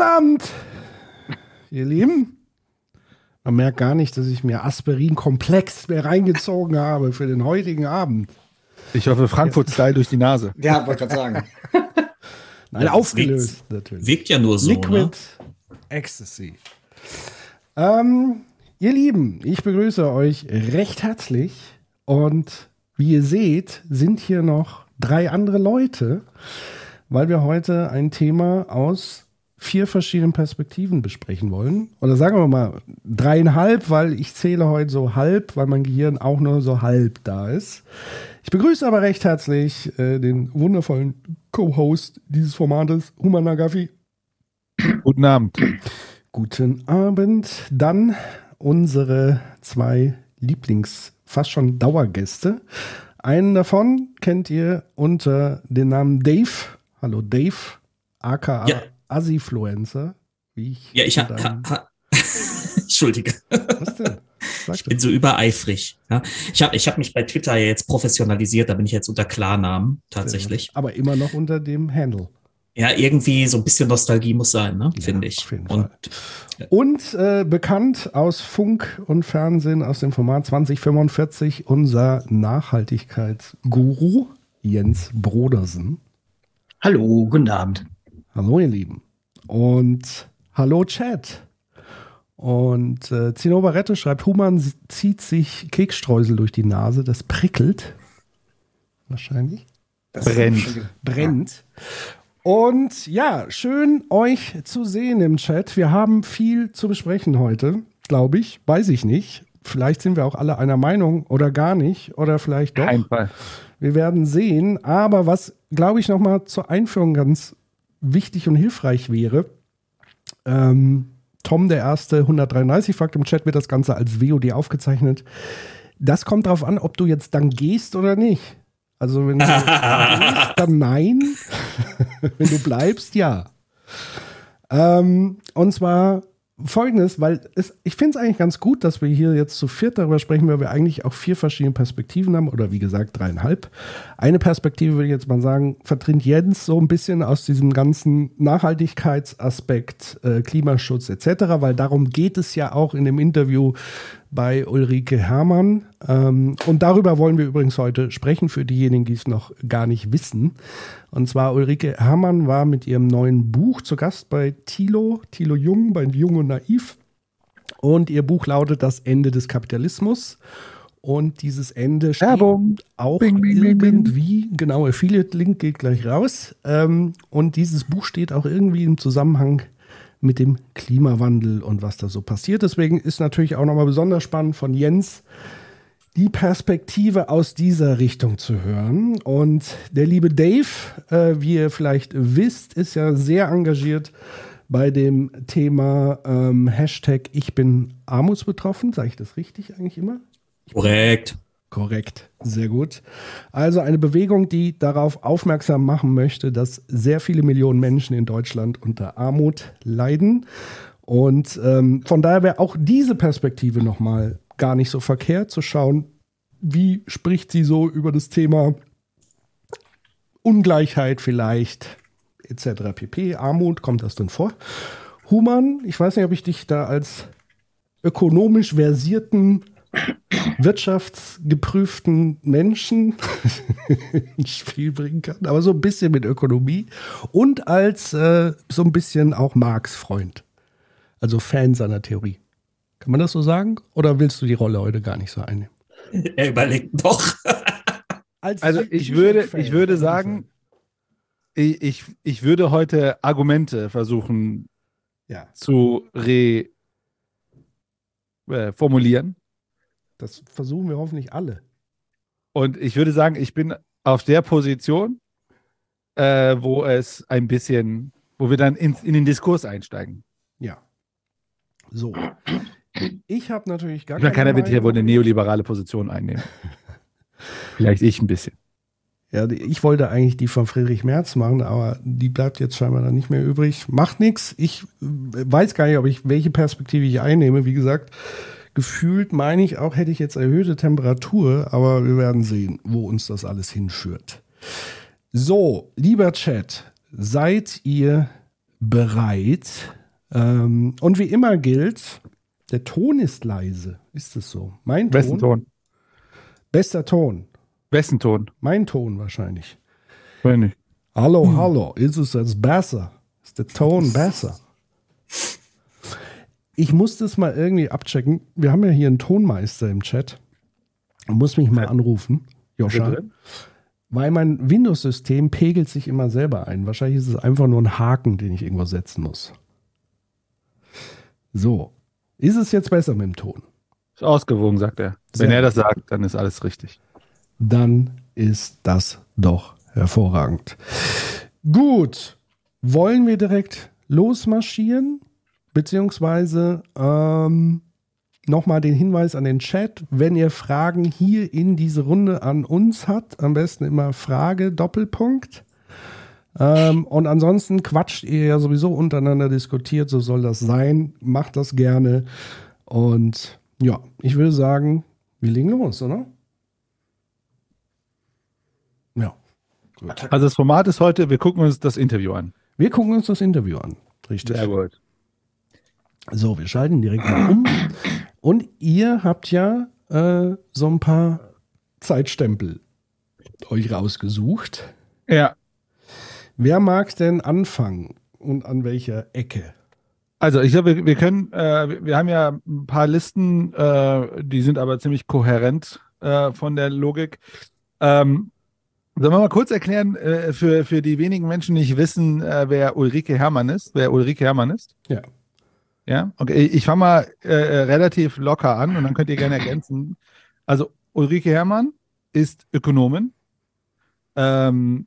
Abend, ihr Lieben. Man merkt gar nicht, dass ich mir Aspirin-Komplex mehr reingezogen habe für den heutigen Abend. Ich hoffe, Frankfurt-Style durch die Nase. Ja, wollte gerade sagen. Nein, aufgelöst natürlich. Wirkt ja nur so. Liquid Ne? Ecstasy. Ähm, ihr Lieben, ich begrüße euch recht herzlich und wie ihr seht, sind hier noch drei andere Leute, weil wir heute ein Thema aus vier verschiedenen Perspektiven besprechen wollen. Oder sagen wir mal dreieinhalb, weil ich zähle heute so halb, weil mein Gehirn auch nur so halb da ist. Ich begrüße aber recht herzlich äh, den wundervollen Co-Host dieses Formates, Human Nagafi. Guten Abend. Guten Abend. Dann unsere zwei Lieblings-, fast schon Dauergäste. Einen davon kennt ihr unter dem Namen Dave. Hallo Dave, aka Ja. Assifluencer. Wie ich Ja, ich in ha, deinem- ha, ha. Entschuldige. Was denn? Sag Ich bin so übereifrig. Ja. Ich habe ich hab mich bei Twitter ja jetzt professionalisiert, da bin ich jetzt unter Klarnamen tatsächlich. Aber immer noch unter dem Handle. Ja, irgendwie so ein bisschen Nostalgie muss sein, ne? finde ich. auf jeden Und Und äh, bekannt aus Funk und Fernsehen aus dem Format 2045 unser Nachhaltigkeitsguru Jens Brodersen. Hallo, guten Abend. Hallo ihr Lieben. Und hallo Chat. Und äh, Zinnober Rette schreibt, Human zieht sich Keksstreusel durch die Nase, das prickelt. Wahrscheinlich. Brennt. brennt. Und ja, schön euch zu sehen im Chat. Wir haben viel zu besprechen heute, glaube ich. Weiß ich nicht. Vielleicht sind wir auch alle einer Meinung oder gar nicht. Oder vielleicht doch. Kein Fall. Wir werden sehen. Aber was, glaube ich, nochmal zur Einführung ganz wichtig und hilfreich wäre, ähm, Tom, der erste 133, fragt im Chat, wird das Ganze als VOD aufgezeichnet. Das kommt darauf an, ob du jetzt dann gehst oder nicht. Also wenn du gehst, dann nein. wenn du bleibst, ja. Ähm, und zwar folgendes, weil es, ich finde es eigentlich ganz gut, dass wir hier jetzt zu viert darüber sprechen, weil wir eigentlich auch vier verschiedene Perspektiven haben, oder wie gesagt, dreieinhalb. Eine Perspektive würde ich jetzt mal sagen, vertritt Jens so ein bisschen aus diesem ganzen Nachhaltigkeitsaspekt, äh, Klimaschutz etc., weil darum geht es ja auch in dem Interview bei Ulrike Herrmann. Ähm, und darüber wollen wir übrigens heute sprechen, für diejenigen, die es noch gar nicht wissen. Und zwar Ulrike Herrmann war mit ihrem neuen Buch zu Gast bei Thilo, Thilo Jung, bei Jung und Naiv. Und ihr Buch lautet Das Ende des Kapitalismus. Und dieses Ende steht Werbung. auch Bing, bing, irgendwie, genau, Affiliate-Link geht gleich raus. Ähm, und dieses Buch steht auch irgendwie im Zusammenhang mit dem Klimawandel und was da so passiert. Deswegen ist natürlich auch nochmal besonders spannend von Jens die Perspektive aus dieser Richtung zu hören. Und der liebe Dave, äh, wie ihr vielleicht wisst, ist ja sehr engagiert bei dem Thema ähm, Hashtag Ich bin armutsbetroffen. Sage ich das richtig eigentlich immer? korrekt. Korrekt, sehr gut. Also eine Bewegung, die darauf aufmerksam machen möchte, dass sehr viele Millionen Menschen in Deutschland unter Armut leiden. Und ähm, von daher wäre auch diese Perspektive nochmal gar nicht so verkehrt zu schauen, wie spricht sie so über das Thema Ungleichheit vielleicht, etc. pp. Armut, kommt das denn vor? Human, ich weiß nicht, ob ich dich da als ökonomisch versierten wirtschaftsgeprüften Menschen ins Spiel bringen kann, aber so ein bisschen mit Ökonomie und als äh, so ein bisschen auch Marx-Freund, also Fan seiner Theorie. Kann man das so sagen? Oder willst du die Rolle heute gar nicht so einnehmen? Er überlegt doch. Als Also ich würde, ich würde sagen, ich, ich, ich würde heute Argumente versuchen ja, zu re äh, formulieren. Das versuchen wir hoffentlich alle. Und ich würde sagen, ich bin auf der Position, äh, wo es ein bisschen, wo wir dann ins, in den Diskurs einsteigen. Ja. So. Ich habe natürlich gar Ich meine, keine keiner wird hier wohl eine neoliberale Position einnehmen. Vielleicht ich ein bisschen. Ja, ich wollte eigentlich die von Friedrich Merz machen, aber die bleibt jetzt scheinbar dann nicht mehr übrig. Macht nichts. Ich äh, weiß gar nicht, ob ich welche Perspektive ich einnehme. Wie gesagt, gefühlt meine ich auch, hätte ich jetzt erhöhte Temperatur, aber wir werden sehen, wo uns das alles hinführt. So, lieber Chat, seid ihr bereit? Ähm, und wie immer gilt, der Ton ist leise. Ist es so? Mein Ton? Wessen Ton? Bester Ton. Wessen Ton? Mein Ton wahrscheinlich. Weiß nicht. Hallo, hallo, ist es jetzt besser? Ist der Ton besser? Ich muss das mal irgendwie abchecken. Wir haben ja hier einen Tonmeister im Chat. Muss mich mal anrufen, Joscha. Weil mein Windows-System pegelt sich immer selber ein. Wahrscheinlich ist es einfach nur ein Haken, den ich irgendwo setzen muss. So. Ist es jetzt besser mit dem Ton? Ist ausgewogen, sagt er. Wenn Sehr er das sagt, dann ist alles richtig. dann ist das doch hervorragend. Gut, wollen wir direkt losmarschieren? Beziehungsweise ähm, nochmal den Hinweis an den Chat, wenn ihr Fragen hier in diese Runde an uns habt, am besten immer Frage, Doppelpunkt. Ähm, und ansonsten quatscht ihr ja sowieso untereinander diskutiert, so soll das sein. Macht das gerne. Und ja, ich würde sagen, wir legen los, oder? Ja. Also das Format ist heute, wir gucken uns das Interview an. Wir gucken uns das Interview an. Richtig. gut. So, wir schalten direkt mal um. Und ihr habt ja äh, so ein paar Zeitstempel euch rausgesucht. Ja. Wer mag denn anfangen und an welcher Ecke? Also ich glaube, wir, wir können, äh, wir- haben ja ein paar Listen, äh, die sind aber ziemlich kohärent äh, von der Logik. Ähm, sollen wir mal kurz erklären, äh, für, für die wenigen Menschen, die nicht wissen, äh, wer Ulrike Herrmann ist, wer Ulrike Herrmann ist? Ja. Ja, okay, ich fange mal äh, äh, relativ locker an und dann könnt ihr gerne ergänzen. Also Ulrike Herrmann ist Ökonomin. Ähm,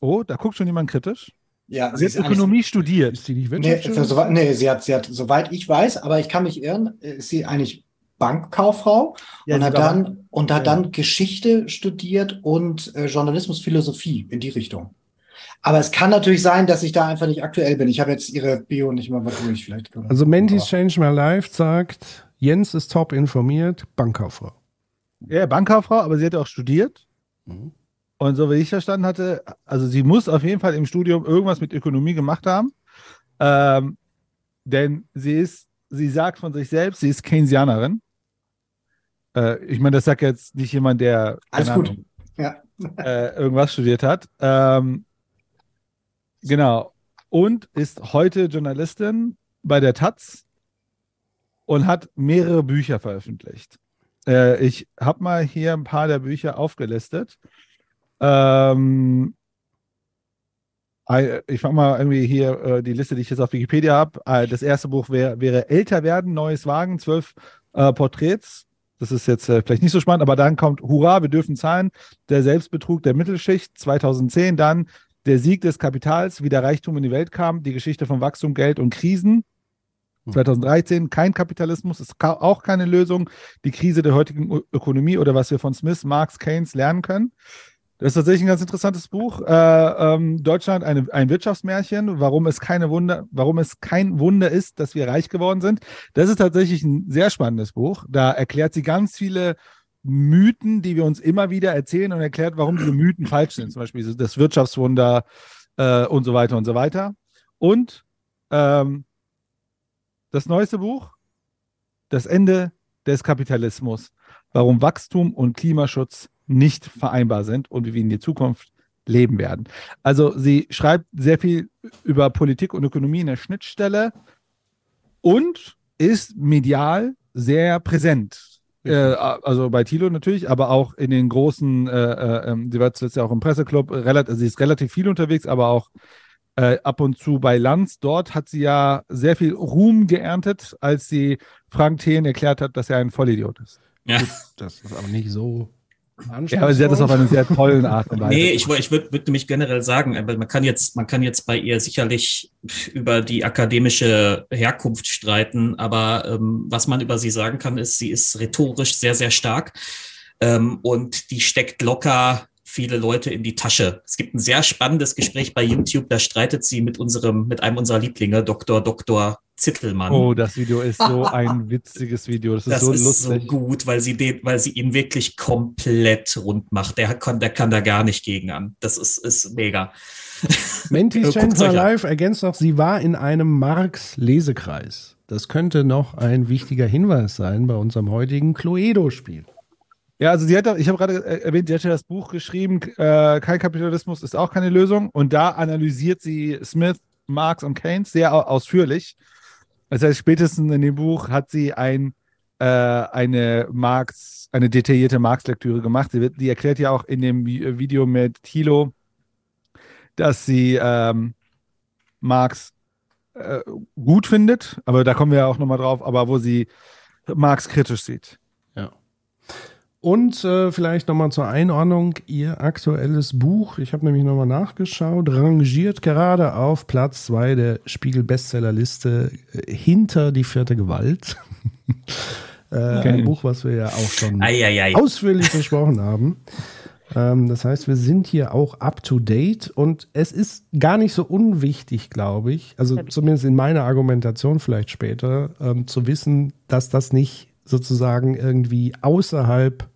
oh, da guckt schon jemand kritisch. Ja, Sie hat Ökonomie studiert. Ist die nicht Nee, Wirtschaftsstudent? für, soweit, nee sie, hat, sie hat, soweit ich weiß, aber ich kann mich irren, ist sie eigentlich Bankkauffrau Ja, und, sie hat dann, und hat Ja. dann Geschichte studiert und äh, Journalismus, Philosophie in die Richtung. Aber es kann natürlich sein, dass ich da einfach nicht aktuell bin. Ich habe jetzt ihre Bio nicht mal durch. Vielleicht. Also Mentis Change My Life sagt, Jens ist top informiert, Bankkauffrau. Ja, Bankkauffrau, aber sie hat auch studiert. Mhm. Und so wie ich verstanden hatte, also sie muss auf jeden Fall im Studium irgendwas mit Ökonomie gemacht haben. Ähm, denn sie ist, sie sagt von sich selbst, sie ist Keynesianerin. Äh, ich meine, das sagt jetzt nicht jemand, der Alles gut. Ahnung, Ja. äh, irgendwas studiert hat. Ähm, genau. Und ist heute Journalistin bei der Taz und hat mehrere Bücher veröffentlicht. Äh, ich habe mal hier ein paar der Bücher aufgelistet. Ähm, ich fange mal irgendwie hier äh, die Liste, die ich jetzt auf Wikipedia habe. Äh, das erste Buch wär, wäre Älter werden, neues Wagen, zwölf äh, Porträts. Das ist jetzt äh, vielleicht nicht so spannend, aber dann kommt Hurra, wir dürfen zahlen, der Selbstbetrug der Mittelschicht 2010, dann der Sieg des Kapitals, wie der Reichtum in die Welt kam, die Geschichte von Wachstum, Geld und Krisen. 2013, kein Kapitalismus, ist auch keine Lösung. Die Krise der heutigen Ö- Ökonomie oder was wir von Smith, Marx, Keynes lernen können. Das ist tatsächlich ein ganz interessantes Buch. Äh, ähm, Deutschland eine, ein Wirtschaftsmärchen, warum es keine Wunder, warum es kein Wunder ist, dass wir reich geworden sind. Das ist tatsächlich ein sehr spannendes Buch. Da erklärt sie ganz viele Mythen, die wir uns immer wieder erzählen und erklärt, warum diese Mythen falsch sind. Zum Beispiel das Wirtschaftswunder äh, und so weiter und so weiter. Und ähm, das neueste Buch, Das Ende des Kapitalismus, warum Wachstum und Klimaschutz nicht vereinbar sind und wie wir in die Zukunft leben werden. Also sie schreibt sehr viel über Politik und Ökonomie in der Schnittstelle und ist medial sehr präsent. Äh, also bei Thilo natürlich, aber auch in den großen, äh, äh, ähm, sie war zuletzt ja auch im Presseclub, relativ, also sie ist relativ viel unterwegs, aber auch äh, ab und zu bei Lanz. Dort hat sie ja sehr viel Ruhm geerntet, als sie Frank Thelen erklärt hat, dass er ein Vollidiot ist. Ja. Das ist aber nicht so Ja, aber sie hat das auf eine sehr tollen Art und Weise. Nee, ich, ich würde würd nämlich generell sagen, aber man kann jetzt, man kann jetzt bei ihr sicherlich über die akademische Herkunft streiten, aber ähm, was man über sie sagen kann, ist, sie ist rhetorisch sehr, sehr stark ähm, und die steckt locker viele Leute in die Tasche. Es gibt ein sehr spannendes Gespräch bei YouTube, da streitet sie mit unserem, mit einem unserer Lieblinge, Dr. Dr. Zittelmann. Oh, das Video ist so ein witziges Video. Das ist Das so ist lustig. so gut, weil sie den, weil sie ihn wirklich komplett rund macht. Der kann, der kann da gar nicht gegen an. Das ist, ist mega. Mentis Guckt's Chance euch an. Live ergänzt noch, sie war in einem Marx-Lesekreis. Das könnte noch ein wichtiger Hinweis sein bei unserem heutigen Cluedo-Spiel. Ja, also sie hat, auch- ich habe gerade äh, erwähnt, sie hat ja das Buch geschrieben, äh, kein Kapitalismus ist auch keine Lösung. Und da analysiert sie Smith, Marx und Keynes sehr au- ausführlich. Das heißt, spätestens in dem Buch hat sie ein, äh, eine Marx, eine detaillierte Marx-Lektüre gemacht. Sie wird, die erklärt ja auch in dem Vi- Video mit Thilo, dass sie ähm, Marx äh, gut findet, aber da kommen wir ja auch nochmal drauf, aber wo sie Marx kritisch sieht. Und äh, vielleicht nochmal zur Einordnung, ihr aktuelles Buch, ich habe nämlich nochmal nachgeschaut, rangiert gerade auf Platz 2 der Spiegel-Bestsellerliste äh, hinter die vierte Gewalt. äh, Ein Buch, was wir ja auch schon Eieiei. ausführlich besprochen haben. Ähm, das heißt, wir sind hier auch up to date und es ist gar nicht so unwichtig, glaube ich, also zumindest in meiner Argumentation vielleicht später, ähm, zu wissen, dass das nicht sozusagen irgendwie außerhalb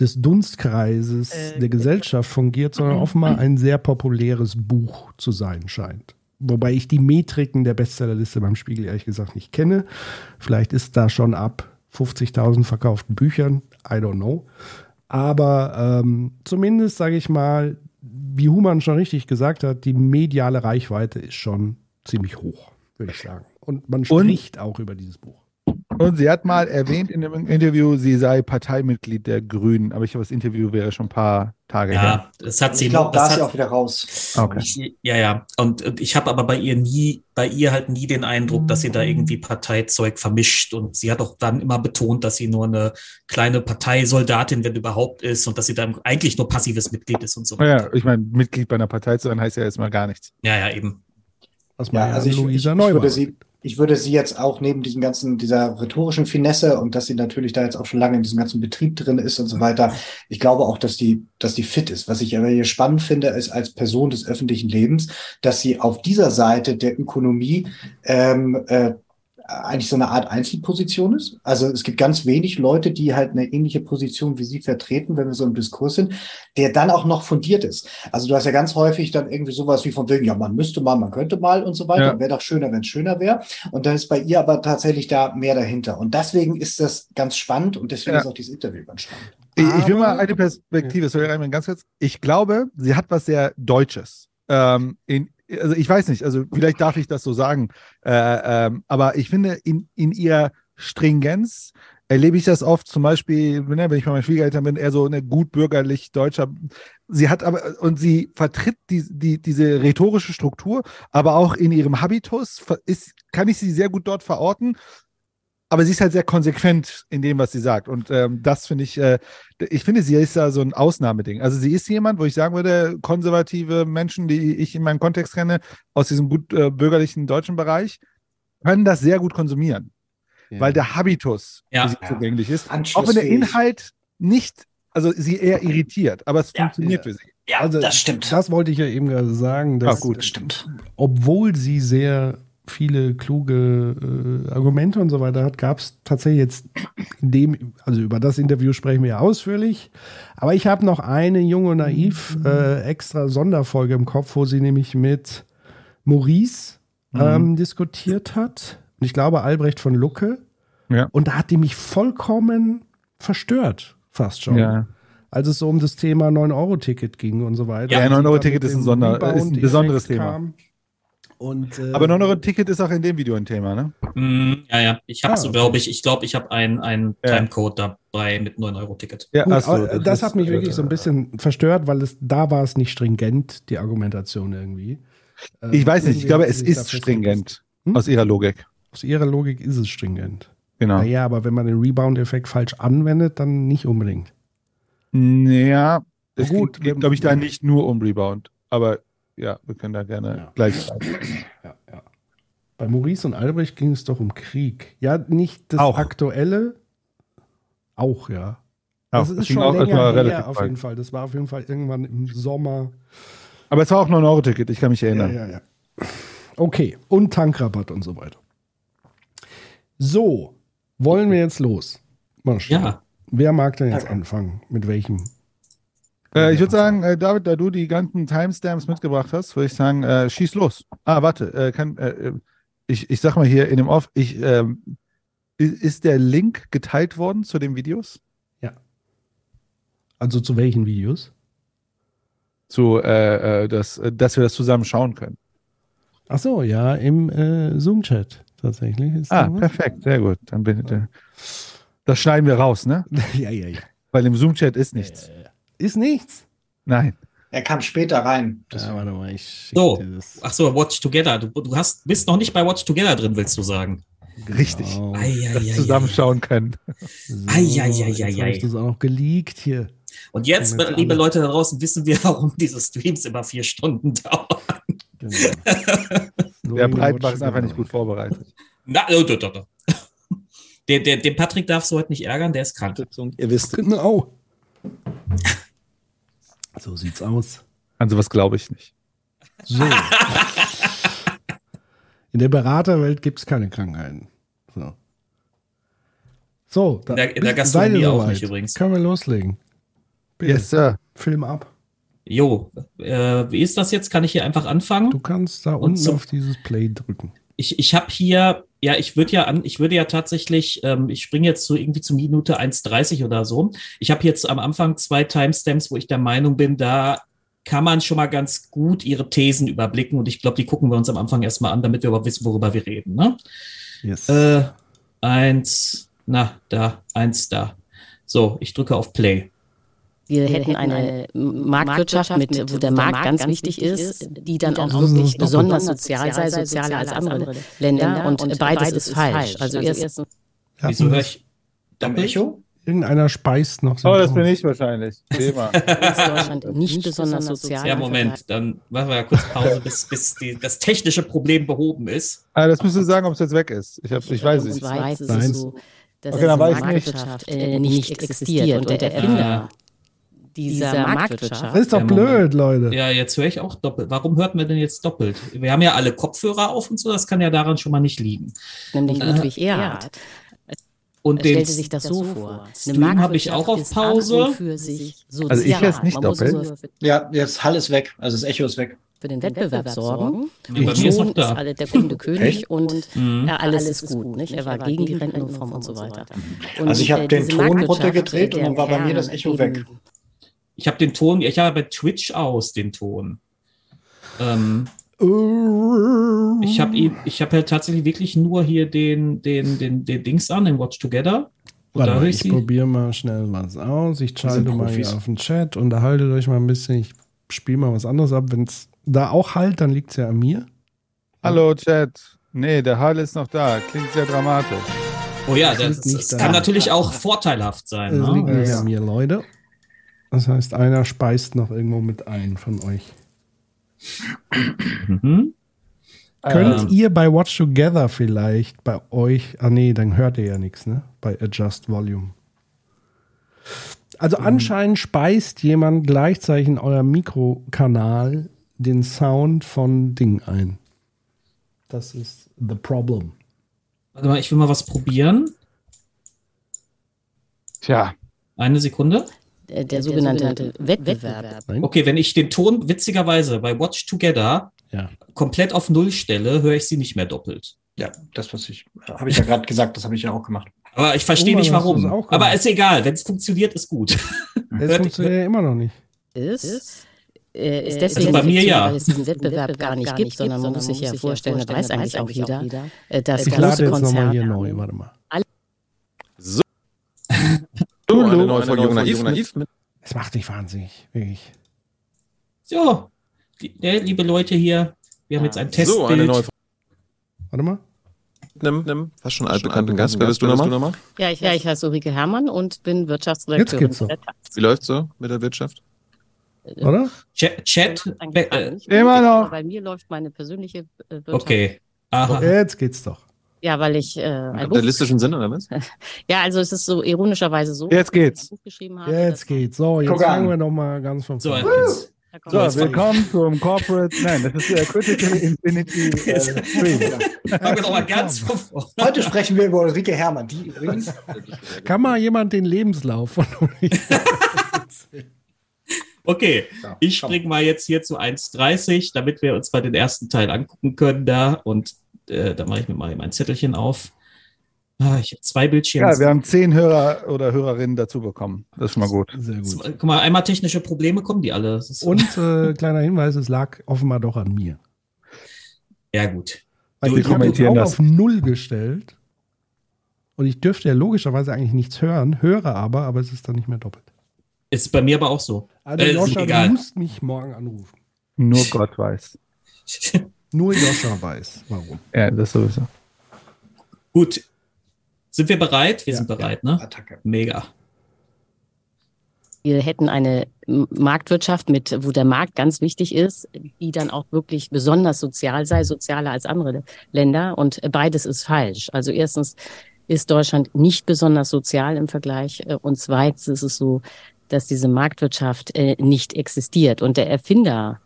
des Dunstkreises der Gesellschaft fungiert, sondern offenbar ein sehr populäres Buch zu sein scheint. Wobei ich die Metriken der Bestsellerliste beim Spiegel ehrlich gesagt nicht kenne. Vielleicht ist da schon ab 50.000 verkauften Büchern. I don't know. Aber ähm, zumindest, sage ich mal, wie Human schon richtig gesagt hat, die mediale Reichweite ist schon ziemlich hoch, würde ich sagen. Und man Und- spricht auch über dieses Buch. Und sie hat mal erwähnt in dem Interview, sie sei Parteimitglied der Grünen, aber ich glaube, das Interview wäre schon ein paar Tage her. Ja, das hat sie. Ich glaube, da ist sie auch wieder raus. Okay. Ich, ja, ja. Und, und ich habe aber bei ihr nie, bei ihr halt nie den Eindruck, dass sie da irgendwie Parteizeug vermischt. Und sie hat auch dann immer betont, dass sie nur eine kleine Parteisoldatin, wenn überhaupt ist, und dass sie da eigentlich nur passives Mitglied ist und so. Naja, ich meine, Mitglied bei einer Partei zu sein, heißt ja erstmal gar nichts. Ja, ja, eben. Was Ja, also ich, ich, Luisa ich, Neubauer würde sie, ich würde sie jetzt auch neben diesem ganzen, dieser rhetorischen Finesse und dass sie natürlich da jetzt auch schon lange in diesem ganzen Betrieb drin ist und so weiter, ich glaube auch, dass die, dass die fit ist. Was ich aber hier spannend finde, ist als Person des öffentlichen Lebens, dass sie auf dieser Seite der Ökonomie ähm, äh, eigentlich so eine Art Einzelposition ist. Also es gibt ganz wenig Leute, die halt eine ähnliche Position wie sie vertreten, wenn wir so im Diskurs sind, der dann auch noch fundiert ist. Also du hast ja ganz häufig dann irgendwie sowas wie von wegen, ja, man müsste mal, man könnte mal und so weiter. Ja. Wäre doch schöner, wenn es schöner wäre. Und dann ist bei ihr aber tatsächlich da mehr dahinter. Und deswegen ist das ganz spannend und deswegen Ja. ist auch dieses Interview ganz spannend. Ich, ich will mal eine Perspektive, sorry, ganz kurz. Ich glaube, sie hat was sehr Deutsches. Ähm, in, also ich weiß nicht, also vielleicht darf ich das so sagen, äh, ähm, aber ich finde, in, in ihrer Stringenz erlebe ich das oft, zum Beispiel, ne, wenn ich bei meinen Schwiegereltern bin, eher so eine gut bürgerlich deutscher. Sie hat aber, und sie vertritt die, die, diese rhetorische Struktur, aber auch in ihrem Habitus ist, kann ich sie sehr gut dort verorten. Aber sie ist halt sehr konsequent in dem, was sie sagt. Und ähm, das finde ich, äh, ich finde, sie ist da so ein Ausnahmeding. Also sie ist jemand, wo ich sagen würde, konservative Menschen, die ich in meinem Kontext kenne, aus diesem gut äh, bürgerlichen deutschen Bereich, können das sehr gut konsumieren, weil der Habitus Ja. für sie zugänglich ist. Auch wenn der. Inhalt nicht, also sie eher irritiert, aber es Ja. funktioniert für sie. Ja, Also, das stimmt. Das wollte ich ja eben gerade sagen, dass Ah, gut. das stimmt. obwohl sie sehr viele kluge äh, Argumente und so weiter hat, gab es tatsächlich jetzt in dem, also über das Interview sprechen wir ja ausführlich, aber ich habe noch eine junge und naiv äh, extra Sonderfolge im Kopf, wo sie nämlich mit Maurice ähm, diskutiert hat und ich glaube Albrecht von Lucke Ja. und da hat die mich vollkommen verstört, fast schon. Ja. Als es so um das Thema 9-Euro-Ticket ging und so weiter. Ja, Und sie 9-Euro-Ticket dann ist ein Sonder- ist ein besonderes Thema. kam. Und, äh, Aber 9 Euro Ticket ist auch in dem Video ein Thema, ne? Mm, ja, ja. Ich habe Ah, so, okay. glaube ich, ich glaube, ich habe ein, ein Ja. Timecode dabei mit 9-Euro-Ticket. Ja, Gut, ach so, aber das, ist, hat mich wirklich äh, so ein bisschen verstört, weil es da war es nicht stringent, die Argumentation irgendwie. Ähm, Ich weiß nicht, ich glaube, es ist stringent Hm? aus ihrer Logik. Aus ihrer Logik ist es stringent. Genau. Naja, aber wenn man den Rebound-Effekt falsch anwendet, dann nicht unbedingt. Ja, es Gut, geht, glaube ich, da nicht nur um Rebound. Aber ja, wir können da gerne Ja. gleich. Ja, ja. Bei Maurice und Albrecht ging es doch um Krieg. Ja, nicht das Auch. aktuelle. Auch, ja. Das ist schon auch- das länger war her, relativ auf jeden Fall. Das war auf jeden Fall irgendwann im Sommer. Aber es war auch nur ein Euro-Ticket, ich kann mich Ja, erinnern. ja, ja. Okay, und Tankrabatt und so weiter. So, wollen wir jetzt los? Mal schauen. Ja. Wer mag denn jetzt anfangen? Mit welchem? Äh, ich würde sagen, äh, David, da du die ganzen Timestamps mitgebracht hast, würde ich sagen, äh, schieß los. Ah, warte, äh, kann, äh, äh, ich, ich sag mal hier in dem Off, ich, ähm, ist der Link geteilt worden zu den Videos? Also zu welchen Videos? Zu, das, dass wir das zusammen schauen können. Ach so, ja, im Zoom-Chat tatsächlich. Ist Ah, perfekt, sehr gut. Dann bin ich, das schneiden wir raus, ne? ja, ja, ja. Weil im Zoom-Chat ist nichts. Ist nichts. Nein. Er kam später rein. Ja, warte mal, ich So. dir das. Ach so, Watch Together. Du, du hast, bist noch nicht bei Watch Together drin, willst du sagen? Richtig. Genau. Das zusammenschauen können. So, Ei, ei, ei, jetzt ei, hab ei. ich das auch noch geleakt hier. Und jetzt, jetzt liebe alle- Leute da draußen, wissen wir, warum diese Streams immer vier Stunden dauern. Genau. Der Breitbach ist einfach nicht gut vorbereitet. Na, oh, doch, doch, doch. Der, der, den Patrick darfst du heute nicht ärgern, der ist krank. Ihr wisst, Genau. So sieht's aus. An sowas glaube ich nicht. So. In der Beraterwelt gibt es keine Krankheiten. So. So, da, In der- in der Gastronomie auch nicht übrigens. Können wir loslegen? Bitte, Yes, Sir. Film ab. Jo, äh, wie ist das jetzt? Kann ich hier einfach anfangen? Du kannst da Und unten zum- auf dieses Play drücken. Ich, ich habe hier, ja, ich würde ja an, ich würde ja tatsächlich, ähm, ich springe jetzt so irgendwie zu Minute 1,30 oder so. Ich habe jetzt am Anfang zwei Timestamps, wo ich der Meinung bin, da kann man schon mal ganz gut ihre Thesen überblicken und ich glaube, die gucken wir uns am Anfang erstmal an, damit wir überhaupt wissen, worüber wir reden. Ne? Yes. Äh, eins, na, da, eins da. So, ich drücke auf Play. Wir hätten eine Marktwirtschaft, mit, wo der Markt ganz wichtig ist, die dann auch Das ist wirklich besonders sozial sei, sozialer als andere Länder. Und beides ist falsch. Also erstens Ja, Wieso höre ich Am doppelt? Echo? Irgendeiner speist noch Oh, das bin ich wahrscheinlich. Thema. ist Deutschland nicht besonders sozial. Ja, Moment, dann machen wir ja kurz Pause, bis, bis die, das technische Problem behoben ist. ah, das müsst ihr sagen, ob es jetzt weg ist. Ich, hab, ich weiß Und es. zweitens ist Nein. es so, dass Okay, dann weiß nicht. Marktwirtschaft äh, nicht existiert. Und der Erfinder dieser Marktwirtschaft Das ist doch blöd, Leute. Ja, jetzt höre ich auch doppelt. Warum hört man denn jetzt doppelt? Wir haben ja alle Kopfhörer auf und so, das kann ja daran schon mal nicht liegen. nämlich Äh, Ludwig Erhard, Und den stellte sich das so vor. Stream habe ich auch auf ist Pause. Also ich höre es nicht doppelt. Ja, jetzt Hall ist weg. Also das Echo ist weg. für den Wettbewerb sorgen. Ja, bei mir ist ist da. alle der Kunde König Echt? und Mhm. ja, alles ist gut. Nicht? Er war gegen die Rentenreform und so weiter. Und, Also ich habe äh, den Ton runtergedreht und dann war bei mir das Echo weg. Ich habe den Ton, ich habe bei Twitch aus den Ton. Ähm, ich habe ich habe halt tatsächlich wirklich nur hier den, den, den, den Dings an, den Watch Together. Warte mal, ich ich probiere mal schnell was aus. Ich schalte mal hier auf den Chat, unterhaltet euch mal ein bisschen. Ich spiele mal was anderes ab. Wenn es da auch halt, dann liegt es ja an mir. Hallo, Chat. Nee, der Hall ist noch da. Klingt sehr dramatisch. Oh ja, Das das, liegt das da. kann natürlich auch vorteilhaft sein. Das liegt Ne? nicht an mir, Leute. Das heißt, einer speist noch irgendwo mit ein von euch. Mhm. Könnt Ähm. ihr bei Watch Together vielleicht bei euch, ah nee, dann hört ihr ja nichts, ne? Bei Adjust Volume. Also anscheinend speist jemand gleichzeitig in euer Mikrokanal den Sound von Ding ein. Das ist the problem. Warte mal, ich will mal was probieren. Tja, Eine Sekunde. Äh, der sogenannte Wettbewerb. Nein? Okay, wenn ich den Ton witzigerweise bei Watch Together Ja. komplett auf Null stelle, höre ich sie nicht mehr doppelt. Ja, das, was ich, habe ich ja gerade gesagt, das habe ich ja auch gemacht. Aber ich verstehe Oh, nicht warum. Aber ist egal, wenn es funktioniert, ist gut. Es funktioniert ja immer noch nicht. ist, äh, ist deswegen Also bei mir ja. weil es diesen Wettbewerb gar nicht gibt, sondern man muss sich ja vorstellen, das weiß eigentlich auch jeder, äh, dass Ich lade große nochmal hier Konzerne neu, warte mal. so, eine neue Folge Jung Naiv, Naiv Es macht dich wahnsinnig, wirklich. So, die, ne, liebe Leute hier, wir haben jetzt ein so eine Testbild. neue Warte mal. einem, einem fast schon altbekannten Gast. Wer bist du nochmal? Ja, ich, ja, ich heiße Ulrike Herrmann und bin Wirtschaftsredakteurin Jetzt geht's der Taz. Wie läuft's so mit der Wirtschaft? Oder? Chat, Chat äh, Immer noch. Bei mir läuft meine persönliche äh, Wirtschaft. okay. Aha. Jetzt geht's doch. Ja, weil ich äh, ein Buch, Kapitalistischen Sinn, oder was? ja, also es ist so ironischerweise so, Jetzt dass ich geht's. ein Buch geschrieben habe. Jetzt geht's. So, jetzt Guck an. fangen wir noch mal ganz von So, vorne. jetzt, So, jetzt willkommen zum Corporate, nein, das ist der Critical Infinity äh, Stream. fangen wir noch mal ganz von vorne. Heute sprechen wir über Ulrike Herrmann, die übrigens Kann mal jemand den Lebenslauf von Ulrike Okay, ich komm. spring mal jetzt hier zu 1,30, damit wir uns mal den ersten Teil angucken können da. Und äh, da mache ich mir mal mein Zettelchen auf. Ah, ich habe zwei Bildschirme. Ja, wir haben zehn Hörer oder Hörerinnen dazu bekommen. Das ist schon mal gut. Sehr gut. Guck mal, einmal technische Probleme kommen die alle. Und äh, kleiner Hinweis, es lag offenbar doch an mir. ja gut. Weil Du, ich habe auch das. auf Null gestellt. Und ich dürfte ja logischerweise eigentlich nichts hören, höre aber, aber es ist dann nicht mehr doppelt. Ist bei mir aber auch so. Also Äh, Joscha, du musst mich morgen anrufen. Nur Gott weiß. Nur Joscha weiß, warum. Ja, das sowieso. Gut. Sind wir bereit? Wir Ja, sind bereit, ne? Attacke. Mega. Wir hätten eine Marktwirtschaft, mit, wo der Markt ganz wichtig ist, die dann auch wirklich besonders sozial sei, sozialer als andere Länder. Und beides ist falsch. Also erstens ist Deutschland nicht besonders sozial im Vergleich. äh, Und zweitens ist es so, dass diese Marktwirtschaft äh, nicht existiert. Und der Erfinder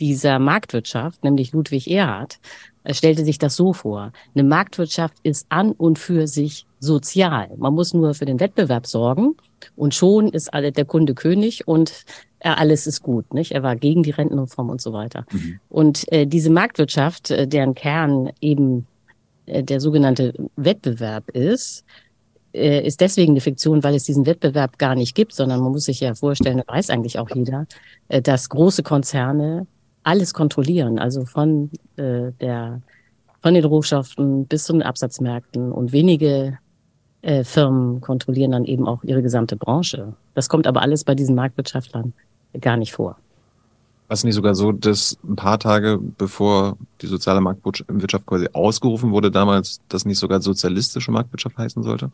dieser Marktwirtschaft, nämlich Ludwig Erhard, äh, stellte sich das so vor. Eine Marktwirtschaft ist an und für sich sozial. Man muss nur für den Wettbewerb sorgen und schon ist alle der Kunde König und äh, alles ist gut. Nicht? Er war gegen die Rentenreform und so weiter. Und äh, diese Marktwirtschaft, äh, deren Kern eben äh, der sogenannte Wettbewerb ist, äh, ist deswegen eine Fiktion, weil es diesen Wettbewerb gar nicht gibt, sondern man muss sich ja vorstellen, weiß eigentlich auch jeder, dass große Konzerne alles kontrollieren, also von äh, der von den Rohstoffen bis zu den Absatzmärkten und wenige äh, Firmen kontrollieren dann eben auch ihre gesamte Branche. Das kommt aber alles bei diesen Marktwirtschaftlern gar nicht vor. War es nicht sogar so, dass ein paar Tage bevor die soziale Marktwirtschaft quasi ausgerufen wurde, damals das nicht sogar sozialistische Marktwirtschaft heißen sollte?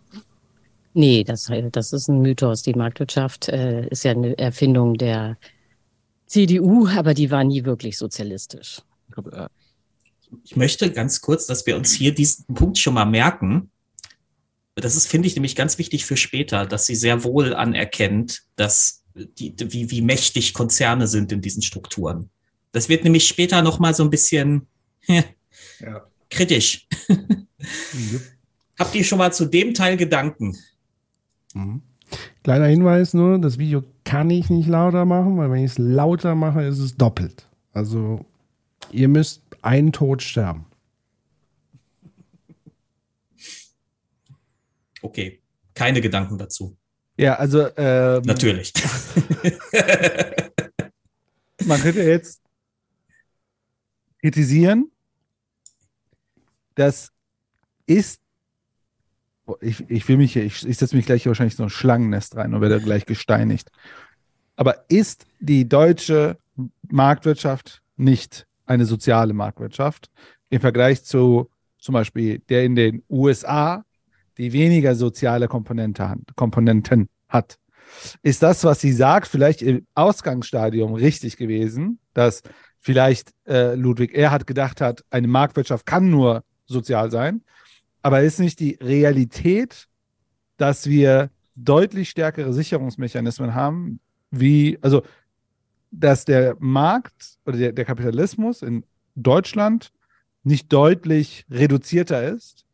Nee, das, das ist ein Mythos. Die Marktwirtschaft äh, ist ja eine Erfindung der CDU, aber die war nie wirklich sozialistisch. Ich äh, Ich möchte ganz kurz, dass wir uns hier diesen Punkt schon mal merken. Das ist, finde ich, nämlich ganz wichtig für später, dass sie sehr wohl anerkennt, dass die, wie, wie mächtig Konzerne sind in diesen Strukturen. Das wird nämlich später noch mal so ein bisschen Ja. kritisch. Habt ihr schon mal zu dem Teil Gedanken? Mhm. Kleiner Hinweis nur, das Video kann ich nicht lauter machen, weil wenn ich es lauter mache, ist es doppelt. Also ihr müsst einen Tod sterben. Okay, keine Gedanken dazu. Ja, also ähm, Natürlich. man könnte jetzt kritisieren, das ist, ich, ich will mich hier, ich, ich setze mich gleich hier wahrscheinlich so ein Schlangennest rein und werde gleich gesteinigt. Aber ist die deutsche Marktwirtschaft nicht eine soziale Marktwirtschaft im Vergleich zu zum Beispiel der in den USA, die weniger soziale Komponente Komponenten hat? Ist das, was sie sagt, vielleicht im Ausgangsstadium richtig gewesen, dass vielleicht äh, Ludwig Erhard gedacht hat, eine Marktwirtschaft kann nur sozial sein, aber ist nicht die Realität, dass wir deutlich stärkere Sicherungsmechanismen haben, wie, also, dass der Markt oder der, der Kapitalismus in Deutschland nicht deutlich reduzierter ist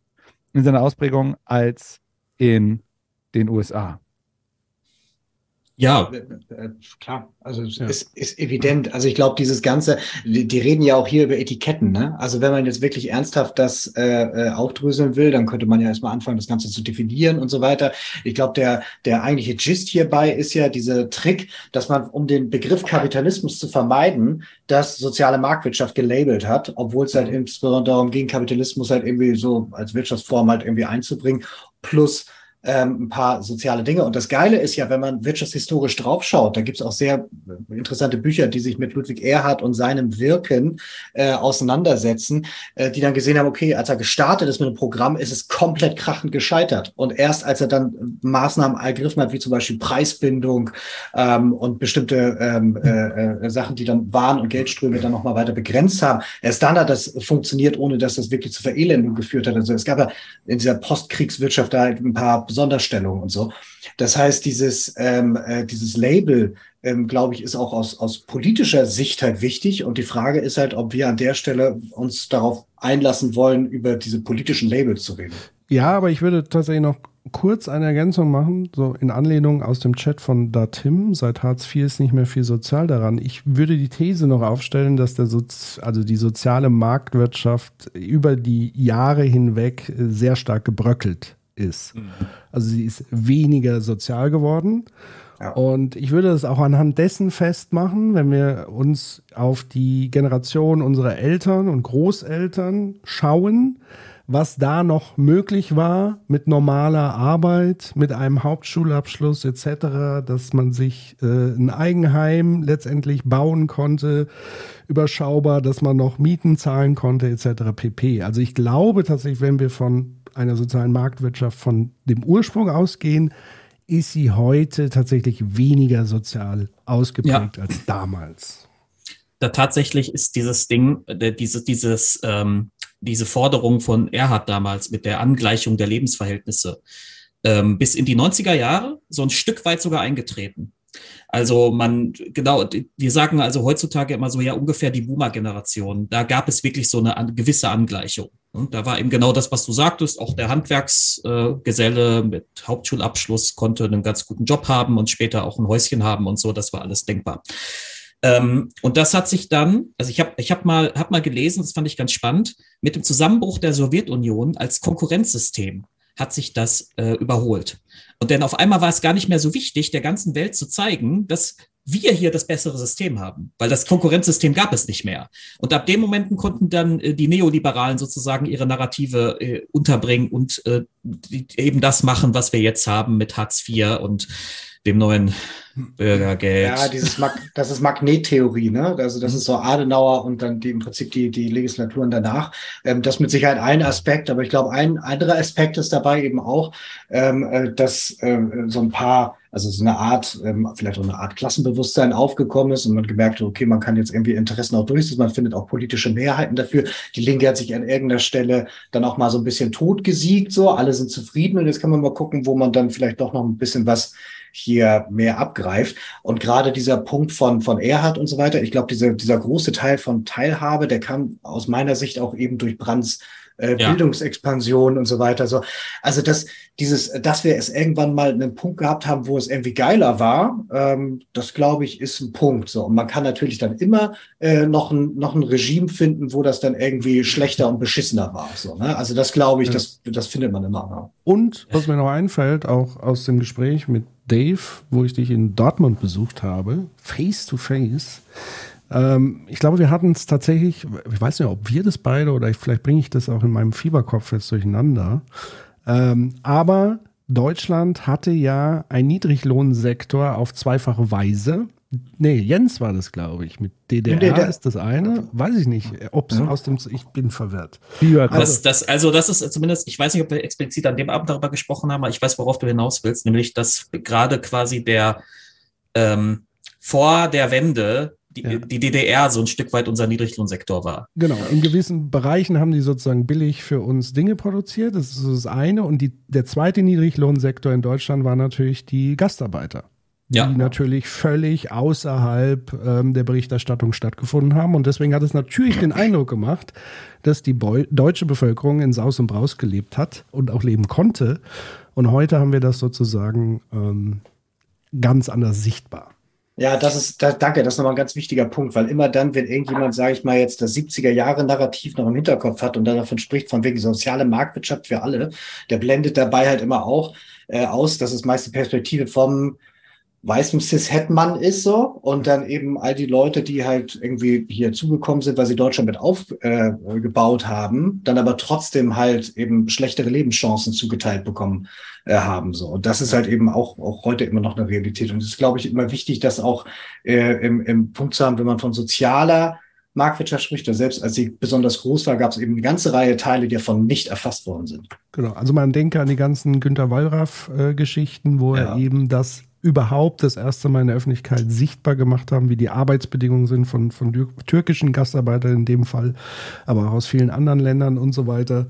in seiner Ausprägung als in den USA. Ja, Äh, Klar, also es Ja. ist, ist evident. Also ich glaube, dieses Ganze, die, die reden ja auch hier über Etiketten, ne? Also wenn man jetzt wirklich ernsthaft das äh, äh, aufdröseln will, dann könnte man ja erstmal anfangen, das Ganze zu definieren und so weiter. Ich glaube, der, der eigentliche Gist hierbei ist ja dieser Trick, dass man, um den Begriff Kapitalismus zu vermeiden, das soziale Marktwirtschaft gelabelt hat, obwohl es halt insbesondere darum ging, Kapitalismus halt irgendwie so als Wirtschaftsform halt irgendwie einzubringen, plus ähm, ein paar soziale Dinge. Und das Geile ist ja, wenn man wirtschaftshistorisch draufschaut, da gibt es auch sehr interessante Bücher, die sich mit Ludwig Erhard und seinem Wirken äh, auseinandersetzen, äh, die dann gesehen haben, okay, als er gestartet ist mit dem Programm, ist es komplett krachend gescheitert. Und erst als er dann Maßnahmen ergriffen hat, wie zum Beispiel Preisbindung ähm, und bestimmte ähm, äh, äh, Sachen, die dann Waren und Geldströme dann nochmal weiter begrenzt haben, erst dann hat das funktioniert, ohne dass das wirklich zu Verelendung geführt hat. Also es gab ja in dieser Postkriegswirtschaft da ein paar Sonderstellungen und so. Das heißt, dieses, ähm, äh, dieses Label, ähm, glaube ich, ist auch aus, aus politischer Sicht halt wichtig. Und die Frage ist halt, ob wir an der Stelle uns darauf einlassen wollen, über diese politischen Labels zu reden. Ja, aber ich würde tatsächlich noch kurz eine Ergänzung machen, so in Anlehnung aus dem Chat von Datim. Seit Hartz IV ist nicht mehr viel sozial daran. Ich würde die These noch aufstellen, dass der Sozi also die soziale Marktwirtschaft über die Jahre hinweg sehr stark gebröckelt ist. Mhm. Also sie ist weniger sozial geworden. Ja. Und ich würde das auch anhand dessen festmachen, wenn wir uns auf die Generation unserer Eltern und Großeltern schauen, was da noch möglich war mit normaler Arbeit, mit einem Hauptschulabschluss etc., dass man sich äh, ein Eigenheim letztendlich bauen konnte, überschaubar, dass man noch Mieten zahlen konnte etc. pp. Also ich glaube tatsächlich, wenn wir von einer sozialen Marktwirtschaft von dem Ursprung ausgehen, ist sie heute tatsächlich weniger sozial ausgeprägt ja. als damals. Da tatsächlich ist dieses Ding, äh, dieses, ähm, diese Forderung von Erhard damals mit der Angleichung der Lebensverhältnisse ähm, bis in die 90er Jahre so ein Stück weit sogar eingetreten. Also man, genau, wir sagen also heutzutage immer so, ja, ungefähr die Boomer-Generation. Da gab es wirklich so eine gewisse Angleichung. Und da war eben genau das, was du sagtest. Auch der Handwerksgeselle äh, mit Hauptschulabschluss konnte einen ganz guten Job haben und später auch ein Häuschen haben und so. Das war alles denkbar. Ähm, und das hat sich dann, also ich habe ich hab mal, hab mal gelesen, das fand ich ganz spannend, mit dem Zusammenbruch der Sowjetunion als Konkurrenzsystem hat sich das äh, überholt. Und denn auf einmal war es gar nicht mehr so wichtig, der ganzen Welt zu zeigen, dass wir hier das bessere System haben, weil das Konkurrenzsystem gab es nicht mehr. Und ab dem Momenten konnten dann äh, die Neoliberalen sozusagen ihre Narrative äh, unterbringen und äh, die, eben das machen, was wir jetzt haben mit Hartz IV und dem neuen Bürgergeld. Ja, dieses Mag das ist Magnettheorie, ne? Also das mhm. ist so Adenauer und dann die, im Prinzip die, die Legislaturen danach. Ähm, das mit Sicherheit ein Aspekt, aber ich glaube, ein anderer Aspekt ist dabei eben auch, ähm, äh, dass äh, so ein paar also so eine Art, ähm, vielleicht auch eine Art Klassenbewusstsein aufgekommen ist und man gemerkt hat, okay, man kann jetzt irgendwie Interessen auch durchsetzen, man findet auch politische Mehrheiten dafür. Die Linke hat sich an irgendeiner Stelle dann auch mal so ein bisschen totgesiegt, so, alle sind zufrieden und jetzt kann man mal gucken, wo man dann vielleicht doch noch ein bisschen was hier mehr abgreift. Und gerade dieser Punkt von, von Erhard und so weiter, ich glaube, dieser, dieser große Teil von Teilhabe, der kam aus meiner Sicht auch eben durch Brands äh, ja. Bildungsexpansion und so weiter. So, also dass dieses, dass wir es irgendwann mal einen Punkt gehabt haben, wo es irgendwie geiler war, ähm, das glaube ich ist ein Punkt. So und man kann natürlich dann immer äh, noch ein noch ein Regime finden, wo das dann irgendwie schlechter und beschissener war. So, ne? Also das glaube ich, ja. das das findet man immer. Und was mir noch einfällt, auch aus dem Gespräch mit Dave, wo ich dich in Dortmund besucht habe, face to face. Ähm, ich glaube, wir hatten es tatsächlich, ich weiß nicht, ob wir das beide oder ich, vielleicht bringe ich das auch in meinem Fieberkopf jetzt durcheinander. Ähm, aber Deutschland hatte ja einen Niedriglohnsektor auf zweifache Weise. Nee, Jens war das, glaube ich. Mit DDR, DDR, ist das eine. Weiß ich nicht, ob es ja. aus dem. Ich bin verwirrt. Also, das, das, also, das ist zumindest, ich weiß nicht, ob wir explizit an dem Abend darüber gesprochen haben, aber ich weiß, worauf du hinaus willst, nämlich, dass gerade quasi der ähm, vor der Wende die, ja. die, DDR so ein Stück weit unser Niedriglohnsektor war. Genau, in gewissen Bereichen haben die sozusagen billig für uns Dinge produziert. Das ist das eine. Und die, der zweite Niedriglohnsektor in Deutschland war natürlich die Gastarbeiter ja. die natürlich völlig außerhalb ähm, der Berichterstattung stattgefunden haben. Und deswegen hat es natürlich den Eindruck gemacht, dass die Beu deutsche Bevölkerung in Saus und Braus gelebt hat und auch leben konnte. Und heute haben wir das sozusagen ähm, ganz anders sichtbar. Ja, das ist, da, danke, das ist nochmal ein ganz wichtiger Punkt, weil immer dann, wenn irgendjemand, sage ich mal, jetzt das 70er-Jahre-Narrativ noch im Hinterkopf hat und dann davon spricht, von wegen soziale Marktwirtschaft für alle, der blendet dabei halt immer auch äh, aus, dass es meist die Perspektive vom weißem Cis-Het-Mann ist so und dann eben all die Leute, die halt irgendwie hier zugekommen sind, weil sie Deutschland mit aufgebaut äh, haben, dann aber trotzdem halt eben schlechtere Lebenschancen zugeteilt bekommen äh, haben so und das ist halt eben auch auch heute immer noch eine Realität und es ist glaube ich immer wichtig, das auch äh, im, im Punkt zu haben, wenn man von sozialer Marktwirtschaft spricht, selbst als sie besonders groß war, gab es eben eine ganze Reihe Teile, die davon nicht erfasst worden sind. Genau, also man denke an die ganzen Günter Wallraff-Geschichten, wo ja. er eben das überhaupt das erste Mal in der Öffentlichkeit sichtbar gemacht haben, wie die Arbeitsbedingungen sind von, von türkischen Gastarbeitern in dem Fall, aber auch aus vielen anderen Ländern und so weiter.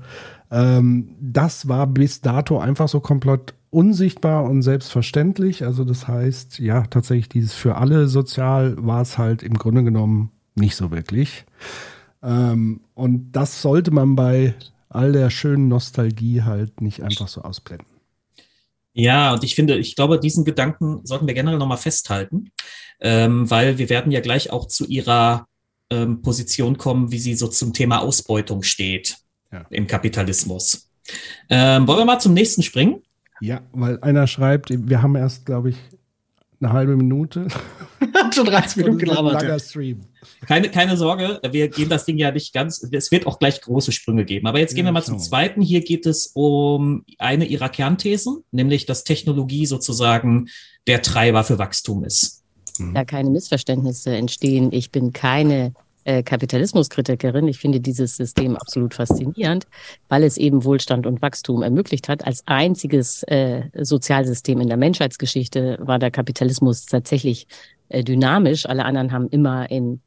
Ähm, das war bis dato einfach so komplett unsichtbar und selbstverständlich. Also das heißt, ja, tatsächlich dieses für alle sozial war es halt im Grunde genommen nicht so wirklich. Ähm, und das sollte man bei all der schönen Nostalgie halt nicht einfach so ausblenden. Ja, und ich finde, ich glaube, diesen Gedanken sollten wir generell nochmal festhalten, ähm, weil wir werden ja gleich auch zu ihrer ähm, Position kommen, wie sie so zum Thema Ausbeutung steht ja. im Kapitalismus. Ähm, wollen wir mal zum nächsten springen? Ja, weil einer schreibt, wir haben erst, glaube ich, eine halbe Minute. Schon 30 Minuten gelabert. Langer Stream. Keine, keine Sorge, wir gehen das Ding ja nicht ganz, es wird auch gleich große Sprünge geben. Aber jetzt gehen ja, wir mal zum zweiten. Hier geht es um eine ihrer Kernthesen, nämlich, dass Technologie sozusagen der Treiber für Wachstum ist. Da keine Missverständnisse entstehen. Ich bin keine äh, Kapitalismuskritikerin. Ich finde dieses System absolut faszinierend, weil es eben Wohlstand und Wachstum ermöglicht hat. Als einziges äh, Sozialsystem in der Menschheitsgeschichte war der Kapitalismus tatsächlich äh, dynamisch. Alle anderen haben immer in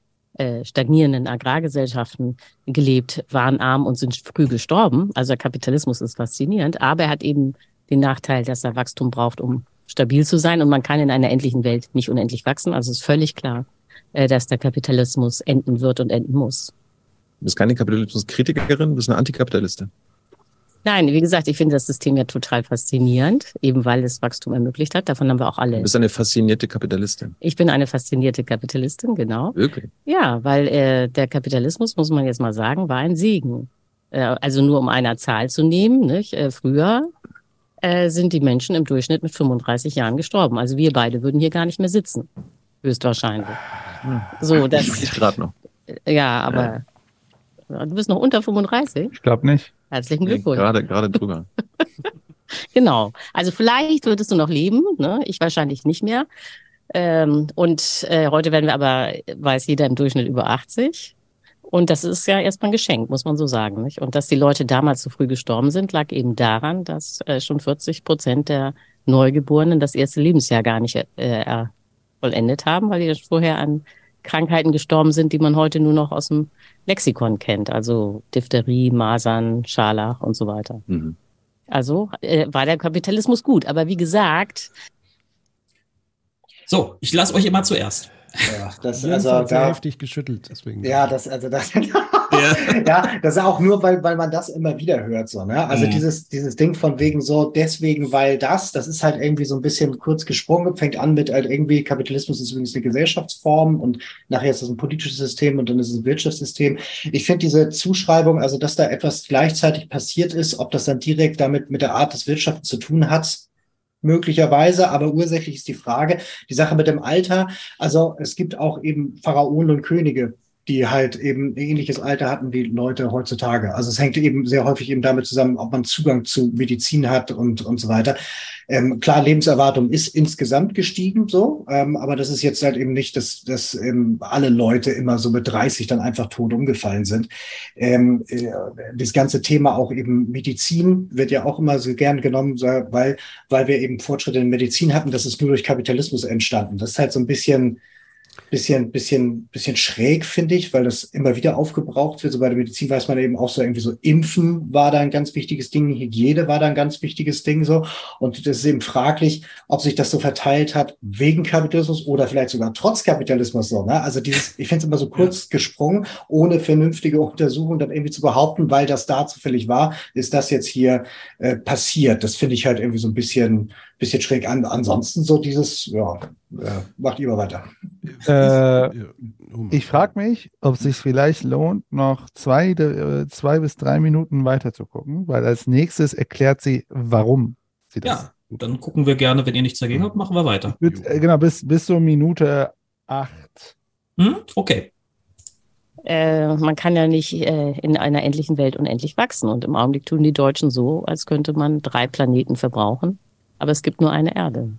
stagnierenden Agrargesellschaften gelebt, waren arm und sind früh gestorben. Also der Kapitalismus ist faszinierend, aber er hat eben den Nachteil, dass er Wachstum braucht, um stabil zu sein. Und man kann in einer endlichen Welt nicht unendlich wachsen. Also ist völlig klar, dass der Kapitalismus enden wird und enden muss. Du bist keine Kapitalismuskritikerin, du bist eine Antikapitalistin. Nein, wie gesagt, ich finde das System ja total faszinierend, eben weil es Wachstum ermöglicht hat. Davon haben wir auch alle. Du bist eine faszinierte Kapitalistin. Ich bin eine faszinierte Kapitalistin, genau. Wirklich? Ja, weil äh, der Kapitalismus, muss man jetzt mal sagen, war ein Segen. Äh, also nur um einer Zahl zu nehmen, nicht? Äh, früher äh, sind die Menschen im Durchschnitt mit 35 Jahren gestorben. Also wir beide würden hier gar nicht mehr sitzen. Höchstwahrscheinlich. So, das. Ich gerade noch. Ja, aber ja. du bist noch unter 35? Ich glaube nicht. Herzlichen Glückwunsch. Nee, gerade, gerade drüber. genau. Also vielleicht würdest du noch leben, ne? ich wahrscheinlich nicht mehr. Ähm, und äh, heute werden wir aber, weiß jeder im Durchschnitt über 80. Und das ist ja erstmal ein Geschenk, muss man so sagen. Nicht? Und dass die Leute damals so früh gestorben sind, lag eben daran, dass äh, schon 40 Prozent der Neugeborenen das erste Lebensjahr gar nicht äh, vollendet haben, weil die vorher an Krankheiten gestorben sind, die man heute nur noch aus dem Lexikon kennt. Also Diphtherie, Masern, Scharlach und so weiter. Mhm. Also äh, war der Kapitalismus gut. Aber wie gesagt. So, ich lasse euch immer zuerst. Ja, das Jens also hat sehr da, heftig geschüttelt, deswegen. Ja, das also das ja. ja, das ist auch nur weil weil man das immer wieder hört so, ne? Also mhm. dieses dieses Ding von wegen so deswegen weil das, das ist halt irgendwie so ein bisschen kurz gesprungen, fängt an mit halt irgendwie Kapitalismus ist übrigens eine Gesellschaftsform und nachher ist das ein politisches System und dann ist es ein Wirtschaftssystem. Ich finde diese Zuschreibung, also dass da etwas gleichzeitig passiert ist, ob das dann direkt damit mit der Art des Wirtschaften zu tun hat, möglicherweise, aber ursächlich ist die Frage, die Sache mit dem Alter. Also es gibt auch eben Pharaonen und Könige, die halt eben ähnliches Alter hatten wie Leute heutzutage. Also es hängt eben sehr häufig eben damit zusammen, ob man Zugang zu Medizin hat und, und so weiter. Ähm, klar, Lebenserwartung ist insgesamt gestiegen, so, ähm, aber das ist jetzt halt eben nicht, dass, dass ähm, alle Leute immer so mit 30 dann einfach tot umgefallen sind. Ähm, äh, das ganze Thema auch eben Medizin wird ja auch immer so gern genommen, weil, weil wir eben Fortschritte in Medizin hatten. Das ist nur durch Kapitalismus entstanden. Das ist halt so ein bisschen bisschen, bisschen, bisschen schräg, finde ich, weil das immer wieder aufgebraucht wird. So bei der Medizin weiß man eben auch so irgendwie so, Impfen war da ein ganz wichtiges Ding, Hygiene war da ein ganz wichtiges Ding so. Und das ist eben fraglich, ob sich das so verteilt hat wegen Kapitalismus oder vielleicht sogar trotz Kapitalismus so. Ne? Also dieses, ich finde es immer so kurz ja. gesprungen, ohne vernünftige Untersuchung dann irgendwie zu behaupten, weil das da zufällig war, ist das jetzt hier äh, passiert. Das finde ich halt irgendwie so ein bisschen, bisschen schräg an. Ansonsten so dieses, ja, äh, macht lieber weiter. Äh, ich frage mich, ob es sich vielleicht lohnt, noch zwei, äh, zwei bis drei Minuten weiter zu gucken, weil als nächstes erklärt sie, warum sie das ja. Dann gucken wir gerne, wenn ihr nichts dagegen habt, machen wir weiter. Bis, äh, genau, bis, bis zur Minute 8. Hm? Okay. Äh, man kann ja nicht äh, in einer endlichen Welt unendlich wachsen. Und im Augenblick tun die Deutschen so, als könnte man drei Planeten verbrauchen. Aber es gibt nur eine Erde.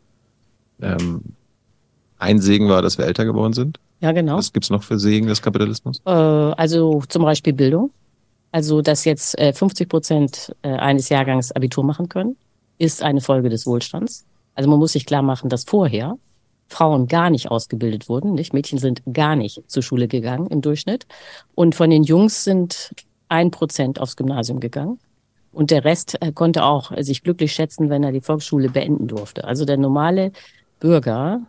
Ähm, ein Segen war, dass wir älter geworden sind. Ja, genau. Was gibt's noch für Segen des Kapitalismus? Äh, also zum Beispiel Bildung. Also, dass jetzt äh, 50 Prozent äh, eines Jahrgangs Abitur machen können, ist eine Folge des Wohlstands. Also man muss sich klar machen, dass vorher Frauen gar nicht ausgebildet wurden, nicht? Mädchen sind gar nicht zur Schule gegangen im Durchschnitt. Und von den Jungs sind ein Prozent aufs Gymnasium gegangen. Und der Rest äh, konnte auch sich glücklich schätzen, wenn er die Volksschule beenden durfte. Also der normale Bürger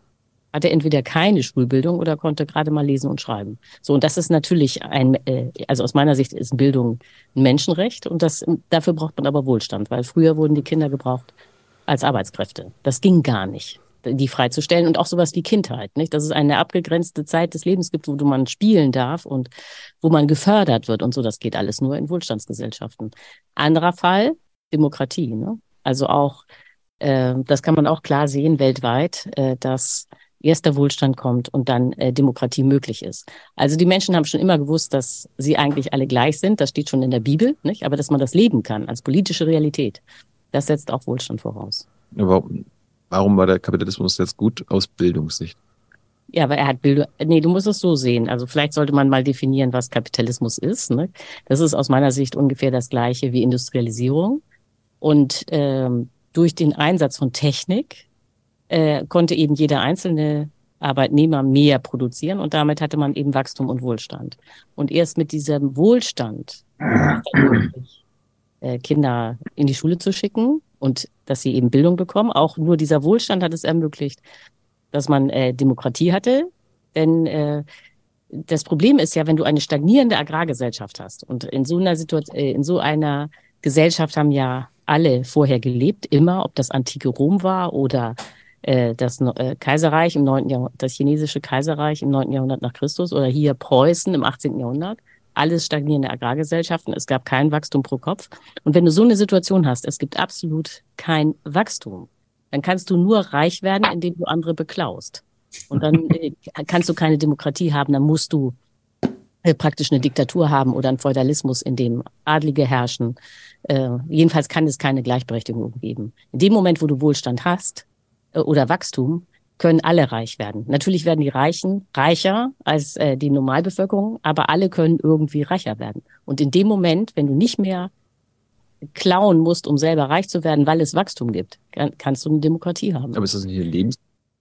hatte entweder keine Schulbildung oder konnte gerade mal lesen und schreiben. So, und das ist natürlich ein, äh, also aus meiner Sicht ist Bildung ein Menschenrecht und das, dafür braucht man aber Wohlstand, weil früher wurden die Kinder gebraucht als Arbeitskräfte. Das ging gar nicht, die freizustellen und auch sowas wie Kindheit, nicht? Dass es eine abgegrenzte Zeit des Lebens gibt, wo man spielen darf und wo man gefördert wird und so. Das geht alles nur in Wohlstandsgesellschaften. Anderer Fall, Demokratie, ne? Also auch, äh, das kann man auch klar sehen weltweit, äh, dass erst der Wohlstand kommt und dann äh, Demokratie möglich ist. Also die Menschen haben schon immer gewusst, dass sie eigentlich alle gleich sind. Das steht schon in der Bibel, nicht? Aber dass man das leben kann als politische Realität, das setzt auch Wohlstand voraus. Aber warum war der Kapitalismus jetzt gut aus Bildungssicht? Ja, aber er hat Bildung. Nee, du musst es so sehen. Also vielleicht sollte man mal definieren, was Kapitalismus ist. Ne? Das ist aus meiner Sicht ungefähr das gleiche wie Industrialisierung. Und ähm, durch den Einsatz von Technik äh, konnte eben jeder einzelne Arbeitnehmer mehr produzieren und damit hatte man eben Wachstum und Wohlstand. Und erst mit diesem Wohlstand äh, Kinder in die Schule zu schicken und dass sie eben Bildung bekommen. Auch nur dieser Wohlstand hat es ermöglicht, dass man äh, Demokratie hatte. Denn äh, das Problem ist ja, wenn du eine stagnierende Agrargesellschaft hast und in so einer Situation, äh, in so einer Gesellschaft haben ja alle vorher gelebt, immer, ob das antike Rom war oder äh, das äh, Kaiserreich im 9. Jahrhundert, das chinesische Kaiserreich im 9. Jahrhundert nach Christus oder hier Preußen im 18. Jahrhundert. Alles stagnierende Agrargesellschaften. Es gab kein Wachstum pro Kopf. Und wenn du so eine Situation hast, es gibt absolut kein Wachstum, dann kannst du nur reich werden, indem du andere beklaust. Und dann äh, kannst du keine Demokratie haben, dann musst du äh, praktisch eine Diktatur haben oder einen Feudalismus, in dem Adlige herrschen. Äh, jedenfalls kann es keine Gleichberechtigung geben. In dem Moment, wo du Wohlstand hast, äh, oder Wachstum, können alle reich werden. Natürlich werden die Reichen reicher als äh, die Normalbevölkerung, aber alle können irgendwie reicher werden. Und in dem Moment, wenn du nicht mehr klauen musst, um selber reich zu werden, weil es Wachstum gibt, kann, kannst du eine Demokratie haben. Aber ist das nicht ein Lebens...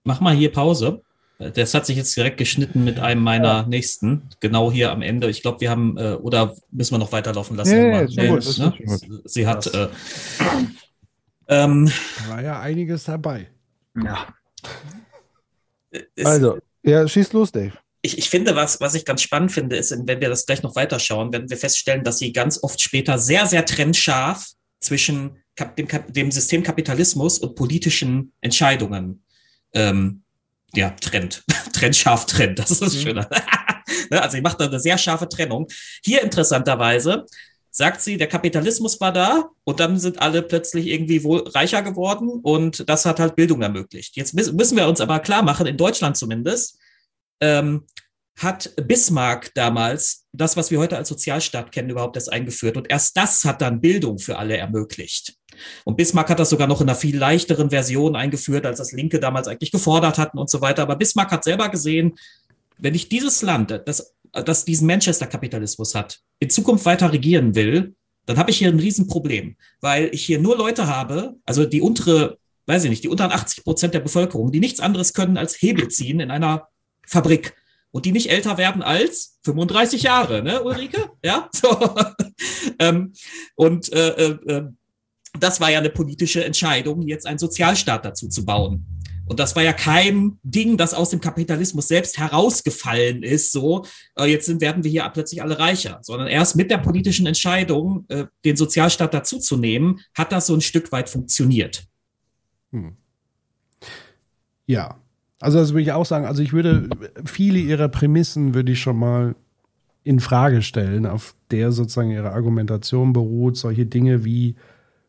Mach mal hier Pause. Das hat sich jetzt direkt geschnitten mit einem meiner ja. nächsten, genau hier am Ende. Ich glaube, wir haben, äh, oder müssen wir noch weiterlaufen lassen? Nee, nee, gut, ne? Sie hat. Äh, ähm, da war ja einiges dabei. Ja. Es, Also, ja, schieß los, Dave. ich, ich finde, was, was ich ganz spannend finde, ist, wenn wir das gleich noch weiterschauen, werden wir feststellen, dass sie ganz oft später sehr, sehr trennscharf zwischen dem, dem System Kapitalismus und politischen Entscheidungen ähm, ja, trennt. trennscharf trennt, das ist das Schöne. Ne, also sie macht da eine sehr scharfe Trennung. Hier interessanterweise sagt sie, der Kapitalismus war da und dann sind alle plötzlich irgendwie wohl reicher geworden und das hat halt Bildung ermöglicht. Jetzt müssen wir uns aber klar machen, in Deutschland zumindest, ähm, hat Bismarck damals das, was wir heute als Sozialstaat kennen, überhaupt erst eingeführt. Und erst das hat dann Bildung für alle ermöglicht. Und Bismarck hat das sogar noch in einer viel leichteren Version eingeführt, als das Linke damals eigentlich gefordert hatten und so weiter. Aber Bismarck hat selber gesehen, wenn ich dieses Land, das, das diesen Manchester-Kapitalismus hat, in Zukunft weiter regieren will, dann habe ich hier ein Riesenproblem, weil ich hier nur Leute habe, also die untere, weiß ich nicht, die unteren 80 Prozent der Bevölkerung, die nichts anderes können als Hebel ziehen in einer Fabrik und die nicht älter werden als 35 Jahre, ne, Ulrike? Ja, so. ähm, und äh, äh, das war ja eine politische Entscheidung, jetzt einen Sozialstaat dazu zu bauen. Und das war ja kein Ding, das aus dem Kapitalismus selbst herausgefallen ist, so, äh, jetzt sind, werden wir hier plötzlich alle reicher, sondern erst mit der politischen Entscheidung, äh, den Sozialstaat dazuzunehmen, hat das so ein Stück weit funktioniert. Hm. Ja, also das würde ich auch sagen. Also ich würde viele ihrer Prämissen würde ich schon mal in Frage stellen, auf der sozusagen ihre Argumentation beruht. Solche Dinge wie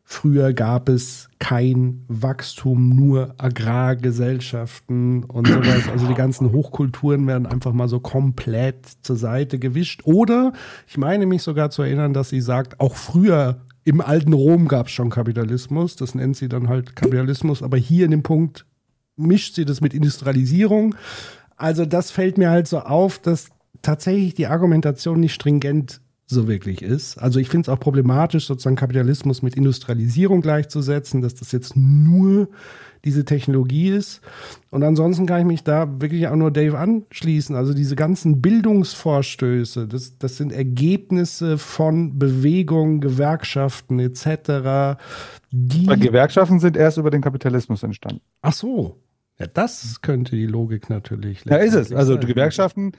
früher gab es kein Wachstum, nur Agrargesellschaften und sowas. Also die ganzen Hochkulturen werden einfach mal so komplett zur Seite gewischt. Oder ich meine mich sogar zu erinnern, dass sie sagt, auch früher im alten Rom gab es schon Kapitalismus. Das nennt sie dann halt Kapitalismus. Aber hier in dem Punkt mischt sie das mit Industrialisierung. Also das fällt mir halt so auf, dass tatsächlich die Argumentation nicht stringent so wirklich ist. Also ich finde es auch problematisch, sozusagen Kapitalismus mit Industrialisierung gleichzusetzen, dass das jetzt nur diese Technologie ist. Und ansonsten kann ich mich da wirklich auch nur Dave anschließen. Also diese ganzen Bildungsvorstöße, das, das sind Ergebnisse von Bewegungen, Gewerkschaften etc. Die Weil Gewerkschaften sind erst über den Kapitalismus entstanden. Ach so. Ja, das könnte die Logik natürlich. Ja, ist es. Also die. Gewerkschaften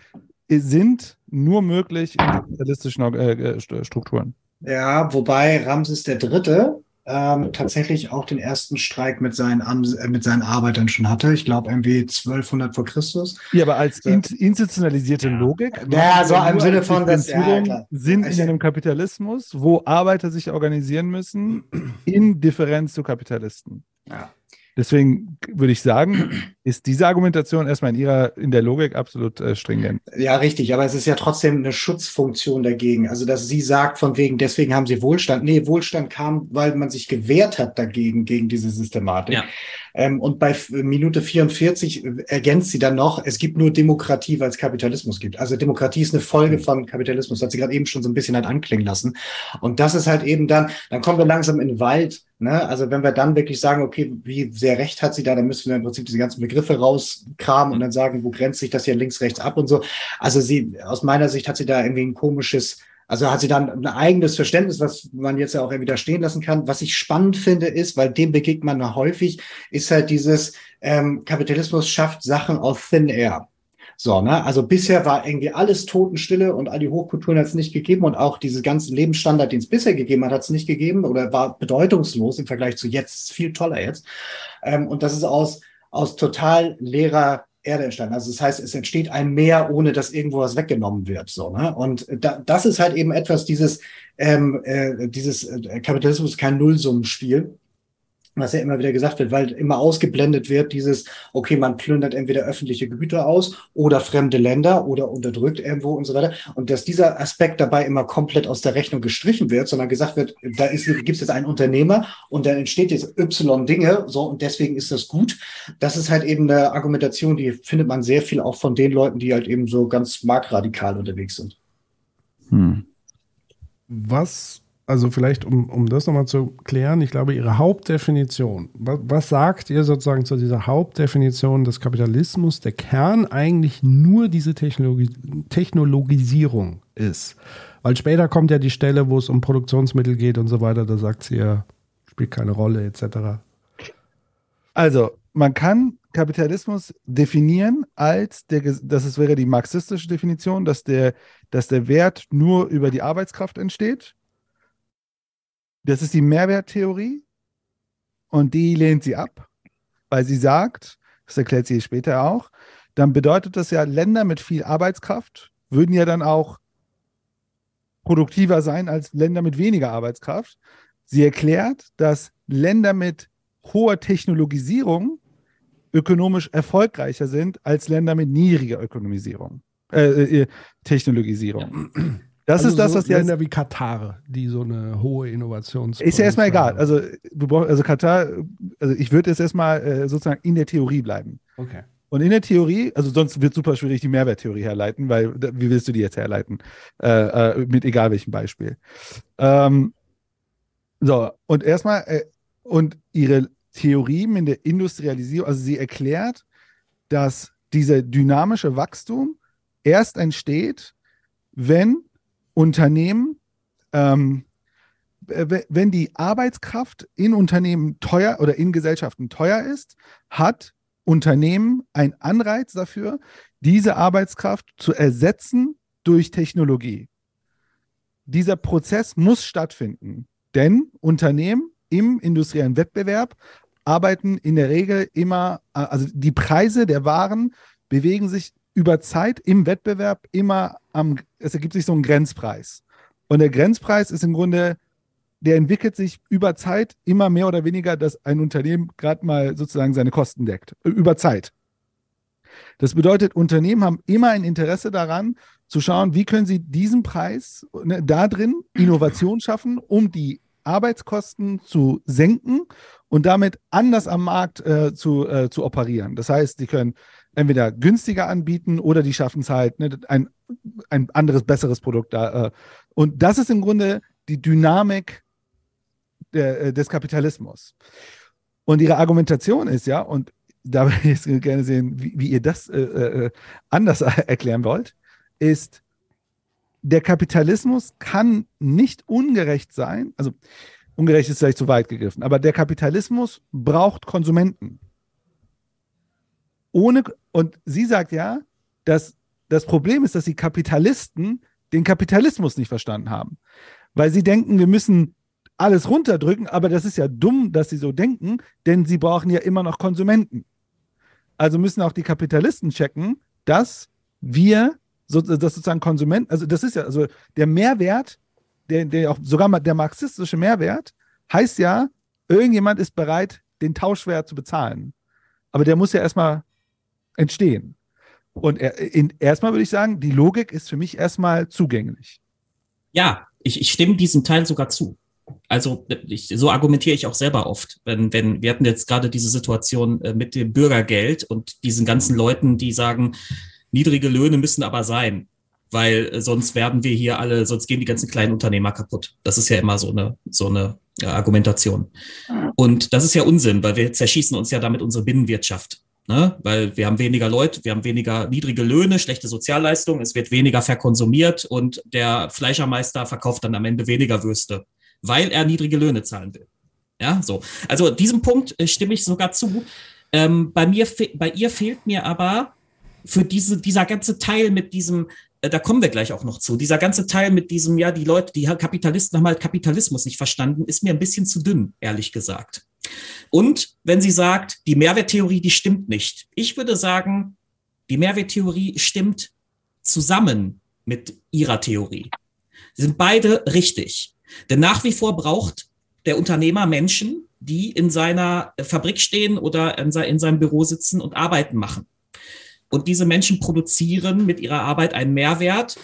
sind nur möglich in kapitalistischen äh, äh, St- Strukturen. Ja, wobei Ramses der Dritte ähm, tatsächlich auch den ersten Streik mit seinen, äh, mit seinen Arbeitern schon hatte. Ich glaube irgendwie 1200 vor Christus. Ja, aber als in, institutionalisierte Logik. Ja, so im Sinne von, dass- ja, sind in einem Kapitalismus, wo Arbeiter sich organisieren müssen, in Differenz zu Kapitalisten. Ja. Deswegen würde ich sagen, ist diese Argumentation erstmal in ihrer, in der Logik absolut äh, stringent. Ja, richtig, aber es ist ja trotzdem eine Schutzfunktion dagegen. Also, dass sie sagt, von wegen, deswegen haben sie Wohlstand. Nee, Wohlstand kam, weil man sich gewehrt hat dagegen, gegen diese Systematik. Ja. Ähm, und bei Minute 44 ergänzt sie dann noch, es gibt nur Demokratie, weil es Kapitalismus gibt. Also Demokratie ist eine Folge von Kapitalismus. Das hat sie gerade eben schon so ein bisschen halt anklingen lassen. Und das ist halt eben dann, dann kommen wir langsam in den Wald. Ne? Also wenn wir dann wirklich sagen, okay, wie sehr recht hat sie da, dann müssen wir im Prinzip diese ganzen Begriffe rauskramen und dann sagen, wo grenzt sich das hier links, rechts ab und so. Also sie, aus meiner Sicht hat sie da irgendwie ein komisches, also hat sie dann ein eigenes Verständnis, was man jetzt ja auch wieder stehen lassen kann. Was ich spannend finde, ist, weil dem begegnet man häufig, ist halt dieses ähm, Kapitalismus schafft Sachen aus Thin Air. So, ne? Also bisher war irgendwie alles Totenstille und all die Hochkulturen hat es nicht gegeben und auch diese ganzen Lebensstandard, den es bisher gegeben hat, hat es nicht gegeben oder war bedeutungslos im Vergleich zu jetzt, viel toller jetzt. Ähm, und das ist aus, aus total leerer Erde entstanden. Also das heißt, es entsteht ein Meer, ohne dass irgendwo was weggenommen wird. So, ne? Und da, das ist halt eben etwas, dieses, ähm, äh, dieses äh, Kapitalismus kein Nullsummenspiel was ja immer wieder gesagt wird, weil immer ausgeblendet wird, dieses, okay, man plündert entweder öffentliche Güter aus oder fremde Länder oder unterdrückt irgendwo und so weiter. Und dass dieser Aspekt dabei immer komplett aus der Rechnung gestrichen wird, sondern gesagt wird, da gibt es jetzt einen Unternehmer und dann entsteht jetzt Y Dinge, so, und deswegen ist das gut. Das ist halt eben eine Argumentation, die findet man sehr viel auch von den Leuten, die halt eben so ganz marktradikal unterwegs sind. Was, also vielleicht, um, um das nochmal zu klären, ich glaube, Ihre Hauptdefinition, was, was sagt ihr sozusagen zu dieser Hauptdefinition des Kapitalismus, der Kern eigentlich nur diese Technologi Technologisierung ist? Weil später kommt ja die Stelle, wo es um Produktionsmittel geht und so weiter, da sagt sie ja, spielt keine Rolle, etc. Also, man kann Kapitalismus definieren als der, das ist, wäre die marxistische Definition, dass der, dass der Wert nur über die Arbeitskraft entsteht. Das ist die Mehrwerttheorie und die lehnt sie ab, weil sie sagt, das erklärt sie später auch, dann bedeutet das ja, Länder mit viel Arbeitskraft würden ja dann auch produktiver sein als Länder mit weniger Arbeitskraft. Sie erklärt, dass Länder mit hoher Technologisierung ökonomisch erfolgreicher sind als Länder mit niedriger Ökonomisierung, äh, äh, Technologisierung. Das also ist das, so was jetzt Länder wie Katar, die so eine hohe Innovations ist ja erstmal egal. Also, also Katar, also ich würde jetzt erstmal äh, sozusagen in der Theorie bleiben. Okay. Und in der Theorie, also sonst wird super schwierig die Mehrwerttheorie herleiten, weil wie willst du die jetzt herleiten? Äh, äh, mit egal welchem Beispiel. Ähm, so, und erstmal, äh, und ihre Theorie in der Industrialisierung, also sie erklärt, dass dieser dynamische Wachstum erst entsteht, wenn Unternehmen, ähm, wenn die Arbeitskraft in Unternehmen teuer oder in Gesellschaften teuer ist, hat Unternehmen einen Anreiz dafür, diese Arbeitskraft zu ersetzen durch Technologie. Dieser Prozess muss stattfinden, denn Unternehmen im industriellen Wettbewerb arbeiten in der Regel immer, also die Preise der Waren bewegen sich über Zeit im Wettbewerb immer am, es ergibt sich so ein Grenzpreis. Und der Grenzpreis ist im Grunde der entwickelt sich über Zeit immer mehr oder weniger, dass ein Unternehmen gerade mal sozusagen seine Kosten deckt. Über Zeit. Das bedeutet, Unternehmen haben immer ein Interesse daran, zu schauen, wie können sie diesen Preis ne, da drin Innovation schaffen, um die Arbeitskosten zu senken und damit anders am Markt äh, zu, äh, zu operieren. Das heißt, sie können entweder günstiger anbieten oder die schaffen es halt, ne, ein, ein anderes, besseres Produkt da. Äh. Und das ist im Grunde die Dynamik der, äh, des Kapitalismus. Und ihre Argumentation ist ja, und da würde ich jetzt gerne sehen, wie, wie ihr das äh, äh, anders erklären wollt, ist, der Kapitalismus kann nicht ungerecht sein, also ungerecht ist vielleicht zu weit gegriffen, aber der Kapitalismus braucht Konsumenten. Ohne, und sie sagt ja, dass das Problem ist, dass die Kapitalisten den Kapitalismus nicht verstanden haben. Weil sie denken, wir müssen alles runterdrücken, aber das ist ja dumm, dass sie so denken, denn sie brauchen ja immer noch Konsumenten. Also müssen auch die Kapitalisten checken, dass wir, so, dass sozusagen Konsumenten, also das ist ja, also der Mehrwert, der, der auch sogar mal der marxistische Mehrwert, heißt ja, irgendjemand ist bereit, den Tauschwert zu bezahlen. Aber der muss ja erstmal entstehen. Und er, in, erstmal würde ich sagen, die Logik ist für mich erstmal zugänglich. Ja, ich, ich stimme diesem Teil sogar zu. Also ich, so argumentiere ich auch selber oft. Wenn, wenn wir hatten jetzt gerade diese Situation äh, mit dem Bürgergeld und diesen ganzen Leuten, die sagen, niedrige Löhne müssen aber sein, weil äh, sonst werden wir hier alle, sonst gehen die ganzen kleinen Unternehmer kaputt. Das ist ja immer so eine so eine äh, Argumentation. Und das ist ja Unsinn, weil wir zerschießen uns ja damit unsere Binnenwirtschaft. Ne? Weil wir haben weniger Leute, wir haben weniger niedrige Löhne, schlechte Sozialleistungen, es wird weniger verkonsumiert und der Fleischermeister verkauft dann am Ende weniger Würste, weil er niedrige Löhne zahlen will. Ja, so. Also diesem Punkt äh, stimme ich sogar zu. Ähm, bei mir, bei ihr fehlt mir aber für diese, dieser ganze Teil mit diesem, äh, da kommen wir gleich auch noch zu, dieser ganze Teil mit diesem, ja, die Leute, die Kapitalisten haben halt Kapitalismus nicht verstanden, ist mir ein bisschen zu dünn, ehrlich gesagt. Und wenn sie sagt, die Mehrwerttheorie, die stimmt nicht. Ich würde sagen, die Mehrwerttheorie stimmt zusammen mit ihrer Theorie. Sie sind beide richtig. Denn nach wie vor braucht der Unternehmer Menschen, die in seiner Fabrik stehen oder in, seinem Büro sitzen und Arbeiten machen. Und diese Menschen produzieren mit ihrer Arbeit einen Mehrwert.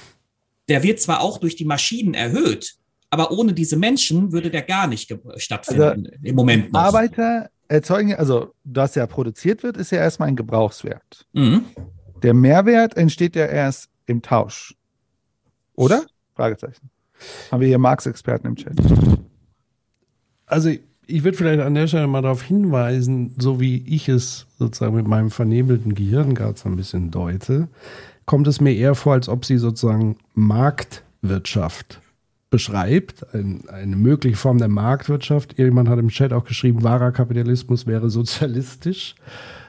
Der wird zwar auch durch die Maschinen erhöht, aber ohne diese Menschen würde der gar nicht stattfinden also, im Moment. Noch. Arbeiter erzeugen, also das ja produziert wird, ist ja erstmal ein Gebrauchswert. Mhm. Der Mehrwert entsteht ja erst im Tausch. Oder? Fragezeichen. Haben wir hier Marx-Experten im Chat. Also ich würde vielleicht an der Stelle mal darauf hinweisen, so wie ich es sozusagen mit meinem vernebelten Gehirn gerade so ein bisschen deute, kommt es mir eher vor, als ob sie sozusagen Marktwirtschaft beschreibt, ein, eine mögliche Form der Marktwirtschaft. Jemand hat im Chat auch geschrieben, wahrer Kapitalismus wäre sozialistisch,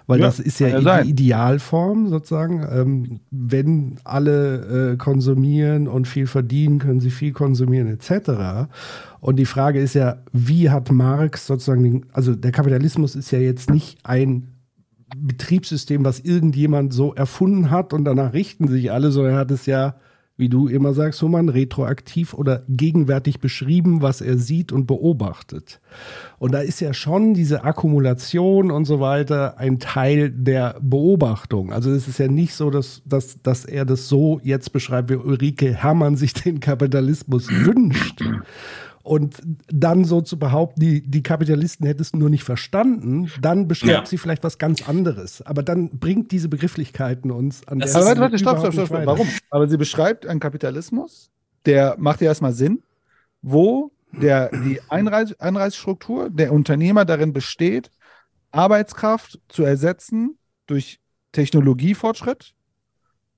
weil ja, das ist ja, die Idealform sozusagen. Ähm, wenn alle äh, konsumieren und viel verdienen, können sie viel konsumieren etc. Und die Frage ist ja, wie hat Marx sozusagen, den, also der Kapitalismus ist ja jetzt nicht ein Betriebssystem, was irgendjemand so erfunden hat und danach richten sich alle, sondern er hat es ja wie du immer sagst, Human, retroaktiv oder gegenwärtig beschrieben, was er sieht und beobachtet. Und da ist ja schon diese Akkumulation und so weiter ein Teil der Beobachtung. Also es ist ja nicht so, dass, dass, dass er das so jetzt beschreibt, wie Ulrike Hermann sich den Kapitalismus wünscht. Und dann so zu behaupten, die, die Kapitalisten hätten es nur nicht verstanden, dann beschreibt ja. sie vielleicht was ganz anderes. Aber dann bringt diese Begrifflichkeiten uns an das der Stelle. Warte, stopp, stopp, stopp, stopp. Warum? Aber sie beschreibt einen Kapitalismus, der macht ja erstmal Sinn, wo der, die Einreis, Einreisstruktur der Unternehmer darin besteht, Arbeitskraft zu ersetzen durch Technologiefortschritt.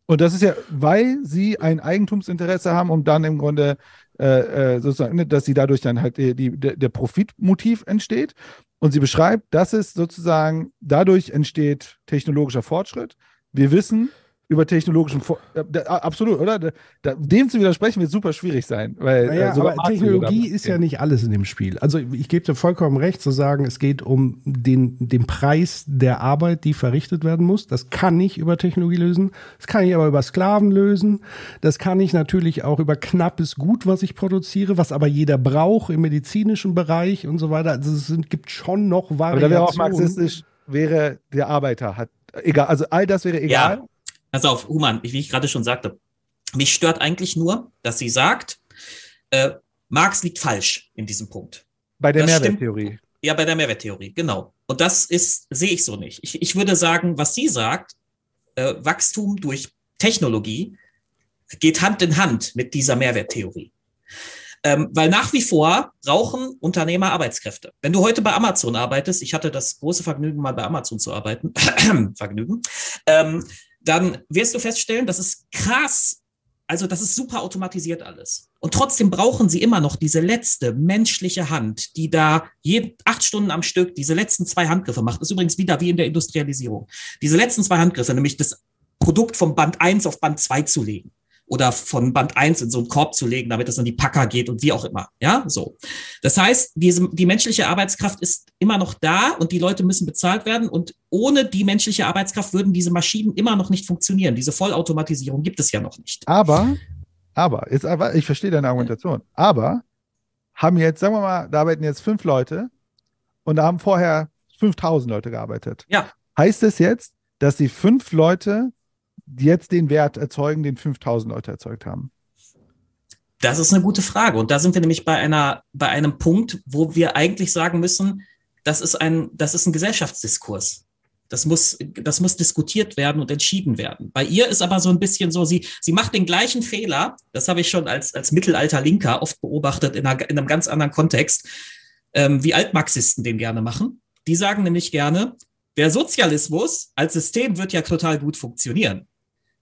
Und das ist ja, weil sie ein Eigentumsinteresse haben, um dann im Grunde äh, äh, sozusagen, ne, dass sie dadurch dann halt die, die, der Profitmotiv entsteht. Und sie beschreibt, dass es sozusagen dadurch entsteht technologischer Fortschritt. Wir wissen, über technologischen Vor äh, da, absolut, oder? Da, da, dem zu widersprechen wird super schwierig sein. Weil, Naja, äh, sogar aber Technologie ist ja nicht alles in dem Spiel. Also ich gebe dir vollkommen recht zu sagen, es geht um den, den Preis der Arbeit, die verrichtet werden muss. Das kann ich über Technologie lösen. Das kann ich aber über Sklaven lösen. Das kann ich natürlich auch über knappes Gut, was ich produziere, was aber jeder braucht im medizinischen Bereich und so weiter. Also es sind, gibt schon noch Aber Variationen. da wäre auch marxistisch, wäre der Arbeiter hat. Egal, also all das wäre egal. Ja, pass auf, Human, wie ich gerade schon sagte, mich stört eigentlich nur, dass sie sagt, äh, Marx liegt falsch in diesem Punkt. Bei der Das stimmt. Mehrwerttheorie. Ja, bei der Mehrwerttheorie, genau. Und das ist, sehe ich so nicht. Ich, ich würde sagen, was sie sagt, äh, Wachstum durch Technologie geht Hand in Hand mit dieser Mehrwerttheorie. Ähm, weil nach wie vor brauchen Unternehmer Arbeitskräfte. Wenn du heute bei Amazon arbeitest, ich hatte das große Vergnügen, mal bei Amazon zu arbeiten, Vergnügen, ähm, dann wirst du feststellen, das ist krass. Also das ist super automatisiert alles. Und trotzdem brauchen sie immer noch diese letzte menschliche Hand, die da je, acht Stunden am Stück diese letzten zwei Handgriffe macht. Das ist übrigens wieder wie in der Industrialisierung. Diese letzten zwei Handgriffe, nämlich das Produkt vom Band 1 auf Band 2 zu legen oder von Band 1 in so einen Korb zu legen, damit es an die Packer geht und wie auch immer. Ja, so. Das heißt, diese, die menschliche Arbeitskraft ist immer noch da und die Leute müssen bezahlt werden und ohne die menschliche Arbeitskraft würden diese Maschinen immer noch nicht funktionieren. Diese Vollautomatisierung gibt es ja noch nicht. Aber, aber, jetzt, aber, ich verstehe deine Argumentation. Aber haben jetzt, sagen wir mal, da arbeiten jetzt fünf Leute und da haben vorher 5000 Leute gearbeitet. Ja. Heißt es jetzt, dass die fünf Leute jetzt den Wert erzeugen, den 5000 Leute erzeugt haben? Das ist eine gute Frage. Und da sind wir nämlich bei einer, bei einem Punkt, wo wir eigentlich sagen müssen, das ist ein, das ist ein Gesellschaftsdiskurs. Das muss, das muss diskutiert werden und entschieden werden. Bei ihr ist aber so ein bisschen so, sie, sie macht den gleichen Fehler. Das habe ich schon als, als Mittelalter-Linker oft beobachtet in, einer, in einem ganz anderen Kontext, ähm, wie Altmarxisten den gerne machen. Die sagen nämlich gerne, der Sozialismus als System wird ja total gut funktionieren.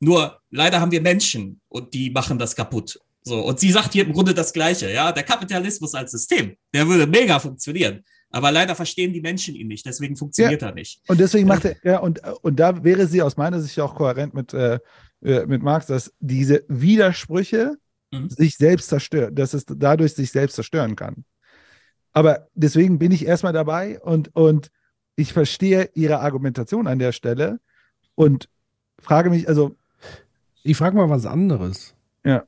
Nur leider haben wir Menschen und die machen das kaputt. So, und sie sagt hier im Grunde das Gleiche, ja. Der Kapitalismus als System, der würde mega funktionieren. Aber leider verstehen die Menschen ihn nicht, deswegen funktioniert er nicht. Und deswegen macht er, ja, und, und da wäre sie aus meiner Sicht auch kohärent mit, äh, äh, mit Marx, dass diese Widersprüche Mhm. sich selbst zerstört, dass es dadurch sich selbst zerstören kann. Aber deswegen bin ich erstmal dabei und, und ich verstehe ihre Argumentation an der Stelle und frage mich, also, Ich frage mal was anderes. Ja.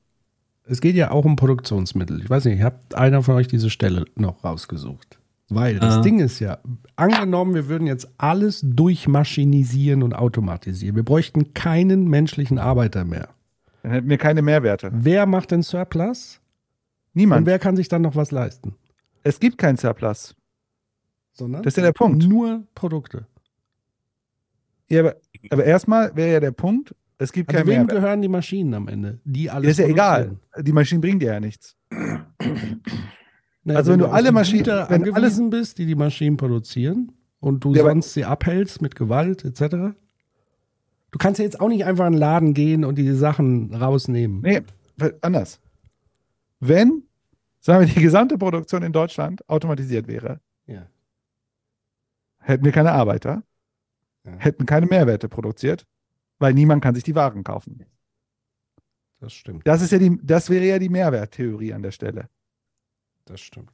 Es geht ja auch um Produktionsmittel. Ich weiß nicht, habt einer von euch diese Stelle noch rausgesucht? Weil das Ah. Ding ist ja, angenommen, wir würden jetzt alles durchmaschinisieren und automatisieren. Wir bräuchten keinen menschlichen Arbeiter mehr. dann hätten wir keine Mehrwerte. Wer macht den Surplus? Und Niemand. wer kann sich dann noch was leisten? Es gibt keinen Surplus. Sondern Das ist ja der Punkt. Nur Produkte. Ja, aber, aber erstmal wäre ja der Punkt, es gibt Also keinen wem Mehrwert. gehören die Maschinen am Ende? Die alles ist ja egal. Die Maschinen bringen dir ja nichts. Naja, Also wenn du auf alle Maschinen- wenn angewiesen bist, die die Maschinen produzieren und du Ja, sonst sie abhältst mit Gewalt etc. Du kannst ja jetzt auch nicht einfach in den Laden gehen und die Sachen rausnehmen. Nee, anders. Wenn, sagen wir, die gesamte Produktion in Deutschland automatisiert wäre, Ja. hätten wir keine Arbeiter, Ja. hätten keine Mehrwerte produziert, weil niemand kann sich die Waren kaufen. Das stimmt. Das ist ja die, das wäre ja die Mehrwerttheorie an der Stelle. Das stimmt.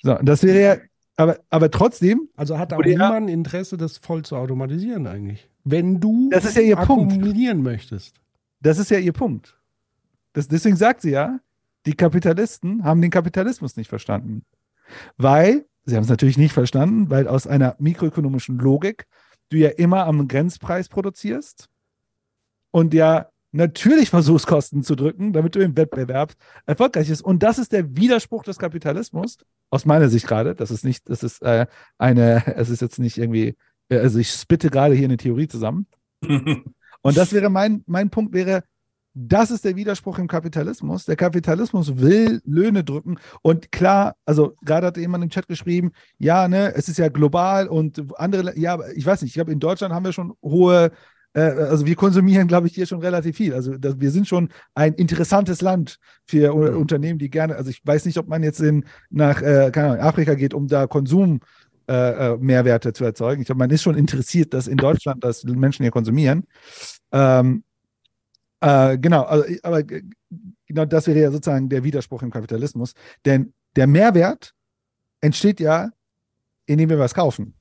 So, das wäre ja, aber, aber trotzdem, Also hat auch niemand Interesse, das voll zu automatisieren eigentlich. Wenn du Das ist ja ihr Punkt. akkumulieren möchtest. das ist ja ihr Punkt. Das, deswegen sagt sie ja, die Kapitalisten haben den Kapitalismus nicht verstanden. Weil, sie haben es natürlich nicht verstanden, weil aus einer mikroökonomischen Logik du ja immer am Grenzpreis produzierst und ja natürlich versuchst, Kosten zu drücken, damit du im Wettbewerb erfolgreich bist. Und das ist der Widerspruch des Kapitalismus, aus meiner Sicht gerade. Das ist nicht, das ist äh, eine, es ist jetzt nicht irgendwie, äh, also ich spitte gerade hier eine Theorie zusammen. Und das wäre mein, mein Punkt wäre, das ist der Widerspruch im Kapitalismus. Der Kapitalismus will Löhne drücken. Und klar, also gerade hat jemand im Chat geschrieben, ja, ne, es ist ja global und andere, ja, ich weiß nicht, ich glaube, in Deutschland haben wir schon hohe, äh, also wir konsumieren, glaube ich, hier schon relativ viel. Also das, wir sind schon ein interessantes Land für U- Unternehmen, die gerne, also ich weiß nicht, ob man jetzt in, nach äh, Ahnung, Afrika geht, um da Konsum äh, äh, Mehrwerte zu erzeugen. Ich glaube, man ist schon interessiert, dass in Deutschland, dass Menschen hier konsumieren. Ähm, Äh, genau, also, aber genau das wäre ja sozusagen der Widerspruch im Kapitalismus. Denn der Mehrwert entsteht ja, indem wir was kaufen.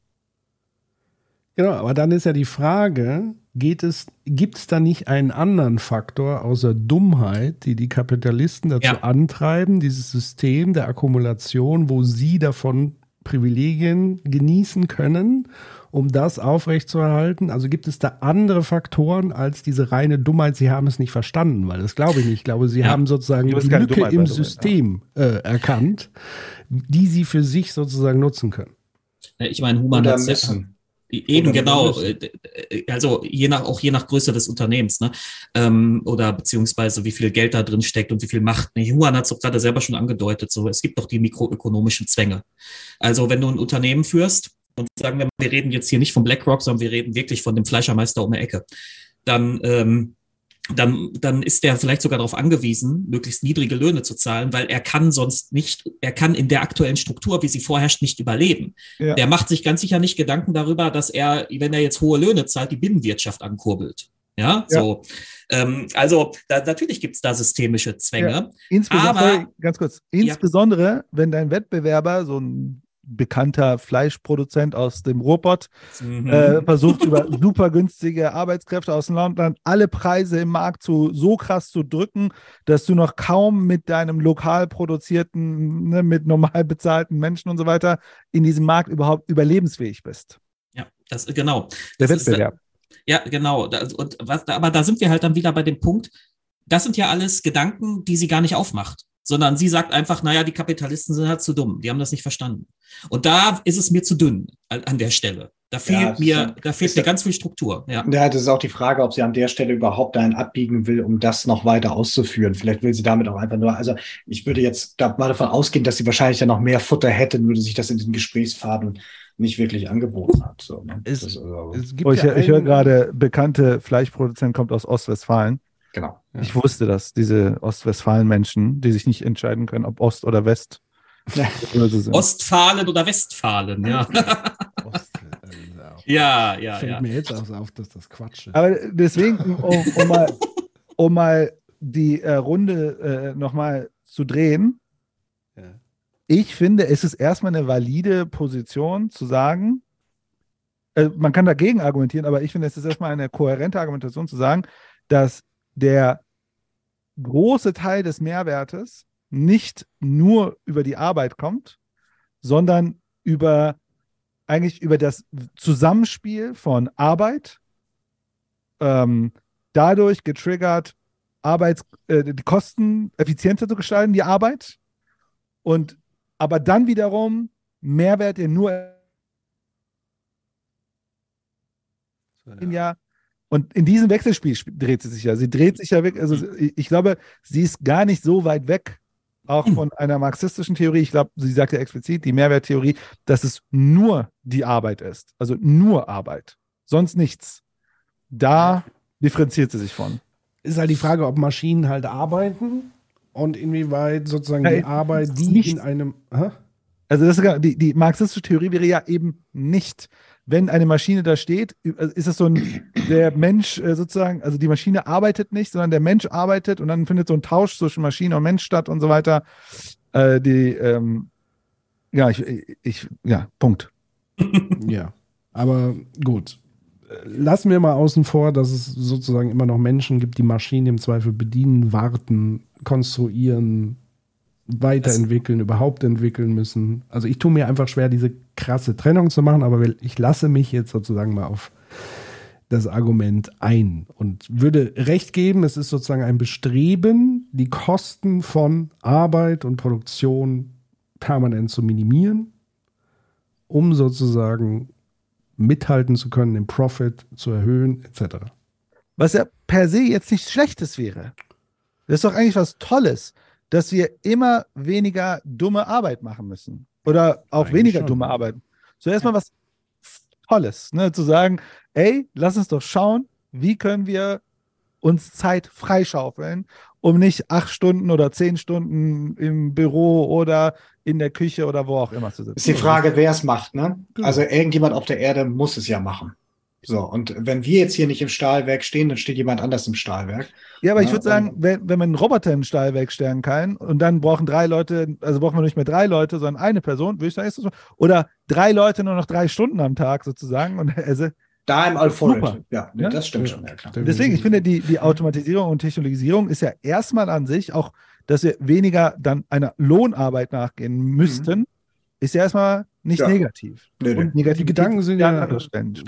Genau, aber dann ist ja die Frage, geht es, gibt es da nicht einen anderen Faktor außer Dummheit, die die Kapitalisten dazu Ja. antreiben, dieses System der Akkumulation, wo sie davon Privilegien genießen können, um das aufrechtzuerhalten? Also gibt es da andere Faktoren als diese reine Dummheit, sie haben es nicht verstanden, weil das glaube ich nicht. Ich glaube, sie Ja. haben sozusagen die Lücke Dummheit, im way, ja. System äh, erkannt, die sie für sich sozusagen nutzen können. Ich meine, Human hat müssen. Eben, Oder genau. müssen. Äh, Also je nach, auch je nach Größe des Unternehmens, ne? Ähm, oder beziehungsweise wie viel Geld da drin steckt und wie viel Macht. Ne, Juan hat es doch gerade selber schon angedeutet, so es gibt doch die mikroökonomischen Zwänge. Also wenn du ein Unternehmen führst und sagen wir mal, wir reden jetzt hier nicht von BlackRock, sondern wir reden wirklich von dem Fleischermeister um die Ecke, dann ähm, dann, dann ist der vielleicht sogar darauf angewiesen, möglichst niedrige Löhne zu zahlen, weil er kann sonst nicht, er kann in der aktuellen Struktur, wie sie vorherrscht, nicht überleben. Ja. Der macht sich ganz sicher nicht Gedanken darüber, dass er, wenn er jetzt hohe Löhne zahlt, die Binnenwirtschaft ankurbelt. Ja, Ja. so. Ähm, also da, natürlich gibt's da systemische Zwänge. Insbesondere, Aber- ganz kurz, insbesondere, wenn dein Wettbewerber, so ein bekannter Fleischproduzent aus dem Ruhrpott, Mhm. äh, versucht über super günstige Arbeitskräfte aus dem Land alle Preise im Markt zu, so krass zu drücken, dass du noch kaum mit deinem lokal produzierten, ne, mit normal bezahlten Menschen und so weiter in diesem Markt überhaupt überlebensfähig bist. ja, das genau. Der Das ist- Wettbewerb. Ja, genau. Und was, aber da sind wir halt dann wieder bei dem Punkt, das sind ja alles Gedanken, die sie gar nicht aufmacht, sondern sie sagt einfach, naja, die Kapitalisten sind halt zu dumm, die haben das nicht verstanden. Und da ist es mir zu dünn an, der Stelle. Da fehlt Ja, mir, da fehlt ist mir ja- ganz viel Struktur. Ja. Ja, das ist auch die Frage, ob sie an der Stelle überhaupt dahin abbiegen will, um das noch weiter auszuführen. Vielleicht will sie damit auch einfach nur, also ich würde jetzt da mal davon ausgehen, dass sie wahrscheinlich dann noch mehr Futter hätte, nur dass sich das in den Gesprächsfaden nicht wirklich angeboten hat. So, ne? Es- das ist also, Es gibt Oh, ich ja ich höre einen- gerade, bekannte Fleischproduzent kommt aus Ostwestfalen. genau. Ja. Ich wusste das, diese Ostwestfalen-Menschen, die sich nicht entscheiden können, ob Ost oder West. Ja. Ostfalen oder Westfalen, ja. Ost- ja, ja, Fällt ja. mir jetzt auch auf, dass das Quatsch ist. Aber deswegen, um, um, mal, um mal die äh, Runde äh, nochmal zu drehen, Ja. ich finde, es ist erstmal eine valide Position zu sagen, äh, man kann dagegen argumentieren, aber ich finde, es ist erstmal eine kohärente Argumentation zu sagen, dass der große Teil des Mehrwertes nicht nur über die Arbeit kommt, sondern über eigentlich über das Zusammenspiel von Arbeit, ähm, dadurch getriggert, Arbeits, äh, die Kosten effizienter zu gestalten, die Arbeit, und aber dann wiederum Mehrwert, der nur im Jahr und in diesem Wechselspiel sp- dreht sie sich ja. Sie dreht sich ja weg. Also ich, glaube, sie ist gar nicht so weit weg, auch von einer marxistischen Theorie. Ich glaube, sie sagt ja explizit, die Mehrwerttheorie, dass es nur die Arbeit ist. Also nur Arbeit. Sonst nichts. Da differenziert sie sich von. Ist halt die Frage, ob Maschinen halt arbeiten und inwieweit sozusagen Ja, die Arbeit, die nicht- in einem. Hä? Also das ist, gar- die, die marxistische Theorie wäre ja eben nicht, wenn eine Maschine da steht, also ist es so ein, der Mensch äh, sozusagen, also die Maschine arbeitet nicht, sondern der Mensch arbeitet und dann findet so ein Tausch zwischen Maschine und Mensch statt und so weiter. Äh, die, ähm, ja, ich, ich, ja, Punkt. Ja, aber gut. Lassen wir mal außen vor, dass es sozusagen immer noch Menschen gibt, die Maschinen im Zweifel bedienen, warten, konstruieren, weiterentwickeln, überhaupt entwickeln müssen. Also ich tue mir einfach schwer, diese krasse Trennung zu machen, aber ich lasse mich jetzt sozusagen mal auf das Argument ein und würde recht geben, es ist sozusagen ein Bestreben, die Kosten von Arbeit und Produktion permanent zu minimieren, um sozusagen mithalten zu können, den Profit zu erhöhen, etc. Was ja per se jetzt nichts Schlechtes wäre. Das ist doch eigentlich was Tolles, dass wir immer weniger dumme Arbeit machen müssen. Oder auch Eigentlich weniger schon. dumme Arbeit. So erstmal was Tolles, ne? zu sagen, ey, lass uns doch schauen, wie können wir uns Zeit freischaufeln, um nicht acht Stunden oder zehn Stunden im Büro oder in der Küche oder wo auch immer zu sitzen. Ist die Frage, wer es macht, ne? Genau. Also irgendjemand auf der Erde muss es ja machen. So, und wenn wir jetzt hier nicht im Stahlwerk stehen, dann steht jemand anders im Stahlwerk. Ja, aber ich Ja, würde sagen, wenn, wenn man einen Roboter den Stahlwerk stellen kann und dann brauchen drei Leute, also brauchen wir nicht mehr drei Leute, sondern eine Person, würde ich sagen, ist das so. Oder drei Leute nur noch drei Stunden am Tag sozusagen. Und also, Da im. Super. Ja, Ja? das stimmt schon, ja klar. deswegen, ich finde, die, die Automatisierung und Technologisierung ist ja erstmal an sich auch, dass wir weniger dann einer Lohnarbeit nachgehen müssten, ist ja erstmal nicht Ja. negativ. Nee, nee. Und negativ Die Gedanken sind ja, die.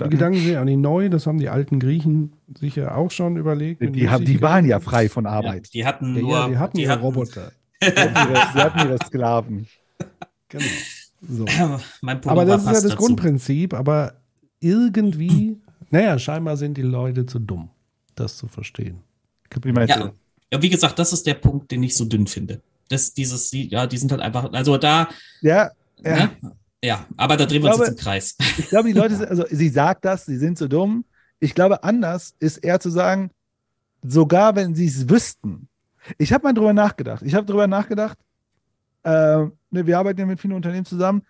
Gedanken sind ja auch nicht neu, das haben die alten Griechen sicher auch schon überlegt. Die, haben, die waren ja frei von Ja, Arbeit. die hatten Ja, nur, ja, die hatten ja Roboter. Die hatten ihre, die hatten ihre Sklaven. Genau. So. mein Aber das ist ja das dazu. Grundprinzip, aber irgendwie, naja, scheinbar sind die Leute zu dumm, das zu verstehen. Wie meinst Ja. du? ja, wie gesagt, das ist der Punkt, den ich so dünn finde. Das, dieses, die- ja, die sind halt einfach, also da, Ja, ja. ne? ja, aber da drehen wir uns glaube- jetzt im Kreis. Ich glaube, die Leute sind, also sie sagt das, sie sind so dumm. Ich glaube, anders ist eher zu sagen, sogar wenn sie es wüssten. Ich habe mal drüber nachgedacht. Ich habe drüber nachgedacht, äh, ne, wir arbeiten ja mit vielen Unternehmen zusammen.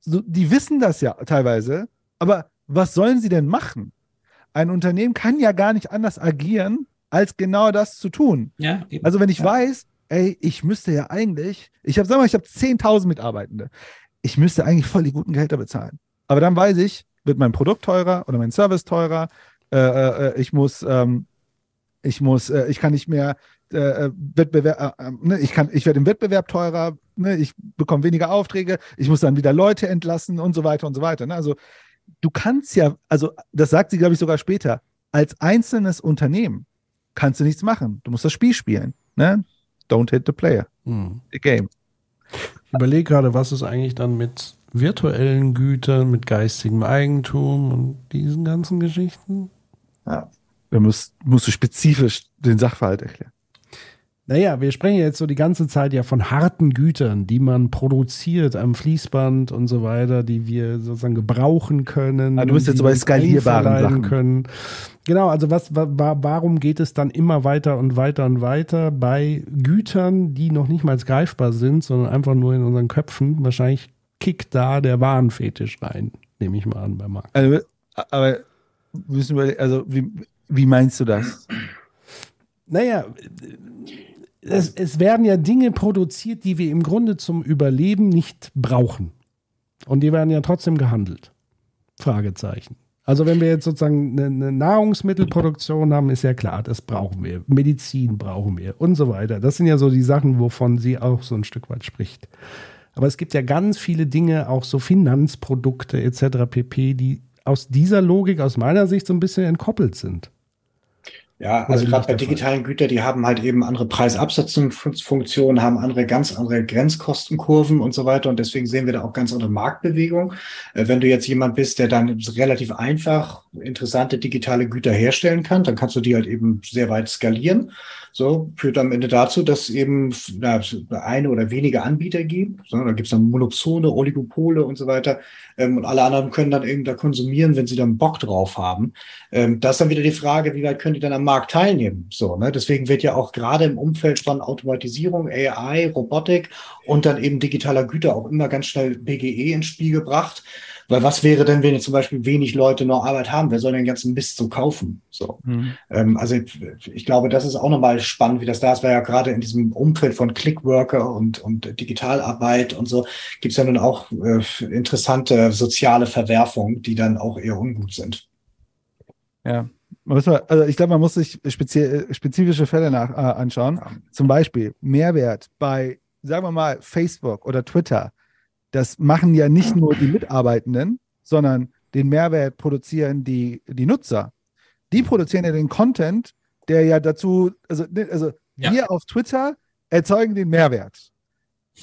So, die wissen das ja teilweise, aber was sollen sie denn machen? Ein Unternehmen kann ja gar nicht anders agieren, als genau das zu tun. Ja, eben. Also wenn ich weiß, ey, ich müsste ja eigentlich, ich habe, sag mal, ich habe 10.000 Mitarbeitende. Ich müsste eigentlich voll die guten Gehälter bezahlen. Aber dann weiß ich, wird mein Produkt teurer oder mein Service teurer. Äh, äh, ich muss, ähm, ich muss, äh, ich kann nicht mehr äh, äh, Wettbewerb, äh, äh, ne, ich kann, ich werde im Wettbewerb teurer, ne, ich bekomme weniger Aufträge, ich muss dann wieder Leute entlassen und so weiter und so weiter. Ne? Also du kannst ja, also das sagt sie, glaube ich, sogar später, als einzelnes Unternehmen kannst du nichts machen. Du musst das Spiel spielen. Ne? Don't hit the player, Hm. the game. Ich überlege gerade, was ist eigentlich dann mit virtuellen Gütern, mit geistigem Eigentum und diesen ganzen Geschichten? Da musst, musst du spezifisch den Sachverhalt erklären. Naja, wir sprechen jetzt so die ganze Zeit ja von harten Gütern, die man produziert am Fließband und so weiter, die wir sozusagen gebrauchen können. Ah, du bist jetzt so bei skalierbaren Sachen. Können. Genau, also was, wa, wa, warum geht es dann immer weiter und weiter und weiter bei Gütern, die noch nicht mal greifbar sind, sondern einfach nur in unseren Köpfen? Wahrscheinlich kickt da der Warenfetisch rein, nehme ich mal an bei Marc. Also, aber müssen wir, also wie, wie meinst du das? Naja, es, es werden ja Dinge produziert, die wir im Grunde zum Überleben nicht brauchen. Und die werden ja trotzdem gehandelt. Fragezeichen. Also wenn wir jetzt sozusagen eine, eine Nahrungsmittelproduktion haben, ist ja klar, das brauchen wir. Medizin brauchen wir und so weiter. Das sind ja so die Sachen, wovon sie auch so ein Stück weit spricht. Aber es gibt ja ganz viele Dinge, auch so Finanzprodukte etc. pp., die aus dieser Logik aus meiner Sicht so ein bisschen entkoppelt sind. Ja, also gerade bei digitalen Gütern, die haben halt eben andere Preisabsatzfunktionen, haben andere, ganz andere Grenzkostenkurven und so weiter. Und deswegen sehen wir da auch ganz andere Marktbewegung. Äh, Wenn du jetzt jemand bist, der dann relativ einfach interessante digitale Güter herstellen kann, dann kannst du die halt eben sehr weit skalieren. So führt am Ende dazu, dass eben na, eine oder wenige Anbieter gibt. So, da gibt es dann Monopsone, Oligopole und so weiter. Ähm, und alle anderen können dann eben da konsumieren, wenn sie dann Bock drauf haben. Ähm, das ist dann wieder die Frage, wie weit können die dann am Markt teilnehmen? So, ne? Deswegen wird ja auch gerade im Umfeld von Automatisierung, AI, Robotik und dann eben digitaler Güter auch immer ganz schnell BGE ins Spiel gebracht. Weil was wäre denn, wenn jetzt zum Beispiel wenig Leute noch Arbeit haben? Wer soll den ganzen Mist so kaufen? So. Ähm, also ich, ich glaube, das ist auch nochmal spannend, wie das da ist, weil ja gerade in diesem Umfeld von Clickworker und, und Digitalarbeit und so gibt es ja nun auch äh, interessante soziale Verwerfungen, die dann auch eher ungut sind. Ja. Also ich glaube, man muss sich spezie spezifische Fälle nach, äh, anschauen. Zum Beispiel Mehrwert bei, sagen wir mal, Facebook oder Twitter. Das machen ja nicht nur die Mitarbeitenden, sondern den Mehrwert produzieren die, die Nutzer. Die produzieren ja den Content, der ja dazu, also, ne, also Ja. wir auf Twitter erzeugen den Mehrwert.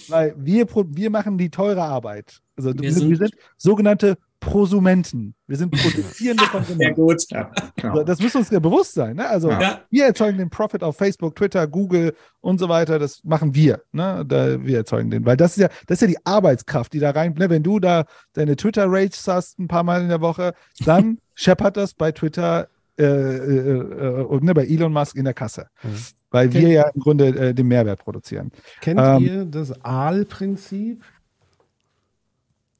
Weil wir, wir machen die teure Arbeit. Also wir, wir sind- sind sogenannte Prosumenten. Wir sind produzierende Konsumenten. gut. Ja, genau. Das muss uns ja bewusst sein. Ne? Also Ja. wir erzeugen den Profit auf Facebook, Twitter, Google und so weiter. Das machen wir. Ne? Da, wir erzeugen den, weil das ist ja, das ist ja die Arbeitskraft, die da rein. Ne? Wenn du da deine Twitter-Rages hast ein paar Mal in der Woche, dann scheppert das bei Twitter äh, äh, äh, und ne, bei Elon Musk in der Kasse, weil Okay. wir ja im Grunde äh, den Mehrwert produzieren. Kennt Ähm, ihr das Aalprinzip?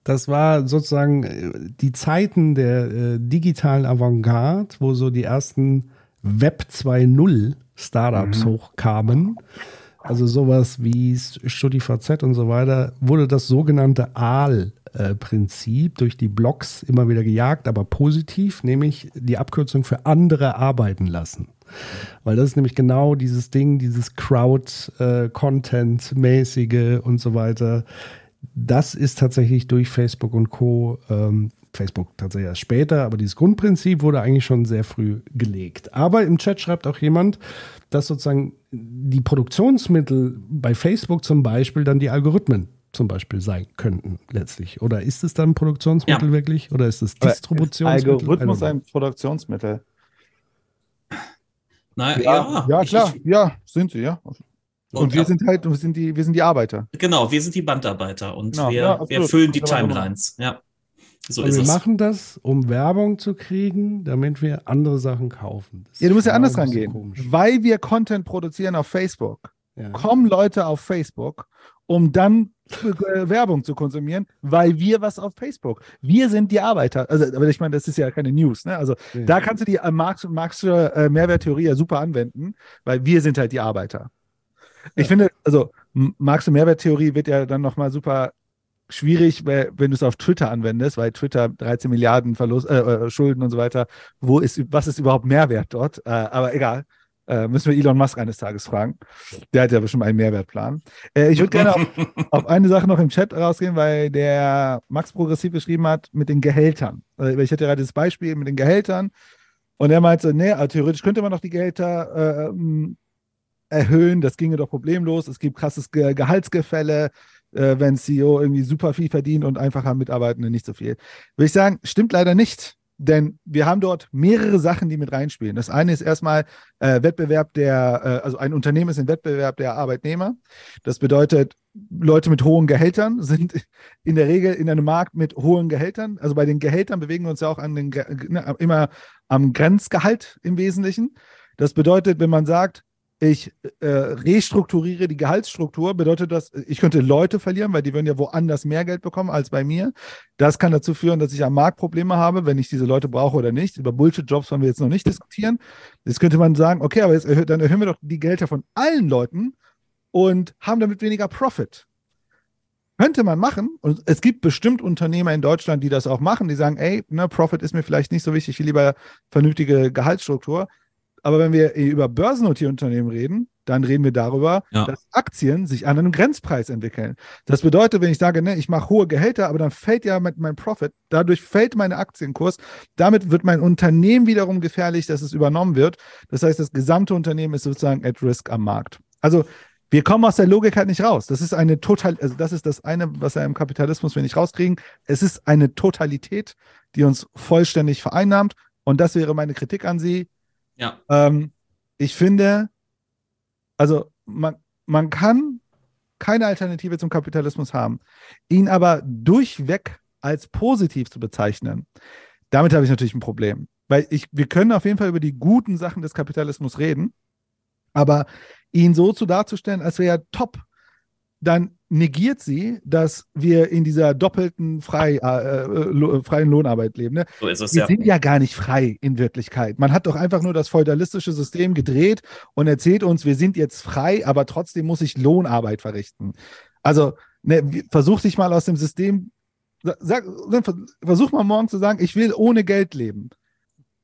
Das war sozusagen äh, die Zeiten der äh, digitalen Avantgarde, wo so die ersten Web 2.0 Startups Mhm. hochkamen. Also sowas wie StudiVZ und so weiter, wurde das sogenannte AAL-Prinzip durch die Blogs immer wieder gejagt, aber positiv, nämlich die Abkürzung für andere arbeiten lassen. Weil das ist nämlich genau dieses Ding, dieses Crowd-Content-mäßige und so weiter. Das ist tatsächlich durch Facebook und Co. Ähm, Facebook tatsächlich erst später, aber dieses Grundprinzip wurde eigentlich schon sehr früh gelegt. Aber im Chat schreibt auch jemand, dass sozusagen die Produktionsmittel bei Facebook zum Beispiel dann die Algorithmen zum Beispiel sein könnten letztlich. Oder ist es dann Produktionsmittel Ja. wirklich? Oder ist es Distributionsmittel? Algorithmus ein Produktionsmittel? Na, Ja, ja, ja klar, Ich, ja, sind sie, ja. Und, Und wir ab- sind halt, wir sind die, wir sind die Arbeiter. genau, wir sind die Bandarbeiter und Ja, wir, ja, wir füllen die Timelines. Ja, so ist wir es. machen das, um Werbung zu kriegen, damit wir andere Sachen kaufen. Das Ja, du musst ja anders genau rangehen. komisch. Weil wir Content produzieren auf Facebook, Ja. kommen Leute auf Facebook, um dann äh, Werbung zu konsumieren, weil wir was auf Facebook. Wir sind die Arbeiter. Also, aber ich meine, das ist ja keine News. Ne? Also Ja. da kannst du die äh, Marx, Marxische äh, Mehrwerttheorie ja super anwenden, weil wir sind halt die Arbeiter. Ich finde, also M- Marxische Mehrwerttheorie wird ja dann nochmal super schwierig, wenn du es auf Twitter anwendest, weil Twitter 13 Milliarden Verlust, äh, äh, Schulden und so weiter. Wo ist, was ist überhaupt Mehrwert dort? Äh, aber egal. Äh, müssen wir Elon Musk eines Tages fragen. Der hat ja bestimmt einen Mehrwertplan. Äh, ich würde gerne auf, auf eine Sache noch im Chat rausgehen, weil der Max Progressiv geschrieben hat mit den Gehältern. Also ich hatte gerade das Beispiel mit den Gehältern und er meinte, nee, theoretisch könnte man doch die Gehälter äh, ähm, erhöhen, das ginge doch problemlos. Es gibt krasses Ge Gehaltsgefälle, äh, wenn CEO irgendwie super viel verdient und einfacher Mitarbeitende nicht so viel. Würde ich sagen, stimmt leider nicht. Denn wir haben dort mehrere Sachen, die mit reinspielen. Das eine ist erstmal äh, Wettbewerb der, äh, also ein Unternehmen ist im Wettbewerb der Arbeitnehmer. Das bedeutet, Leute mit hohen Gehältern sind in der Regel in einem Markt mit hohen Gehältern. Also bei den Gehältern bewegen wir uns ja auch den, ne, immer am Grenzgehalt im Wesentlichen. Das bedeutet, wenn man sagt, ich äh, restrukturiere die Gehaltsstruktur, bedeutet das, ich könnte Leute verlieren, weil die würden ja woanders mehr Geld bekommen als bei mir. Das kann dazu führen, dass ich am Markt Probleme habe, wenn ich diese Leute brauche oder nicht. Über Bullshit-Jobs wollen wir jetzt noch nicht diskutieren. Jetzt könnte man sagen, okay, aber jetzt erhö dann erhöhen wir doch die Gehälter von allen Leuten und haben damit weniger Profit. Könnte man machen. Und es gibt bestimmt Unternehmer in Deutschland, die das auch machen, die sagen, ey, ne, Profit ist mir vielleicht nicht so wichtig, ich will lieber vernünftige Gehaltsstruktur. Aber wenn wir über Börsennotierunternehmen reden, dann reden wir darüber, Ja. dass Aktien sich an einem Grenzpreis entwickeln. Das bedeutet, wenn ich sage, ne, ich mache hohe Gehälter, aber dann fällt ja mein Profit, dadurch fällt mein Aktienkurs, damit wird mein Unternehmen wiederum gefährlich, dass es übernommen wird. Das heißt, das gesamte Unternehmen ist sozusagen at risk am Markt. Also wir kommen aus der Logik halt nicht raus. Das ist eine total, also das ist das eine, was wir im Kapitalismus wir nicht rauskriegen. Es ist eine Totalität, die uns vollständig vereinnahmt. Und das wäre meine Kritik an Sie. Ja. Ähm, ich finde, also man, man kann keine Alternative zum Kapitalismus haben, ihn aber durchweg als positiv zu bezeichnen, damit habe ich natürlich ein Problem. Weil ich, wir können auf jeden Fall über die guten Sachen des Kapitalismus reden, aber ihn so zu darzustellen, als wäre er top, dann negiert sie, dass wir in dieser doppelten frei, äh, äh, lo, freien Lohnarbeit leben. Ne? So ist es Wir ja. sind ja gar nicht frei in Wirklichkeit. Man hat doch einfach nur das feudalistische System gedreht und erzählt uns, wir sind jetzt frei, aber trotzdem muss ich Lohnarbeit verrichten. Also ne, versuch dich mal aus dem System, sag, ne, ver- versuch mal morgen zu sagen, ich will ohne Geld leben.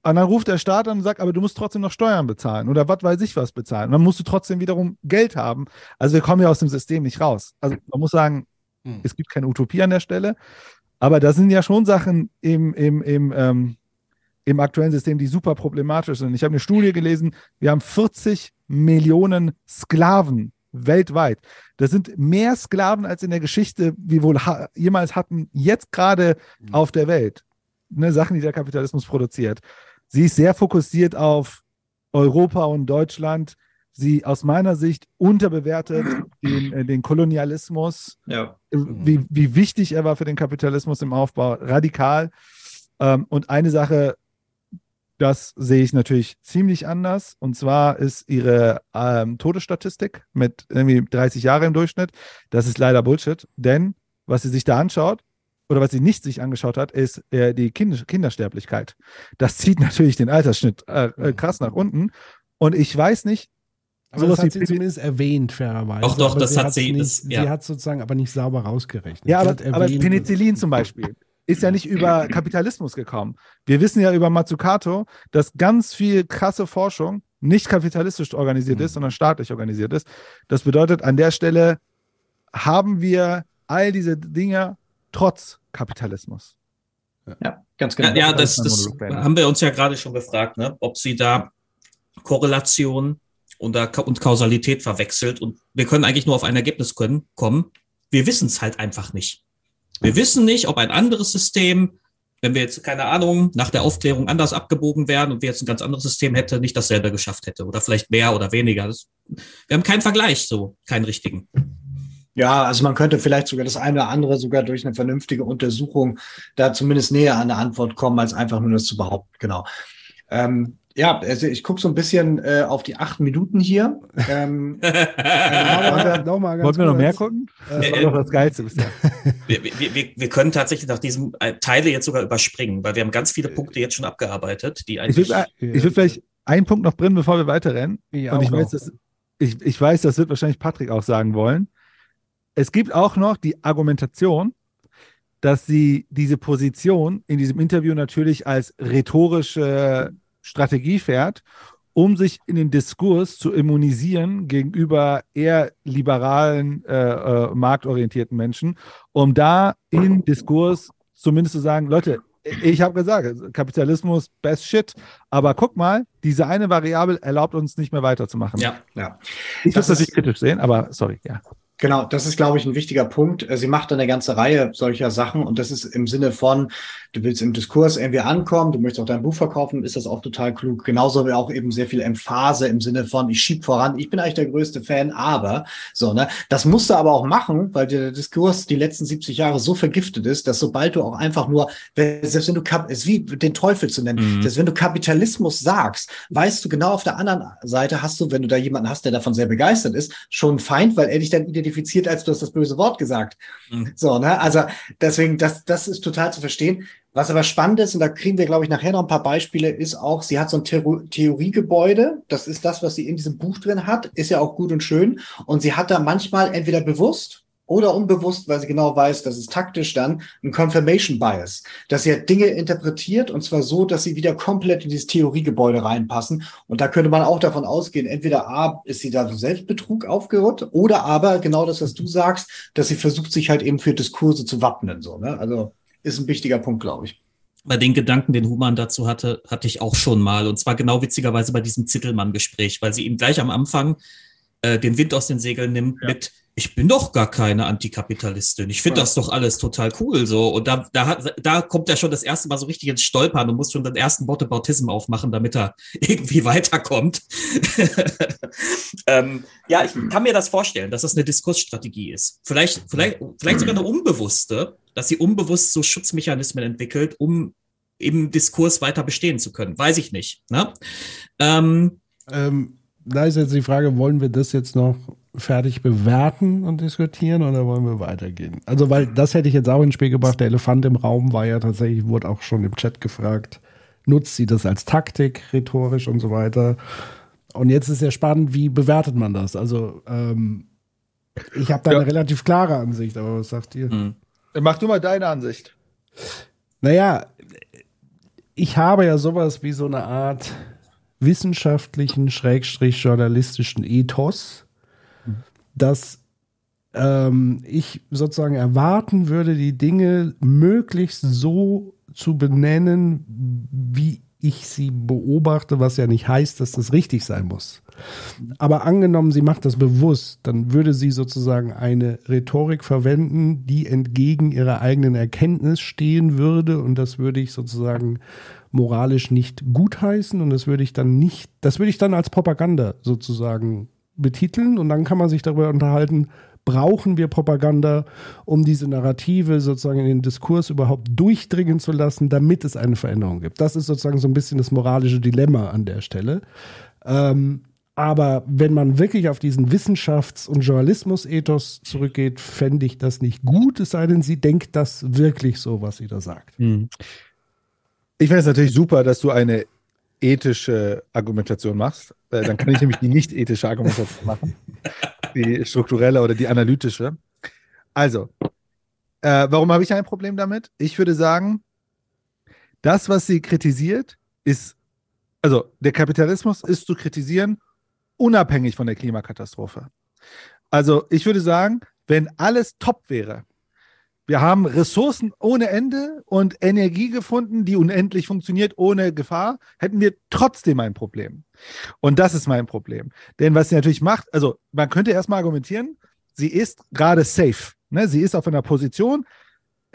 Und dann ruft der Staat an und sagt, aber du musst trotzdem noch Steuern bezahlen oder was weiß ich was bezahlen. Und dann musst du trotzdem wiederum Geld haben. Also wir kommen ja aus dem System nicht raus. Also man muss sagen, Hm. es gibt keine Utopie an der Stelle. Aber da sind ja schon Sachen im, im, im, ähm, im aktuellen System, die super problematisch sind. Ich habe eine Studie gelesen, wir haben 40 Millionen Sklaven weltweit. Das sind mehr Sklaven, als in der Geschichte wir wohl ha jemals hatten, jetzt gerade auf der Welt. Ne, Sachen, die der Kapitalismus produziert. Sie ist sehr fokussiert auf Europa und Deutschland. Sie aus meiner Sicht unterbewertet den, äh, den Kolonialismus, Ja. wie, wie wichtig er war für den Kapitalismus im Aufbau, radikal. Ähm, und eine Sache, das sehe ich natürlich ziemlich anders. Und zwar ist ihre ähm, Todesstatistik mit irgendwie 30 Jahre im Durchschnitt. Das ist leider Bullshit, denn was sie sich da anschaut, oder was sie nicht sich angeschaut hat, ist äh, die kind Kindersterblichkeit. Das zieht natürlich den Altersschnitt äh, äh, krass nach unten. Und ich weiß nicht, aber sowas das hat sie zumindest erwähnt, fairerweise. Doch, doch, aber das sie hat sie- Nicht, das- ja. Sie hat sozusagen aber nicht sauber rausgerechnet. Ja, aber, hat aber Penicillin zum Beispiel ist ja nicht über Kapitalismus gekommen. Wir wissen ja über Mazzucato, dass ganz viel krasse Forschung nicht kapitalistisch organisiert ist, sondern staatlich organisiert ist. Das bedeutet, an der Stelle haben wir all diese Dinge trotz Kapitalismus. Ja, ganz genau. Ja, ja das, Das haben wir uns ja gerade schon gefragt, ne? ob sie da Korrelation und, da, und Kausalität verwechselt. Und wir können eigentlich nur auf ein Ergebnis können, kommen. Wir wissen es halt einfach nicht. Wir wissen nicht, ob ein anderes System, wenn wir jetzt, keine Ahnung, nach der Aufklärung anders abgebogen wären und wir jetzt ein ganz anderes System hätte, nicht dasselbe geschafft hätte. Oder vielleicht mehr oder weniger. Das, wir haben keinen Vergleich, so keinen richtigen. Ja, also man könnte vielleicht sogar das eine oder andere sogar durch eine vernünftige Untersuchung da zumindest näher an eine Antwort kommen, als einfach nur das zu behaupten. Genau. Ähm, ja, also ich gucke so ein bisschen äh, auf die acht Minuten hier. Ähm, Aber noch mal ganz Wollten wir noch mehr gucken? Das Äh, war doch das Geilste bisher. wir, wir, wir, wir können tatsächlich nach diesem äh, Teile jetzt sogar überspringen, weil wir haben ganz viele Punkte jetzt schon abgearbeitet, die Ich eigentlich. will, äh, ich will vielleicht einen Punkt noch bringen, bevor wir weiterrennen. Ja, Und ich weiß, dass, ich, ich weiß, das wird wahrscheinlich Patrick auch sagen wollen. Es gibt auch noch die Argumentation, dass sie diese Position in diesem Interview natürlich als rhetorische Strategie fährt, um sich in den Diskurs zu immunisieren gegenüber eher liberalen, äh, äh, marktorientierten Menschen, um da im Diskurs zumindest zu sagen, Leute, ich habe gesagt, Kapitalismus, best shit, aber guck mal, diese eine Variable erlaubt uns nicht mehr weiterzumachen. ja, ja. Ich würde Das ist- kritisch sehen, aber sorry, ja. Genau, das ist, glaube ich, ein wichtiger Punkt. Äh, Sie macht eine ganze Reihe solcher Sachen und das ist im Sinne von, du willst im Diskurs irgendwie ankommen, du möchtest auch dein Buch verkaufen, ist das auch total klug. Genauso wie auch eben sehr viel Emphase im Sinne von, ich schieb voran, ich bin eigentlich der größte Fan, aber so, ne? Das musst du aber auch machen, weil der Diskurs die letzten 70 Jahre so vergiftet ist, dass sobald du auch einfach nur, selbst wenn du, ist wie den Teufel zu nennen, Mhm. selbst wenn du Kapitalismus sagst, weißt du genau auf der anderen Seite hast du, wenn du da jemanden hast, der davon sehr begeistert ist, schon einen Feind, weil er dich dann identifiziert, als du hast das böse Wort gesagt. Mhm. So, ne? Also deswegen, das, das ist total zu verstehen. Was aber spannend ist, und da kriegen wir, glaube ich, nachher noch ein paar Beispiele, ist auch, sie hat so ein Theor Theoriegebäude. Das ist das, was sie in diesem Buch drin hat. Ist ja auch gut und schön. Und sie hat da manchmal entweder bewusst oder unbewusst, weil sie genau weiß, das ist taktisch dann, ein Confirmation Bias, dass sie halt Dinge interpretiert und zwar so, dass sie wieder komplett in dieses Theoriegebäude reinpassen. Und da könnte man auch davon ausgehen, entweder A, ist sie da Selbstbetrug aufgerührt oder aber genau das, was du sagst, dass sie versucht, sich halt eben für Diskurse zu wappnen. So, ne? Also ist ein wichtiger Punkt, glaube ich. bei den Gedanken, den Human dazu hatte, hatte ich auch schon mal. Und zwar genau witzigerweise bei diesem Zittelmann-Gespräch, weil sie ihm gleich am Anfang äh, den Wind aus den Segeln nimmt mit, ich bin doch gar keine Antikapitalistin. Ich finde Ja. das doch alles total cool. So. Und da, da, hat, da kommt er schon das erste Mal so richtig ins Stolpern und muss schon den ersten Wortebautism aufmachen, damit er irgendwie weiterkommt. ähm, ja, ich kann mir das vorstellen, dass das eine Diskursstrategie ist. Vielleicht, vielleicht, vielleicht sogar eine unbewusste, dass sie unbewusst so Schutzmechanismen entwickelt, um im Diskurs weiter bestehen zu können. Weiß ich nicht. Ne? Ähm, Ähm, da ist jetzt die Frage, wollen wir das jetzt noch fertig bewerten und diskutieren oder wollen wir weitergehen? Also, weil das hätte ich jetzt auch ins Spiel gebracht. Der Elefant im Raum war ja tatsächlich, wurde auch schon im Chat gefragt, nutzt sie das als Taktik, rhetorisch und so weiter. Und jetzt ist ja spannend, wie bewertet man das? Also, ähm, ich habe da Ja. eine relativ klare Ansicht, aber was sagt ihr? mh. Mach du mal deine Ansicht. Naja, ich habe ja sowas wie so eine Art wissenschaftlichen, schrägstrich journalistischen Ethos, dass ähm, ich sozusagen erwarten würde, die Dinge möglichst so zu benennen, wie ich sie beobachte, was ja nicht heißt, dass das richtig sein muss. Aber angenommen, sie macht das bewusst, dann würde sie sozusagen eine Rhetorik verwenden, die entgegen ihrer eigenen Erkenntnis stehen würde und das würde ich sozusagen moralisch nicht gutheißen und das würde ich dann nicht, das würde ich dann als Propaganda sozusagen betiteln und dann kann man sich darüber unterhalten, brauchen wir Propaganda, um diese Narrative sozusagen in den Diskurs überhaupt durchdringen zu lassen, damit es eine Veränderung gibt. Das ist sozusagen so ein bisschen das moralische Dilemma an der Stelle. Ähm, Aber wenn man wirklich auf diesen Wissenschafts- und Journalismus-Ethos zurückgeht, fände ich das nicht gut, es sei denn, sie denkt das wirklich so, was sie da sagt. Hm. Ich finde es natürlich super, dass du eine ethische Argumentation machst. Äh, Dann kann ich nämlich die nicht ethische Argumentation machen. Die strukturelle oder die analytische. Also, äh, warum habe ich ein Problem damit? Ich würde sagen, das, was sie kritisiert, ist, also der Kapitalismus ist zu kritisieren, unabhängig von der Klimakatastrophe. Also ich würde sagen, wenn alles top wäre, wir haben Ressourcen ohne Ende und Energie gefunden, die unendlich funktioniert ohne Gefahr, hätten wir trotzdem ein Problem. Und das ist mein Problem. Denn was sie natürlich macht, also man könnte erstmal argumentieren, sie ist gerade safe. Ne? Sie ist auf einer Position,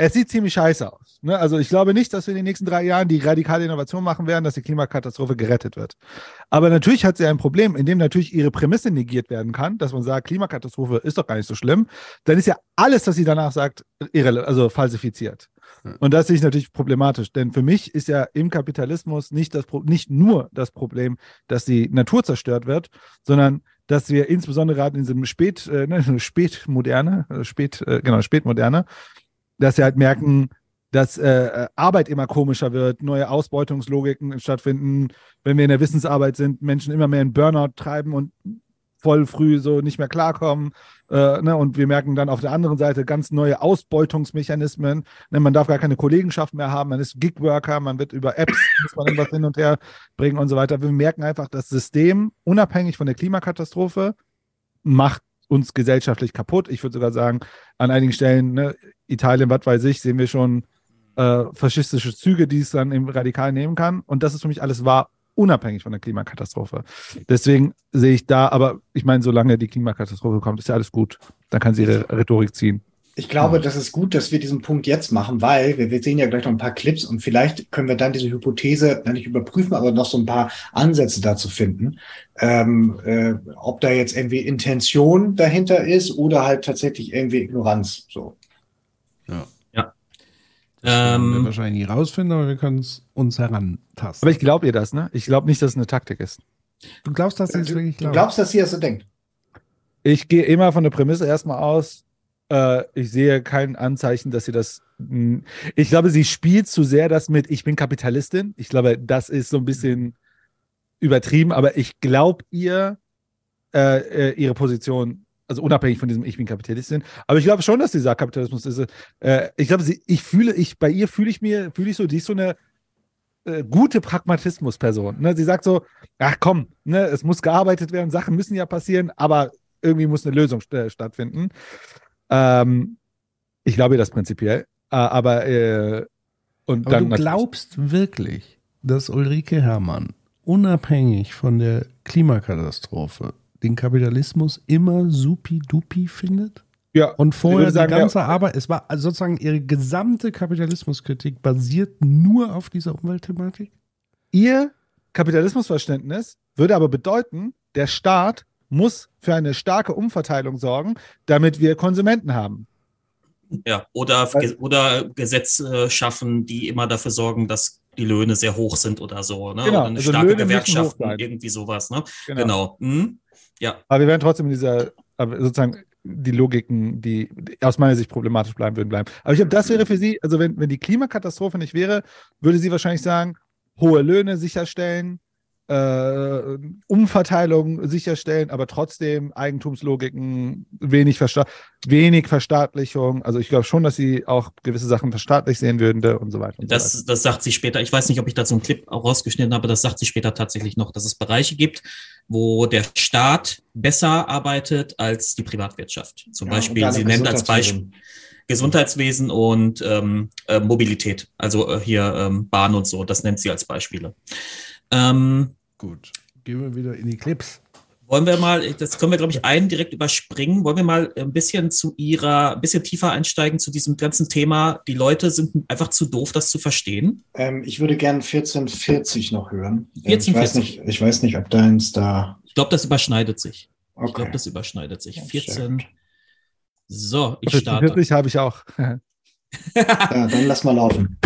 es sieht ziemlich scheiße aus. Ne? Also ich glaube nicht, dass wir in den nächsten drei Jahren die radikale Innovation machen werden, dass die Klimakatastrophe gerettet wird. Aber natürlich hat sie ein Problem, in dem natürlich ihre Prämisse negiert werden kann, dass man sagt, Klimakatastrophe ist doch gar nicht so schlimm. Dann ist ja alles, was sie danach sagt, irrele also falsifiziert. Und das ich natürlich problematisch, denn für mich ist ja im Kapitalismus nicht, das nicht nur das Problem, dass die Natur zerstört wird, sondern dass wir insbesondere gerade in diesem Spät, äh, ne, Spätmoderne, äh, Spät, äh, genau, Spätmoderne, dass sie halt merken, dass äh, Arbeit immer komischer wird, neue Ausbeutungslogiken stattfinden, wenn wir in der Wissensarbeit sind, Menschen immer mehr in Burnout treiben und voll früh so nicht mehr klarkommen. Äh, ne? Und wir merken dann auf der anderen Seite ganz neue Ausbeutungsmechanismen. Ne? Man darf gar keine Kollegenschaft mehr haben, man ist Gigworker, man wird über Apps, muss man irgendwas hin und her bringen und so weiter. Wir merken einfach, das System, unabhängig von der Klimakatastrophe, macht uns gesellschaftlich kaputt. Ich würde sogar sagen, an einigen Stellen, ne, Italien, was weiß ich, sehen wir schon äh, faschistische Züge, die es dann im Radikal nehmen kann. Und das ist für mich alles wahr, unabhängig von der Klimakatastrophe. Deswegen sehe ich da, aber ich meine, solange die Klimakatastrophe kommt, ist ja alles gut. Dann kann sie ihre Rhetorik ziehen. Ich glaube, das ist gut, dass wir diesen Punkt jetzt machen, weil wir, wir sehen ja gleich noch ein paar Clips und vielleicht können wir dann diese Hypothese nicht überprüfen, aber noch so ein paar Ansätze dazu finden, ähm, äh, ob da jetzt irgendwie Intention dahinter ist oder halt tatsächlich irgendwie Ignoranz. So. Werden wir Ähm, wahrscheinlich nie rausfinden, aber wir können es uns herantasten. Aber ich glaube ihr das, ne? Ich glaube nicht, dass es eine Taktik ist. du glaubst, dass sie es wirklich Du glaubt? glaubst, dass sie das so denkt? Ich gehe immer von der Prämisse erstmal aus, äh, ich sehe kein Anzeichen, dass sie das. mh, Ich glaube, sie spielt zu sehr das mit, ich bin Kapitalistin. Ich glaube, das ist so ein bisschen übertrieben, aber ich glaube ihr äh, äh, ihre Position, also unabhängig von diesem Ich bin Kapitalistin. Aber ich glaube schon, dass sie sagt, Kapitalismus ist. Äh, ich glaube, sie, ich fühle, ich, bei ihr fühle ich mir, fühle ich so, die ist so eine äh, gute Pragmatismus-Person. Ne? Sie sagt so, ach komm, ne, es muss gearbeitet werden, Sachen müssen ja passieren, aber irgendwie muss eine Lösung st stattfinden. Ähm, ich glaube ihr das prinzipiell. Äh, aber äh, und Aber dann du glaubst wirklich, dass Ulrike Herrmann unabhängig von der Klimakatastrophe den Kapitalismus immer supi-dupi findet? ja, Und vorher sagen, die ganze ja. Arbeit, es war also sozusagen ihre gesamte Kapitalismuskritik basiert nur auf dieser Umweltthematik? ihr Kapitalismusverständnis würde aber bedeuten, der Staat muss für eine starke Umverteilung sorgen, damit wir Konsumenten haben. ja, oder, Weil- oder Gesetze schaffen, die immer dafür sorgen, dass die Löhne sehr hoch sind oder so. Ne? Genau, oder eine also starke Löhne Gewerkschaften, irgendwie sowas. Ne? Genau. Hm? Ja, Aber wir werden trotzdem in dieser, sozusagen die Logiken, die aus meiner Sicht problematisch bleiben würden, bleiben. Aber ich glaube, das wäre für sie, also wenn, wenn die Klimakatastrophe nicht wäre, würde sie wahrscheinlich sagen, hohe Löhne sicherstellen, äh, Umverteilung sicherstellen, aber trotzdem Eigentumslogiken, wenig, Versta wenig Verstaatlichung. Also ich glaube schon, dass sie auch gewisse Sachen verstaatlich sehen würden und so weiter. Und so weiter. Das, das sagt sie später. Ich weiß nicht, ob ich dazu einen Clip auch rausgeschnitten habe, das sagt sie später tatsächlich noch, dass es Bereiche gibt, wo der Staat besser arbeitet als die Privatwirtschaft. Zum Ja, Beispiel, sie nennt als Beispiel Gesundheitswesen und ähm, äh, Mobilität, also äh, hier ähm, Bahn und so, das nennt sie als Beispiele. Ähm, Gut, gehen wir wieder in die Clips. Wollen wir mal, das können wir, glaube ich, einen direkt überspringen. Wollen wir mal ein bisschen zu ihrer, ein bisschen tiefer einsteigen zu diesem ganzen Thema. Die Leute sind einfach zu doof, das zu verstehen. Ähm, ich würde gern 1440 noch hören. Ähm, 1440. ich, weiß nicht, ich weiß nicht, ob deins da. Ich glaube, das überschneidet sich. Ich Okay. glaube, das überschneidet sich. Ja, 14. So, ich starte. 40 habe ich auch. Ja, dann lass mal laufen.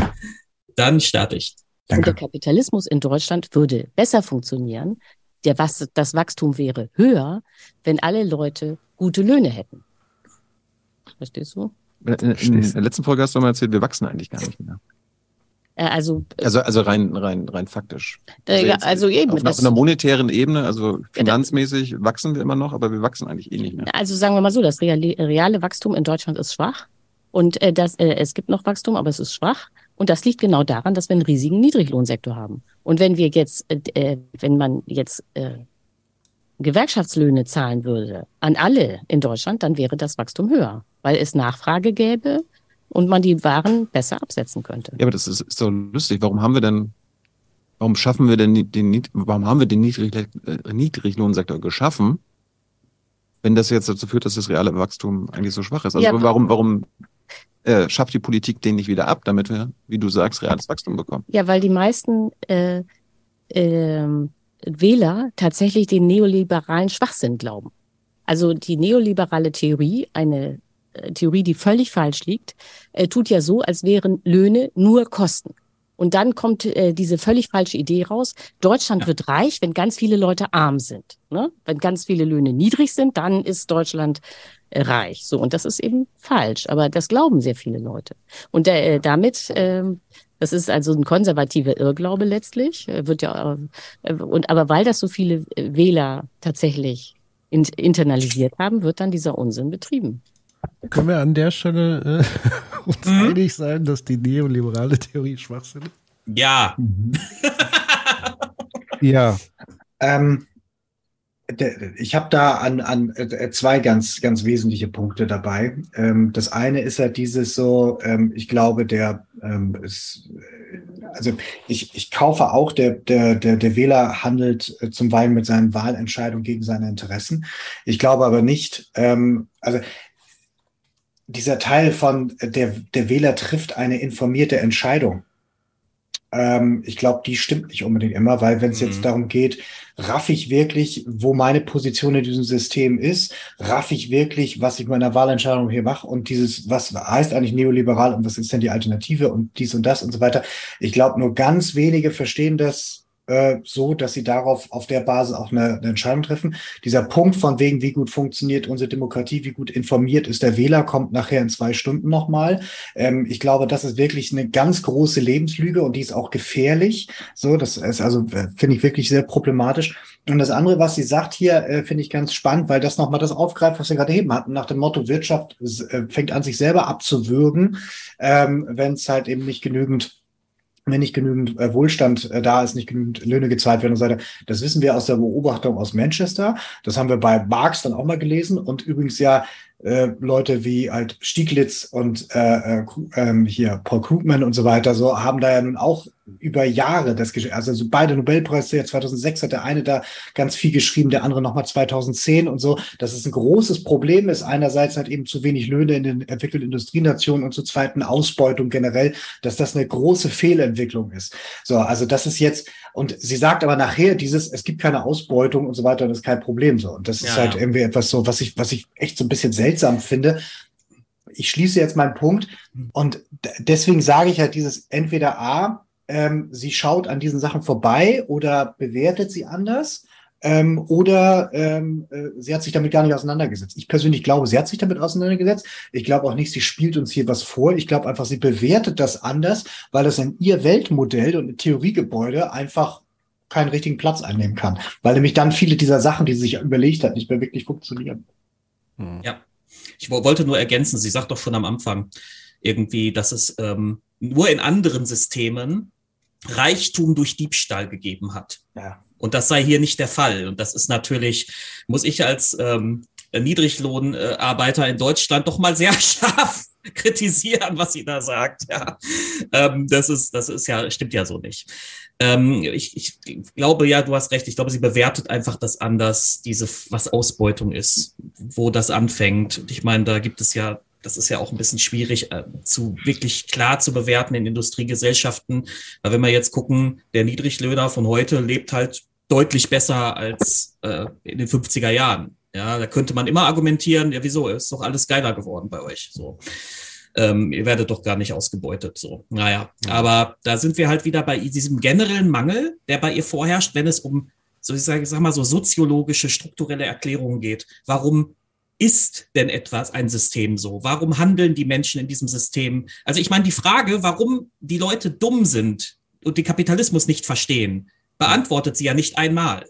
Dann starte ich. Und der Danke. Kapitalismus in Deutschland würde besser funktionieren, der, was, das Wachstum wäre höher, wenn alle Leute gute Löhne hätten. Verstehst du? In, in der letzten Folge hast du mal erzählt, wir wachsen eigentlich gar nicht mehr. Äh, also, Also, also rein, rein, rein faktisch. äh, ja, jetzt also eben. Auf, auf einer monetären Ebene, also finanzmäßig wachsen wir immer noch, aber wir wachsen eigentlich eh nicht mehr. Also sagen wir mal so, das reale, reale Wachstum in Deutschland ist schwach und äh, das, äh, es gibt noch Wachstum, aber es ist schwach. Und das liegt genau daran, dass wir einen riesigen Niedriglohnsektor haben. Und wenn wir jetzt, äh, äh, wenn man jetzt äh, Gewerkschaftslöhne zahlen würde an alle in Deutschland, dann wäre das Wachstum höher, weil es Nachfrage gäbe und man die Waren besser absetzen könnte. Ja, aber das ist, ist doch lustig. Warum haben wir denn, warum schaffen wir denn den, warum haben wir den Niedrig, äh, Niedriglohnsektor geschaffen, wenn das jetzt dazu führt, dass das reale Wachstum eigentlich so schwach ist? Also Ja. warum, warum äh, schafft die Politik den nicht wieder ab, damit wir, wie du sagst, reales Wachstum bekommen? Ja, weil die meisten äh, ähm, Wähler tatsächlich den neoliberalen Schwachsinn glauben. Also die neoliberale Theorie, eine äh, Theorie, die völlig falsch liegt, äh, tut ja so, als wären Löhne nur Kosten. Und dann kommt äh, diese völlig falsche Idee raus, Deutschland wird reich, wenn ganz viele Leute arm sind. Ne? Wenn ganz viele Löhne niedrig sind, dann ist Deutschland äh, reich. So, und das ist eben falsch. Aber das glauben sehr viele Leute. Und äh, damit, ähm, das ist also ein konservativer Irrglaube letztlich, äh, wird ja, äh, und aber weil das so viele äh, Wähler tatsächlich in, internalisiert haben, wird dann dieser Unsinn betrieben. Können wir an der Stelle äh, uns einig sein, dass die neoliberale Theorie Schwachsinn ist? Ja. Ja. Ähm, der- ich habe da an, an äh, zwei ganz, ganz wesentliche Punkte dabei. Ähm, das eine ist ja dieses so, ähm, ich glaube, der ähm, äh, also ich, ich kaufe auch, der, der, der, der Wähler handelt äh, zuweilen mit seinen Wahlentscheidungen gegen seine Interessen. Ich glaube aber nicht, also dieser Teil von äh, der, der Wähler trifft eine informierte Entscheidung. Ich glaube, die stimmt nicht unbedingt immer, weil wenn es Mhm. jetzt darum geht, raff ich wirklich, wo meine Position in diesem System ist, raff ich wirklich, was ich meiner Wahlentscheidung hier mache? Und dieses, was heißt eigentlich neoliberal und was ist denn die Alternative und dies und das und so weiter. Ich glaube, nur ganz wenige verstehen das äh, so, dass sie darauf auf der Basis auch eine, eine Entscheidung treffen. Dieser Punkt von wegen, wie gut funktioniert unsere Demokratie, wie gut informiert ist der Wähler, kommt nachher in zwei Stunden nochmal. Ähm, ich glaube, das ist wirklich eine ganz große Lebenslüge und die ist auch gefährlich. So, das ist also, äh, finde ich wirklich sehr problematisch. Und das andere, was sie sagt hier, äh, finde ich ganz spannend, weil das nochmal das aufgreift, was wir gerade eben hatten, nach dem Motto Wirtschaft äh, fängt an, sich selber abzuwürgen, ähm, wenn es halt eben nicht genügend wenn nicht genügend äh, Wohlstand äh, da ist, nicht genügend Löhne gezahlt werden und so weiter. Das wissen wir aus der Beobachtung aus Manchester. Das haben wir bei Marx dann auch mal gelesen. Und übrigens ja äh, Leute wie halt Stieglitz und äh, äh, ähm, hier Paul Krugman und so weiter, so haben da ja nun auch über Jahre das gesch- also so beide Nobelpreise, 2006 hat der eine da ganz viel geschrieben, der andere nochmal 2010 und so, dass es ein großes Problem ist. Einerseits halt eben zu wenig Löhne in den entwickelten Industrienationen und zur zweiten Ausbeutung generell, dass das eine große Fehlentwicklung ist. So, also das ist jetzt, und sie sagt aber nachher dieses, es gibt keine Ausbeutung und so weiter, das ist kein Problem so. Und das ist Ja, halt ja. irgendwie etwas so, was ich, was ich echt so ein bisschen seltsam finde. Ich schließe jetzt meinen Punkt und deswegen sage ich halt dieses entweder A, ähm, sie schaut an diesen Sachen vorbei oder bewertet sie anders. Ähm, oder ähm, äh, sie hat sich damit gar nicht auseinandergesetzt. Ich persönlich glaube, sie hat sich damit auseinandergesetzt. Ich glaube auch nicht, sie spielt uns hier was vor. Ich glaube einfach, sie bewertet das anders, weil das in ihr Weltmodell und Theoriegebäude einfach keinen richtigen Platz einnehmen kann. Weil nämlich dann viele dieser Sachen, die sie sich überlegt hat, nicht mehr wirklich funktionieren. Ja. Ich wo- wollte nur ergänzen, sie sagt doch schon am Anfang irgendwie, dass es ähm, nur in anderen Systemen Reichtum durch Diebstahl gegeben hat. Ja. Und das sei hier nicht der Fall. Und das ist natürlich, muss ich als ähm, Niedriglohnarbeiter in Deutschland doch mal sehr scharf kritisieren, was sie da sagt. Ja, ähm, das ist, das ist ja, stimmt ja so nicht. Ähm, ich, ich glaube ja, du hast recht. Ich glaube, sie bewertet einfach das anders, diese, was Ausbeutung ist, wo das anfängt. Und ich meine, da gibt es ja, das ist ja auch ein bisschen schwierig äh, zu wirklich klar zu bewerten in Industriegesellschaften. Weil wenn wir jetzt gucken, der Niedriglöhner von heute lebt halt deutlich besser als äh, in den 50er Jahren. Ja, da könnte man immer argumentieren, ja, wieso, ist doch alles geiler geworden bei euch. So. Ähm, ihr werdet doch gar nicht ausgebeutet. So, naja, aber da sind wir halt wieder bei diesem generellen Mangel, der bei ihr vorherrscht, wenn es um so ich sage, sag mal so soziologische, strukturelle Erklärungen geht. Warum ist denn etwas ein System so? Warum handeln die Menschen in diesem System? Also ich meine, die Frage, warum die Leute dumm sind und den Kapitalismus nicht verstehen, beantwortet sie ja nicht einmal.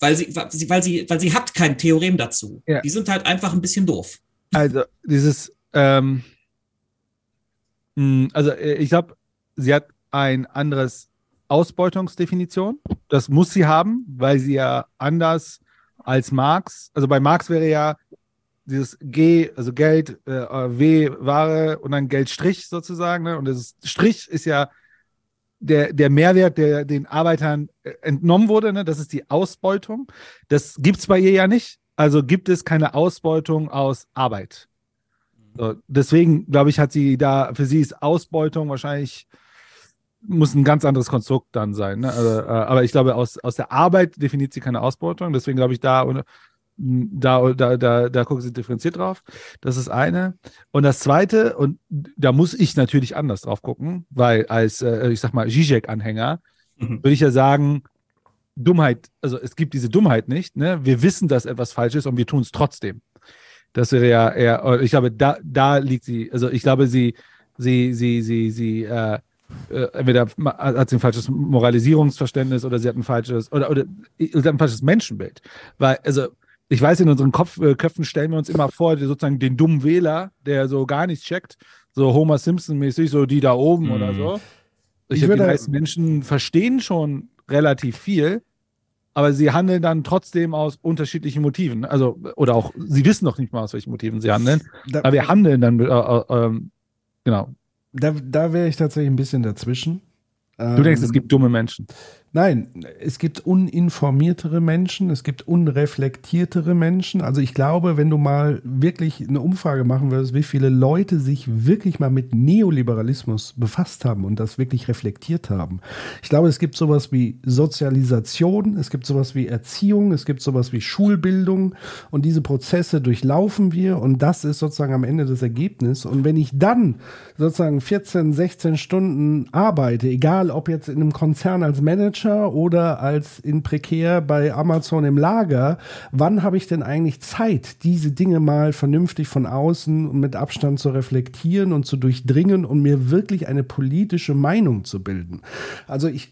Weil sie, weil sie, weil sie, weil sie hat kein Theorem dazu. Ja. Die sind halt einfach ein bisschen doof. Also dieses, ähm, mh, also äh, ich glaube, sie hat ein anderes Ausbeutungsdefinition. Das muss sie haben, weil sie ja anders als Marx, also bei Marx wäre ja dieses G, also Geld, äh, W, Ware und dann Geldstrich sozusagen. Ne? Und das Strich ist ja der, der Mehrwert, der den Arbeitern äh, entnommen wurde. Ne? Das ist die Ausbeutung. Das gibt es bei ihr ja nicht. Also gibt es keine Ausbeutung aus Arbeit. So, deswegen, glaube ich, hat sie da, für sie ist Ausbeutung wahrscheinlich, muss ein ganz anderes Konstrukt dann sein. Ne? Also, äh, aber ich glaube, aus, aus der Arbeit definiert sie keine Ausbeutung. Deswegen glaube ich, da, da, da, da, da gucken sie differenziert drauf. Das ist eine. Und das zweite, und da muss ich natürlich anders drauf gucken, weil als, äh, ich sag mal, Zizek-Anhänger Mhm. würde ich ja sagen, Dummheit, also es gibt diese Dummheit nicht. Ne? Wir wissen, dass etwas falsch ist und wir tun es trotzdem. Das wäre ja eher, ich glaube, da, da liegt sie, also ich glaube, sie, sie, sie, sie, sie, äh, äh, entweder hat sie ein falsches Moralisierungsverständnis oder sie hat ein falsches, oder, oder sie hat ein falsches Menschenbild. Weil, also, ich weiß, in unseren Kopf, äh, Köpfen stellen wir uns immer vor, sozusagen den dummen Wähler, der so gar nichts checkt, so Homer Simpson-mäßig, so die da oben oder Mhm. so. Ich Ich glaube, die meisten Menschen verstehen schon relativ viel, aber sie handeln dann trotzdem aus unterschiedlichen Motiven. Also, oder auch, sie wissen noch nicht mal, aus welchen Motiven sie handeln. Da, Aber wir handeln dann, äh, äh, ähm, genau. da, da wäre ich tatsächlich ein bisschen dazwischen. Du denkst, es gibt dumme Menschen. Nein, es gibt uninformiertere Menschen, es gibt unreflektiertere Menschen. Also ich glaube, wenn du mal wirklich eine Umfrage machen würdest, wie viele Leute sich wirklich mal mit Neoliberalismus befasst haben und das wirklich reflektiert haben. Ich glaube, es gibt sowas wie Sozialisation, es gibt sowas wie Erziehung, es gibt sowas wie Schulbildung und diese Prozesse durchlaufen wir und das ist sozusagen am Ende das Ergebnis. Und wenn ich dann sozusagen 14, 16 Stunden arbeite, egal ob jetzt in einem Konzern als Manager oder als in prekär bei Amazon im Lager, wann habe ich denn eigentlich Zeit, diese Dinge mal vernünftig von außen und mit Abstand zu reflektieren und zu durchdringen und mir wirklich eine politische Meinung zu bilden? Also ich,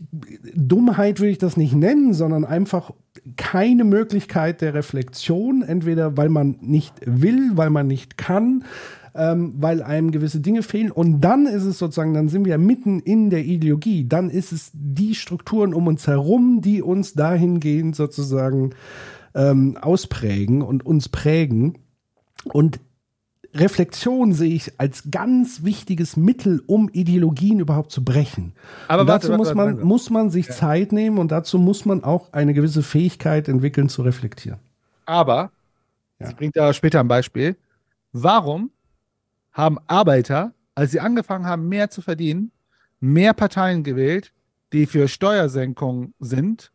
Dummheit würde ich das nicht nennen, sondern einfach keine Möglichkeit der Reflexion, entweder weil man nicht will, weil man nicht kann, ähm, weil einem gewisse Dinge fehlen. Und dann ist es sozusagen, dann sind wir mitten in der Ideologie. Dann ist es die Strukturen um uns herum, die uns dahingehend sozusagen ähm, ausprägen und uns prägen. Und Reflexion sehe ich als ganz wichtiges Mittel, um Ideologien überhaupt zu brechen. Aber warte, dazu warte, muss, warte, man, muss man sich Zeit nehmen und dazu muss man auch eine gewisse Fähigkeit entwickeln zu reflektieren. Aber, Ja. ich bringe da später ein Beispiel. Warum haben Arbeiter, als sie angefangen haben, mehr zu verdienen, mehr Parteien gewählt, die für Steuersenkungen sind,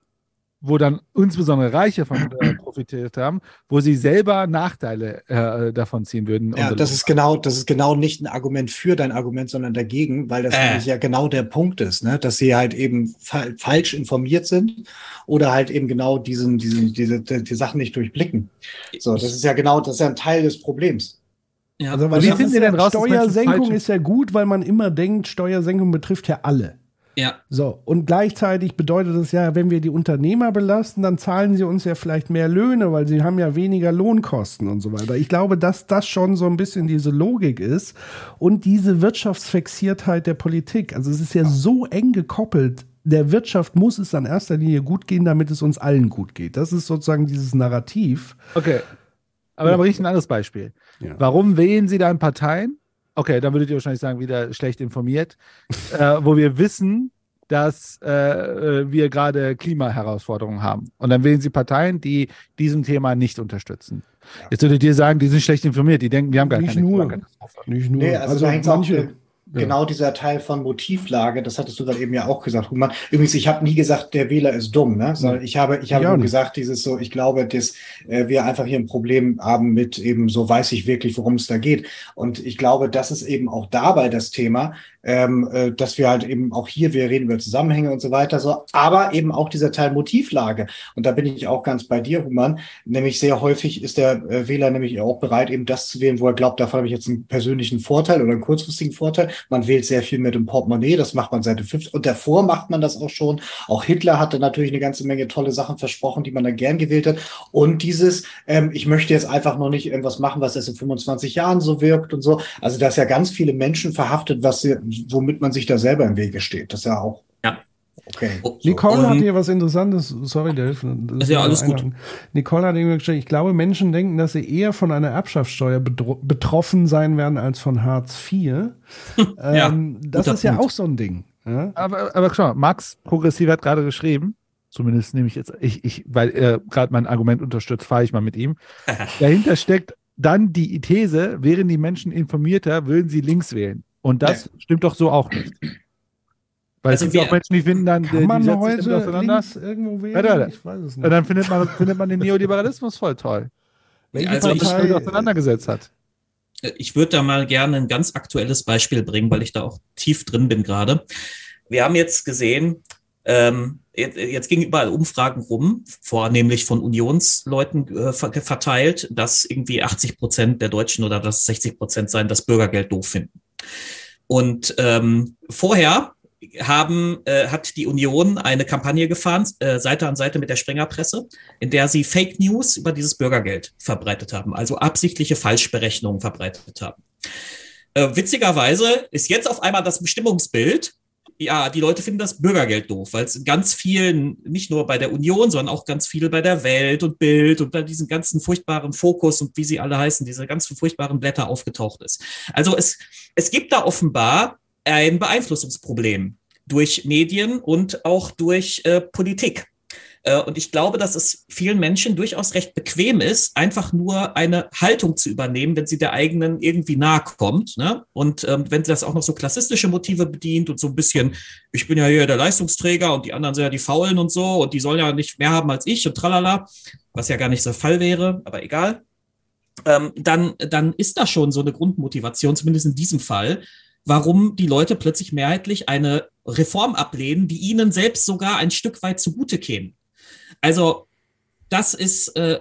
wo dann insbesondere Reiche von äh, profitiert haben, wo sie selber Nachteile äh, davon ziehen würden? Ja, das ist genau, das ist genau nicht ein Argument für dein Argument, sondern dagegen, weil das Äh. ja genau der Punkt ist, ne? dass sie halt eben fa falsch informiert sind oder halt eben genau diesen, diesen, diese, die, die Sachen nicht durchblicken. So, das ist ja genau, das ist ja ein Teil des Problems. Ja, Also, Aber weil wie finden ist Sie ja, denn raus, Steuersenkung ist ja gut, weil man immer denkt, Steuersenkung betrifft ja alle. ja. So, und gleichzeitig bedeutet das ja, wenn wir die Unternehmer belasten, dann zahlen sie uns ja vielleicht mehr Löhne, weil sie haben ja weniger Lohnkosten und so weiter. Ich glaube, dass das schon so ein bisschen diese Logik ist und diese Wirtschaftsfixiertheit der Politik. Also es ist ja so eng gekoppelt. Der Wirtschaft muss es an erster Linie gut gehen, damit es uns allen gut geht. Das ist sozusagen dieses Narrativ. Okay. Aber dann bringe ich ein anderes Beispiel. Ja. Warum wählen Sie dann Parteien? Okay, dann würdet ihr wahrscheinlich sagen, wieder schlecht informiert, äh, wo wir wissen, dass äh, äh, wir gerade Klimaherausforderungen haben. Und dann wählen Sie Parteien, die diesem Thema nicht unterstützen. Jetzt würdet ihr sagen, die sind schlecht informiert, die denken, wir haben gar Nicht keine nur. Nicht nur. Nee, also, auch, manche, Ja. genau dieser Teil von Motivlage, das hattest du gerade eben ja auch gesagt, Human. Übrigens, ich habe nie gesagt, der Wähler ist dumm, ne? Sondern ich habe, ich habe Ja, nur gesagt, dieses so, ich glaube, dass äh, wir einfach hier ein Problem haben mit eben so weiß ich wirklich, worum es da geht. Und ich glaube, das ist eben auch dabei das Thema, ähm, äh, dass wir halt eben auch hier, wir reden über Zusammenhänge und so weiter, so, aber eben auch dieser Teil Motivlage. Und da bin ich auch ganz bei dir, Human. Nämlich sehr häufig ist der äh, Wähler nämlich auch bereit, eben das zu wählen, wo er glaubt, davon habe ich jetzt einen persönlichen Vorteil oder einen kurzfristigen Vorteil. Man wählt sehr viel mit dem Portemonnaie, das macht man seit den 50 und davor macht man das auch schon. Auch Hitler hatte natürlich eine ganze Menge tolle Sachen versprochen, die man dann gern gewählt hat. Und dieses, ähm, ich möchte jetzt einfach noch nicht irgendwas machen, was erst in 25 Jahren so wirkt und so. Also da ist ja ganz viele Menschen verhaftet, was sie, womit man sich da selber im Wege steht. Das ist ja auch. Okay. Nicole Und- hat hier was Interessantes, sorry, Delf. das Ist ja alles gut. Nicole hat irgendwie gesagt, ich glaube, Menschen denken, dass sie eher von einer Erbschaftssteuer betroffen sein werden als von Hartz IV. Ja, ähm, das ist ja Punkt. auch so ein Ding. Ja? Aber, aber schau mal, Max Progressiv hat gerade geschrieben, zumindest nehme ich jetzt, ich, ich, weil er gerade mein Argument unterstützt, fahre ich mal mit ihm. Dahinter steckt dann die These, wären die Menschen informierter, würden sie links wählen. Und das stimmt doch so auch nicht. Weil Also es gibt ja wir- auch Menschen, die finden dann, die, Kann man die sich damit heute auseinander. links irgendwo wählen? Warte, warte. Ich weiß es Ja, nicht. dann findet man, findet man den Neoliberalismus voll toll. Also ich- Weil sich Partei, damit auseinandergesetzt hat. Ich würde da mal gerne ein ganz aktuelles Beispiel bringen, weil ich da auch tief drin bin gerade. Wir haben jetzt gesehen, ähm, jetzt, jetzt gingen überall Umfragen rum, vornehmlich von Unionsleuten äh, ver- verteilt, dass irgendwie 80 Prozent der Deutschen oder dass 60 Prozent sein, das Bürgergeld doof finden. Und ähm, vorher haben, äh, hat die Union eine Kampagne gefahren, äh, Seite an Seite mit der Springerpresse, in der sie Fake News über dieses Bürgergeld verbreitet haben, also absichtliche Falschberechnungen verbreitet haben. Äh, witzigerweise ist jetzt auf einmal das Bestimmungsbild, ja, die Leute finden das Bürgergeld doof, weil es ganz vielen, nicht nur bei der Union, sondern auch ganz viel bei der Welt und Bild und bei diesen ganzen furchtbaren Fokus und wie sie alle heißen, diese ganzen furchtbaren Blätter aufgetaucht ist. Also es, es gibt da offenbar ein Beeinflussungsproblem durch Medien und auch durch äh, Politik. Äh, und ich glaube, dass es vielen Menschen durchaus recht bequem ist, einfach nur eine Haltung zu übernehmen, wenn sie der eigenen irgendwie nahe kommt. Ne? Und ähm, wenn sie das auch noch so klassistische Motive bedient und so ein bisschen, ich bin ja hier der Leistungsträger und die anderen sind ja die Faulen und so und die sollen ja nicht mehr haben als ich und tralala, was ja gar nicht so der Fall wäre, aber egal. Ähm, dann, dann ist da schon so eine Grundmotivation, zumindest in diesem Fall, warum die Leute plötzlich mehrheitlich eine Reform ablehnen, die ihnen selbst sogar ein Stück weit zugute käme. Also das ist, äh,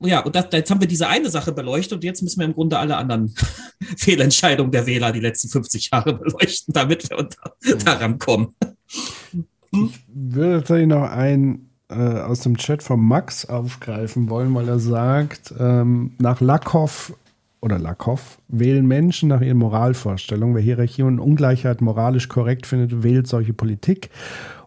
ja, und das, jetzt haben wir diese eine Sache beleuchtet und jetzt müssen wir im Grunde alle anderen Fehlentscheidungen der Wähler die letzten 50 Jahre beleuchten, damit wir unter, daran kommen. würde tatsächlich noch ein äh, aus dem Chat von Max aufgreifen wollen, weil er sagt, ähm, nach Lakoff oder Lakoff wählen Menschen nach ihren Moralvorstellungen. Wer Hierarchie und Ungleichheit moralisch korrekt findet, wählt solche Politik.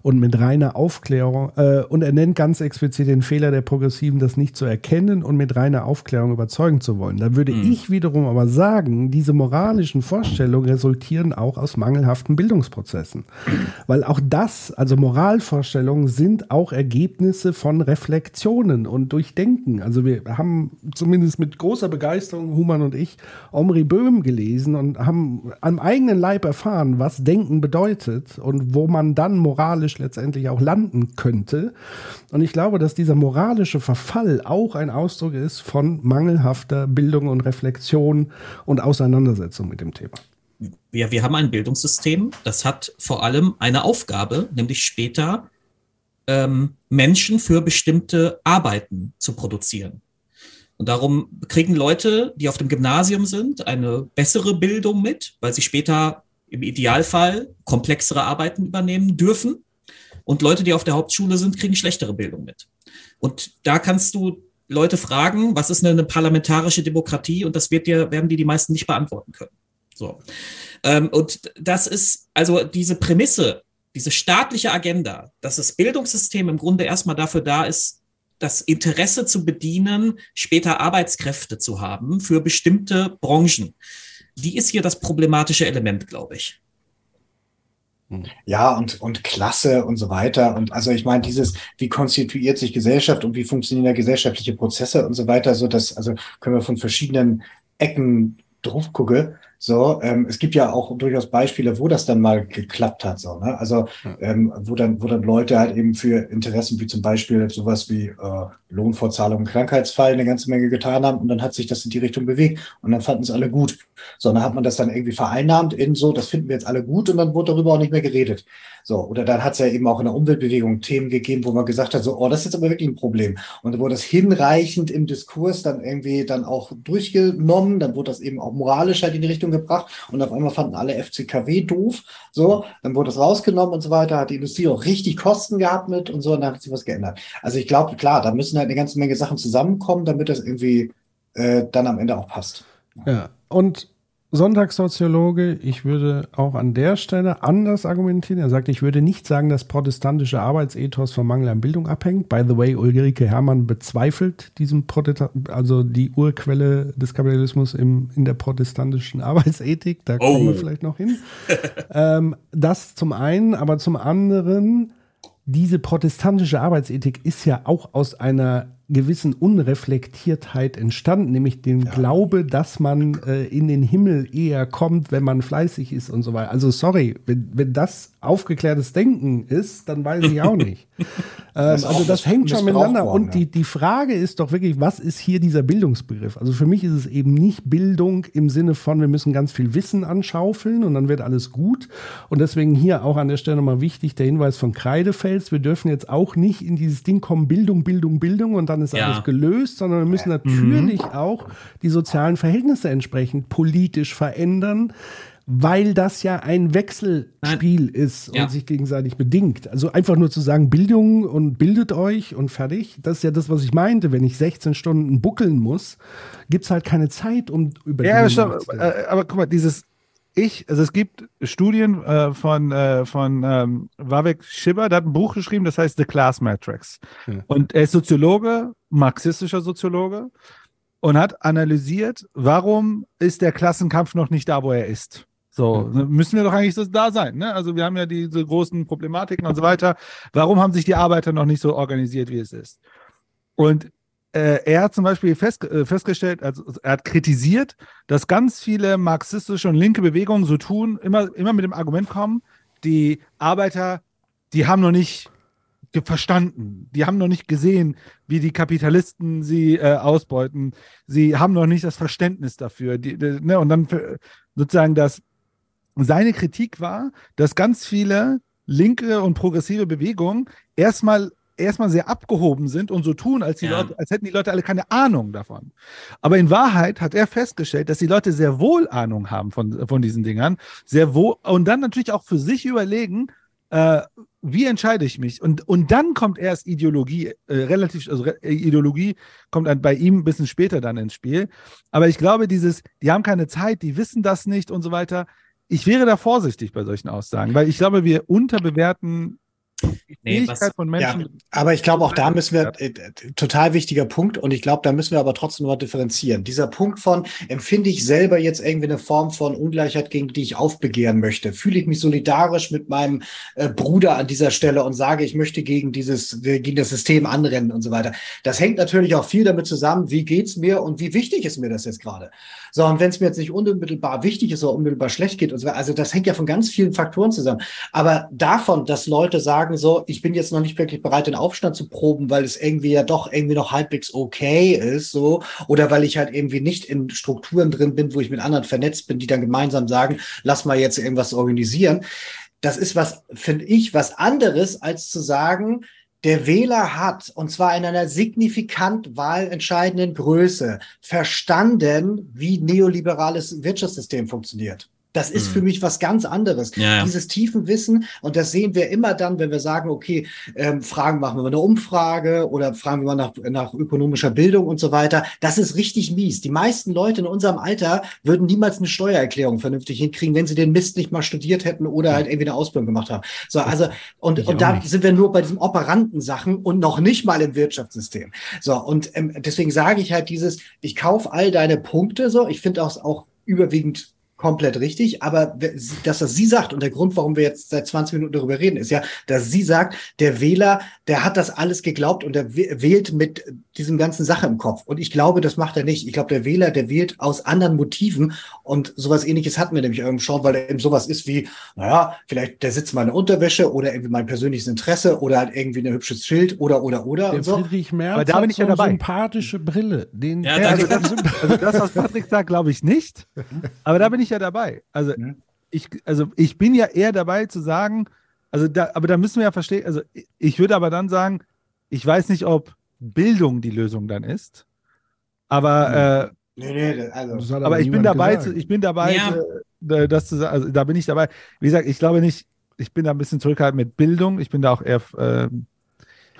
Und mit reiner Aufklärung, äh, und er nennt ganz explizit den Fehler der Progressiven, das nicht zu erkennen und mit reiner Aufklärung überzeugen zu wollen. Da würde ich wiederum aber sagen, diese moralischen Vorstellungen resultieren auch aus mangelhaften Bildungsprozessen. Weil auch das, also Moralvorstellungen, sind auch Ergebnisse von Reflexionen und Durchdenken. Also wir haben zumindest mit großer Begeisterung, Human und ich, Omri Böhm gelesen und haben am eigenen Leib erfahren, was Denken bedeutet und wo man dann moralisch letztendlich auch landen könnte. Und ich glaube, dass dieser moralische Verfall auch ein Ausdruck ist von mangelhafter Bildung und Reflexion und Auseinandersetzung mit dem Thema. Wir, wir haben ein Bildungssystem, das hat vor allem eine Aufgabe, nämlich später ähm, Menschen für bestimmte Arbeiten zu produzieren. Und darum kriegen Leute, die auf dem Gymnasium sind, eine bessere Bildung mit, weil sie später im Idealfall komplexere Arbeiten übernehmen dürfen. Und Leute, die auf der Hauptschule sind, kriegen schlechtere Bildung mit. Und da kannst du Leute fragen, was ist eine parlamentarische Demokratie? Und das wird dir, werden dir die meisten nicht beantworten können. So. Ähm, und das ist also diese Prämisse, diese staatliche Agenda, dass das Bildungssystem im Grunde erstmal dafür da ist, das Interesse zu bedienen, später Arbeitskräfte zu haben für bestimmte Branchen. Die ist hier das problematische Element, glaube ich. Ja, und, und Klasse und so weiter. Und also ich meine, dieses, wie konstituiert sich Gesellschaft und wie funktionieren da gesellschaftliche Prozesse und so weiter, so dass, also können wir von verschiedenen Ecken drauf gucken. So, ähm, es gibt ja auch durchaus Beispiele, wo das dann mal geklappt hat. So, ne? Also ähm, wo dann, wo dann Leute halt eben für Interessen wie zum Beispiel sowas wie äh, Lohnfortzahlung im Krankheitsfall eine ganze Menge getan haben und dann hat sich das in die Richtung bewegt und dann fanden es alle gut. So, dann hat man das dann irgendwie vereinnahmt in so, das finden wir jetzt alle gut und dann wurde darüber auch nicht mehr geredet. So, oder dann hat es ja eben auch in der Umweltbewegung Themen gegeben, wo man gesagt hat, so, oh, das ist jetzt aber wirklich ein Problem. Und dann wurde das hinreichend im Diskurs dann irgendwie dann auch durchgenommen, dann wurde das eben auch moralisch halt in die Richtung gebracht und auf einmal fanden alle FCKW doof. So, dann wurde das rausgenommen und so weiter, hat die Industrie auch richtig Kosten gehabt mit und so, und dann hat sich was geändert. Also ich glaube, klar, da müssen halt eine ganze Menge Sachen zusammenkommen, damit das irgendwie äh, dann am Ende auch passt. Ja, und Sonntagssoziologe, ich würde auch an der Stelle anders argumentieren. Er sagt, ich würde nicht sagen, dass protestantische Arbeitsethos vom Mangel an Bildung abhängt. By the way, Ulrike Herrmann bezweifelt diesen Protesta also die Urquelle des Kapitalismus im, in der protestantischen Arbeitsethik. Da oh. kommen wir vielleicht noch hin. ähm, das zum einen, aber zum anderen, diese protestantische Arbeitsethik ist ja auch aus einer gewissen Unreflektiertheit entstanden, nämlich dem ja. Glaube, dass man äh, in den Himmel eher kommt, wenn man fleißig ist und so weiter. Also sorry, wenn, wenn das aufgeklärtes Denken ist, dann weiß ich auch nicht. ähm, das also das hängt schon miteinander. Worden, und die, die Frage ist doch wirklich, was ist hier dieser Bildungsbegriff? Also für mich ist es eben nicht Bildung im Sinne von, wir müssen ganz viel Wissen anschaufeln und dann wird alles gut. Und deswegen hier auch an der Stelle nochmal wichtig der Hinweis von Kreidefels. Wir dürfen jetzt auch nicht in dieses Ding kommen, Bildung, Bildung, Bildung und dann ist ja. alles gelöst, sondern wir müssen natürlich mhm. auch die sozialen Verhältnisse entsprechend politisch verändern weil das ja ein Wechselspiel Nein. ist und ja. sich gegenseitig bedingt. Also einfach nur zu sagen, Bildung und bildet euch und fertig, das ist ja das, was ich meinte. Wenn ich 16 Stunden buckeln muss, gibt es halt keine Zeit, um über Ja, aber, äh, aber guck mal, dieses ich, also es gibt Studien äh, von, äh, von ähm, Vivek Schibber, der hat ein Buch geschrieben, das heißt The Class Matrix. Ja. Und er ist Soziologe, marxistischer Soziologe und hat analysiert, warum ist der Klassenkampf noch nicht da, wo er ist. So, ja. müssen wir doch eigentlich so da sein. Ne? Also wir haben ja diese großen Problematiken und so weiter. Warum haben sich die Arbeiter noch nicht so organisiert, wie es ist? Und er hat zum Beispiel fest, äh, festgestellt, also er hat kritisiert, dass ganz viele marxistische und linke Bewegungen so tun, immer, immer mit dem Argument kommen, die Arbeiter, die haben noch nicht verstanden, die haben noch nicht gesehen, wie die Kapitalisten sie äh, ausbeuten, sie haben noch nicht das Verständnis dafür. Die, die, ne? Und dann sozusagen das seine Kritik war, dass ganz viele linke und progressive Bewegungen erstmal erstmal sehr abgehoben sind und so tun, als, die ja. Leute, als hätten die Leute alle keine Ahnung davon. Aber in Wahrheit hat er festgestellt, dass die Leute sehr wohl Ahnung haben von, von diesen Dingern, sehr wohl und dann natürlich auch für sich überlegen, äh, wie entscheide ich mich? Und, und dann kommt erst Ideologie, äh, relativ, also Re Ideologie kommt bei ihm ein bisschen später dann ins Spiel. Aber ich glaube, dieses, die haben keine Zeit, die wissen das nicht und so weiter ich wäre da vorsichtig bei solchen Aussagen, weil ich glaube, wir unterbewerten Nee, was, von Menschen. Ja, aber ich glaube, auch da müssen wir, äh, total wichtiger Punkt, und ich glaube, da müssen wir aber trotzdem noch differenzieren. Dieser Punkt von, empfinde ich selber jetzt irgendwie eine Form von Ungleichheit, gegen die ich aufbegehren möchte? Fühle ich mich solidarisch mit meinem äh, Bruder an dieser Stelle und sage, ich möchte gegen dieses, gegen das System anrennen und so weiter? Das hängt natürlich auch viel damit zusammen, wie geht's mir und wie wichtig ist mir das jetzt gerade? So, und wenn es mir jetzt nicht unmittelbar wichtig ist oder unmittelbar schlecht geht und so weiter, also das hängt ja von ganz vielen Faktoren zusammen. Aber davon, dass Leute sagen, sagen, so, ich bin jetzt noch nicht wirklich bereit, den Aufstand zu proben, weil es irgendwie ja doch irgendwie noch halbwegs okay ist, so, oder weil ich halt irgendwie nicht in Strukturen drin bin, wo ich mit anderen vernetzt bin, die dann gemeinsam sagen, lass mal jetzt irgendwas organisieren. Das ist was, finde ich, was anderes, als zu sagen, der Wähler hat, und zwar in einer signifikant wahlentscheidenden Größe, verstanden, wie neoliberales Wirtschaftssystem funktioniert. Das ist mhm. für mich was ganz anderes. Ja, ja. Dieses tiefen Wissen, und das sehen wir immer dann, wenn wir sagen, okay, ähm, Fragen machen wir mal eine Umfrage oder fragen wir mal nach, nach ökonomischer Bildung und so weiter. Das ist richtig mies. Die meisten Leute in unserem Alter würden niemals eine Steuererklärung vernünftig hinkriegen, wenn sie den Mist nicht mal studiert hätten oder halt irgendwie eine Ausbildung gemacht haben. So, also, und, und da nicht. sind wir nur bei diesen operanten Sachen und noch nicht mal im Wirtschaftssystem. So, und ähm, deswegen sage ich halt dieses, ich kaufe all deine Punkte so. Ich finde auch, auch überwiegend komplett richtig, aber dass das sie sagt und der Grund, warum wir jetzt seit 20 Minuten darüber reden, ist ja, dass sie sagt, der Wähler, der hat das alles geglaubt und der wählt mit diesem ganzen Sache im Kopf. Und ich glaube, das macht er nicht. Ich glaube, der Wähler, der wählt aus anderen Motiven. Und sowas ähnliches hatten wir nämlich irgendwo schon, weil er eben sowas ist wie, naja, vielleicht der sitzt meine Unterwäsche oder irgendwie mein persönliches Interesse oder halt irgendwie ein hübsches Schild oder, oder, oder. Der und so. Friedrich Aber Merz da bin hat ich so ja eine dabei. sympathische Brille. Den Ja, Ja, also, das, also das, was Patrick sagt, glaube ich nicht. Aber da bin ich ja dabei. Also ich, also ich bin ja eher dabei zu sagen, also da, aber da müssen wir ja verstehen, also ich würde aber dann sagen, ich weiß nicht, ob Bildung die Lösung dann ist. Aber, Nee, nee, also. Äh, aber ich bin dabei, zu, ich bin dabei, Ja. äh, das zu sagen, also da bin ich dabei. Wie gesagt, ich glaube nicht, ich bin da ein bisschen zurückhaltend mit Bildung. Ich bin da auch eher. Äh,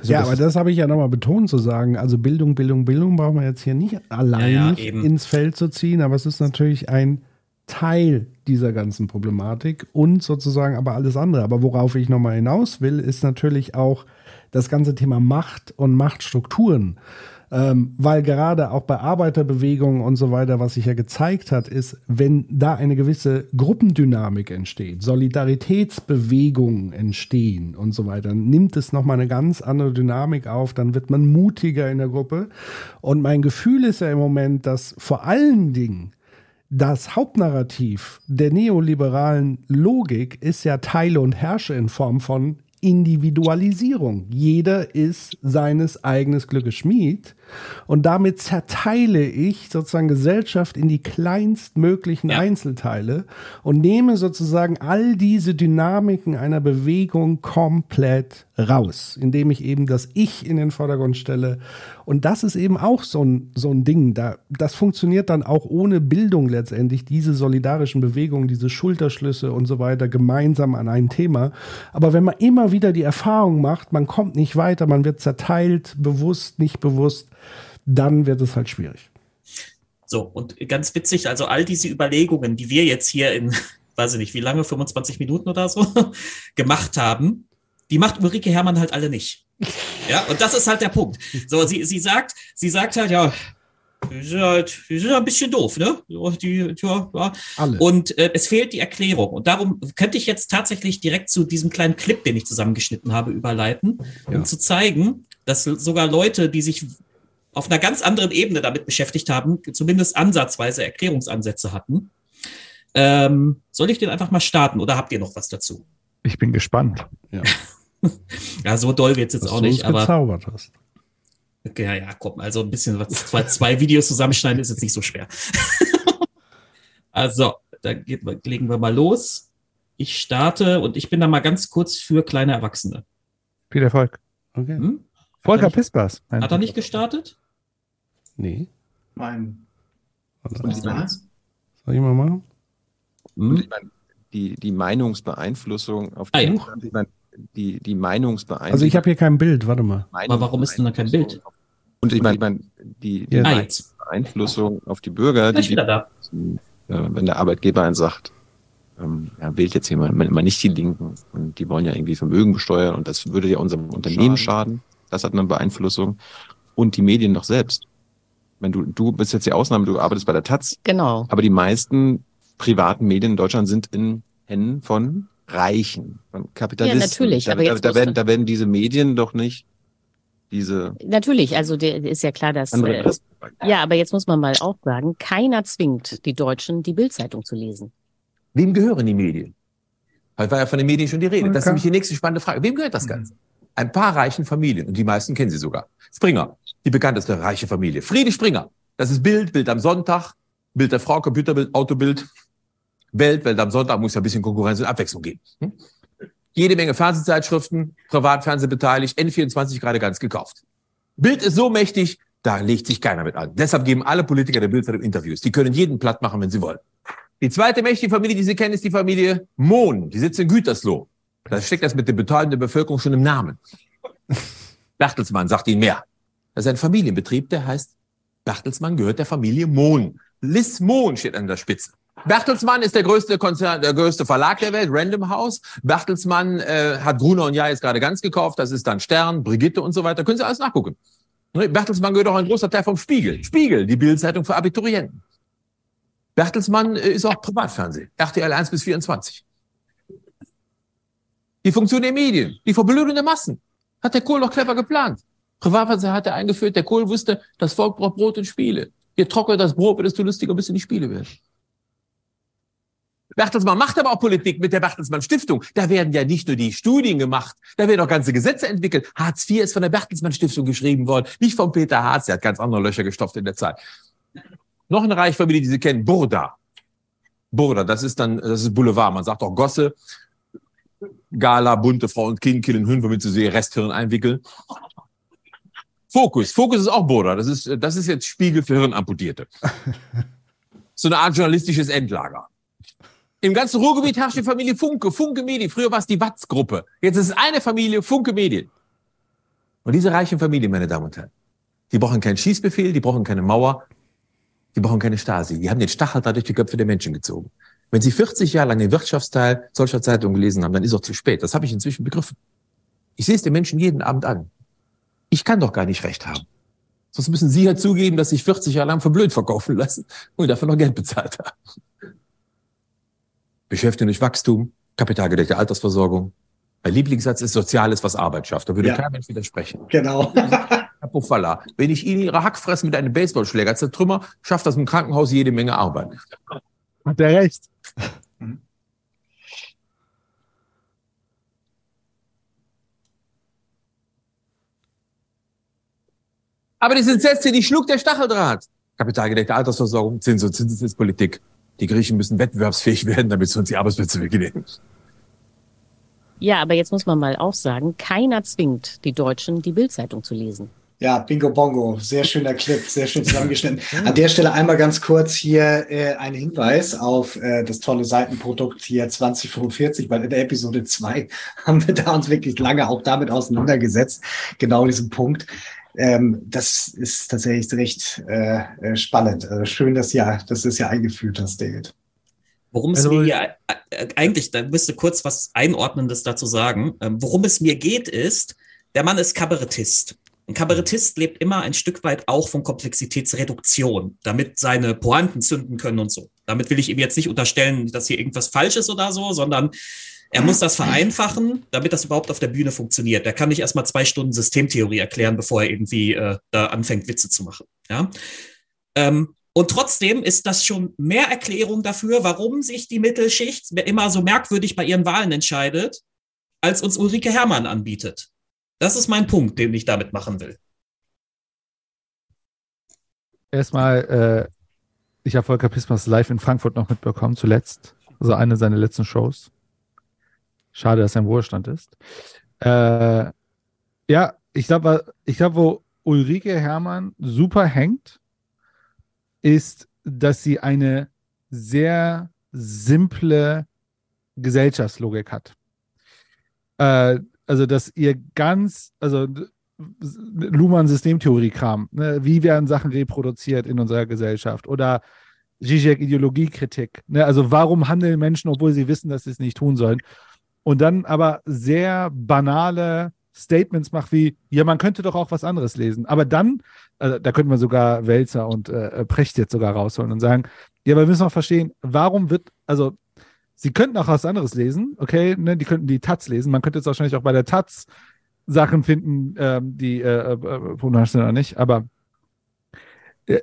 so ja, das- aber das habe ich ja nochmal betont zu sagen. Also Bildung, Bildung, Bildung brauchen wir jetzt hier nicht allein Ja, ja, ins Feld zu ziehen, aber es ist natürlich ein Teil dieser ganzen Problematik und sozusagen aber alles andere. Aber worauf ich nochmal hinaus will, ist natürlich auch das ganze Thema Macht und Machtstrukturen. Ähm, weil gerade auch bei Arbeiterbewegungen und so weiter, was sich ja gezeigt hat, ist, wenn da eine gewisse Gruppendynamik entsteht, Solidaritätsbewegungen entstehen und so weiter, nimmt es nochmal eine ganz andere Dynamik auf, dann wird man mutiger in der Gruppe. Und mein Gefühl ist ja im Moment, dass vor allen Dingen das Hauptnarrativ der neoliberalen Logik ist ja Teile und Herrsche in Form von Individualisierung. Jeder ist seines eigenes Glückes Schmied und damit zerteile ich sozusagen Gesellschaft in die kleinstmöglichen Ja. Einzelteile und nehme sozusagen all diese Dynamiken einer Bewegung komplett raus, indem ich eben das Ich in den Vordergrund stelle. Und das ist eben auch so ein, so ein Ding. Da, das funktioniert dann auch ohne Bildung letztendlich, diese solidarischen Bewegungen, diese Schulterschlüsse und so weiter gemeinsam an ein Thema. Aber wenn man immer wieder die Erfahrung macht, man kommt nicht weiter, man wird zerteilt, bewusst, nicht bewusst, dann wird es halt schwierig. So, und ganz witzig, also all diese Überlegungen, die wir jetzt hier in, weiß ich nicht, wie lange, 25 Minuten oder so, gemacht haben, die macht Ulrike Herrmann halt alle nicht. Ja, und das ist halt der Punkt. So, sie, sie sagt, sie sagt halt, ja, die sind halt, die sind ein bisschen doof, ne? Die, ja, ja. Alle. Und äh, es fehlt die Erklärung. Und darum könnte ich jetzt tatsächlich direkt zu diesem kleinen Clip, den ich zusammengeschnitten habe, überleiten, Ja. um zu zeigen, dass sogar Leute, die sich auf einer ganz anderen Ebene damit beschäftigt haben, zumindest ansatzweise Erklärungsansätze hatten. Ähm, soll ich den einfach mal starten oder habt ihr noch was dazu? ich bin gespannt. Ja, so doll wird's jetzt dass auch nicht, aber gezaubert hast. Ja, ja, komm, also ein bisschen was, zwei, zwei Videos zusammenschneiden ist jetzt nicht so schwer. also, da geht, legen wir mal los. Ich starte und ich bin da mal ganz kurz für kleine Erwachsene. Viel Erfolg. Okay. Hm? Volker er Pispers. Hat er nicht gestartet? Nee. Mein, Warte, und ja? Soll ich mal machen? Und Hm? ich meine, die, die Meinungsbeeinflussung auf Ah, die, ja. ich meine, die, die Meinungsbeeinflussung. Also ich habe hier kein Bild, warte mal. Aber warum ist denn da kein Bild? Und ich meine, ich meine die, die Ja. Ah. Beeinflussung auf die Bürger, die, da. äh, wenn der Arbeitgeber einen sagt, ähm, ja, wählt jetzt jemand mal nicht die Linken und die wollen ja irgendwie Vermögen besteuern und das würde ja unserem Unternehmen schaden. Das hat eine Beeinflussung. Und die Medien doch selbst. Meine, du, du bist jetzt die Ausnahme, du arbeitest bei der Taz, Genau. aber die meisten privaten Medien in Deutschland sind in Händen von Reichen, von Kapitalisten. Ja, natürlich, Da, aber da, jetzt da, werden, da werden diese Medien doch nicht diese Natürlich, also der ist ja klar, dass. andere Äh, ja, aber jetzt muss man mal auch sagen, keiner zwingt die Deutschen, die Bildzeitung zu lesen. Wem gehören die Medien? Heute war ja von den Medien schon die Rede. Das ist Okay. nämlich die nächste spannende Frage. Wem gehört das Ganze? Ein paar reichen Familien, und die meisten kennen sie sogar. Springer, die bekannteste reiche Familie. Friede Springer, das ist Bild, Bild am Sonntag, Bild der Frau, Computerbild, Autobild, Welt, Welt am Sonntag, muss ja ein bisschen Konkurrenz und Abwechslung geben. Hm? Jede Menge Fernsehzeitschriften, Privatfernsehen beteiligt, N24 gerade ganz gekauft. Bild ist so mächtig, da legt sich keiner mit an. Deshalb geben alle Politiker der Bildzeitung Interviews. Die können jeden platt machen, wenn sie wollen. Die zweite mächtige Familie, die Sie kennen, ist die Familie Mohn. Die sitzt in Gütersloh. Da steckt das mit der Bevölkerung schon im Namen. Bertelsmann sagt Ihnen mehr. Das ist ein Familienbetrieb, der heißt Bertelsmann gehört der Familie Mohn. Liz Mohn steht an der Spitze. Bertelsmann ist der größte Konzern, der größte Verlag der Welt, Random House. Bertelsmann äh, hat Gruner und Jahr jetzt gerade ganz gekauft. Das ist dann Stern, Brigitte und so weiter. Können Sie alles nachgucken. Ne, Bertelsmann gehört auch ein großer Teil vom Spiegel. Spiegel, die Bildzeitung für Abiturienten. Bertelsmann äh, ist auch Privatfernsehen. RTL 1 bis 24. Die Funktion der Medien, die verblödende Massen. Hat der Kohl doch clever geplant. Privatfernsehen hat er eingeführt, der Kohl wusste, das Volk braucht Brot und Spiele. Je trockener das Brot, desto lustiger müssen die Spiele werden. Bertelsmann macht aber auch Politik mit der Bertelsmann Stiftung. Da werden ja nicht nur die Studien gemacht, da werden auch ganze Gesetze entwickelt. Hartz IV ist von der Bertelsmann Stiftung geschrieben worden, nicht von Peter Hartz, der hat ganz andere Löcher gestopft in der Zeit. Noch eine Reichsfamilie, die Sie kennen, Burda. Burda, das ist dann, das ist Boulevard. Man sagt auch Gosse, Gala, bunte Frau und Kind, killen Hühn, womit sie ihr Resthirn einwickeln. Fokus. Fokus ist auch Burda. Das ist, das ist jetzt Spiegel für Hirnamputierte. So eine Art journalistisches Endlager. Im ganzen Ruhrgebiet herrscht die Familie Funke, Funke Medien. Früher war es die Watz-Gruppe. Jetzt ist es eine Familie, Funke Medien. Und diese reichen Familien, meine Damen und Herren, die brauchen keinen Schießbefehl, die brauchen keine Mauer, die brauchen keine Stasi. Die haben den Stacheldraht durch die Köpfe der Menschen gezogen. Wenn Sie 40 Jahre lang den Wirtschaftsteil solcher Zeitungen gelesen haben, dann ist auch zu spät. Das habe ich inzwischen begriffen. Ich sehe es den Menschen jeden Abend an. Ich kann doch gar nicht recht haben. Sonst müssen Sie halt zugeben, dass sich 40 Jahre lang für blöd verkaufen lassen und dafür noch Geld bezahlt haben. Beschäftigung durch Wachstum, kapitalgedeckte Altersversorgung. Mein Lieblingssatz ist Soziales, was Arbeit schafft. Da würde Ja. kein Mensch widersprechen. Genau. Herr Pofalla, wenn ich Ihnen Ihre Hackfressen mit einem Baseballschläger zertrümmer, schafft das im Krankenhaus jede Menge Arbeit. Hat der recht. Aber die sind Sätze, die schluckt der Stacheldraht. Kapitalgedeckte Altersversorgung, Zins- und Zinseszinspolitik. Die Griechen müssen wettbewerbsfähig werden, damit sie uns die Arbeitsplätze wegnehmen. Ja, aber jetzt muss man mal auch sagen, keiner zwingt die Deutschen, die Bildzeitung zu lesen. Ja, Bingo Bongo, sehr schöner Clip, sehr schön zusammengeschnitten. An der Stelle einmal ganz kurz hier äh, ein Hinweis auf äh, das tolle Seitenprodukt hier 2045, weil in der Episode 2 haben wir da uns wirklich lange auch damit auseinandergesetzt, genau diesen Punkt. Ähm, das ist tatsächlich recht äh, äh, spannend. Also schön, dass ja, dass du es ja eingeführt hast, David. Worum es Also- mir hier äh, eigentlich, da müsste kurz was Einordnendes dazu sagen. Ähm, worum es mir geht, ist, der Mann ist Kabarettist. Ein Kabarettist lebt immer ein Stück weit auch von Komplexitätsreduktion, damit seine Pointen zünden können und so. Damit will ich ihm jetzt nicht unterstellen, dass hier irgendwas falsch ist oder so, sondern er muss das vereinfachen, damit das überhaupt auf der Bühne funktioniert. Er kann nicht erstmal zwei Stunden Systemtheorie erklären, bevor er irgendwie äh, da anfängt, Witze zu machen. Ja? Ähm, und trotzdem ist das schon mehr Erklärung dafür, warum sich die Mittelschicht immer so merkwürdig bei ihren Wahlen entscheidet, als uns Ulrike Herrmann anbietet. Das ist mein Punkt, den ich damit machen will. Erstmal, äh, ich habe Volker Pismas live in Frankfurt noch mitbekommen, zuletzt. Also eine seiner letzten Shows. Schade, dass er im Ruhestand ist. Äh, ja, ich glaube, ich glaube, wo Ulrike Herrmann super hängt, ist, dass sie eine sehr simple Gesellschaftslogik hat. Äh, also, dass ihr ganz, also Luhmann-Systemtheorie-Kram, ne? wie werden Sachen reproduziert in unserer Gesellschaft oder Zizek Ideologiekritik, ne? also warum handeln Menschen, obwohl sie wissen, dass sie es nicht tun sollen und dann aber sehr banale Statements macht wie, ja, man könnte doch auch was anderes lesen, aber dann, also, da könnte man sogar Wälzer und äh, Precht jetzt sogar rausholen und sagen, ja, aber wir müssen auch verstehen, warum wird, also Sie könnten auch was anderes lesen, okay, ne, die könnten die Taz lesen. Man könnte jetzt wahrscheinlich auch bei der Taz Sachen finden, ähm, die äh, äh, problematisch sind oder nicht, aber äh,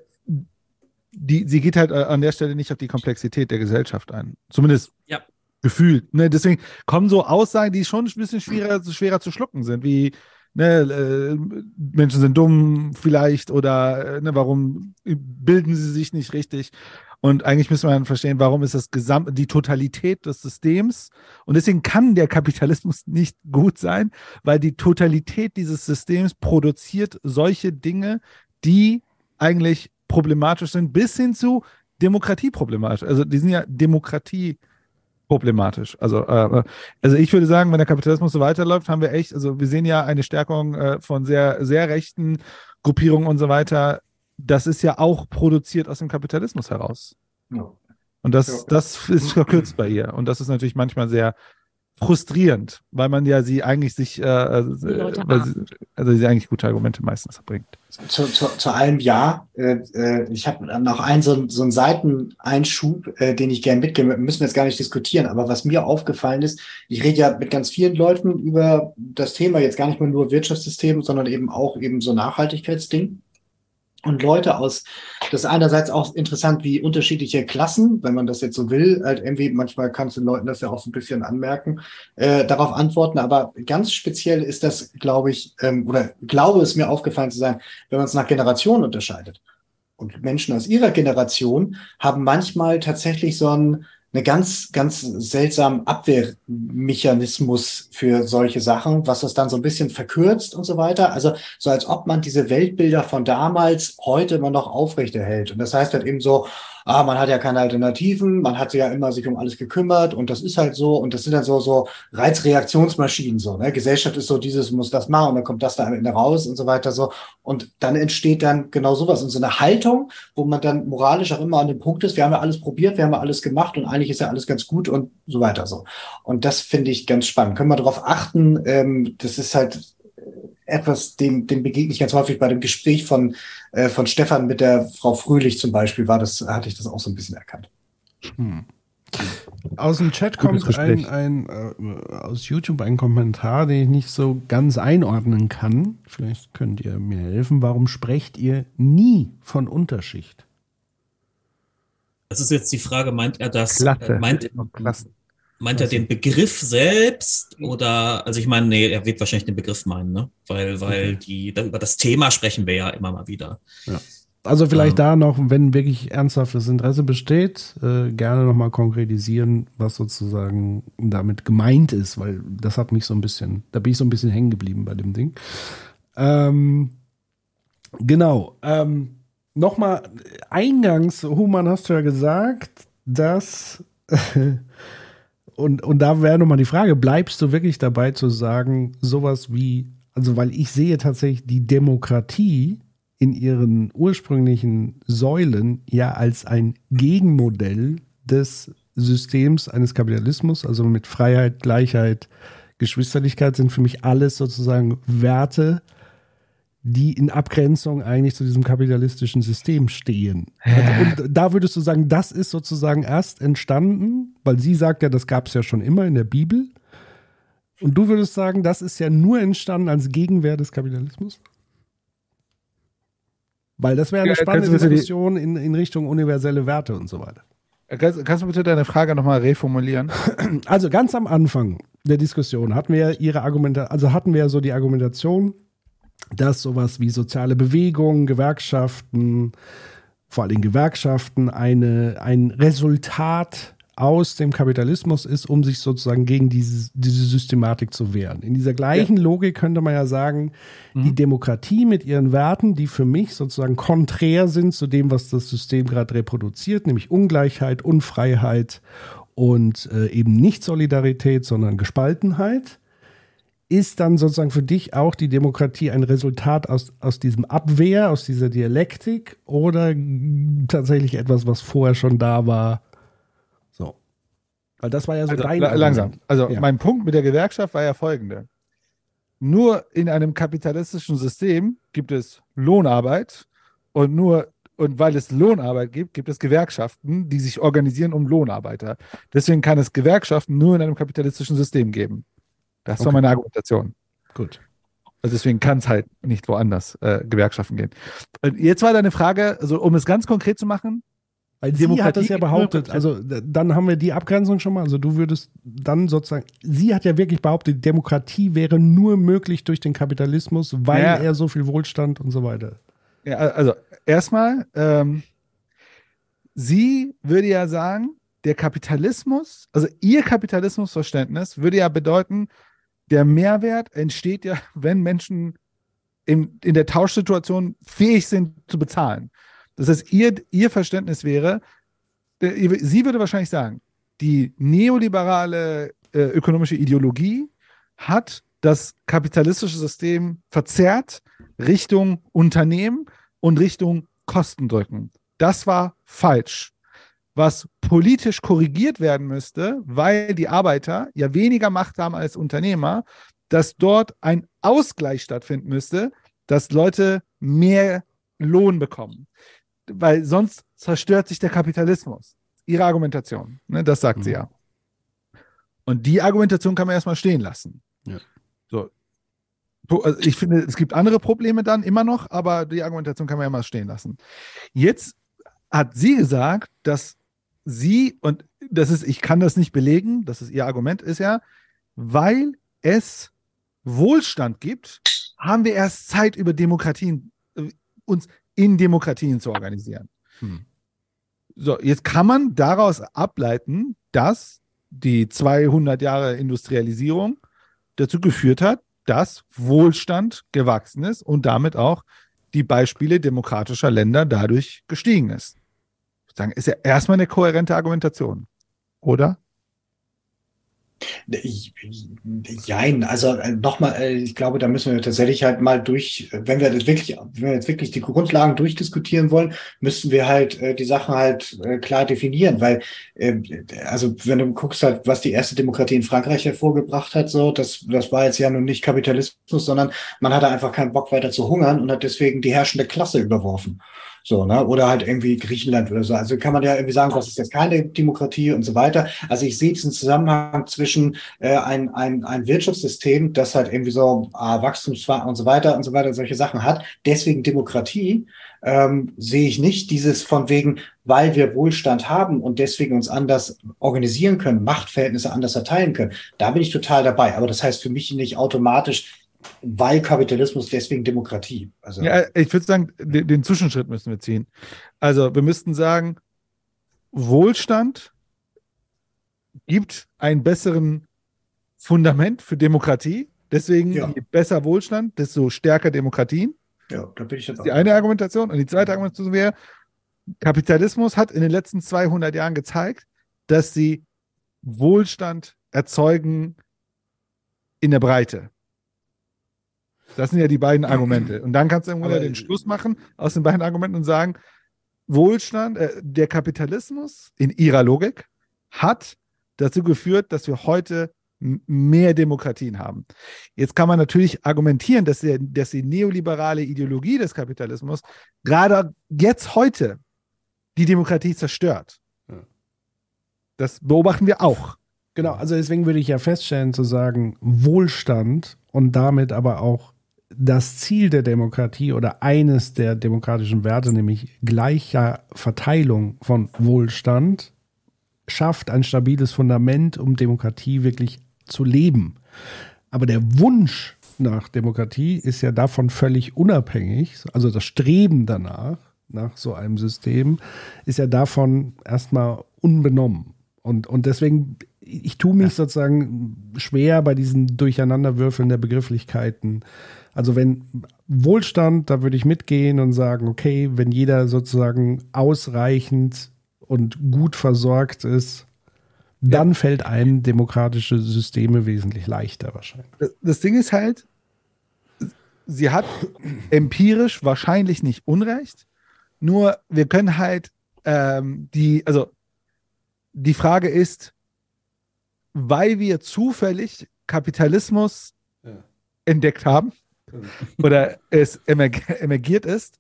die, sie geht halt äh, an der Stelle nicht auf die Komplexität der Gesellschaft ein. Zumindest Ja. gefühlt. Ne? Deswegen kommen so Aussagen, die schon ein bisschen schwerer, schwerer zu schlucken sind, wie ne, äh, Menschen sind dumm vielleicht oder äh, ne, warum bilden sie sich nicht richtig. Und eigentlich müssen wir dann verstehen, warum ist das Gesamt, die Totalität des Systems. Und deswegen kann der Kapitalismus nicht gut sein, weil die Totalität dieses Systems produziert solche Dinge, die eigentlich problematisch sind, bis hin zu Demokratie problematisch. Also die sind ja Demokratie problematisch. Also, äh, also ich würde sagen, wenn der Kapitalismus so weiterläuft, haben wir echt, also wir sehen ja eine Stärkung äh, von sehr, sehr rechten Gruppierungen und so weiter. Das ist ja auch produziert aus dem Kapitalismus heraus. Ja. Und das, Ja. das ist verkürzt bei ihr. Und das ist natürlich manchmal sehr frustrierend, weil man ja sie eigentlich sich, äh, äh, weil sie, also sie eigentlich gute Argumente meistens bringt. Zu, zu, zu allem Ja. Äh, äh, ich habe noch einen so, so einen Seiteneinschub, äh, den ich gerne mitgebe. Müssen wir jetzt gar nicht diskutieren, aber was mir aufgefallen ist, ich rede ja mit ganz vielen Leuten über das Thema, jetzt gar nicht mehr nur Wirtschaftssystem, sondern eben auch eben so Nachhaltigkeitsding. Und Leute aus, das ist einerseits auch interessant, wie unterschiedliche Klassen, wenn man das jetzt so will, halt irgendwie, manchmal kannst du den Leuten das ja auch so ein bisschen anmerken, äh, darauf antworten. Aber ganz speziell ist das, glaube ich, ähm, oder glaube es mir aufgefallen zu sein, wenn man es nach Generationen unterscheidet. Und Menschen aus ihrer Generation haben manchmal tatsächlich so ein, eine ganz, ganz seltsamen Abwehrmechanismus für solche Sachen, was das dann so ein bisschen verkürzt und so weiter. Also so als ob man diese Weltbilder von damals heute immer noch aufrechterhält. Und das heißt halt eben so, ah, man hat ja keine Alternativen, man hat ja immer sich um alles gekümmert und das ist halt so und das sind dann so, so Reizreaktionsmaschinen so, ne? Gesellschaft ist so dieses, muss das machen und dann kommt das da am Ende raus und so weiter so und dann entsteht dann genau sowas und so eine Haltung, wo man dann moralisch auch immer an dem Punkt ist, wir haben ja alles probiert, wir haben ja alles gemacht und eigentlich ist ja alles ganz gut und so weiter so. Und das finde ich ganz spannend. Können wir darauf achten, ähm, das ist halt etwas, dem, dem begegne ich ganz häufig bei dem Gespräch von, äh, von Stefan mit der Frau Fröhlich zum Beispiel, war das, hatte ich das auch so ein bisschen erkannt. Hm. Aus dem Chat Gutes kommt ein, ein äh, aus YouTube ein Kommentar, den ich nicht so ganz einordnen kann. Vielleicht könnt ihr mir helfen. Warum sprecht ihr nie von Unterschicht? Das ist jetzt die Frage, meint er das, Klasse. äh, meint, Klassen. Meint er den Begriff selbst oder, also ich meine, nee, er wird wahrscheinlich den Begriff meinen, ne? Weil, weil die, da, über das Thema sprechen wir ja immer mal wieder. Also vielleicht Ja. da noch, wenn wirklich ernsthaftes Interesse besteht, äh, gerne nochmal konkretisieren, was sozusagen damit gemeint ist, weil das hat mich so ein bisschen, da bin ich so ein bisschen hängen geblieben bei dem Ding. Ähm, genau. Ähm, nochmal, eingangs, Human, hast du ja gesagt, dass, und, und da wäre nochmal die Frage, bleibst du wirklich dabei zu sagen, sowas wie, also weil ich sehe tatsächlich die Demokratie in ihren ursprünglichen Säulen ja als ein Gegenmodell des Systems eines Kapitalismus, also mit Freiheit, Gleichheit, Geschwisterlichkeit sind für mich alles sozusagen Werte, die in Abgrenzung eigentlich zu diesem kapitalistischen System stehen. Also, und da würdest du sagen, das ist sozusagen erst entstanden, weil sie sagt ja, das gab es ja schon immer in der Bibel. Und du würdest sagen, das ist ja nur entstanden als Gegenwehr des Kapitalismus? Weil das wäre eine Ja, spannende Diskussion in, in Richtung universelle Werte und so weiter. Kannst, kannst du bitte deine Frage nochmal reformulieren? Also ganz am Anfang der Diskussion hatten wir ihre Argumente, also hatten wir so die Argumentation, dass sowas wie soziale Bewegungen, Gewerkschaften, vor allem Gewerkschaften, eine, ein Resultat aus dem Kapitalismus ist, um sich sozusagen gegen diese, diese Systematik zu wehren. In dieser gleichen Logik könnte man ja sagen, die Demokratie mit ihren Werten, die für mich sozusagen konträr sind zu dem, was das System gerade reproduziert, nämlich Ungleichheit, Unfreiheit und äh, eben nicht Solidarität, sondern Gespaltenheit, ist dann sozusagen für dich auch die Demokratie ein Resultat aus, aus diesem Abwehr, aus dieser Dialektik oder tatsächlich etwas, was vorher schon da war? So. Weil das war ja so Also, dein langsam. Also Ja. mein Punkt mit der Gewerkschaft war ja folgende. Nur in einem kapitalistischen System gibt es Lohnarbeit und nur und weil es Lohnarbeit gibt, gibt es Gewerkschaften, die sich organisieren um Lohnarbeiter. Deswegen kann es Gewerkschaften nur in einem kapitalistischen System geben. Das war Okay. meine Argumentation. Gut. Also deswegen kann es halt nicht woanders äh, Gewerkschaften gehen. Und jetzt war deine Frage, also um es ganz konkret zu machen, Weil sie hat Demokratie das ja behauptet, also dann haben wir die Abgrenzung schon mal, also du würdest dann sozusagen, sie hat ja wirklich behauptet, Demokratie wäre nur möglich durch den Kapitalismus, weil Ja. er so viel Wohlstand und so weiter. Ja, also erstmal, ähm, sie würde ja sagen, der Kapitalismus, also ihr Kapitalismusverständnis würde ja bedeuten, der Mehrwert entsteht ja, wenn Menschen in, in der Tauschsituation fähig sind zu bezahlen. Das heißt, ihr, ihr Verständnis wäre, sie würde wahrscheinlich sagen, die neoliberale äh, ökonomische Ideologie hat das kapitalistische System verzerrt Richtung Unternehmen und Richtung Kosten drücken. Das war falsch. Was politisch korrigiert werden müsste, weil die Arbeiter ja weniger Macht haben als Unternehmer, dass dort ein Ausgleich stattfinden müsste, dass Leute mehr Lohn bekommen. Weil sonst zerstört sich der Kapitalismus. Ihre Argumentation, ne, das sagt sie ja. Und die Argumentation kann man erstmal stehen lassen. Ja. So. Also Ich finde, es gibt andere Probleme dann immer noch, aber die Argumentation kann man ja mal stehen lassen. Jetzt hat sie gesagt, dass sie, und das ist, ich kann das nicht belegen, das ist ihr Argument, ist ja, weil es Wohlstand gibt, haben wir erst Zeit, über Demokratien, äh, uns in Demokratien zu organisieren. Hm. So, jetzt kann man daraus ableiten, dass die 200 Jahre Industrialisierung dazu geführt hat, dass Wohlstand gewachsen ist und damit auch die Beispiele demokratischer Länder dadurch gestiegen ist. Sagen, ist ja erstmal eine kohärente Argumentation, oder? Ich- Jein, also nochmal, ich glaube, da müssen wir tatsächlich halt mal durch, wenn wir das wirklich, wenn wir jetzt wirklich die Grundlagen durchdiskutieren wollen, müssten wir halt äh, die Sachen halt äh, klar definieren, weil, äh, also wenn du guckst halt, was die erste Demokratie in Frankreich hervorgebracht hat, so, das, das war jetzt ja nun nicht Kapitalismus, sondern man hatte einfach keinen Bock weiter zu hungern und hat deswegen die herrschende Klasse überworfen. So, ne? Oder halt irgendwie Griechenland oder so. Also kann man ja irgendwie sagen, das ist jetzt keine Demokratie und so weiter. Also ich sehe diesen Zusammenhang zwischen äh, ein, ein, ein Wirtschaftssystem, das halt irgendwie so äh, Wachstumsfahrt und so weiter und so weiter, solche Sachen hat. Deswegen Demokratie ähm, sehe ich nicht dieses von wegen, weil wir Wohlstand haben und deswegen uns anders organisieren können, Machtverhältnisse anders verteilen können. Da bin ich total dabei. Aber das heißt für mich nicht automatisch, weil Kapitalismus deswegen Demokratie. Also Ja, ich würde sagen, den, den Zwischenschritt müssen wir ziehen. Also wir müssten sagen, Wohlstand gibt einen besseren Fundament für Demokratie. Deswegen, Ja. je besser Wohlstand, desto stärker Demokratien. ja, da bin ich jetzt Das ist die eine Argumentation. Und die zweite Argumentation wäre, Kapitalismus hat in den letzten 200 Jahren gezeigt, dass sie Wohlstand erzeugen in der Breite. Das sind ja die beiden Argumente. Und dann kannst du irgendwann den Schluss machen aus den beiden Argumenten und sagen, Wohlstand, äh, der Kapitalismus in ihrer Logik hat dazu geführt, dass wir heute mehr Demokratien haben. Jetzt kann man natürlich argumentieren, dass, der, dass die neoliberale Ideologie des Kapitalismus gerade jetzt heute die Demokratie zerstört. Das beobachten wir auch. Genau, also deswegen würde ich ja feststellen zu sagen, Wohlstand und damit aber auch das Ziel der Demokratie oder eines der demokratischen Werte, nämlich gleicher Verteilung von Wohlstand, schafft ein stabiles Fundament, um Demokratie wirklich zu leben. Aber der Wunsch nach Demokratie ist ja davon völlig unabhängig. Also das Streben danach, nach so einem System, ist ja davon erstmal unbenommen. Und, und deswegen, ich tue mich sozusagen schwer bei diesen Durcheinanderwürfeln der Begrifflichkeiten. Also wenn Wohlstand, da würde ich mitgehen und sagen, okay, wenn jeder sozusagen ausreichend und gut versorgt ist, dann fällt einem demokratische Systeme wesentlich leichter wahrscheinlich. Das, das Ding ist halt, sie hat empirisch wahrscheinlich nicht Unrecht, nur wir können halt ähm, die, also die Frage ist, weil wir zufällig Kapitalismus Ja. entdeckt haben oder es emerg emergiert ist,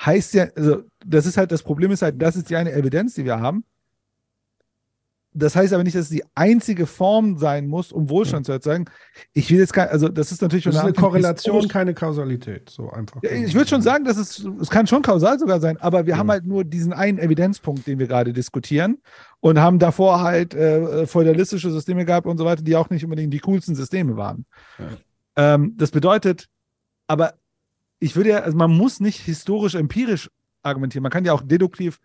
heißt ja, also das ist halt, das Problem ist halt, das ist die eine Evidenz, die wir haben. Das heißt aber nicht, dass es die einzige Form sein muss, um Wohlstand zu erzeugen. Ich will jetzt kein, also das ist natürlich Das ist eine Korrelation, historisch- keine Kausalität. So einfach. ja, ich würde schon sagen, dass es, es kann schon kausal sogar sein, aber wir haben halt nur diesen einen Evidenzpunkt, den wir gerade diskutieren und haben davor halt äh, feudalistische Systeme gehabt und so weiter, die auch nicht unbedingt die coolsten Systeme waren. Ähm, das bedeutet, aber ich würde ja, also man muss nicht historisch empirisch argumentieren, man kann ja auch deduktiv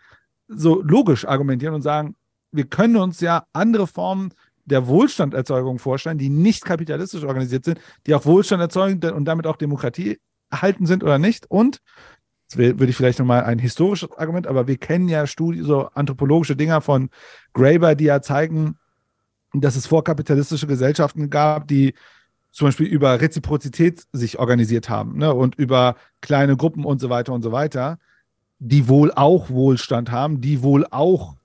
so logisch argumentieren und sagen, wir können uns ja andere Formen der Wohlstanderzeugung vorstellen, die nicht kapitalistisch organisiert sind, die auch Wohlstand erzeugen und damit auch Demokratie erhalten sind oder nicht. Und, will- würde ich vielleicht nochmal ein historisches Argument, aber wir kennen ja Studien, so anthropologische Dinger von Graeber, die ja zeigen, dass es vorkapitalistische Gesellschaften gab, die zum Beispiel über Reziprozität sich organisiert haben ne, und über kleine Gruppen und so weiter und so weiter, die wohl auch Wohlstand haben, die wohl auch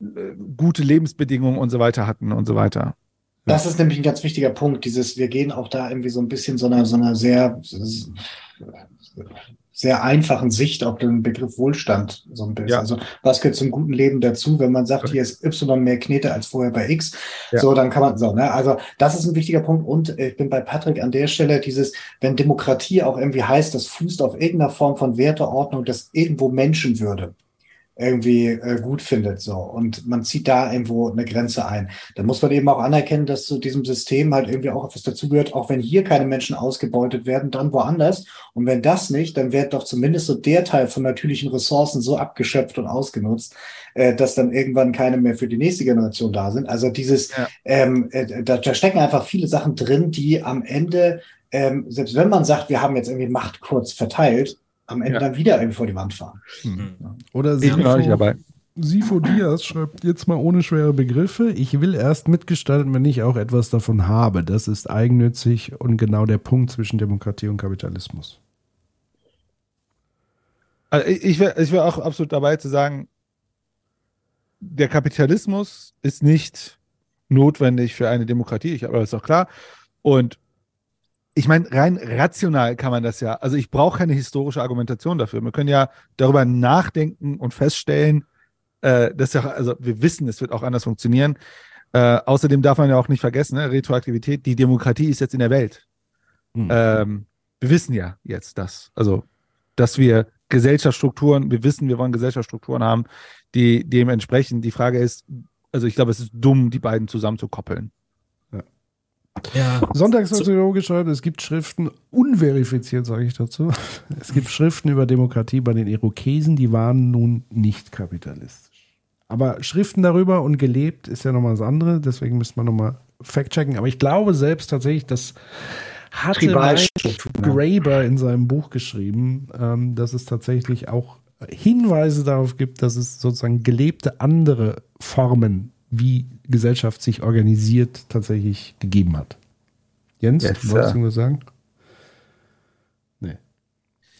äh, gute Lebensbedingungen und so weiter hatten und so weiter. Das ist nämlich ein ganz wichtiger Punkt. Dieses, wir gehen auch da irgendwie so ein bisschen so einer, so einer sehr, sehr einfachen Sicht auf den Begriff Wohlstand so ein bisschen. Ja. Also was gehört zum guten Leben dazu, wenn man sagt, hier ist Y mehr Knete als vorher bei X, Ja. so dann kann man so, ne? Also das ist ein wichtiger Punkt und äh, ich bin bei Patrick an der Stelle dieses, wenn Demokratie auch irgendwie heißt, das fußt auf irgendeiner Form von Werteordnung, das irgendwo Menschenwürde irgendwie äh, gut findet so und man zieht da irgendwo eine Grenze ein. Dann muss man eben auch anerkennen, dass zu diesem System halt irgendwie auch etwas dazugehört, auch wenn hier keine Menschen ausgebeutet werden, dann woanders. Und wenn das nicht, dann wird doch zumindest so der Teil von natürlichen Ressourcen so abgeschöpft und ausgenutzt, äh, dass dann irgendwann keine mehr für die nächste Generation da sind. Also dieses, Ja. ähm, äh, da, da stecken einfach viele Sachen drin, die am Ende, ähm, selbst wenn man sagt, wir haben jetzt irgendwie Macht kurz verteilt, am Ende Ja. dann wieder irgendwie vor die Wand fahren. Oder Ich bin auch nicht dabei. Sifo Diaz schreibt jetzt mal ohne schwere Begriffe. Ich will erst mitgestalten, wenn ich auch etwas davon habe. Das ist eigennützig und genau der Punkt zwischen Demokratie und Kapitalismus. Also ich, ich wäre ich wär auch absolut dabei zu sagen, der Kapitalismus ist nicht notwendig für eine Demokratie, ich, aber das ist doch klar. Und ich meine, rein rational kann man das ja, also ich brauche keine historische Argumentation dafür. Wir können ja darüber nachdenken und feststellen, äh, dass ja, also wir wissen, es wird auch anders funktionieren. Äh, außerdem darf man ja auch nicht vergessen, ne, Retroaktivität, die Demokratie ist jetzt in der Welt. Hm. Ähm, wir wissen ja jetzt das, also, dass wir Gesellschaftsstrukturen, wir wissen, wir wollen Gesellschaftsstrukturen haben, die dem entsprechen. Die Frage ist, also ich glaube, es ist dumm, die beiden zusammenzukoppeln. Ja. Sonntagssoziologe schreibt, es gibt Schriften, unverifiziert sage ich dazu, es gibt Schriften über Demokratie bei den Irokesen, die waren nun nicht kapitalistisch. Aber Schriften darüber und gelebt ist ja nochmal das andere, deswegen müssen wir nochmal fact-checken. Aber ich glaube selbst tatsächlich, das hatte? Graeber in seinem Buch geschrieben, ähm, dass es tatsächlich auch Hinweise darauf gibt, dass es sozusagen gelebte andere Formen, wie Gesellschaft sich organisiert, tatsächlich gegeben hat. Jens, Yes, du wolltest irgendwas sagen? Nee.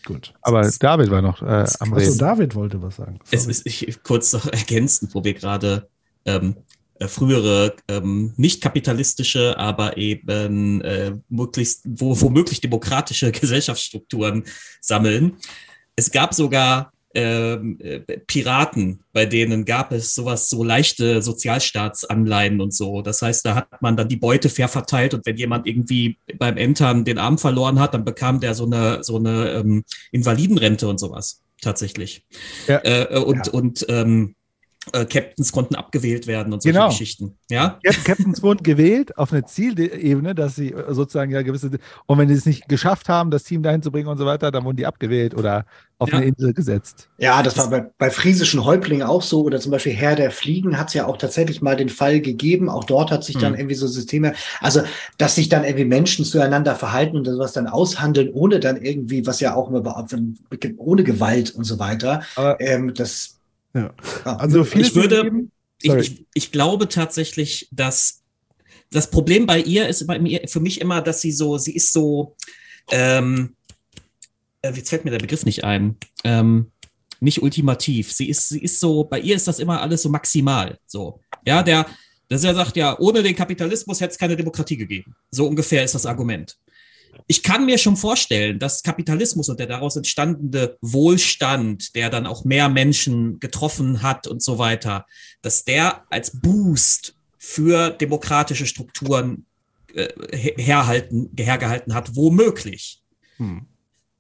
Gut. Aber David war noch äh, am Achso, Reden. David wollte was sagen. Es Sorry. ist ich, kurz noch ergänzend, wo wir gerade ähm, äh, frühere ähm, nicht kapitalistische, aber eben äh, möglichst, wo, womöglich demokratische Gesellschaftsstrukturen sammeln. Es gab sogar ähm, äh, Piraten, bei denen gab es sowas, so leichte Sozialstaatsanleihen und so. Das heißt, da hat man dann die Beute fair verteilt und wenn jemand irgendwie beim Entern den Arm verloren hat, dann bekam der so eine, so eine ähm, Invalidenrente und sowas tatsächlich. Ja. Äh, und Ja. und ähm, äh, Captains konnten abgewählt werden und solche Genau. Geschichten. Ja, Cap- Captains wurden gewählt auf eine Zielebene, dass sie äh, sozusagen ja gewisse, und wenn die es nicht geschafft haben, das Team dahin zu bringen und so weiter, dann wurden die abgewählt oder auf Ja. eine Insel gesetzt. Ja, das war bei, bei friesischen Häuptlingen auch so. Oder zum Beispiel Herr der Fliegen hat es ja auch tatsächlich mal den Fall gegeben. Auch dort hat sich dann Hm. irgendwie so Systeme, also dass sich dann irgendwie Menschen zueinander verhalten und sowas dann aushandeln, ohne dann irgendwie, was ja auch immer ohne Gewalt und so weiter. Aber Ähm, das Ja. ja. Also viel ich würde- ich, ich, ich glaube tatsächlich, dass das Problem bei ihr ist bei mir, für mich immer, dass sie so, sie ist so, ähm, äh, jetzt fällt mir der Begriff nicht ein, ähm, nicht ultimativ. Sie ist, sie ist so, bei ihr ist das immer alles so maximal. So, ja, der, dass er sagt, ja, ohne den Kapitalismus hätte es keine Demokratie gegeben. So ungefähr ist das Argument. Ich kann mir schon vorstellen, dass Kapitalismus und der daraus entstandene Wohlstand, der dann auch mehr Menschen getroffen hat und so weiter, dass der als Boost für demokratische Strukturen äh, her- herhalten, hergehalten hat, womöglich. Hm.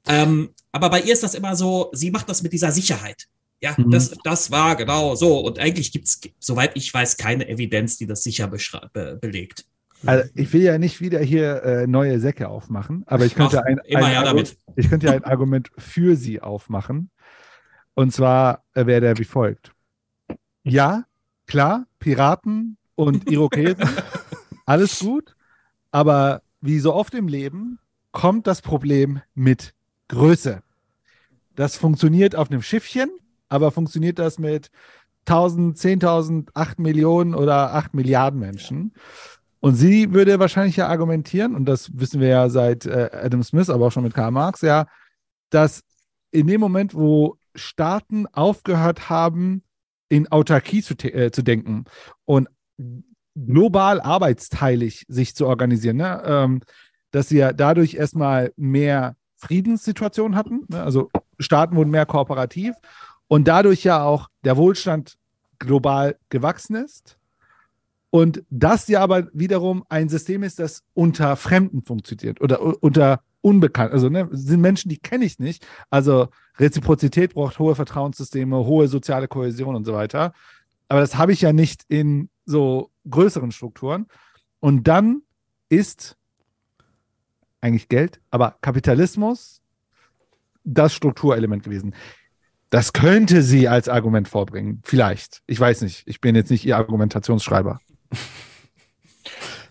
Ähm, aber bei ihr ist das immer so, sie macht das mit dieser Sicherheit. Ja, Mhm. das, das war genau so. Und eigentlich gibt's, soweit ich weiß, keine Evidenz, die das sicher be belegt. Also ich will ja nicht wieder hier äh, neue Säcke aufmachen, aber ich könnte Ach, ein, ein, ja damit. ich könnte ja ein Argument für sie aufmachen. Und zwar äh, wäre der wie folgt. Ja, klar, Piraten und Irokesen, alles gut, aber wie so oft im Leben kommt das Problem mit Größe. Das funktioniert auf einem Schiffchen, aber funktioniert das mit 1000, 10.000, 8 Millionen oder 8 Milliarden Menschen? Und sie würde wahrscheinlich ja argumentieren, und das wissen wir ja seit äh, Adam Smith, aber auch schon mit Karl Marx, ja, dass in dem Moment, wo Staaten aufgehört haben, in Autarkie zu, äh, zu denken und global arbeitsteilig sich zu organisieren, ne? ähm, dass sie ja dadurch erstmal mehr Friedenssituationen hatten, ne? also Staaten wurden mehr kooperativ und dadurch ja auch der Wohlstand global gewachsen ist. Und das ja aber wiederum ein System ist, das unter Fremden funktioniert oder unter Unbekannt. Also ne, sind Menschen, die kenne ich nicht. Also Reziprozität braucht hohe Vertrauenssysteme, hohe soziale Kohäsion und so weiter. Aber das habe ich ja nicht in so größeren Strukturen. Und dann ist eigentlich Geld, aber Kapitalismus das Strukturelement gewesen. Das könnte sie als Argument vorbringen. Vielleicht. Ich weiß nicht. Ich bin jetzt nicht ihr Argumentationsschreiber.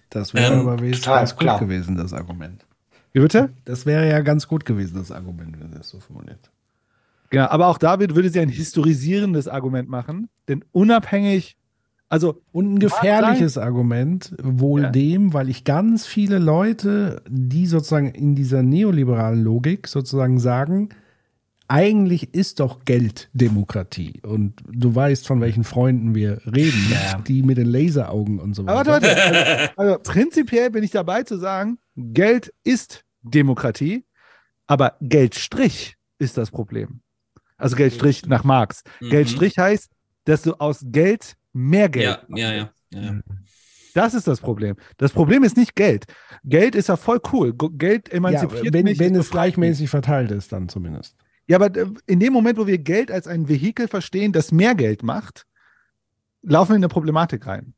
Das wäre Ähm, aber wenigstens total, ganz gut klar. gewesen, das Argument. Wie bitte? Das wäre ja ganz gut gewesen, das Argument, wenn sie es so formuliert. Genau, aber auch da würde, würde sie ein historisierendes Argument machen, denn unabhängig, also Und ein gefährliches Argument, wohl Ja. dem, weil ich ganz viele Leute, die sozusagen in dieser neoliberalen Logik sozusagen sagen, eigentlich ist doch Geld Demokratie. Und du weißt, von welchen Freunden wir reden, die mit den Laseraugen und so aber weiter. warte, warte. Also, prinzipiell bin ich dabei zu sagen, Geld ist Demokratie, aber Geldstrich ist das Problem. Also Geldstrich nach Marx. Mhm. Geldstrich heißt, dass du aus Geld mehr Geld Ja, ja, ja. ja, ja. Das ist das Problem. Das Problem ist nicht Geld. Geld ist ja voll cool. Geld ja, emanzipiert wenn, mich. wenn es gleichmäßig verteilt ist, dann zumindest. Ja, aber äh, in dem Moment, wo wir Geld als ein Vehikel verstehen, das mehr Geld macht, laufen wir in eine Problematik rein.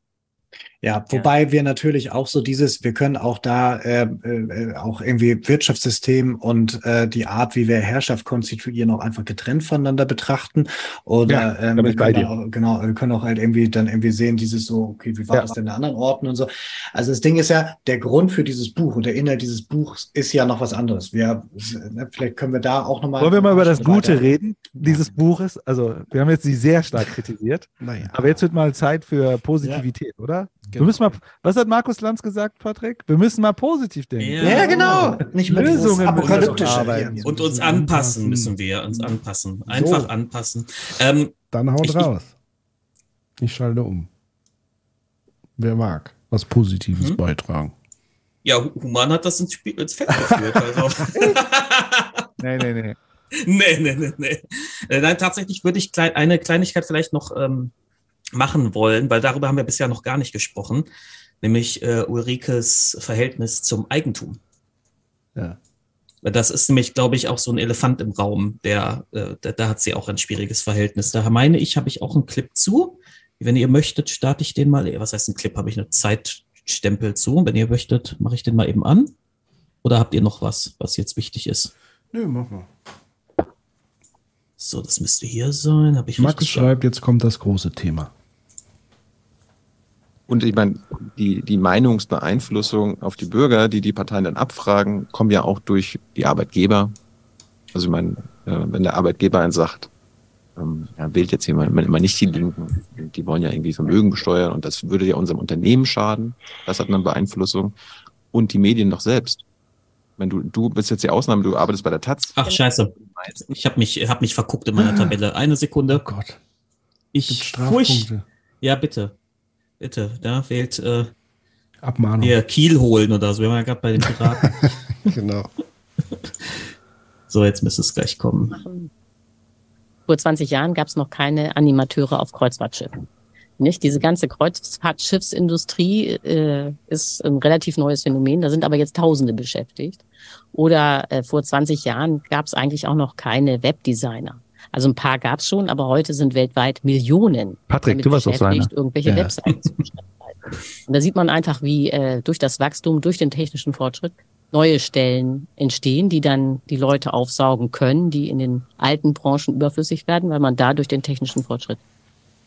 Ja, wobei wir natürlich auch so dieses, wir können auch da äh, äh, auch irgendwie Wirtschaftssystem und äh, die Art, wie wir Herrschaft konstituieren, auch einfach getrennt voneinander betrachten. Oder Ja, ähm, wir können auch, genau, wir können auch halt irgendwie dann irgendwie sehen, dieses so, okay, wie war Ja. das denn in anderen Orten und so. Also das Ding ist ja, der Grund für dieses Buch und der Inhalt dieses Buchs ist ja noch was anderes. Wir, ne, vielleicht können wir da auch nochmal. Wollen wir mal über das Gute weiter- reden, dieses Buches? Also, wir haben jetzt sie sehr stark kritisiert. Naja. Aber jetzt wird mal Zeit für Positivität, oder? Wir Genau. müssen mal, was hat Markus Lanz gesagt, Patrick? Wir müssen mal positiv denken. Ja. Ja, genau. Nicht mehr dieses Lösungen müssen apokalyptische. arbeiten. Und uns anpassen müssen wir, uns anpassen. Einfach anpassen. Ähm, Dann haut Ich- raus. Ich schalte um. Wer mag was Positives Mhm. beitragen? ja, Human hat das ins, Spiel, ins Feld geführt. Also. Nee, nee, nee. nee, nee, nee, nee. Äh, nein, tatsächlich würde ich eine Kleinigkeit vielleicht noch ähm, machen wollen, weil darüber haben wir bisher noch gar nicht gesprochen, nämlich äh, Ulrikes Verhältnis zum Eigentum. Ja. Weil Das ist nämlich, glaube ich, auch so ein Elefant im Raum, der, äh, da, da hat sie auch ein schwieriges Verhältnis. Da meine ich, habe ich auch einen Clip zu. Wenn ihr möchtet, starte ich den mal. Was heißt ein Clip? Habe ich eine Zeitstempel zu. Wenn ihr möchtet, mache ich den mal eben an. Oder habt ihr noch was, was jetzt wichtig ist? Nö, mach mal. So, das müsste hier sein. Habe ich Max schreibt, jetzt kommt das große Thema. Und ich meine, die, die Meinungsbeeinflussung auf die Bürger, die die Parteien dann abfragen, kommen ja auch durch die Arbeitgeber. Also ich meine, äh, wenn der Arbeitgeber einen sagt, ähm, ja, wählt jetzt jemand mal nicht die Linken, die wollen ja irgendwie Vermögen besteuern und das würde ja unserem Unternehmen schaden. Das hat eine Beeinflussung. Und die Medien doch selbst. Wenn du, du bist jetzt die Ausnahme, du arbeitest bei der Taz. Ach, scheiße. Ich habe mich, hab mich verguckt in meiner Tabelle. Eine Sekunde. Oh Gott. Ich furcht. Strafpunkte. Ja, bitte. Bitte. Da wählt äh, Abmahnung. hier Kiel holen oder so. Wir waren ja gerade bei den Piraten. Genau. so, jetzt müsste es gleich kommen. Vor 20 Jahren gab es noch keine Animateure auf Kreuzfahrtschiffen. Nicht? Diese ganze Kreuzfahrtschiffsindustrie äh, ist ein relativ neues Phänomen. Da sind aber jetzt Tausende beschäftigt. Oder äh, vor 20 Jahren gab es eigentlich auch noch keine Webdesigner. Also ein paar gab es schon, aber heute sind weltweit Millionen Patrick, damit du warst auch so einer. beschäftigt, irgendwelche Ja. Webseiten zu. Und da sieht man einfach, wie äh, durch das Wachstum, durch den technischen Fortschritt neue Stellen entstehen, die dann die Leute aufsaugen können, die in den alten Branchen überflüssig werden, weil man da durch den technischen Fortschritt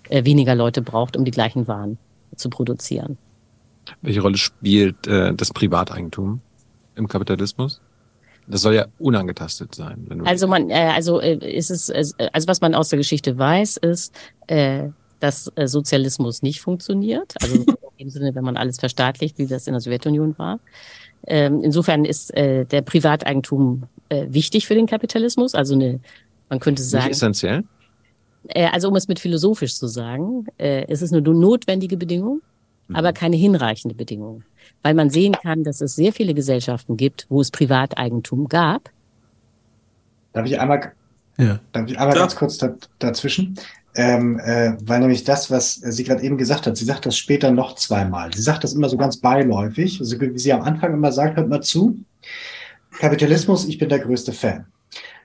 äh, weniger Leute braucht, um die gleichen Waren zu produzieren. Welche Rolle spielt äh, das Privateigentum im Kapitalismus? Das soll ja unangetastet sein. Wenn du Also man, äh, also äh, ist es, äh, also was man aus der Geschichte weiß, ist, äh, dass äh, Sozialismus nicht funktioniert. Also in dem Sinne, wenn man alles verstaatlicht, wie das in der Sowjetunion war. Ähm, insofern ist äh, der Privateigentum äh, wichtig für den Kapitalismus. Also eine, man könnte nicht sagen, essentiell? Äh, also um es mit philosophisch zu sagen, äh, es ist eine notwendige Bedingung, aber keine hinreichende Bedingung. Weil man sehen kann, dass es sehr viele Gesellschaften gibt, wo es Privateigentum gab. Darf ich einmal, Ja. darf ich einmal Klar. ganz kurz da, dazwischen? Ähm, äh, weil nämlich das, was sie gerade eben gesagt hat, sie sagt das später noch zweimal. Sie sagt das immer so ganz beiläufig. Also wie sie am Anfang immer sagt, hört mal zu. Kapitalismus, ich bin der größte Fan.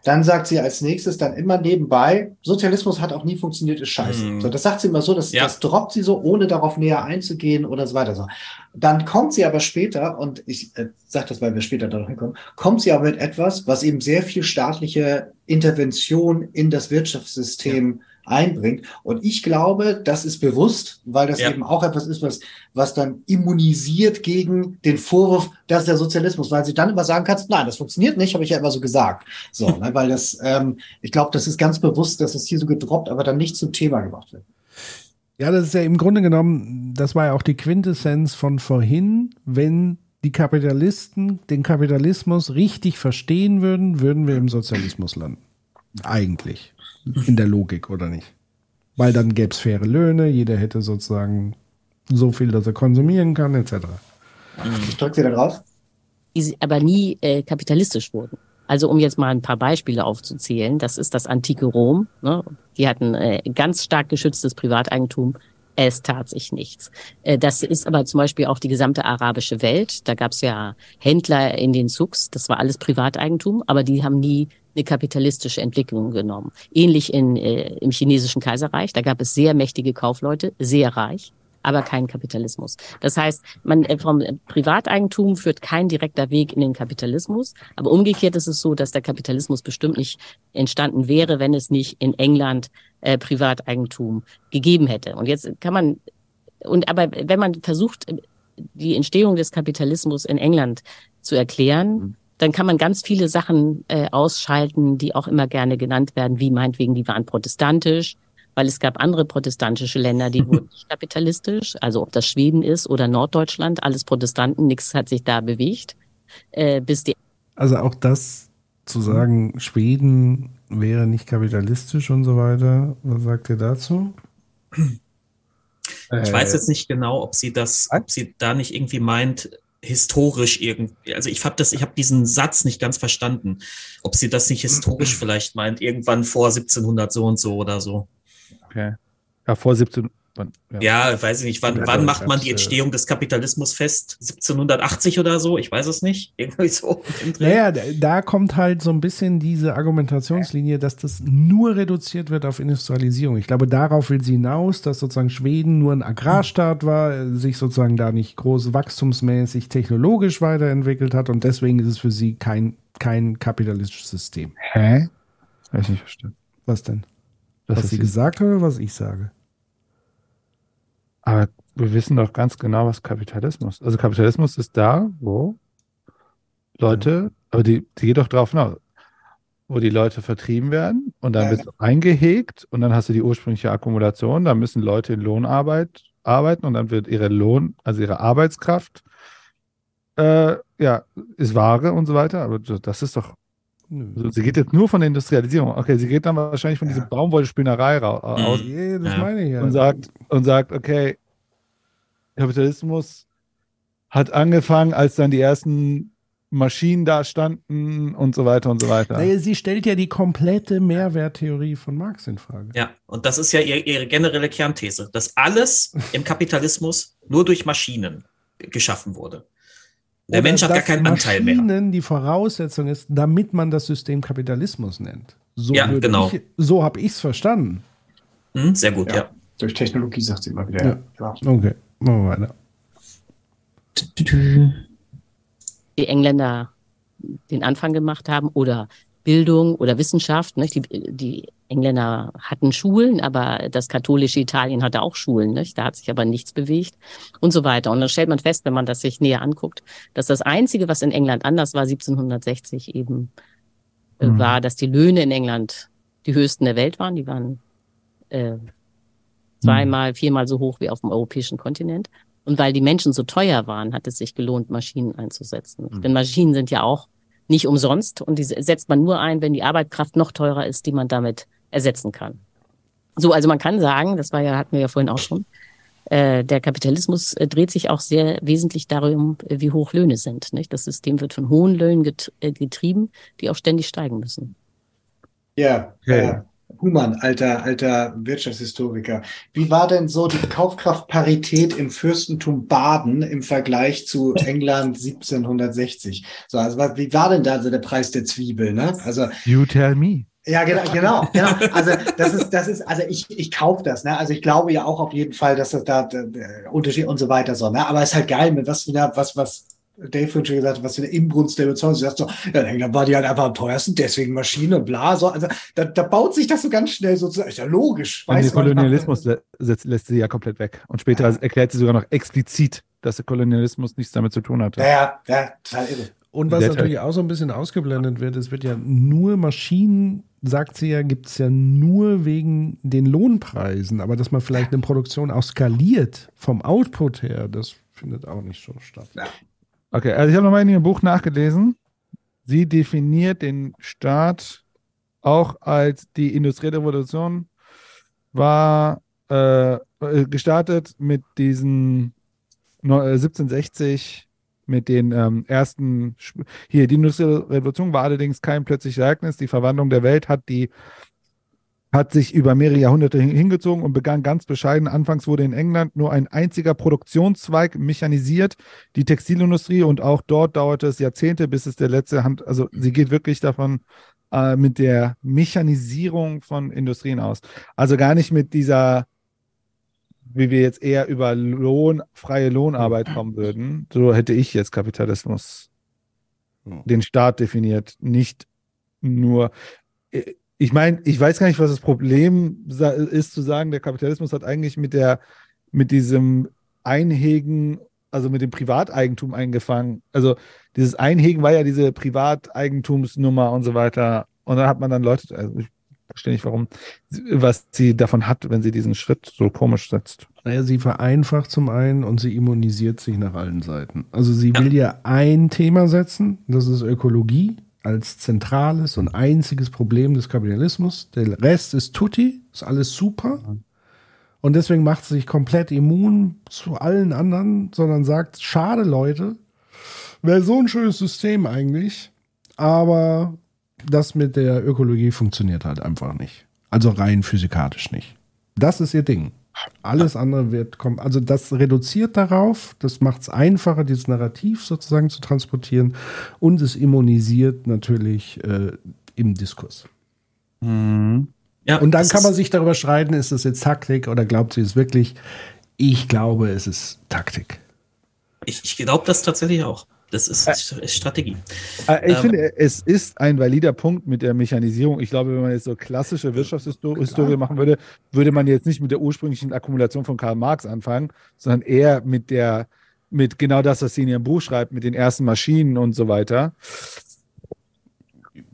Dann sagt sie als nächstes dann immer nebenbei, Sozialismus hat auch nie funktioniert, ist scheiße. Mhm. So, das sagt sie immer so, das, Ja. das droppt sie so, ohne darauf näher einzugehen oder so weiter. So. Dann kommt sie aber später, und ich äh, sage das, weil wir später da noch hinkommen, kommt sie aber mit etwas, was eben sehr viel staatliche Intervention in das Wirtschaftssystem einbringt. Und ich glaube, das ist bewusst, weil das Ja. eben auch etwas ist, was, was dann immunisiert gegen den Vorwurf, das ist der Sozialismus, weil sie dann immer sagen kannst, nein, das funktioniert nicht, habe ich ja immer so gesagt. So, ne, weil das, ähm, ich glaube, das ist ganz bewusst, dass es hier so gedroppt, aber dann nicht zum Thema gemacht wird. Ja, das ist ja im Grunde genommen, das war ja auch die Quintessenz von vorhin, wenn die Kapitalisten den Kapitalismus richtig verstehen würden, würden wir im Sozialismus landen. Eigentlich. In der Logik, oder nicht? Weil dann gäbe es faire Löhne, jeder hätte sozusagen so viel, dass er konsumieren kann, etc. Ich drücke wieder drauf. die sie aber nie äh, kapitalistisch wurden. Also um jetzt mal ein paar Beispiele aufzuzählen, das ist das antike Rom. Ne? Die hatten äh, ganz stark geschütztes Privateigentum. Es tat sich nichts. Äh, das ist aber zum Beispiel auch die gesamte arabische Welt. Da gab es ja Händler in den Zugs, das war alles Privateigentum, aber die haben nie eine kapitalistische Entwicklung genommen. Ähnlich in, äh, im chinesischen Kaiserreich, da gab es sehr mächtige Kaufleute, sehr reich, aber keinen Kapitalismus. Das heißt, man äh, vom Privateigentum führt kein direkter Weg in den Kapitalismus, aber umgekehrt ist es so, dass der Kapitalismus bestimmt nicht entstanden wäre, wenn es nicht in England äh, Privateigentum gegeben hätte. Und jetzt kann man und aber wenn man versucht, die Entstehung des Kapitalismus in England zu erklären, dann kann man ganz viele Sachen äh, ausschalten, die auch immer gerne genannt werden, wie meinetwegen, die waren protestantisch, weil es gab andere protestantische Länder, die wurden nicht kapitalistisch, also ob das Schweden ist oder Norddeutschland, alles Protestanten, nichts hat sich da bewegt, äh, bis die Also auch das zu sagen, Schweden wäre nicht kapitalistisch und so weiter. Was sagt ihr dazu? Ich weiß jetzt nicht genau, ob sie das, ob sie da nicht irgendwie meint, historisch irgendwie. Also ich habe das, ich habe diesen Satz nicht ganz verstanden. Ob sie das nicht historisch vielleicht meint, irgendwann vor 1700 so und so oder so. Okay. Ja, vor 17. wann- Ja, weiß ich nicht. Wann, Ja, wann macht man die äh, Entstehung des Kapitalismus fest? 1780 oder so? Ich weiß es nicht. Irgendwie so. Naja, da- kommt halt so ein bisschen diese Argumentationslinie, dass das nur reduziert wird auf Industrialisierung. Ich glaube, darauf will sie hinaus, dass sozusagen Schweden nur ein Agrarstaat war, äh, sich sozusagen da nicht groß wachstumsmäßig technologisch weiterentwickelt hat und deswegen ist es für sie kein, kein kapitalistisches System. Hä? Hab ich nicht verstanden. Was denn? Das was sie gesagt hat oder was ich sage? Aber wir wissen doch ganz genau, was Kapitalismus ist. Also Kapitalismus ist da, wo Leute, aber die, die geht doch drauf hinaus, wo die Leute vertrieben werden und dann Ja. wird es eingehegt und dann hast du die ursprüngliche Akkumulation, dann müssen Leute in Lohnarbeit arbeiten und dann wird ihre Lohn, also ihre Arbeitskraft, äh, ja, ist Ware und so weiter, aber das ist doch, also sie geht jetzt nur von der Industrialisierung. Okay, sie geht dann wahrscheinlich von Ja. dieser Baumwollspinnerei ra- aus Ja, das Ja. meine ich ja. und sagt, und sagt, okay, Kapitalismus hat angefangen, als dann die ersten Maschinen da standen und so weiter und so weiter. Naja, sie stellt ja die komplette Mehrwerttheorie von Marx in Frage. Ja, und das ist ja ihr, ihre generelle Kernthese, dass alles im Kapitalismus nur durch Maschinen geschaffen wurde. Der Oder Mensch hat gar keinen Anteil mehr. Maschinen die Voraussetzung ist, damit man das System Kapitalismus nennt. So Ja, genau. Ich, so habe ich es verstanden. Hm, sehr gut, Ja. ja. Durch Technologie sagt sie immer wieder. Ja. Ja. Okay, machen wir weiter. die Engländer den Anfang gemacht haben oder Bildung oder Wissenschaft. Nicht? Die, die Engländer hatten Schulen, aber das katholische Italien hatte auch Schulen. Nicht? Da hat sich aber nichts bewegt und so weiter. Und dann stellt man fest, wenn man das sich näher anguckt, dass das Einzige, was in England anders war, 1760 eben, äh, Mhm. war, dass die Löhne in England die höchsten der Welt waren. Die waren äh, zweimal, viermal so hoch wie auf dem europäischen Kontinent. Und weil die Menschen so teuer waren, hat es sich gelohnt, Maschinen einzusetzen. Mhm. Denn Maschinen sind ja auch nicht umsonst und die setzt man nur ein, wenn die Arbeitskraft noch teurer ist, die man damit ersetzen kann. So, also man kann sagen, das war ja, hatten wir ja vorhin auch schon, äh, der Kapitalismus äh, dreht sich auch sehr wesentlich darum, äh, wie hoch Löhne sind. Nicht? Das System wird von hohen Löhnen get äh, getrieben, die auch ständig steigen müssen. Ja, Okay. ja. Humann, alter, alter Wirtschaftshistoriker. Wie war denn so die Kaufkraftparität im Fürstentum Baden im Vergleich zu England 1760? So, also wie war denn da so der Preis der Zwiebel, ne? Also, You tell me. ja, genau, genau, genau. Also das ist, das ist, also ich, ich kaufe das, ne? Also ich glaube ja auch auf jeden Fall, dass das da äh, Unterschied und so weiter so, ne? Aber es ist halt geil, mit was was, was Dave vorhin schon gesagt hat, was für eine Inbrunst der Überzeugung ist. Du sagst so, ja, England war die halt einfach am teuersten, deswegen Maschine und bla, so. Also da, da baut sich das so ganz schnell so zu, ist ja logisch. Und den weiß man. Kolonialismus lä- setzt- lässt sie ja komplett weg. Und später erklärt sie sogar noch explizit, dass der Kolonialismus nichts damit zu tun hatte. Ja, ja, ja, total irre. Und was Der natürlich auch so ein bisschen ausgeblendet wird, es wird ja nur Maschinen, sagt sie ja, gibt es ja nur wegen den Lohnpreisen, aber dass man vielleicht eine Produktion auch skaliert vom Output her, das findet auch nicht so statt. Okay, also ich habe nochmal in ihrem Buch nachgelesen. Sie definiert den Staat auch als die industrielle Revolution war äh, gestartet mit diesen neu- äh, 1760 mit den ähm, ersten Sp- hier die industrielle Revolution war allerdings kein plötzliches Ereignis. Die Verwandlung der Welt hat die hat sich über mehrere Jahrhunderte hin- hingezogen und begann ganz bescheiden. Anfangs wurde in England nur ein einziger Produktionszweig mechanisiert, die Textilindustrie, und auch dort dauerte es Jahrzehnte, bis es der letzte Hand, also sie geht wirklich davon äh, mit der Mechanisierung von Industrien aus. Also gar nicht mit dieser, wie wir jetzt eher über Lohn, freie Lohnarbeit kommen würden. So hätte ich jetzt Kapitalismus den Staat definiert, nicht nur. Ich meine, ich weiß gar nicht, was das Problem ist, zu sagen, der Kapitalismus hat eigentlich mit der, mit diesem Einhegen, also mit dem Privateigentum eingefangen. Also dieses Einhegen war ja diese Privateigentumsnummer und so weiter. Und dann hat man dann Leute, also ich verstehe nicht, warum, was sie davon hat, wenn sie diesen Schritt so komisch setzt. Naja, sie vereinfacht zum einen und sie immunisiert sich nach allen Seiten. Also sie will ja ein Thema setzen, das ist Ökologie als zentrales und einziges Problem des Kapitalismus. Der Rest ist tutti, ist alles super. Und deswegen macht sie sich komplett immun zu allen anderen, sondern sagt, schade Leute, wäre so ein schönes System eigentlich, aber das mit der Ökologie funktioniert halt einfach nicht. Also rein physikalisch nicht. Das ist ihr Ding. Alles andere wird kommen. Also das reduziert darauf, das macht es einfacher, dieses Narrativ sozusagen zu transportieren und es immunisiert natürlich äh, im Diskurs. Ja, und dann kann man sich darüber streiten, ist das jetzt Taktik oder glaubt sie es wirklich? Ich glaube, es ist Taktik. Ich, ich glaube das tatsächlich auch. Das ist, ist Strategie. Äh, Ich Ähm, finde, es ist ein valider Punkt mit der Mechanisierung. Ich glaube, wenn man jetzt so klassische Wirtschaftshistorie machen würde, würde man jetzt nicht mit der ursprünglichen Akkumulation von Karl Marx anfangen, sondern eher mit der, mit genau das, was sie in ihrem Buch schreibt, mit den ersten Maschinen und so weiter.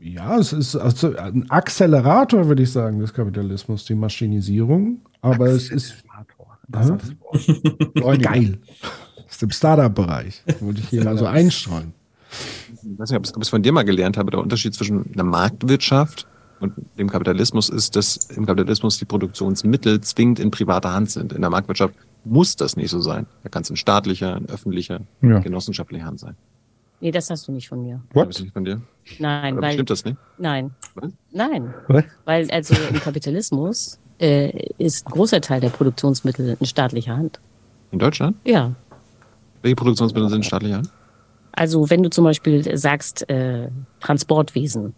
Ja, es ist also ein Accelerator, würde ich sagen, des Kapitalismus, die Maschinisierung. Aber es ist Hä? geil. Aus dem Startup-Bereich. Wollte ich hier mal so einstreuen. Ich weiß nicht, ob ich es von dir mal gelernt habe, der Unterschied zwischen einer Marktwirtschaft und dem Kapitalismus ist, dass im Kapitalismus die Produktionsmittel zwingend in privater Hand sind. In der Marktwirtschaft muss das nicht so sein. Da kann es in staatlicher, in öffentlicher, Ja. genossenschaftlicher Hand sein. Nee, das hast du nicht von mir. Habe ich nicht von dir? Nein, Oder weil. stimmt das nicht? Nein. Was? Nein. Was? Weil also im Kapitalismus äh, ist ein großer Teil der Produktionsmittel in staatlicher Hand. In Deutschland? Ja. Welche Produktionsmittel sind in staatlicher Hand? Also wenn du zum Beispiel sagst, äh, Transportwesen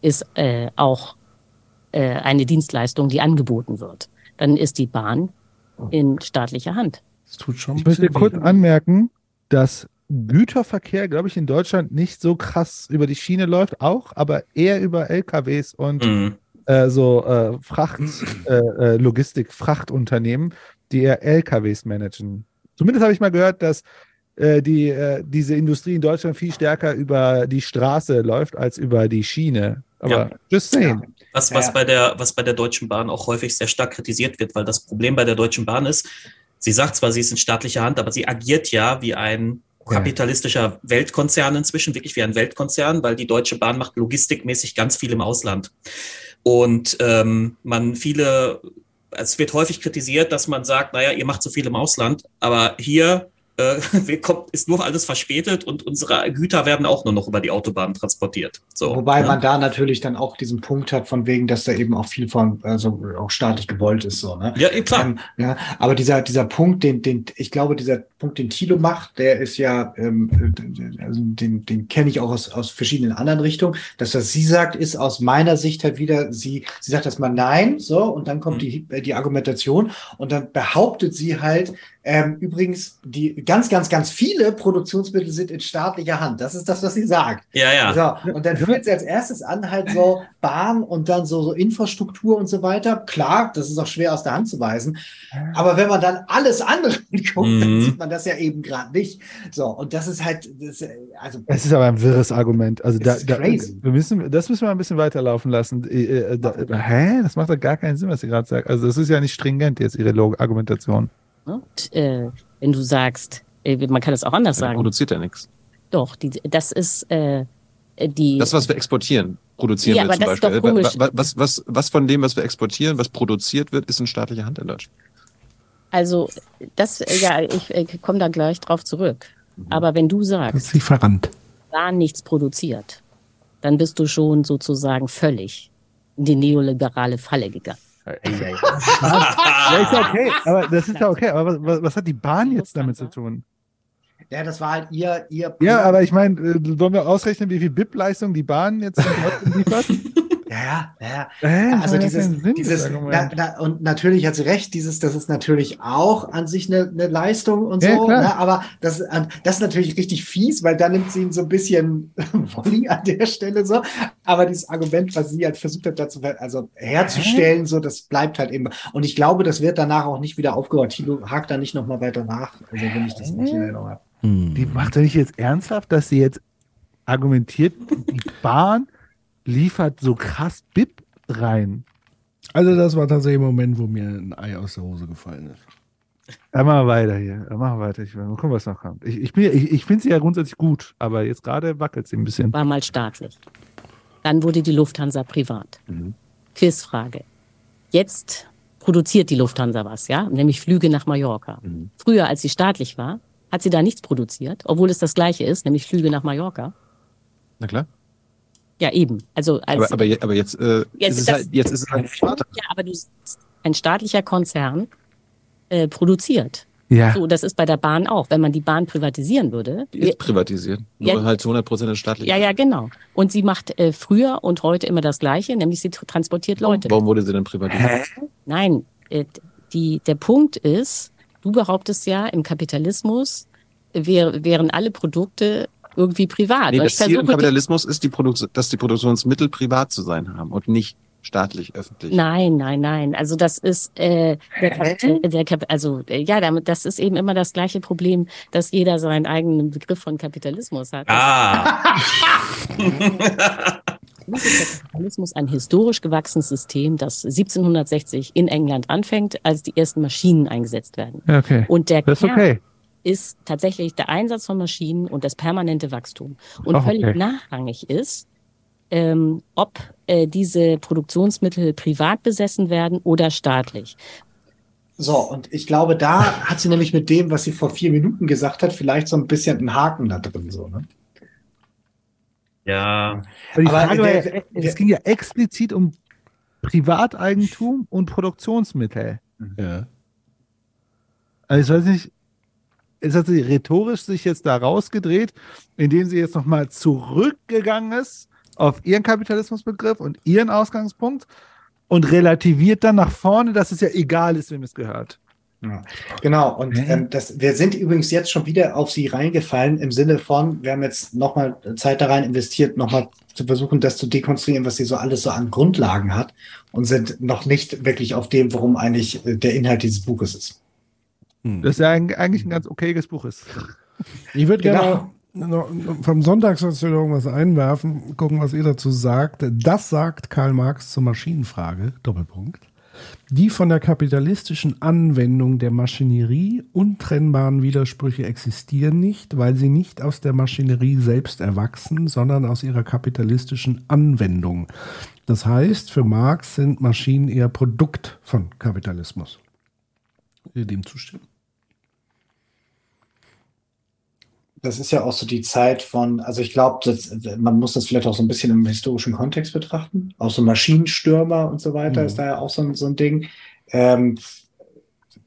ist äh, auch äh, eine Dienstleistung, die angeboten wird, dann ist die Bahn in staatlicher Hand. Das tut schon ein Ich möchte kurz anmerken, dass Güterverkehr, glaube ich, in Deutschland nicht so krass über die Schiene läuft, auch, aber eher über LKWs und Mhm. äh, so äh, Fracht, äh, äh, Logistik, Frachtunternehmen, die eher LKWs managen. Zumindest habe ich mal gehört, dass äh, die, äh, diese Industrie in Deutschland viel stärker über die Straße läuft als über die Schiene. Aber Ja. just saying. Was, was, Ja. bei der, was bei der Deutschen Bahn auch häufig sehr stark kritisiert wird, weil das Problem bei der Deutschen Bahn ist, sie sagt zwar, sie ist in staatlicher Hand, aber sie agiert ja wie ein kapitalistischer Weltkonzern inzwischen, wirklich wie ein Weltkonzern, weil die Deutsche Bahn macht logistikmäßig ganz viel im Ausland. Und ähm, man viele es wird häufig kritisiert, dass man sagt, naja, ihr macht zu viel im Ausland, aber hier äh, kommt, ist nur alles verspätet und unsere Güter werden auch nur noch über die Autobahn transportiert. So, Wobei ne? man da natürlich dann auch diesen Punkt hat, von wegen, dass da eben auch viel von, also auch staatlich gewollt ist, so, ne? Ja, eh, klar. Ähm, ja, aber dieser, dieser Punkt, den, den, ich glaube, dieser Punkt, den Thilo macht, der ist ja, ähm, äh, also den, den kenne ich auch aus, aus verschiedenen anderen Richtungen. Das, was sie sagt, ist aus meiner Sicht halt wieder, sie, sie sagt erstmal nein, so, und dann kommt die, äh, die Argumentation und dann behauptet sie halt, ähm, übrigens, die ganz, ganz, ganz viele Produktionsmittel sind in staatlicher Hand. Das ist das, was sie sagt. Ja, ja. So, und dann führt sie als erstes an, halt so Bahn und dann so, so Infrastruktur und so weiter. Klar, das ist auch schwer aus der Hand zu weisen. Aber wenn man dann alles andere guckt, dann Mhm. sieht man das ja eben gerade nicht. So, und das ist halt, das, äh, also. Es ist aber ein wirres Argument. Also da, ist da, crazy. wir müssen, das müssen wir ein bisschen weiterlaufen lassen. Äh, äh, da, hä? Das macht doch gar keinen Sinn, was sie gerade sagt. Also das ist ja nicht stringent jetzt ihre Log Und, äh, wenn du sagst, äh, man kann das auch anders Er sagen. produziert ja nichts. Doch, die, das ist äh, die. Das, was wir exportieren, produzieren Ja, wir aber zum das ist Beispiel. doch komisch. Wa- wa- Was, was, was von dem, was wir exportieren, was produziert wird, ist in staatlicher Hand in Deutschland. Also, das, äh, ja, ich äh, komme da gleich drauf zurück. Mhm. Aber wenn du sagst, Lieferant. da nichts produziert, dann bist du schon sozusagen völlig in die neoliberale Falle gegangen. Ja, ist ja okay, aber das ist ja okay. Aber was, was, hat die Bahn jetzt damit zu tun? Ja, das war halt ihr, ihr. Ja, aber ich meine, äh, wollen wir ausrechnen, wie viel BIP-Leistung die Bahn jetzt liefert? Ja, ja, ja. Hä? Das Also dieses, Sinn, dieses na, na, und natürlich hat sie recht, dieses, das ist natürlich auch an sich eine, eine Leistung und Ja, so, ne? aber das, das ist natürlich richtig fies, weil da nimmt sie ihm so ein bisschen Volley an der Stelle so, aber dieses Argument, was sie halt versucht hat, dazu also herzustellen, so, das bleibt halt eben, und ich glaube, das wird danach auch nicht wieder aufgehört. Tilo hakt da nicht nochmal weiter nach, also wenn ich das nicht in Erinnerung habe. Die macht doch nicht jetzt ernsthaft, dass sie jetzt argumentiert, die Bahn liefert so krass BIP rein. Also das war tatsächlich ein Moment, wo mir ein Ei aus der Hose gefallen ist. Ja, machen wir weiter hier. Ja, machen wir weiter. Ich, mal gucken, was noch kommt. Ich, ich, bin- ich, ich finde sie ja grundsätzlich gut, aber jetzt gerade wackelt sie ein bisschen. War mal staatlich. Dann wurde die Lufthansa privat. Quizfrage. Jetzt produziert die Lufthansa was, ja? Nämlich Flüge nach Mallorca. Früher, als sie staatlich war, hat sie da nichts produziert, obwohl es das Gleiche ist, nämlich Flüge nach Mallorca. Na klar. Ja, eben. Also als Aber, aber, aber jetzt, äh, Jetzt ist es das- halt, jetzt ist es halt Vater. Ja, aber du ein staatlicher Konzern äh, produziert. Ja. So, das ist bei der Bahn auch. Wenn man die Bahn privatisieren würde. Die ist privatisiert. Nur Ja. halt zu 100 Prozent staatlich. ja, ja, genau. Und sie macht äh, früher und heute immer das Gleiche, nämlich sie tr- transportiert Leute. Warum wurde sie denn privatisiert? Nein, äh, die, der Punkt ist, du behauptest ja, im Kapitalismus wär, wären alle Produkte irgendwie privat. Nee, das Ziel im Kapitalismus ist, die dass die Produktionsmittel privat zu sein haben und nicht staatlich, öffentlich. Nein, nein, nein. Also das ist äh, der, Kap äh, der Kap also äh, ja, damit das ist eben immer das gleiche Problem, dass jeder seinen eigenen Begriff von Kapitalismus hat. Ah. Natürlich ist der Kapitalismus ein historisch gewachsenes System, das 1760 in England anfängt, als die ersten Maschinen eingesetzt werden. Okay. Und der Das ist Kern okay. Ist tatsächlich der Einsatz von Maschinen und das permanente Wachstum. Und völlig okay. nachrangig ist, ähm, ob äh, diese Produktionsmittel privat besessen werden oder staatlich. So, und ich glaube, da hat sie nämlich mit dem, was sie vor vier Minuten gesagt hat, vielleicht so ein bisschen einen Haken da drin, so, ne? Ja. Aber Aber ja, der- es ging ja explizit um Privateigentum und Produktionsmittel. Ja. Also ich weiß nicht, es hat sie rhetorisch sich jetzt da rausgedreht, indem sie jetzt nochmal zurückgegangen ist auf ihren Kapitalismusbegriff und ihren Ausgangspunkt und relativiert dann nach vorne, dass es ja egal ist, wem es gehört. Ja, genau. Und ähm, das, wir sind übrigens jetzt schon wieder auf sie reingefallen im Sinne von, wir haben jetzt nochmal Zeit da rein investiert, nochmal zu versuchen, das zu dekonstruieren, was sie so alles so an Grundlagen hat und sind noch nicht wirklich auf dem, worum eigentlich äh, der Inhalt dieses Buches ist. Das ist ja ein, eigentlich ein ganz okayes Buch ist. Ich würde Genau. gerne noch vom Sonntagssoziologen was einwerfen, gucken, was ihr dazu sagt. Das sagt Karl Marx zur Maschinenfrage, Doppelpunkt. Die von der kapitalistischen Anwendung der Maschinerie untrennbaren Widersprüche existieren nicht, weil sie nicht aus der Maschinerie selbst erwachsen, sondern aus ihrer kapitalistischen Anwendung. Das heißt, für Marx sind Maschinen eher Produkt von Kapitalismus. Dem zustimmen? Das ist ja auch so die Zeit von, also ich glaube, man muss das vielleicht auch so ein bisschen im historischen Kontext betrachten. Auch so Maschinenstürmer und so weiter Mhm. ist da ja auch so, ein- so ein Ding. Ähm,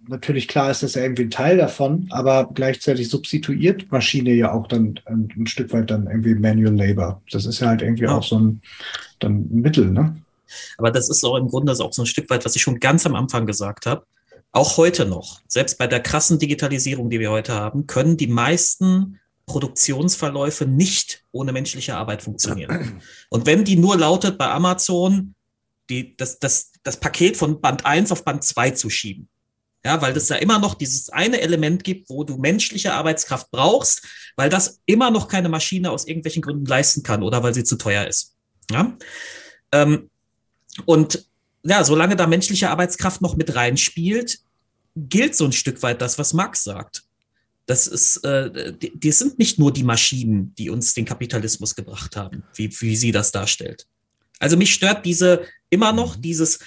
natürlich klar ist das ja irgendwie ein Teil davon, aber gleichzeitig substituiert Maschine ja auch dann ein, ein Stück weit dann irgendwie Manual Labor. Das ist ja halt irgendwie Ja. auch so ein, dann ein Mittel, ne? Aber das ist auch im Grunde auch so ein Stück weit, was ich schon ganz am Anfang gesagt habe. Auch heute noch, selbst bei der krassen Digitalisierung, die wir heute haben, können die meisten Produktionsverläufe nicht ohne menschliche Arbeit funktionieren. Und wenn die nur lautet, bei Amazon die, das, das, das Paket von Band 1 auf Band 2 zu schieben. Ja, weil das da immer noch dieses eine Element gibt, wo du menschliche Arbeitskraft brauchst, weil das immer noch keine Maschine aus irgendwelchen Gründen leisten kann oder weil sie zu teuer ist. Ja? Ähm, und ja, solange da menschliche Arbeitskraft noch mit reinspielt, gilt so ein Stück weit das, was Marx sagt. Das ist, äh, die, die sind nicht nur die Maschinen, die uns den Kapitalismus gebracht haben, wie, wie sie das darstellt. Also mich stört diese immer noch dieses,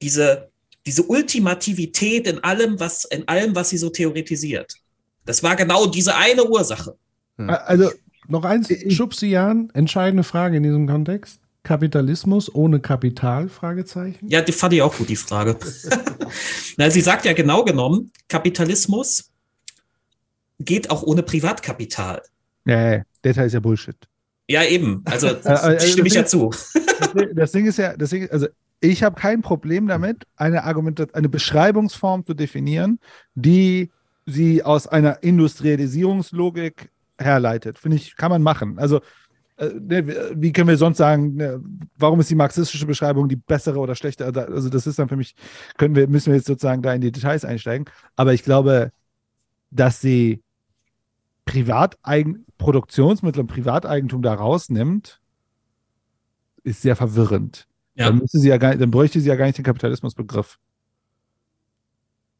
diese, diese Ultimativität in allem, was, in allem, was sie so theoretisiert. Das war genau diese eine Ursache. Also, Noch eins, Schubsian, entscheidende Frage in diesem Kontext. Kapitalismus ohne Kapital? Fragezeichen. Ja, die fand ich auch gut, die Frage. Na, sie sagt ja genau genommen, Kapitalismus geht auch ohne Privatkapital. nee, der Teil ist ja Bullshit. Ja, eben. Also, Äh, also stimme ich ja zu. Das Ding ist ja, das Ding, also ich habe kein Problem damit, eine Argumentation, eine Beschreibungsform zu definieren, die sie aus einer Industrialisierungslogik herleitet. Finde ich, kann man machen. Also, äh, ne, wie können wir sonst sagen, ne, warum ist die marxistische Beschreibung die bessere oder schlechtere? Also, das ist dann für mich, können wir, müssen wir jetzt sozusagen da in die Details einsteigen. Aber ich glaube, dass sie Privateigen Produktionsmittel und Privateigentum da rausnimmt, ist sehr verwirrend. Ja. Dann, müsste sie ja gar, nicht- dann bräuchte sie ja gar nicht den Kapitalismusbegriff.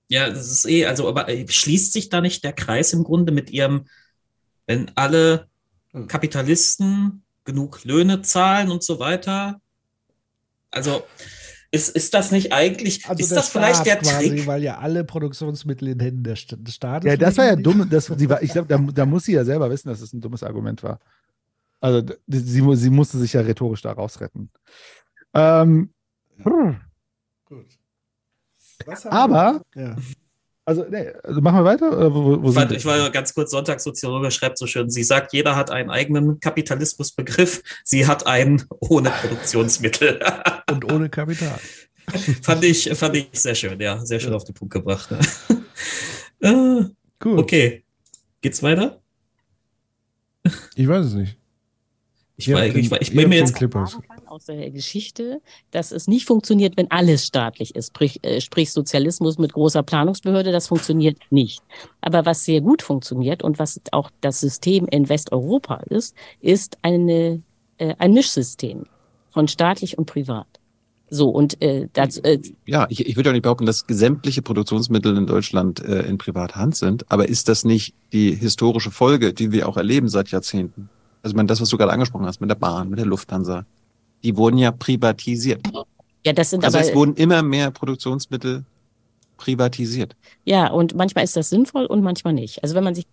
Ja, das ist eh, also, aber äh, schließt sich da nicht der Kreis im Grunde mit ihrem, wenn alle Kapitalisten genug Löhne zahlen und so weiter? Also, ist, ist das nicht eigentlich, Also ist das vielleicht Staat der quasi, Trick? weil ja alle Produktionsmittel in Händen des Sta- des Staates Ja, das war ja dumm. Das, sie war, ich glaube, da, da muss sie ja selber wissen, dass es ein dummes Argument war. Also sie, sie musste sich ja rhetorisch da rausretten. Ähm, hm, Gut. Aber, Ja. Also, nee, also machen wir weiter? Oder wo, wo Ich sind war, wir? ich war ganz kurz Sonntagssoziologe, schreibt so schön, sie sagt, jeder hat einen eigenen Kapitalismusbegriff, sie hat einen ohne Produktionsmittel. Und ohne Kapital. fand, ich, fand ich sehr schön, ja, sehr schön auf den Punkt gebracht. äh, Gut. okay, geht's weiter? Ich weiß es nicht. Ich, war, ich, war, ich bin mir jetzt Clippers. Aus der Geschichte, dass es nicht funktioniert, wenn alles staatlich ist. Sprich, äh, sprich Sozialismus mit großer Planungsbehörde, das funktioniert nicht. Aber was sehr gut funktioniert und was auch das System in Westeuropa ist, ist eine, äh, ein Mischsystem von staatlich und privat. So, und äh, das, äh, Ja, ich, ich würde ja nicht behaupten, dass sämtliche Produktionsmittel in Deutschland äh, in Privathand sind, aber ist das nicht die historische Folge, die wir auch erleben seit Jahrzehnten? Also meine, das, was du gerade angesprochen hast mit der Bahn, mit der Lufthansa, die wurden ja privatisiert. ja, das sind Also aber, es wurden immer mehr Produktionsmittel privatisiert. ja, und manchmal ist das sinnvoll und manchmal nicht. Also wenn man sich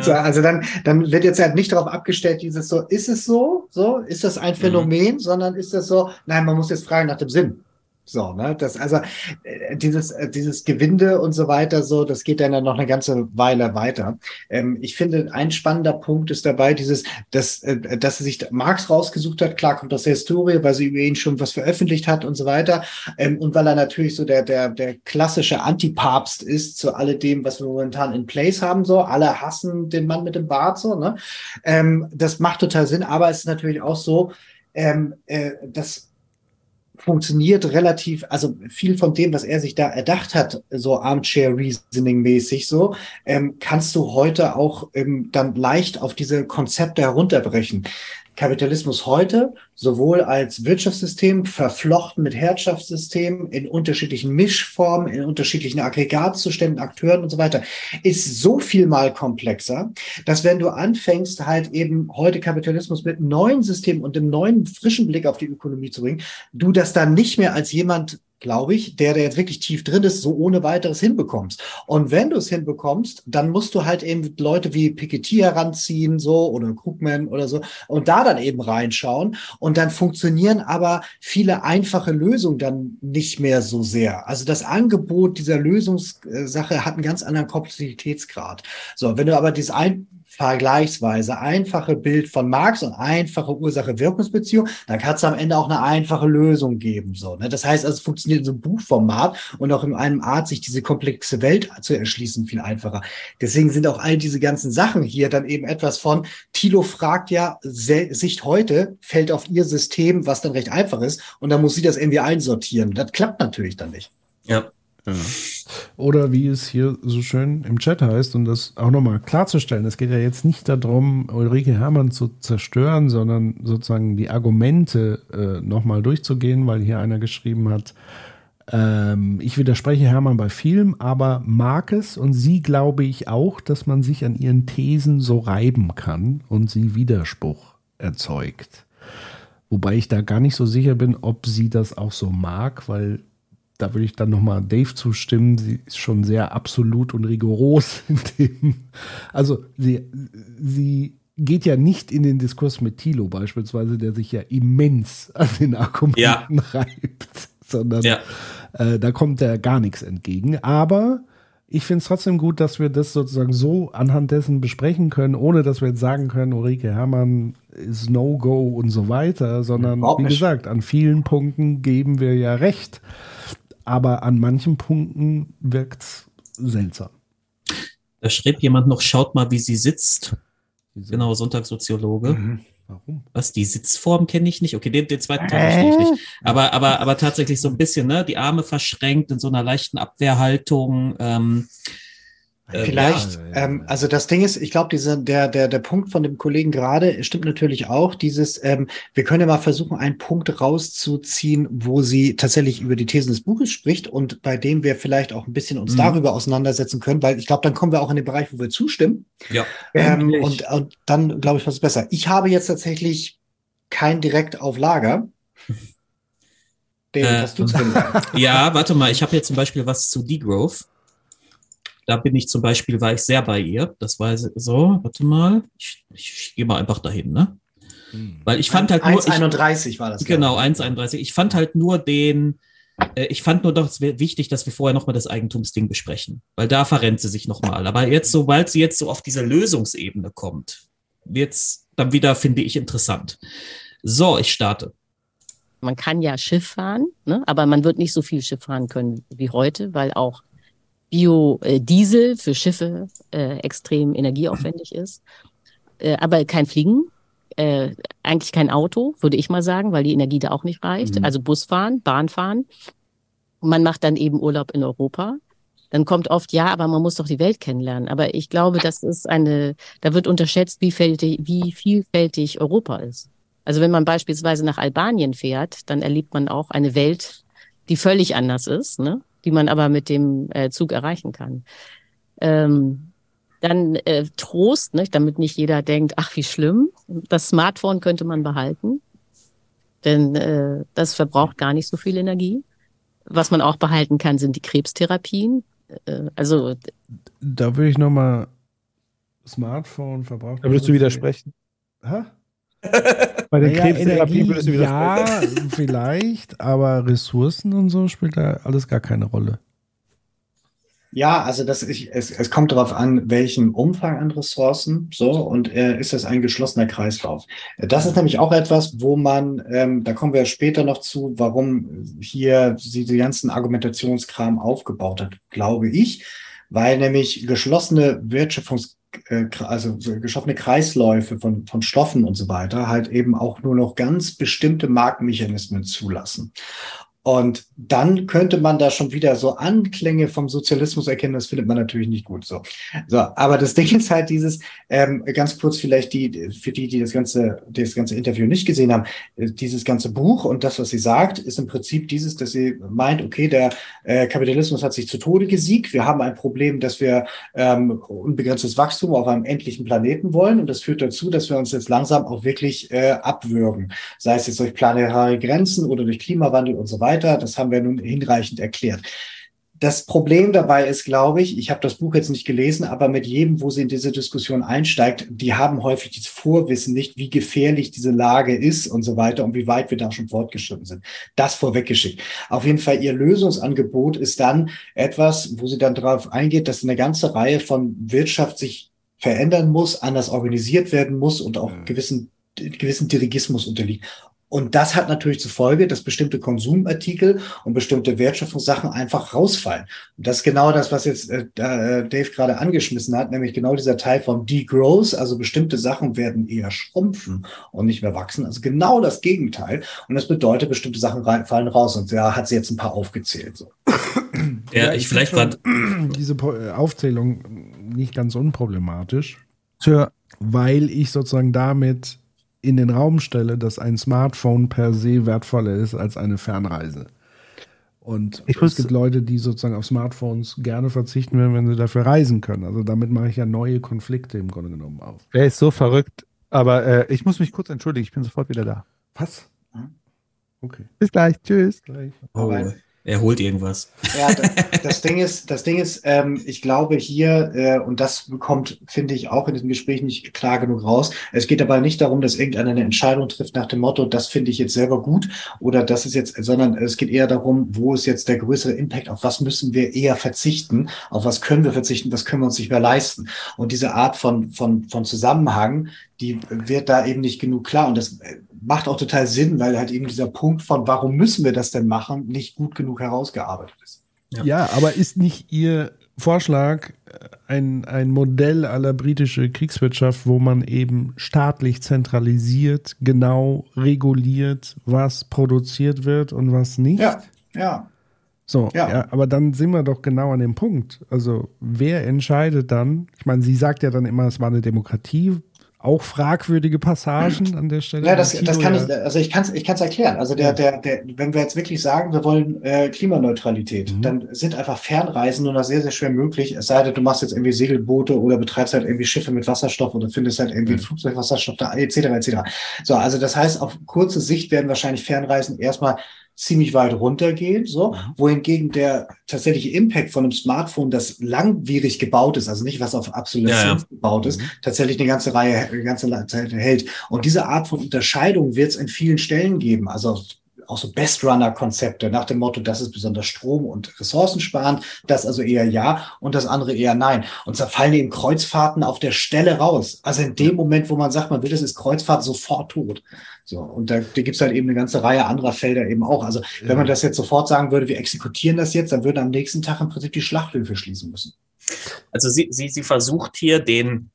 So, also dann, dann wird jetzt halt nicht darauf abgestellt, dieses so, ist es so, so, ist das ein Phänomen, sondern ist das so, nein, man muss jetzt fragen nach dem Sinn. So, ne, das, also, äh, dieses, äh, dieses Gewinde und so weiter, so, das geht dann noch eine ganze Weile weiter. Ähm, ich finde, ein spannender Punkt ist dabei, dieses, dass, äh, dass sich Marx rausgesucht hat, klar kommt aus der Historie, weil sie über ihn schon was veröffentlicht hat und so weiter. Ähm, und weil er natürlich so der, der, der klassische Antipapst ist zu alledem, was wir momentan in place haben, so. Alle hassen den Mann mit dem Bart, so, ne? Ähm, das macht total Sinn, aber es ist natürlich auch so, ähm, äh, dass funktioniert relativ, also viel von dem, was er sich da erdacht hat, so Armchair Reasoning mäßig so, ähm, kannst du heute auch ähm, dann leicht auf diese Konzepte herunterbrechen. Kapitalismus heute sowohl als Wirtschaftssystem verflochten mit Herrschaftssystemen in unterschiedlichen Mischformen, in unterschiedlichen Aggregatzuständen, Akteuren und so weiter, ist so viel mal komplexer, dass wenn du anfängst, halt eben heute Kapitalismus mit neuen Systemen und einem neuen frischen Blick auf die Ökonomie zu bringen, du das dann nicht mehr als jemand glaube ich, der, der jetzt wirklich tief drin ist, so ohne weiteres hinbekommst. Und wenn du es hinbekommst, dann musst du halt eben Leute wie Piketty heranziehen, so, oder Krugman oder so, und da dann eben reinschauen. Und dann funktionieren aber viele einfache Lösungen dann nicht mehr so sehr. Also das Angebot dieser Lösungssache hat einen ganz anderen Komplexitätsgrad. So, wenn du aber dieses ein vergleichsweise einfache Bild von Marx und einfache Ursache-Wirkungsbeziehung, dann kann es am Ende auch eine einfache Lösung geben. So, ne? Das heißt, also, es funktioniert in so einem Buchformat und auch in einem Art, sich diese komplexe Welt zu erschließen, viel einfacher. Deswegen sind auch all diese ganzen Sachen hier dann eben etwas von, Thilo fragt ja, Sicht heute fällt auf ihr System, was dann recht einfach ist, und dann muss sie das irgendwie einsortieren. Das klappt natürlich dann nicht. Ja. Oder wie es hier so schön im Chat heißt, um das auch nochmal klarzustellen, es geht ja jetzt nicht darum, Ulrike Hermann zu zerstören, sondern sozusagen die Argumente äh, nochmal durchzugehen, weil hier einer geschrieben hat, ähm, ich widerspreche Hermann bei vielem, aber mag es und sie glaube ich auch, dass man sich an ihren Thesen so reiben kann und sie Widerspruch erzeugt. Wobei ich da gar nicht so sicher bin, ob sie das auch so mag, weil da würde ich dann nochmal Dave zustimmen. Sie ist schon sehr absolut und rigoros in dem. Also sie, sie geht ja nicht in den Diskurs mit Thilo beispielsweise, der sich ja immens an den Argumenten ja. reibt, sondern ja. äh, da kommt ja gar nichts entgegen. Aber ich finde es trotzdem gut, dass wir das sozusagen so anhand dessen besprechen können, ohne dass wir jetzt sagen können, Ulrike Hermann ist No-Go und so weiter, sondern wie gesagt, an vielen Punkten geben wir ja recht aber an manchen Punkten wirkt es seltsam. Da schrieb jemand noch, schaut mal, wie sie sitzt. Genau, Sonntagssoziologe. Mhm. Warum? Was, die Sitzform kenne ich nicht. Okay, den, den zweiten Teil verstehe ich nicht. Aber, aber, aber tatsächlich so ein bisschen, ne? Die Arme verschränkt in so einer leichten Abwehrhaltung. Ähm, äh, Vielleicht, ja, ähm, also das Ding ist, ich glaube, dieser der der der Punkt von dem Kollegen gerade stimmt natürlich auch. Dieses, ähm, wir können ja mal versuchen, einen Punkt rauszuziehen, wo sie tatsächlich über die Thesen des Buches spricht und bei dem wir vielleicht auch ein bisschen uns mhm. darüber auseinandersetzen können, weil ich glaube, dann kommen wir auch in den Bereich, wo wir zustimmen. Ja. Ähm, und, und dann glaube ich, was ist besser. Ich habe jetzt tatsächlich kein direkt auf Lager. David, äh, hast du zu Ja, warte mal, ich habe jetzt zum Beispiel was zu Degrowth. Da bin ich zum Beispiel, war ich sehr bei ihr. Das war so, warte mal, ich, ich, ich gehe mal einfach dahin, ne? Hm. Weil ich fand halt nur. 1,31 war das. Genau, 1,31. Ich fand halt nur den, äh, ich fand nur doch, es wäre wichtig, dass wir vorher nochmal das Eigentumsding besprechen. Weil da verrennt sie sich nochmal. Aber jetzt, sobald sie jetzt so auf diese Lösungsebene kommt, wird's dann wieder, finde ich, interessant. So, ich starte. Man kann ja Schiff fahren, ne? aber man wird nicht so viel Schiff fahren können wie heute, weil auch Biodiesel für Schiffe äh, extrem energieaufwendig ist. Äh, aber kein Fliegen, äh, eigentlich kein Auto, würde ich mal sagen, weil die Energie da auch nicht reicht. Mhm. Also Busfahren, Bahnfahren. Man macht dann eben Urlaub in Europa. Dann kommt oft, ja, aber man muss doch die Welt kennenlernen. Aber ich glaube, das ist eine, da wird unterschätzt, wie, vielfältig, wie vielfältig Europa ist. Also wenn man beispielsweise nach Albanien fährt, dann erlebt man auch eine Welt, die völlig anders ist. Ne? Die man aber mit dem äh, Zug erreichen kann. Ähm, dann äh, Trost, nicht, damit nicht jeder denkt, ach wie schlimm. Das Smartphone könnte man behalten, denn äh, das verbraucht gar nicht so viel Energie. Was man auch behalten kann, sind die Krebstherapien. Äh, also da würde ich noch mal Smartphone verbraucht. Da würdest du widersprechen. Hä? Bei den naja, Krebstherapien würdest du wieder Ja, vielleicht, aber Ressourcen und so spielt da alles gar keine Rolle. Ja, also das ich, es, es kommt darauf an, welchen Umfang an Ressourcen, so, und äh, ist das ein geschlossener Kreislauf. Das ist nämlich auch etwas, wo man, ähm, da kommen wir später noch zu, warum hier sie die ganzen Argumentationskram aufgebaut hat, glaube ich, weil nämlich geschlossene Wertschöpfungs äh, also geschaffene Kreisläufe von, von Stoffen und so weiter halt eben auch nur noch ganz bestimmte Marktmechanismen zulassen. Und dann könnte man da schon wieder so Anklänge vom Sozialismus erkennen. Das findet man natürlich nicht gut. So, so. Aber das Ding ist halt dieses, ähm, ganz kurz vielleicht die, für die, die das ganze, das ganze Interview nicht gesehen haben, äh, dieses ganze Buch und das, was sie sagt, ist im Prinzip dieses, dass sie meint, okay, der äh, Kapitalismus hat sich zu Tode gesiegt. Wir haben ein Problem, dass wir ähm, unbegrenztes Wachstum auf einem endlichen Planeten wollen. Und das führt dazu, dass wir uns jetzt langsam auch wirklich äh, abwürgen. Sei es jetzt durch planetare Grenzen oder durch Klimawandel und so weiter weiter. Das haben wir nun hinreichend erklärt. Das Problem dabei ist, glaube ich, ich habe das Buch jetzt nicht gelesen, aber mit jedem, wo sie in diese Diskussion einsteigt, die haben häufig das Vorwissen nicht, wie gefährlich diese Lage ist und so weiter und wie weit wir da schon fortgeschritten sind. Das vorweggeschickt. Auf jeden Fall, ihr Lösungsangebot ist dann etwas, wo sie dann darauf eingeht, dass eine ganze Reihe von Wirtschaft sich verändern muss, anders organisiert werden muss und auch gewissen gewissen Dirigismus unterliegt. Und das hat natürlich zur Folge, dass bestimmte Konsumartikel und bestimmte Wertschöpfungssachen einfach rausfallen. Und das ist genau das, was jetzt äh, Dave gerade angeschmissen hat, nämlich genau dieser Teil vom Degrowth. Also bestimmte Sachen werden eher schrumpfen und nicht mehr wachsen. Also genau das Gegenteil. Und das bedeutet, bestimmte Sachen rein, fallen raus. Und da hat sie jetzt ein paar aufgezählt. So. Ja, ich vielleicht war diese äh, Aufzählung nicht ganz unproblematisch, Tja, weil ich sozusagen damit in den Raum stelle, dass ein Smartphone per se wertvoller ist als eine Fernreise. Und Ich es gibt Leute, die sozusagen auf Smartphones gerne verzichten würden, wenn sie dafür reisen können. Also damit mache ich ja neue Konflikte im Grunde genommen auf. er ist so verrückt. Aber äh, ich muss mich kurz entschuldigen, ich bin sofort wieder da. Was? Okay, Bis gleich, tschüss. gleich. Aber- er holt irgendwas. Ja, das, das Ding ist, das Ding ist, ähm, ich glaube hier, äh, und das bekommt, finde ich, auch in diesem Gespräch nicht klar genug raus. Es geht aber nicht darum, dass irgendeiner eine Entscheidung trifft nach dem Motto, das finde ich jetzt selber gut oder das ist jetzt, sondern es geht eher darum, wo ist jetzt der größere Impact, auf was müssen wir eher verzichten, auf was können wir verzichten, was können wir uns nicht mehr leisten. Und diese Art von, von, von Zusammenhang, die wird da eben nicht genug klar. Und das äh, macht auch total Sinn, weil halt eben dieser Punkt von, warum müssen wir das denn machen, nicht gut genug herausgearbeitet ist. Ja. aber ist nicht Ihr Vorschlag äh, ein, ein Modell aller britische Kriegswirtschaft, wo man eben staatlich zentralisiert, genau reguliert, was produziert wird und was nicht? Ja, ja. So, Ja. ja. aber dann sind wir doch genau an dem Punkt. Also, wer entscheidet dann? Ich meine, sie sagt ja dann immer, es war eine Demokratie. Auch fragwürdige Passagen an der Stelle. Ja, das, das kann ja- ich, also ich kann es ich kann's erklären. Also der, der, der, wenn wir jetzt wirklich sagen, wir wollen äh, Klimaneutralität, Mhm. dann sind einfach Fernreisen nur noch sehr, sehr schwer möglich. Es sei denn, du machst jetzt irgendwie Segelboote oder betreibst halt irgendwie Schiffe mit Wasserstoff oder findest halt irgendwie Mhm. Flugzeugwasserstoff da, etc. etc. So, also das heißt, auf kurze Sicht werden wahrscheinlich Fernreisen erstmal ziemlich weit runtergehen, so, Mhm. wohingegen der tatsächliche Impact von einem Smartphone, das langwierig gebaut ist, also nicht was auf Obsoleszenz Ja, ja. gebaut ist, tatsächlich eine ganze Reihe, eine ganze Zeit hält. Und diese Art von Unterscheidung wird es in vielen Stellen geben. Also auch so Best-Runner-Konzepte nach dem Motto, das ist besonders Strom- und ressourcensparend, das also eher ja und das andere eher nein. Und zerfallen eben Kreuzfahrten auf der Stelle raus. Also in dem Moment, wo man sagt, man will, das ist Kreuzfahrt sofort tot. So, und da, da gibt es halt eben eine ganze Reihe anderer Felder eben auch. Also wenn man das jetzt sofort sagen würde, wir exekutieren das jetzt, dann würden am nächsten Tag im Prinzip die Schlachthöfe schließen müssen. Also sie, sie, sie versucht hier den,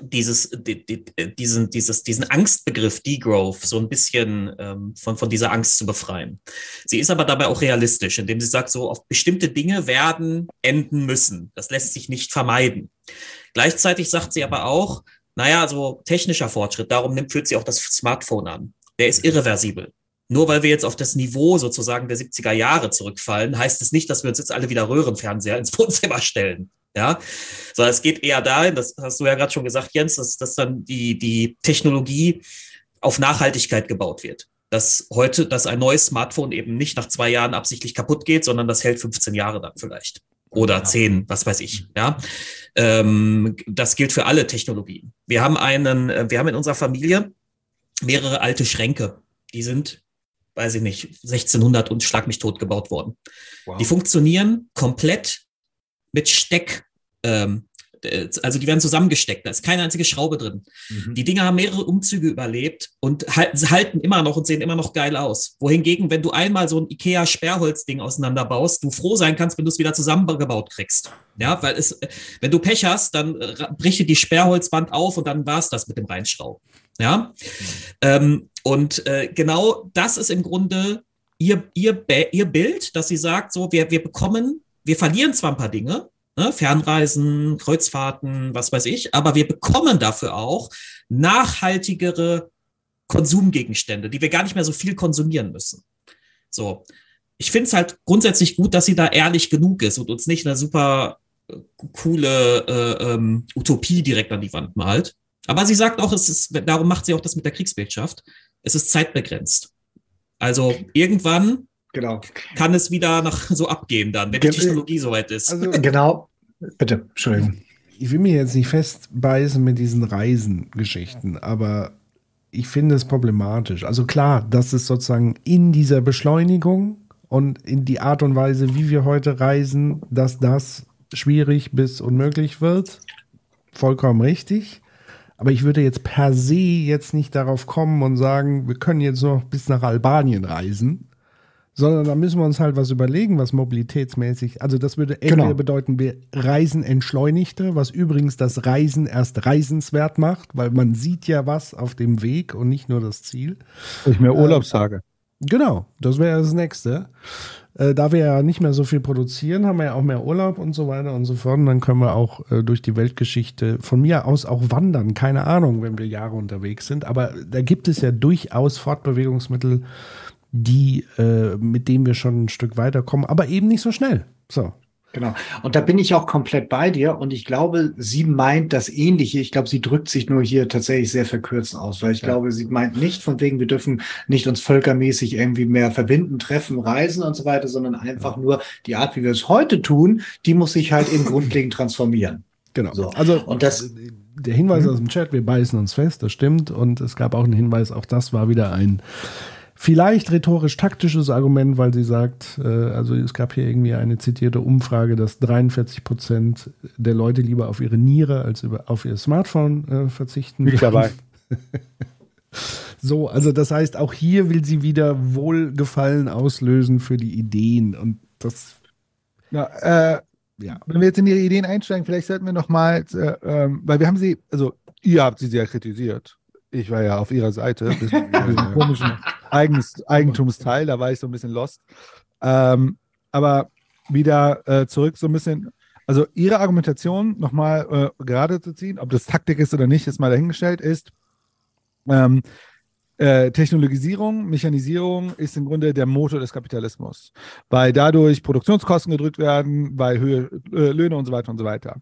dieses, die, die, diesen, dieses, diesen Angstbegriff Degrowth so ein bisschen ähm, von, von dieser Angst zu befreien. Sie ist aber dabei auch realistisch, indem sie sagt, so auf bestimmte Dinge werden enden müssen. Das lässt sich nicht vermeiden. Gleichzeitig sagt sie aber auch, naja, so technischer Fortschritt, darum nimmt, führt sie auch das Smartphone an. Der ist irreversibel. Nur weil wir jetzt auf das Niveau sozusagen der 70er Jahre zurückfallen, heißt es nicht, dass wir uns jetzt alle wieder Röhrenfernseher ins Wohnzimmer stellen. Ja, sondern es geht eher dahin, das hast du ja gerade schon gesagt, Jens, dass, dass dann die, die Technologie auf Nachhaltigkeit gebaut wird. Dass heute, dass ein neues Smartphone eben nicht nach zwei Jahren absichtlich kaputt geht, sondern das hält 15 Jahre dann vielleicht. Oder 10, was weiß ich. Ja, ähm, das gilt für alle Technologien. Wir haben einen, äh, wir haben in unserer Familie mehrere alte Schränke. Die sind, weiß ich nicht, 1600 und schlag mich tot gebaut worden. Die funktionieren komplett mit Steck. Ähm, äh, also die werden zusammengesteckt. Da ist keine einzige Schraube drin. Die Dinger haben mehrere Umzüge überlebt und halten, halten immer noch und sehen immer noch geil aus. Wohingegen, wenn du einmal so ein Ikea-Sperrholzding auseinanderbaust, du froh sein kannst, wenn du es wieder zusammengebaut kriegst. Ja, weil es, äh, wenn du Pech hast, dann äh, bricht die Sperrholzwand auf und dann war's das mit dem Reinschrauben. Ja, ähm, und äh, genau das ist im Grunde ihr, ihr, ihr Bild, dass sie sagt, so, wir, wir bekommen, wir verlieren zwar ein paar Dinge, ne, Fernreisen, Kreuzfahrten, was weiß ich, aber wir bekommen dafür auch nachhaltigere Konsumgegenstände, die wir gar nicht mehr so viel konsumieren müssen. So. Ich finde es halt grundsätzlich gut, dass sie da ehrlich genug ist und uns nicht eine super äh, coole äh, ähm, Utopie direkt an die Wand malt. Aber sie sagt auch, es ist, darum macht sie auch das mit der Kriegswirtschaft. Es ist zeitbegrenzt. Also irgendwann Genau. kann es wieder nach so abgehen dann, wenn die Ge- Technologie soweit ist. Also, Genau. Bitte, Entschuldigung. ich will mir jetzt nicht festbeißen mit diesen Reisengeschichten, aber ich finde es problematisch. Also klar, dass es sozusagen in dieser Beschleunigung und in die Art und Weise, wie wir heute reisen, dass das schwierig bis unmöglich wird. Vollkommen richtig. Aber ich würde jetzt per se jetzt nicht darauf kommen und sagen, wir können jetzt noch bis nach Albanien reisen, sondern da müssen wir uns halt was überlegen, was mobilitätsmäßig, also das würde entweder Genau. bedeuten, wir reisen entschleunigter, was übrigens das Reisen erst reisenswert macht, weil man sieht ja was auf dem Weg und nicht nur das Ziel. Ich mehr Urlaubstage. Genau, das wäre das nächste. Äh, da wir ja nicht mehr so viel produzieren, haben wir ja auch mehr Urlaub und so weiter und so fort. Und dann können wir auch äh, durch die Weltgeschichte von mir aus auch wandern. Keine Ahnung, wenn wir Jahre unterwegs sind. Aber da gibt es ja durchaus Fortbewegungsmittel, die, äh, mit denen wir schon ein Stück weiterkommen, aber eben nicht so schnell. So. Genau. Und da bin ich auch komplett bei dir. Und ich glaube, sie meint das Ähnliche. Ich glaube, sie drückt sich nur hier tatsächlich sehr verkürzt aus, weil ich glaube, sie meint nicht von wegen, wir dürfen nicht uns völkermäßig irgendwie mehr verbinden, treffen, reisen und so weiter, sondern einfach nur die Art, wie wir es heute tun, die muss sich halt eben grundlegend transformieren. Genau. So. Also Und das, der Hinweis aus dem Chat, wir beißen uns fest, das stimmt. Und es gab auch einen Hinweis, auch das war wieder ein vielleicht rhetorisch-taktisches Argument, weil sie sagt, äh, also es gab hier irgendwie eine zitierte Umfrage, dass 43 Prozent der Leute lieber auf ihre Niere als über, auf ihr Smartphone äh, verzichten. Nicht dabei. So, also das heißt, auch hier will sie wieder Wohlgefallen auslösen für die Ideen. Und das, Ja, äh, ja. wenn wir jetzt in Ihre Ideen einsteigen, vielleicht sollten wir nochmal, äh, ähm, weil wir haben sie, also ihr habt sie sehr kritisiert. Ich war ja auf ihrer Seite, diesem komischen Eigens, Eigentumsteil, da war ich so ein bisschen lost. Ähm, aber wieder äh, zurück so ein bisschen, also ihre Argumentation nochmal äh, gerade zu ziehen, ob das Taktik ist oder nicht, ist mal dahingestellt, ist, ähm, äh, Technologisierung, Mechanisierung ist im Grunde der Motor des Kapitalismus, weil dadurch Produktionskosten gedrückt werden, weil Höhe, äh, Löhne und so weiter und so weiter.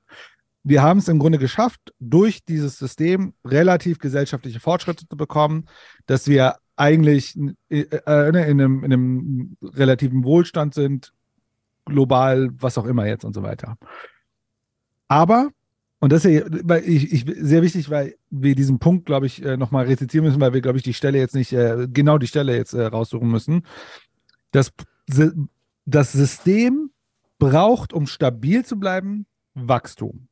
Wir haben es im Grunde geschafft, durch dieses System relativ gesellschaftliche Fortschritte zu bekommen, dass wir eigentlich äh, äh, in, einem, in einem relativen Wohlstand sind, global, was auch immer jetzt und so weiter. Aber, und das ist sehr wichtig, weil wir diesen Punkt, glaube ich, äh, nochmal rezitieren müssen, weil wir, glaube ich, die Stelle jetzt nicht, genau die Stelle jetzt raussuchen müssen. Das, das System braucht, um stabil zu bleiben, Wachstum.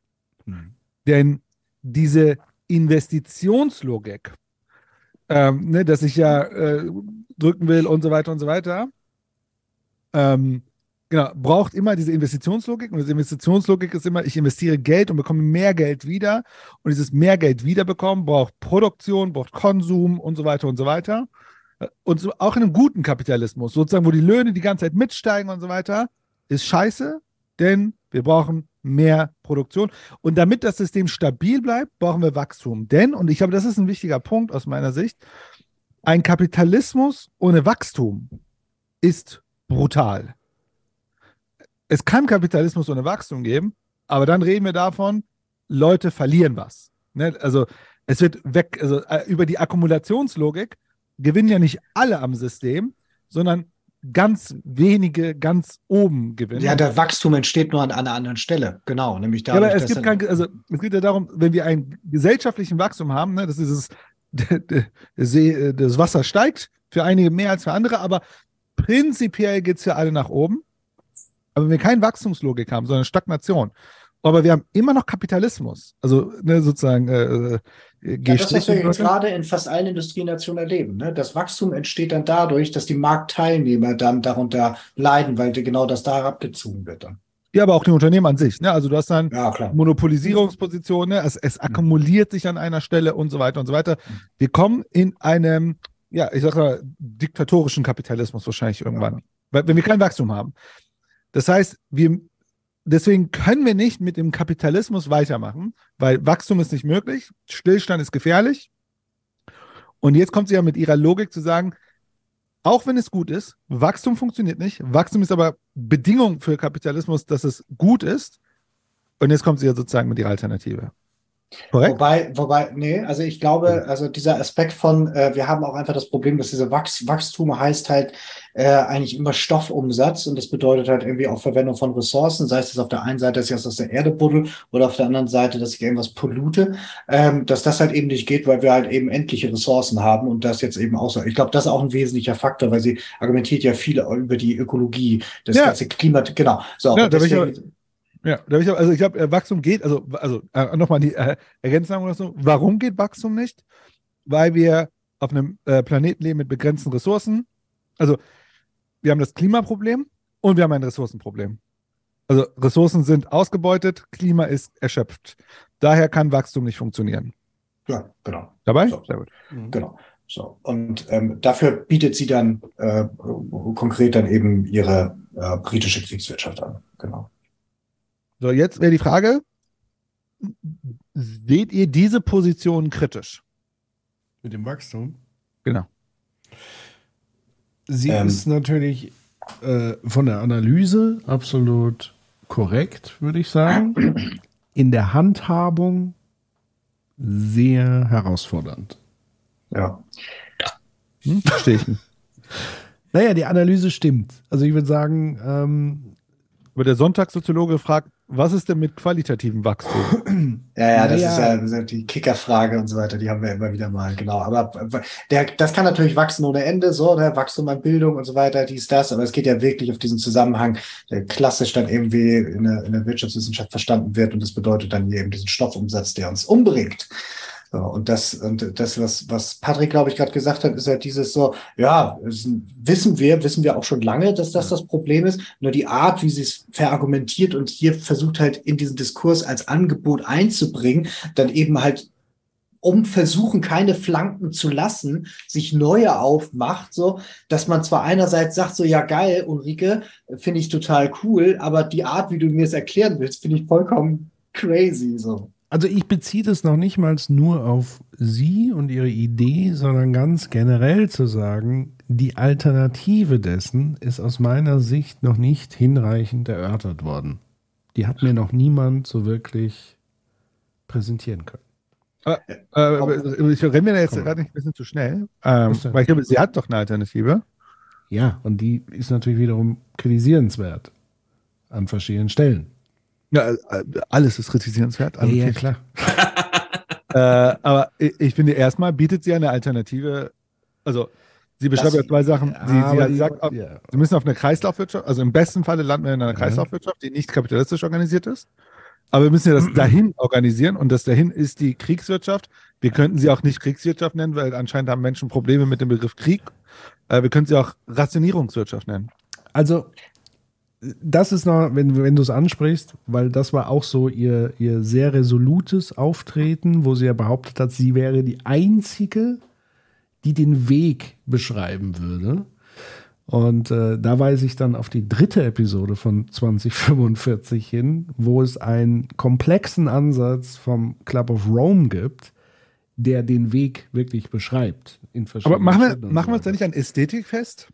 Denn diese Investitionslogik, ähm, ne, dass ich ja äh, drücken will und so weiter und so weiter, ähm, genau, braucht immer diese Investitionslogik. Und diese Investitionslogik ist immer, ich investiere Geld und bekomme mehr Geld wieder. Und dieses mehr Geld wiederbekommen braucht Produktion, braucht Konsum und so weiter und so weiter. Und so, auch in einem guten Kapitalismus, sozusagen, wo die Löhne die ganze Zeit mitsteigen und so weiter, ist scheiße, denn wir brauchen mehr Produktion. Und damit das System stabil bleibt, brauchen wir Wachstum. Denn, und ich glaube, das ist ein wichtiger Punkt aus meiner Sicht, ein Kapitalismus ohne Wachstum ist brutal. Es kann Kapitalismus ohne Wachstum geben, aber dann reden wir davon, Leute verlieren was. Ne? Also es wird weg, also äh, über die Akkumulationslogik gewinnen ja nicht alle am System, sondern ganz wenige ganz oben gewinnen. Ja, der Wachstum entsteht nur an, einer anderen Stelle. Genau, nämlich da. Ja, aber es gibt kein, also es geht ja darum, wenn wir einen gesellschaftlichen Wachstum haben, ne, das ist es, der See, das Wasser steigt für einige mehr als für andere, aber prinzipiell geht es für alle nach oben. Aber wenn wir keine Wachstumslogik haben, sondern Stagnation, aber wir haben immer noch Kapitalismus, also ne, sozusagen äh, ja, das, was wir jetzt gerade in fast allen Industrienationen erleben. Ne? Das Wachstum entsteht dann dadurch, dass die Marktteilnehmer dann darunter leiden, weil genau das da abgezogen wird dann. Ja, aber auch die Unternehmen an sich. Ne? Also du hast dann ja, Monopolisierungspositionen, ne? es, es akkumuliert sich an einer Stelle und so weiter und so weiter. Wir kommen in einem ja, ich sag mal, diktatorischen Kapitalismus wahrscheinlich irgendwann. Weil, wenn wir kein Wachstum haben. Das heißt, wir, deswegen können wir nicht mit dem Kapitalismus weitermachen, weil Wachstum ist nicht möglich, Stillstand ist gefährlich. Und jetzt kommt sie ja mit ihrer Logik zu sagen, auch wenn es gut ist, Wachstum funktioniert nicht. Wachstum ist aber Bedingung für Kapitalismus, dass es gut ist. Und jetzt kommt sie ja sozusagen mit ihrer Alternative. Korrekt? Wobei, wobei, nee, also ich glaube, also dieser Aspekt von, äh, wir haben auch einfach das Problem, dass diese Wachs Wachstum heißt halt äh, eigentlich immer Stoffumsatz und das bedeutet halt irgendwie auch Verwendung von Ressourcen, sei es auf der einen Seite, dass ich aus der Erde buddel oder auf der anderen Seite, dass ich irgendwas pollute, ähm, dass das halt eben nicht geht, weil wir halt eben endliche Ressourcen haben und das jetzt eben auch so. Ich glaube, das ist auch ein wesentlicher Faktor, weil sie argumentiert ja viel über die Ökologie, das Ja. ganze Klima, genau. So, Ja, deswegen- Ja, also ich glaube, Wachstum geht, also, also äh, nochmal die äh, Ergänzung oder so. Warum geht Wachstum nicht? Weil wir auf einem äh, Planeten leben mit begrenzten Ressourcen. Also wir haben das Klimaproblem und wir haben ein Ressourcenproblem. Also Ressourcen sind ausgebeutet, Klima ist erschöpft. Daher kann Wachstum nicht funktionieren. ja, genau. Dabei? So. Sehr gut. Genau. So. Und ähm, dafür bietet sie dann äh, konkret dann eben ihre äh, britische Kriegswirtschaft an. Genau. So, jetzt wäre die Frage, seht ihr diese Position kritisch? Mit dem Wachstum? Genau. Sie Ähm. ist natürlich äh, von der Analyse absolut korrekt, würde ich sagen. In der Handhabung sehr herausfordernd. Ja. Hm? Verstehe ich nicht. Naja, die Analyse stimmt. Also ich würde sagen, ähm, Aber der Sonntagssoziologe fragt, was ist denn mit qualitativem Wachstum? Ja, ja, das ja ist ja die Kickerfrage und so weiter, die haben wir immer wieder mal, genau. Aber der, das kann natürlich wachsen ohne Ende, so, ne? Wachstum an Bildung und so weiter, dies, das, aber es geht ja wirklich auf diesen Zusammenhang, der klassisch dann irgendwie in der, in der Wirtschaftswissenschaft verstanden wird und das bedeutet dann eben diesen Stoffumsatz, der uns umbringt. So, und das, und das, was, was Patrick, glaube ich, gerade gesagt hat, ist halt dieses so, ja, wissen wir, wissen wir auch schon lange, dass das das Problem ist. Nur die Art, wie sie es verargumentiert und hier versucht halt in diesen Diskurs als Angebot einzubringen, dann eben halt um versuchen, keine Flanken zu lassen, sich neue aufmacht, so, dass man zwar einerseits sagt, so, ja, geil, Ulrike, finde ich total cool, aber die Art, wie du mir es erklären willst, finde ich vollkommen crazy, so. Also ich beziehe das noch nicht mal nur auf sie und ihre Idee, sondern ganz generell zu sagen, die Alternative dessen ist aus meiner Sicht noch nicht hinreichend erörtert worden. Die hat mir noch niemand so wirklich präsentieren können. Äh, ich renne mir da jetzt gerade nicht ein bisschen zu schnell, ähm, weil ich glaube, sie hat doch eine Alternative. Ja, und die ist natürlich wiederum kritisierenswert an verschiedenen Stellen. Ja, äh, alles ist kritisierenswert. Ja, ja, klar. Äh, aber ich, ich finde, erstmal bietet sie eine Alternative. Also, sie beschreibt ja zwei Sachen. Sie, sie, die- sagt, ja. sie müssen auf eine Kreislaufwirtschaft, also im besten Falle landen wir in einer. Kreislaufwirtschaft, die nicht kapitalistisch organisiert ist. Aber wir müssen ja das dahin organisieren und das dahin ist die Kriegswirtschaft. Wir könnten sie auch nicht Kriegswirtschaft nennen, weil anscheinend haben Menschen Probleme mit dem Begriff Krieg. Äh, wir können sie auch Rationierungswirtschaft nennen. Also, das ist noch, wenn, wenn du es ansprichst, weil das war auch so ihr, ihr sehr resolutes Auftreten, wo sie ja behauptet hat, sie wäre die Einzige, die den Weg beschreiben würde. Und äh, da weise ich dann auf die dritte Episode von 2045 hin, wo es einen komplexen Ansatz vom Club of Rome gibt, der den Weg wirklich beschreibt. In Aber verschiedenen machen wir, machen wir uns da nicht an Ästhetik fest?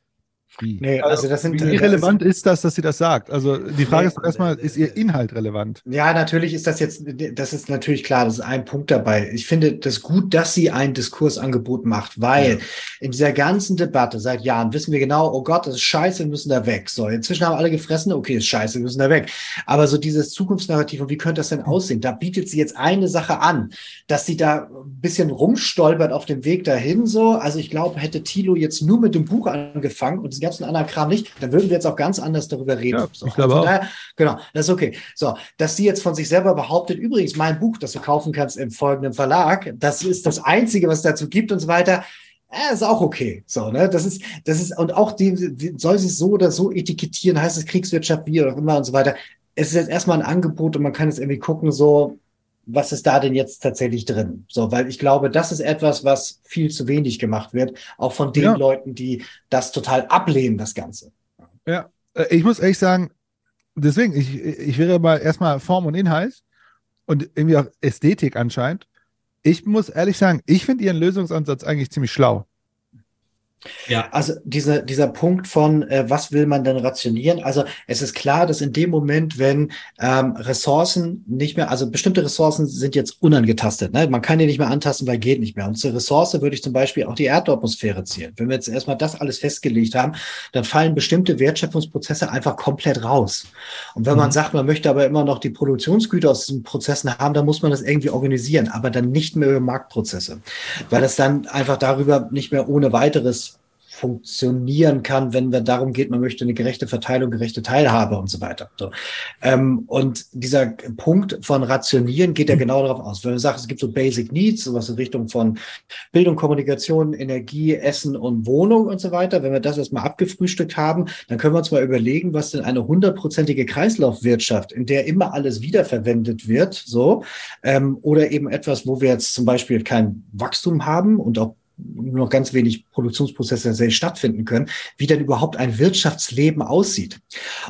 Wie? Nee, also das sind Wie irrelevant ist das, dass sie das sagt? Also die Frage ist doch erstmal, ist ihr Inhalt relevant? Ja, natürlich ist das jetzt, das ist natürlich klar, das ist ein Punkt dabei. Ich finde das gut, dass sie ein Diskursangebot macht, weil in dieser ganzen Debatte seit Jahren wissen wir genau, oh Gott, das ist scheiße, wir müssen da weg. So, inzwischen haben alle gefressen, okay, ist scheiße, wir müssen da weg. Aber so dieses Zukunftsnarrativ und wie könnte das denn aussehen? Da bietet sie jetzt eine Sache an, dass sie da ein bisschen rumstolpert auf dem Weg dahin, so. Also ich glaube, hätte Thilo jetzt nur mit dem Buch angefangen und ganzen anderen Kram nicht, dann würden wir jetzt auch ganz anders darüber reden. Ja, so. ich glaube Von auch. daher, Genau, das ist okay. So, dass sie jetzt von sich selber behauptet, übrigens mein Buch, das du kaufen kannst im folgenden Verlag, das ist das Einzige, was es dazu gibt und so weiter. Äh, ist auch okay. So, ne? Das ist, das ist, und auch die, die soll sie es so oder so etikettieren, heißt es Kriegswirtschaft, wie auch immer und so weiter. Es ist jetzt erstmal ein Angebot und man kann jetzt irgendwie gucken, so, was ist da denn jetzt tatsächlich drin? So, weil ich glaube, das ist etwas, was viel zu wenig gemacht wird, auch von den Ja. Leuten, die das total ablehnen, das Ganze. Ja, äh, ich muss ehrlich sagen, deswegen, ich, ich wäre mal erstmal Form und Inhalt und irgendwie auch Ästhetik anscheinend. Ich muss ehrlich sagen, ich finde Ihren Lösungsansatz eigentlich ziemlich schlau. Ja. Also dieser, dieser Punkt von, äh, was will man denn rationieren? Also es ist klar, dass in dem Moment, wenn ähm, Ressourcen nicht mehr, also bestimmte Ressourcen sind jetzt unangetastet, ne? man kann die nicht mehr antasten, weil geht nicht mehr. Und zur Ressource würde ich zum Beispiel auch die Erdatmosphäre zählen. Wenn wir jetzt erstmal das alles festgelegt haben, dann fallen bestimmte Wertschöpfungsprozesse einfach komplett raus. Und wenn man Mhm. sagt, man möchte aber immer noch die Produktionsgüter aus diesen Prozessen haben, dann muss man das irgendwie organisieren, aber dann nicht mehr über Marktprozesse, weil es dann einfach darüber nicht mehr ohne weiteres funktionieren kann, wenn wir darum geht, man möchte eine gerechte Verteilung, gerechte Teilhabe und so weiter. So. Ähm, und dieser Punkt von Rationieren geht ja genau darauf aus. Wenn man sagt, es gibt so Basic Needs, sowas in Richtung von Bildung, Kommunikation, Energie, Essen und Wohnung und so weiter. Wenn wir das erstmal abgefrühstückt haben, dann können wir uns mal überlegen, was denn eine hundertprozentige Kreislaufwirtschaft, in der immer alles wiederverwendet wird, so, ähm, oder eben etwas, wo wir jetzt zum Beispiel kein Wachstum haben und auch nur noch ganz wenig Produktionsprozesse selbst stattfinden können, wie denn überhaupt ein Wirtschaftsleben aussieht.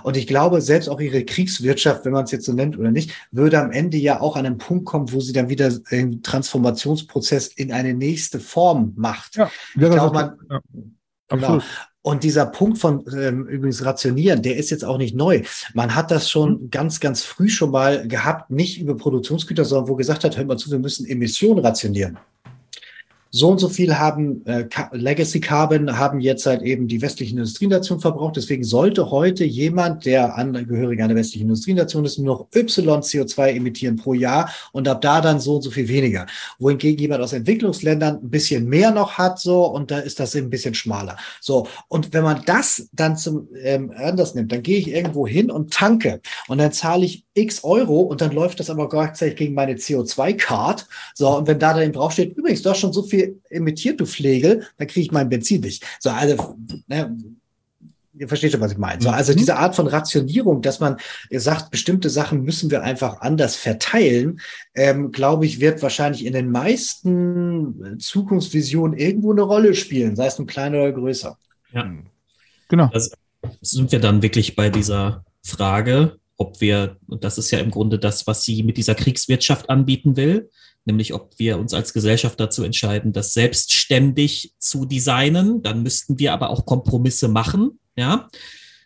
Und ich glaube, selbst auch ihre Kriegswirtschaft, wenn man es jetzt so nennt oder nicht, würde am Ende ja auch an einen Punkt kommen, wo sie dann wieder einen Transformationsprozess in eine nächste Form macht. Ja, ich glaube, man, ja, Genau. Und dieser Punkt von ähm, übrigens Rationieren, der ist jetzt auch nicht neu. Man hat das schon ganz, ganz früh schon mal gehabt, nicht über Produktionsgüter, sondern wo gesagt hat, hör mal zu, wir müssen Emissionen rationieren. So und so viel haben äh, Legacy Carbon haben jetzt halt eben die westlichen Industrienationen verbraucht. Deswegen sollte heute jemand, der Angehöriger einer westlichen Industrienation ist, nur noch Y CO2 emittieren pro Jahr und ab da dann so und so viel weniger. Wohingegen jemand aus Entwicklungsländern ein bisschen mehr noch hat, so und da ist das eben ein bisschen schmaler. So und wenn man das dann zum ähm, anders nimmt, dann gehe ich irgendwo hin und tanke und dann zahle ich X Euro und dann läuft das aber gleichzeitig gegen meine CO2-Card. So, und wenn da dann eben draufsteht, übrigens, du hast schon so viel emittiert, du Flegel, dann kriege ich mein Benzin nicht. So, also, ne, ihr versteht schon, was ich meine. So, also Mhm. diese Art von Rationierung, dass man sagt, bestimmte Sachen müssen wir einfach anders verteilen, ähm, glaube ich, wird wahrscheinlich in den meisten Zukunftsvisionen irgendwo eine Rolle spielen, sei es nun kleiner oder größer. Ja. Genau. Das sind wir dann wirklich bei dieser Frage, ob wir, und das ist ja im Grunde das, was sie mit dieser Kriegswirtschaft anbieten will, nämlich ob wir uns als Gesellschaft dazu entscheiden, das selbstständig zu designen, dann müssten wir aber auch Kompromisse machen, ja,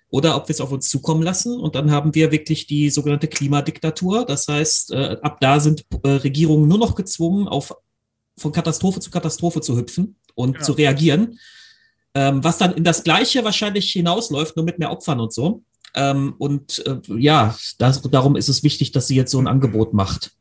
oder ob wir es auf uns zukommen lassen und dann haben wir wirklich die sogenannte Klimadiktatur. Das heißt, äh, ab da sind äh, Regierungen nur noch gezwungen, auf von Katastrophe zu Katastrophe zu hüpfen und Genau. zu reagieren, ähm, was dann in das Gleiche wahrscheinlich hinausläuft, nur mit mehr Opfern und so. Ähm, und äh, ja, das, darum ist es wichtig, dass sie jetzt so ein Angebot macht.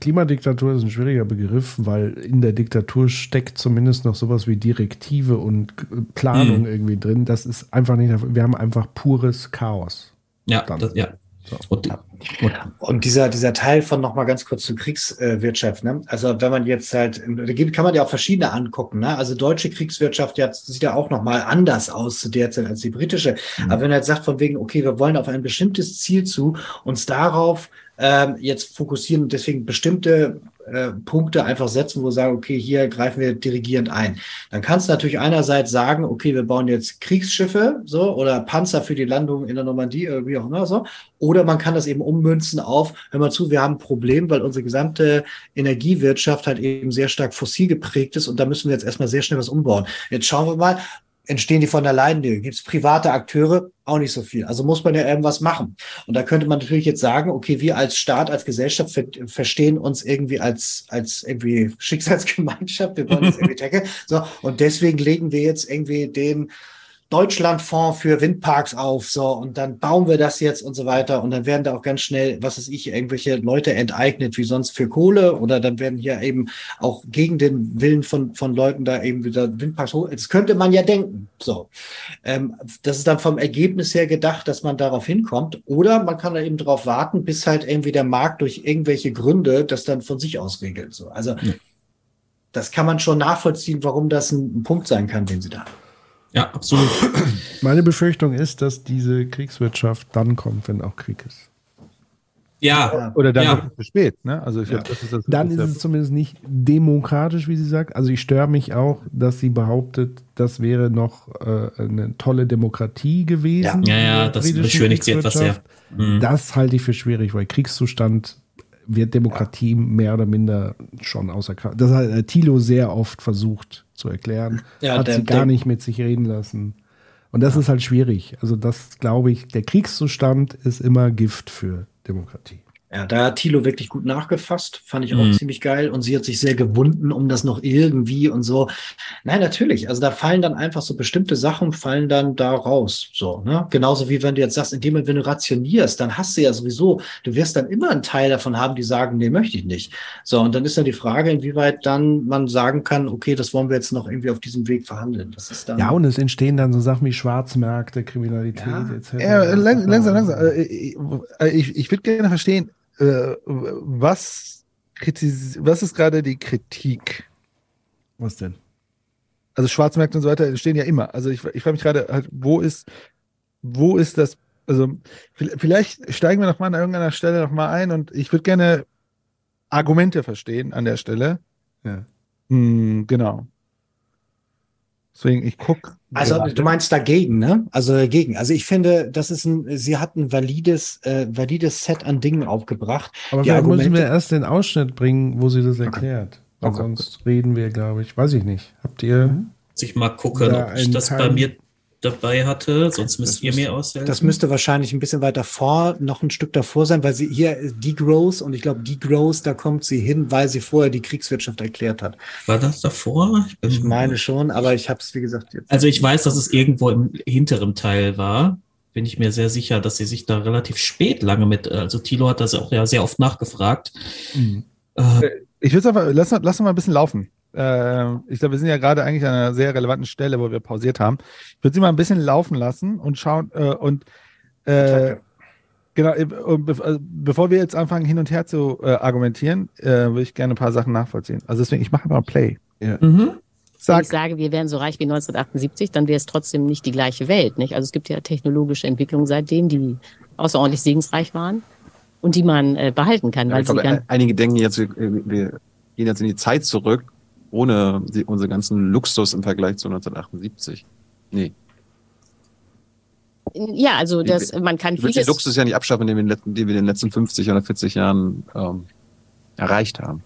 Klimadiktatur ist ein schwieriger Begriff, weil in der Diktatur steckt zumindest noch sowas wie Direktive und K- Planung Mhm. irgendwie drin. Das ist einfach nicht, wir haben einfach pures Chaos. Ja, das, ja. So. Und, und, dieser, dieser Teil von nochmal ganz kurz zur Kriegswirtschaft, ne? Also wenn man jetzt halt, da gibt, kann man ja auch verschiedene angucken, ne? Also deutsche Kriegswirtschaft ja, sieht ja auch nochmal anders aus zu der Zeit als die britische. Aber wenn er jetzt sagt von wegen, okay, wir wollen auf ein bestimmtes Ziel zu, uns darauf ähm, jetzt fokussieren und deswegen bestimmte äh, Punkte einfach setzen, wo wir sagen, okay, hier greifen wir dirigierend ein. Dann kannst du natürlich einerseits sagen, okay, wir bauen jetzt Kriegsschiffe, so, oder Panzer für die Landung in der Normandie, oder wie auch immer, so. Oder man kann das eben ummünzen auf, hör mal zu, wir haben ein Problem, weil unsere gesamte Energiewirtschaft halt eben sehr stark fossil geprägt ist und da müssen wir jetzt erstmal sehr schnell was umbauen. Jetzt schauen wir mal, entstehen die von allein? Gibt es private Akteure? Auch nicht so viel. Also muss man ja irgendwas machen. Und da könnte man natürlich jetzt sagen, okay, wir als Staat, als Gesellschaft ver verstehen uns irgendwie als, als irgendwie Schicksalsgemeinschaft. Wir wollen jetzt irgendwie tackeln. So. Und deswegen legen wir jetzt irgendwie den Deutschlandfonds für Windparks auf, so, und dann bauen wir das jetzt und so weiter. Und dann werden da auch ganz schnell, was weiß ich, irgendwelche Leute enteignet, wie sonst für Kohle, oder dann werden hier eben auch gegen den Willen von, von Leuten da eben wieder Windparks hoch. Das könnte man ja denken, so. Ähm, das ist dann vom Ergebnis her gedacht, dass man darauf hinkommt. Oder man kann da eben darauf warten, bis halt irgendwie der Markt durch irgendwelche Gründe das dann von sich aus regelt, so. Also, das kann man schon nachvollziehen, warum das ein, ein Punkt sein kann, den sie da haben. Ja, absolut. Meine Befürchtung ist, dass diese Kriegswirtschaft dann kommt, wenn auch Krieg ist. Ja, Oder dann Ja. zu spät. Ne? Also ich glaub, das ist das, Dann ist es zumindest nicht demokratisch, wie sie sagt. Also ich störe mich auch, dass sie behauptet, das wäre noch äh, eine tolle Demokratie gewesen. Ja, ja, der das beschönigt sie etwas sehr. Kriegswirtschaft. Mhm. Das halte ich für schwierig, weil Kriegszustand wird Demokratie mehr oder minder schon außer Kraft. Das hat äh, Thilo sehr oft versucht zu erklären. Ja, hat der- sie gar der- nicht mit sich reden lassen. Und das ist halt schwierig. Also das glaube ich, der Kriegszustand ist immer Gift für Demokratie. Ja, da hat Thilo wirklich gut nachgefasst, fand ich auch Mhm. ziemlich geil. Und sie hat sich sehr gewunden um das noch irgendwie und so. Nein, natürlich. Also da fallen dann einfach so bestimmte Sachen, fallen dann da raus. So, ne? Genauso wie wenn du jetzt sagst, indem wenn du rationierst, dann hast du ja sowieso, du wirst dann immer einen Teil davon haben, die sagen, nee, möchte ich nicht. So, und dann ist ja die Frage, inwieweit dann man sagen kann, okay, das wollen wir jetzt noch irgendwie auf diesem Weg verhandeln. Das ist dann. Ja, und es entstehen dann so Sachen wie Schwarzmärkte, Kriminalität Ja. etc. Ja, lang, langsam, langsam. Äh, Ich, ich, ich würde gerne verstehen, äh, was, was ist gerade die Kritik? Was denn? Also Schwarzmärkte und so weiter entstehen ja immer. Also ich, ich frage mich gerade, halt, wo ist, wo ist das, also vi- vielleicht steigen wir noch mal an irgendeiner Stelle noch mal ein und ich würde gerne Argumente verstehen an der Stelle. Ja. Hm, genau. Deswegen, ich gucke. Also du meinst dagegen, ne? Also dagegen. Also ich finde, das ist ein, sie hat ein valides, äh, valides Set an Dingen aufgebracht. Aber Die vielleicht müssen Argumente- wir erst den Ausschnitt bringen, wo sie das erklärt. Weil Okay. sonst reden wir, glaube ich. Weiß ich nicht. Habt ihr. Muss ich mal gucken, Da ob ich das Teil- bei mir dabei hatte, sonst müsst ihr müsste- mir aushelfen. Das müsste wahrscheinlich ein bisschen weiter vor, noch ein Stück davor sein, weil sie hier ist Degrowth und ich glaube, Degrowth, da kommt sie hin, weil sie vorher die Kriegswirtschaft erklärt hat. War das davor? bin- Ich meine schon, aber ich habe es, wie gesagt, jetzt. Also ich weiß, dass es irgendwo im hinteren Teil war. Bin ich mir sehr sicher, dass sie sich da relativ spät lange mit, also Thilo hat das auch ja sehr oft nachgefragt. Mhm. Äh, Ich würde einfach, lass, lass uns mal ein bisschen laufen. Äh, ich glaube, wir sind ja gerade eigentlich an einer sehr relevanten Stelle, wo wir pausiert haben. Ich würde sie mal ein bisschen laufen lassen und schauen äh, und äh, genau, äh, also bevor wir jetzt anfangen, hin und her zu äh, argumentieren, äh, würde ich gerne ein paar Sachen nachvollziehen. Also deswegen, ich mache mal Play. mhm. Wenn Sag, ich sage, wir wären so reich wie 1978, dann wäre es trotzdem nicht die gleiche Welt. Nicht? Also es gibt ja technologische Entwicklungen seitdem, die außerordentlich segensreich waren und die man äh, behalten kann, weil ich sie glaube, einige denken jetzt, wir, wir gehen jetzt in die Zeit zurück, ohne die, unsere ganzen Luxus im Vergleich zu 1978. Nee, ja, also das, man kann will den vieles. Luxus ja nicht abschaffen, den wir, in den letzten- den wir in den letzten 50 oder 40 Jahren ähm, erreicht haben.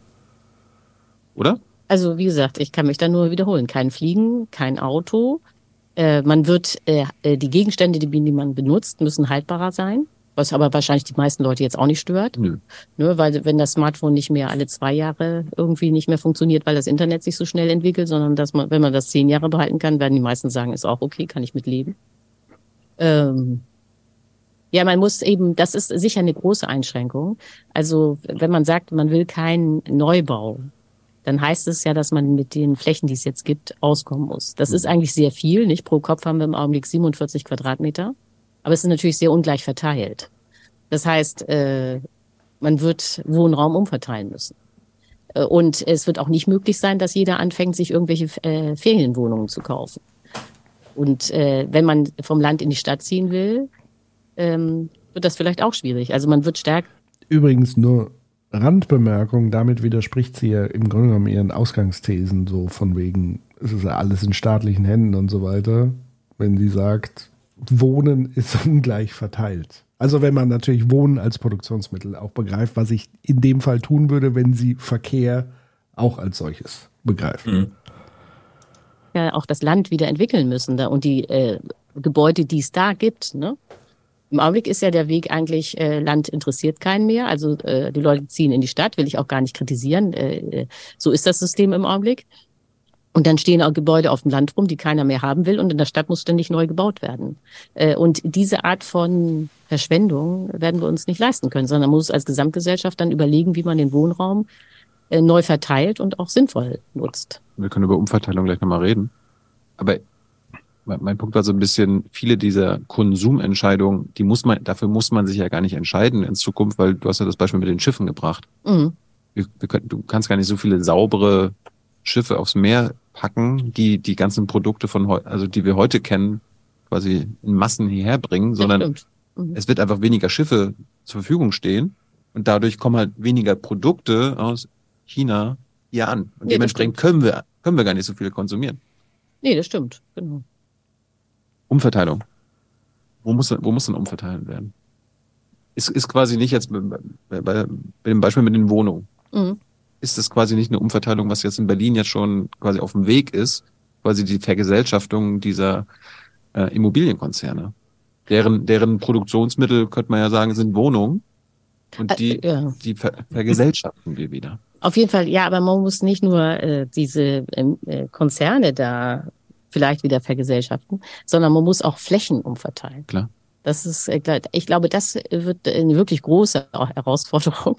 Oder? Also wie gesagt, ich kann mich da nur wiederholen. Kein Fliegen, kein Auto. Äh, man wird äh, äh, die Gegenstände, die, die man benutzt, müssen haltbarer sein, was aber wahrscheinlich die meisten Leute jetzt auch nicht stört. Nö. Ne, weil wenn das Smartphone nicht mehr alle zwei Jahre irgendwie nicht mehr funktioniert, weil das Internet sich so schnell entwickelt, sondern dass man, wenn man das zehn Jahre behalten kann, werden die meisten sagen, ist auch okay, kann ich mit leben. Ähm, ja, man muss eben, das ist sicher eine große Einschränkung. Also wenn man sagt, man will keinen Neubau, dann heißt es ja, dass man mit den Flächen, die es jetzt gibt, auskommen muss. Das ist eigentlich sehr viel, nicht? Pro Kopf haben wir im Augenblick 47 Quadratmeter, aber es ist natürlich sehr ungleich verteilt. Das heißt, äh, man wird Wohnraum umverteilen müssen. Äh, Und es wird auch nicht möglich sein, dass jeder anfängt, sich irgendwelche äh, Ferienwohnungen zu kaufen. Und wenn man vom Land in die Stadt ziehen will, ähm, wird das vielleicht auch schwierig. Also man wird stärker Übrigens nur Randbemerkung, damit widerspricht sie ja im Grunde genommen ihren Ausgangsthesen, so von wegen, es ist ja alles in staatlichen Händen und so weiter, wenn sie sagt, Wohnen ist ungleich verteilt. Also wenn man natürlich Wohnen als Produktionsmittel auch begreift, was ich in dem Fall tun würde, wenn sie Verkehr auch als solches begreift. Mhm. ja auch das Land wieder entwickeln müssen da und die äh, Gebäude, die es da gibt. Ne? Im Augenblick ist ja der Weg eigentlich, äh, Land interessiert keinen mehr. Also äh, die Leute ziehen in die Stadt, will ich auch gar nicht kritisieren. Äh, äh, so ist das System im Augenblick. Und dann stehen auch Gebäude auf dem Land rum, die keiner mehr haben will. Und in der Stadt muss ständig neu gebaut werden. Äh, und diese Art von Verschwendung werden wir uns nicht leisten können, sondern man muss als Gesamtgesellschaft dann überlegen, wie man den Wohnraum äh, neu verteilt und auch sinnvoll nutzt. Wir können über Umverteilung gleich nochmal reden. Aber mein mein Punkt war so ein bisschen, viele dieser Konsumentscheidungen, die muss man, dafür muss man sich ja gar nicht entscheiden in Zukunft, weil du hast ja das Beispiel mit den Schiffen gebracht. Mhm. Wir, wir können, du kannst gar nicht so viele saubere Schiffe aufs Meer packen, die die ganzen Produkte von heute, also die wir heute kennen, quasi in Massen hierher bringen, sondern. Mhm. es wird einfach weniger Schiffe zur Verfügung stehen. Und dadurch kommen halt weniger Produkte aus China hier an. Und das dementsprechend können wir, können wir gar nicht so viel konsumieren. Nee, das stimmt. Genau. Umverteilung. Wo muss, wo muss denn umverteilt werden? Ist, ist quasi nicht jetzt bei, bei, bei dem Beispiel mit den Wohnungen. Mhm. Ist das quasi nicht eine Umverteilung, was jetzt in Berlin jetzt schon quasi auf dem Weg ist? Quasi die Vergesellschaftung dieser äh, Immobilienkonzerne. Deren, deren Produktionsmittel, könnte man ja sagen, sind Wohnungen. Und die, Äh, ja. die ver vergesellschaften wir wieder. Auf jeden Fall, ja, aber man muss nicht nur äh, diese ähm, äh, Konzerne da vielleicht wieder vergesellschaften, sondern man muss auch Flächen umverteilen. Klar. Das ist, äh, ich glaube, das wird eine wirklich große Herausforderung,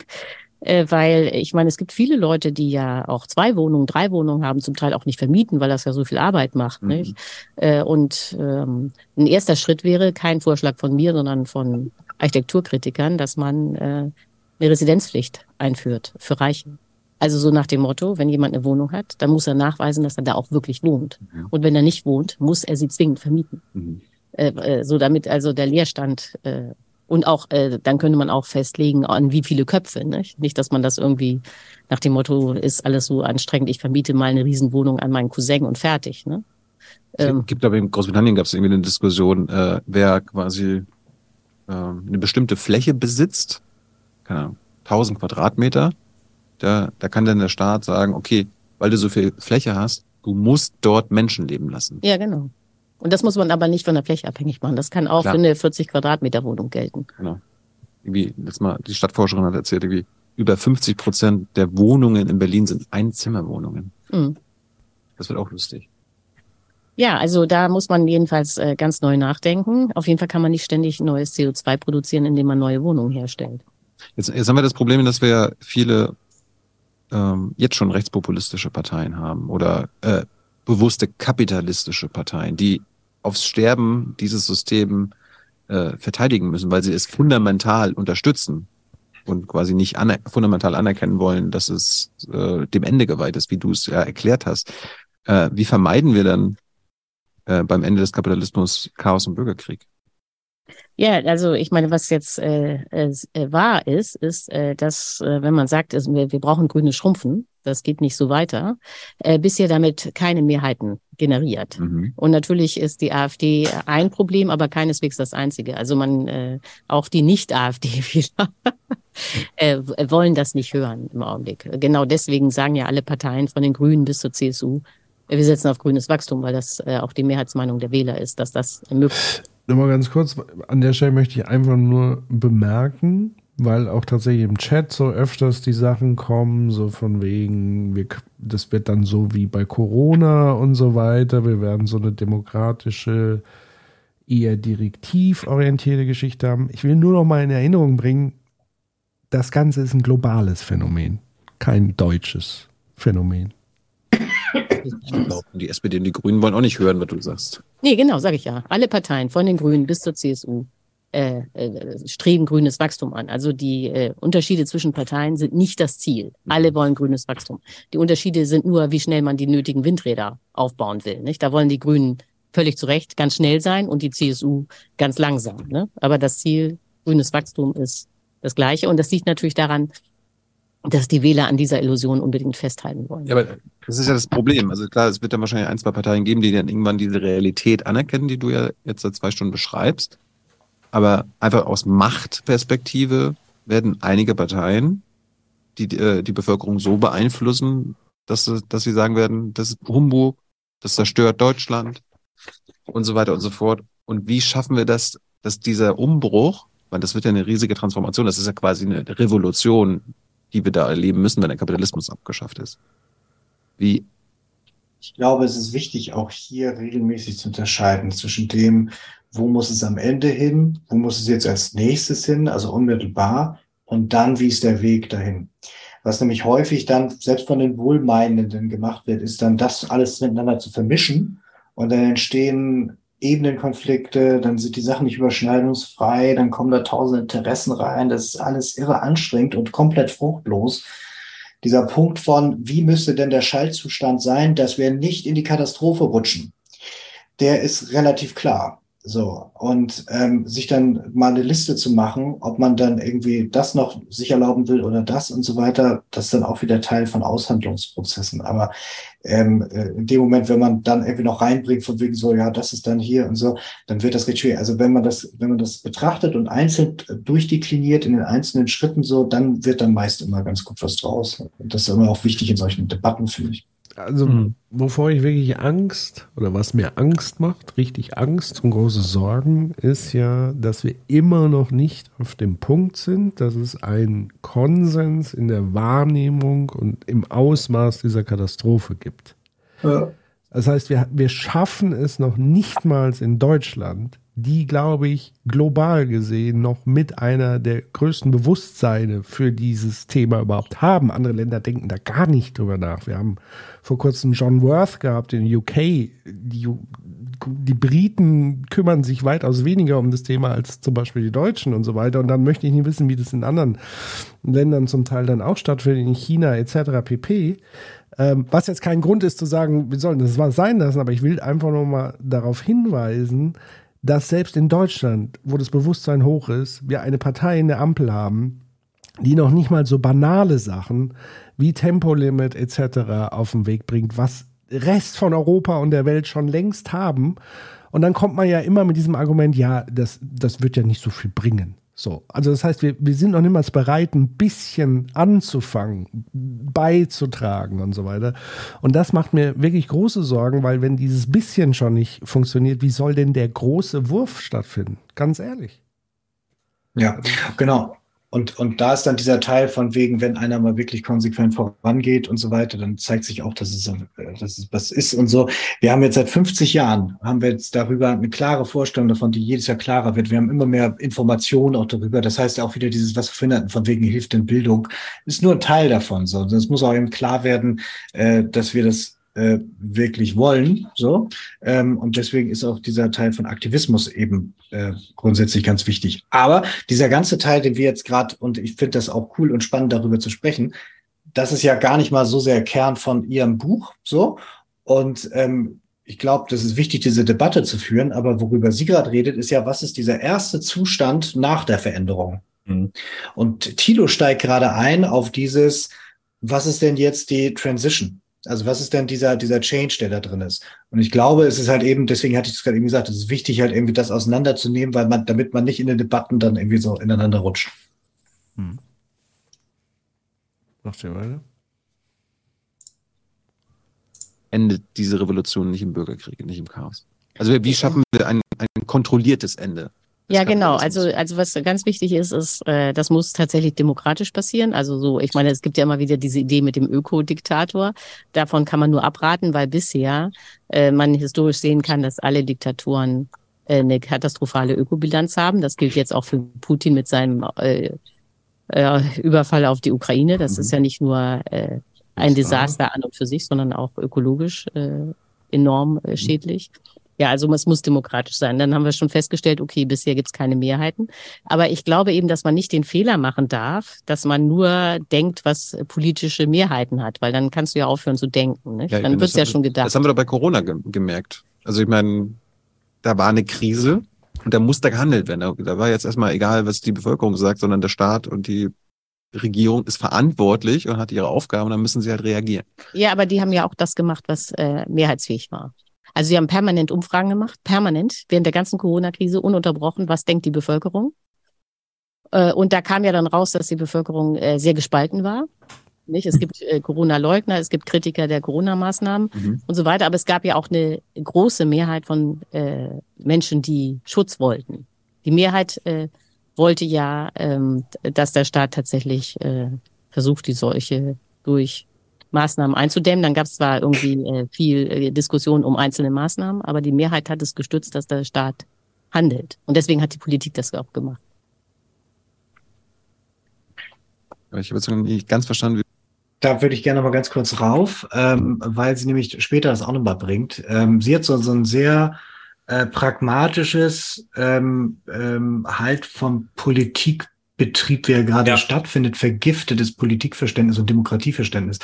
äh, weil ich meine, es gibt viele Leute, die ja auch zwei Wohnungen, drei Wohnungen haben, zum Teil auch nicht vermieten, weil das ja so viel Arbeit macht. Mhm. Nicht? Äh, und ähm, ein erster Schritt wäre kein Vorschlag von mir, sondern von Architekturkritikern, dass man äh, eine Residenzpflicht einführt für Reiche. Also so nach dem Motto, wenn jemand eine Wohnung hat, dann muss er nachweisen, dass er da auch wirklich wohnt. Und wenn er nicht wohnt, muss er sie zwingend vermieten. Mhm. Äh, äh, so damit also der Leerstand äh, und auch äh, dann könnte man auch festlegen, an wie viele Köpfe. Nicht? nicht, dass man das irgendwie nach dem Motto ist alles so anstrengend, ich vermiete mal eine Riesenwohnung an meinen Cousin und fertig. Ne? Es gibt aber in Großbritannien gab es irgendwie eine Diskussion, äh, wer quasi äh, eine bestimmte Fläche besitzt, keine Ahnung, 1000 Quadratmeter, da, da kann dann der Staat sagen, okay, weil du so viel Fläche hast, du musst dort Menschen leben lassen. Ja, genau. Und das muss man aber nicht von der Fläche abhängig machen. Das kann auch Klar. für eine 40 Quadratmeter Wohnung gelten. Genau. Irgendwie, letztes Mal, die Stadtforscherin hat erzählt, irgendwie, über 50 Prozent der Wohnungen in Berlin sind Einzimmerwohnungen. Mhm. Das wird auch lustig. Ja, also da muss man jedenfalls äh, ganz neu nachdenken. Auf jeden Fall kann man nicht ständig neues CO2 produzieren, indem man neue Wohnungen herstellt. Jetzt, jetzt haben wir das Problem, dass wir viele ähm, jetzt schon rechtspopulistische Parteien haben oder äh, bewusste kapitalistische Parteien, die aufs Sterben dieses System äh, verteidigen müssen, weil sie es fundamental unterstützen und quasi nicht aner fundamental anerkennen wollen, dass es äh, dem Ende geweiht ist, wie du es ja erklärt hast. Äh, wie vermeiden wir dann äh, beim Ende des Kapitalismus Chaos und Bürgerkrieg? Ja, also ich meine, was jetzt äh, äh, wahr ist, ist, äh, dass äh, wenn man sagt, es, wir, wir brauchen grüne Schrumpfen, das geht nicht so weiter, äh, bisher damit keine Mehrheiten generiert. Mhm. Und natürlich ist die AfD ein Problem, aber keineswegs das einzige. Also man, äh, auch die Nicht-AfD-Wähler äh, wollen das nicht hören im Augenblick. Genau deswegen sagen ja alle Parteien von den Grünen bis zur CSU, wir setzen auf grünes Wachstum, weil das äh, auch die Mehrheitsmeinung der Wähler ist, dass das möglich ist. Nur mal ganz kurz, an der Stelle möchte ich einfach nur bemerken, weil auch tatsächlich im Chat so öfters die Sachen kommen, so von wegen, wir, das wird dann so wie bei Corona und so weiter, wir werden so eine demokratische, eher direktivorientierte Geschichte haben. Ich will nur noch mal in Erinnerung bringen, das Ganze ist ein globales Phänomen, kein deutsches Phänomen. Die SPD und die Grünen wollen auch nicht hören, was du sagst. Nee, genau, sage ich ja. Alle Parteien, von den Grünen bis zur CSU, äh, äh, streben grünes Wachstum an. Also die äh, Unterschiede zwischen Parteien sind nicht das Ziel. Alle wollen grünes Wachstum. Die Unterschiede sind nur, wie schnell man die nötigen Windräder aufbauen will. Nicht? Da wollen die Grünen völlig zu Recht ganz schnell sein und die CSU ganz langsam. Ne? Aber das Ziel grünes Wachstum ist das gleiche. Und das liegt natürlich daran, dass die Wähler an dieser Illusion unbedingt festhalten wollen. Ja, aber das ist ja das Problem. Also klar, es wird dann wahrscheinlich ein, zwei Parteien geben, die dann irgendwann diese Realität anerkennen, die du ja jetzt seit zwei Stunden beschreibst. Aber einfach aus Machtperspektive werden einige Parteien die äh, die Bevölkerung so beeinflussen, dass, sie- dass sie sagen werden, das ist Humbug, das zerstört Deutschland und so weiter und so fort. Und wie schaffen wir das, dass dieser Umbruch, weil das wird ja eine riesige Transformation, das ist ja quasi eine Revolution, die wir da erleben müssen, wenn der Kapitalismus abgeschafft ist. Wie Ich glaube, es ist wichtig, auch hier regelmäßig zu unterscheiden zwischen dem, wo muss es am Ende hin, wo muss es jetzt als nächstes hin, also unmittelbar, und dann, wie ist der Weg dahin. Was nämlich häufig dann selbst von den Wohlmeinenden gemacht wird, ist dann das alles miteinander zu vermischen und dann entstehen Ebenenkonflikte, dann sind die Sachen nicht überschneidungsfrei, dann kommen da tausend Interessen rein, das ist alles irre anstrengend und komplett fruchtlos dieser Punkt von, wie müsste denn der Schaltzustand sein, dass wir nicht in die Katastrophe rutschen, der ist relativ klar. So, und ähm, sich dann mal eine Liste zu machen, ob man dann irgendwie das noch sich erlauben will oder das und so weiter, das ist dann auch wieder Teil von Aushandlungsprozessen. Aber ähm, äh, in dem Moment, wenn man dann irgendwie noch reinbringt, von wegen so, ja, das ist dann hier und so, dann wird das recht schwer. Also wenn man das, wenn man das betrachtet und einzeln durchdekliniert in den einzelnen Schritten so, dann wird dann meist immer ganz gut was draus. Und das ist immer auch wichtig in solchen Debatten, finde ich. Also, Mhm. wovor ich wirklich Angst oder was mir Angst macht, richtig Angst und große Sorgen, ist ja, dass wir immer noch nicht auf dem Punkt sind, dass es einen Konsens in der Wahrnehmung und im Ausmaß dieser Katastrophe gibt. Das heißt, wir, wir schaffen es noch nicht mal in Deutschland, die, glaube ich, global gesehen noch mit einer der größten Bewusstseine für dieses Thema überhaupt haben. Andere Länder denken da gar nicht drüber nach. Wir haben vor kurzem John Worth gehabt in UK. Die, die Briten kümmern sich weitaus weniger um das Thema als zum Beispiel die Deutschen und so weiter. Und dann möchte ich nicht wissen, wie das in anderen Ländern zum Teil dann auch stattfindet, in China etc. pp. Ähm, was jetzt kein Grund ist zu sagen, wir sollen das mal sein lassen, aber ich will einfach noch mal darauf hinweisen, dass selbst in Deutschland, wo das Bewusstsein hoch ist, wir eine Partei in der Ampel haben, die noch nicht mal so banale Sachen wie Tempolimit etc. auf den Weg bringt, was Rest von Europa und der Welt schon längst haben. Und dann kommt man ja immer mit diesem Argument, ja, das, das wird ja nicht so viel bringen. So, also das heißt, wir, wir sind noch niemals bereit, ein bisschen anzufangen, beizutragen und so weiter. Und das macht mir wirklich große Sorgen, weil wenn dieses bisschen schon nicht funktioniert, wie soll denn der große Wurf stattfinden? Ganz ehrlich. Ja, genau. Und, und da ist dann dieser Teil von wegen, wenn einer mal wirklich konsequent vorangeht und so weiter, dann zeigt sich auch, dass es, äh, dass es was ist und so. Wir haben jetzt seit 50 Jahren, haben wir jetzt darüber eine klare Vorstellung davon, die jedes Jahr klarer wird. Wir haben immer mehr Informationen auch darüber. Das heißt auch wieder dieses, was wir finden, von wegen hilft in Bildung, ist nur ein Teil davon. So, das muss auch eben klar werden, äh, dass wir das äh, wirklich wollen. So. Ähm, und deswegen ist auch dieser Teil von Aktivismus eben äh, grundsätzlich ganz wichtig. Aber dieser ganze Teil, den wir jetzt gerade, und ich finde das auch cool und spannend, darüber zu sprechen, das ist ja gar nicht mal so sehr Kern von Ihrem Buch. So. Und ähm, ich glaube, das ist wichtig, diese Debatte zu führen. Aber worüber sie gerade redet, ist ja, was ist dieser erste Zustand nach der Veränderung? Mhm. Und Tilo steigt gerade ein auf dieses, was ist denn jetzt die Transition? Also was ist denn dieser, dieser Change, der da drin ist? Und ich glaube, es ist halt eben, deswegen hatte ich es gerade eben gesagt, es ist wichtig, halt irgendwie das auseinanderzunehmen, weil man, damit man nicht in den Debatten dann irgendwie so ineinander rutscht. Hm. Macht ihr weiter? Endet diese Revolution nicht im Bürgerkrieg, nicht im Chaos. Also wie schaffen wir ein, ein kontrolliertes Ende? Ja, genau. Also, also was ganz wichtig ist, ist, äh, das muss tatsächlich demokratisch passieren. Also so, ich meine, es gibt ja immer wieder diese Idee mit dem Ökodiktator. Davon kann man nur abraten, weil bisher äh, man historisch sehen kann, dass alle Diktaturen äh, eine katastrophale Ökobilanz haben. Das gilt jetzt auch für Putin mit seinem äh, äh, Überfall auf die Ukraine. Das Mhm. ist ja nicht nur äh, ein Desaster an und für sich, sondern auch ökologisch äh, enorm äh, schädlich. Ja, also es muss demokratisch sein. Dann haben wir schon festgestellt, okay, bisher gibt's keine Mehrheiten. Aber ich glaube eben, dass man nicht den Fehler machen darf, dass man nur denkt, was politische Mehrheiten hat, weil dann kannst du ja aufhören zu denken. Nicht? ich dann wird's das ja schon gedacht. Das haben wir doch bei Corona ge gemerkt. Also ich meine, da war eine Krise und da musste gehandelt werden. Da, war jetzt erstmal egal, was die Bevölkerung sagt, sondern der Staat und die Regierung ist verantwortlich und hat ihre Aufgaben und dann müssen sie halt reagieren. Ja, aber die haben ja auch das gemacht, was äh, mehrheitsfähig war. Also sie haben permanent Umfragen gemacht, permanent, während der ganzen Corona-Krise, ununterbrochen, was denkt die Bevölkerung? Äh, und da kam ja dann raus, dass die Bevölkerung äh, sehr gespalten war. Nicht? Es gibt äh, Corona-Leugner, es gibt Kritiker der Corona-Maßnahmen Mhm. und so weiter, aber es gab ja auch eine große Mehrheit von Menschen, die Schutz wollten. Die Mehrheit wollte ja, ähm, dass der Staat tatsächlich versucht, die Seuche durch Maßnahmen einzudämmen. Dann gab es zwar irgendwie äh, viel äh, Diskussion um einzelne Maßnahmen, aber die Mehrheit hat es gestützt, dass der Staat handelt. Und deswegen hat die Politik das auch gemacht. Ich habe jetzt noch nicht ganz verstanden, wie Da würde ich gerne noch mal ganz kurz rauf, ähm, weil sie nämlich später das auch noch mal bringt. Ähm, sie hat so, so ein sehr äh, pragmatisches ähm, ähm, halt vom Politikbetrieb, wie er gerade stattfindet, vergiftetes Politikverständnis und Demokratieverständnis.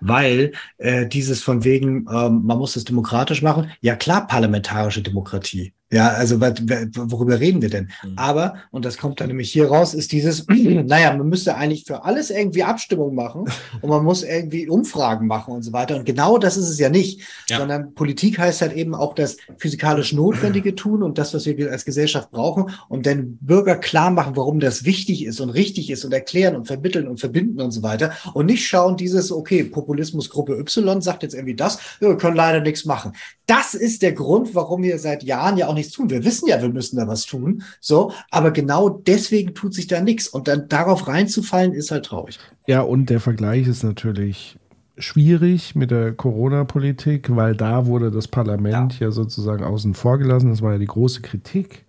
Weil äh, dieses von wegen, ähm, man muss es demokratisch machen, ja klar, parlamentarische Demokratie. Ja, also worüber reden wir denn? Aber, und das kommt dann nämlich hier raus, ist dieses, naja, man müsste eigentlich für alles irgendwie Abstimmung machen und man muss irgendwie Umfragen machen und so weiter. Und genau das ist es ja nicht, Ja. sondern Politik heißt halt eben auch das physikalisch Notwendige tun und das, was wir als Gesellschaft brauchen und den Bürger klar machen, warum das wichtig ist und richtig ist und erklären und vermitteln und verbinden und so weiter. Und nicht schauen dieses, okay, Populismusgruppe Y sagt jetzt irgendwie das, wir können leider nichts machen. Das ist der Grund, warum wir seit Jahren ja auch nichts tun. Wir wissen ja, wir müssen da was tun. So, aber genau deswegen tut sich da nichts. Und dann darauf reinzufallen, ist halt traurig. Ja, und der Vergleich ist natürlich schwierig mit der Corona-Politik, weil da wurde das Parlament ja. sozusagen außen vor gelassen. Das war ja die große Kritik.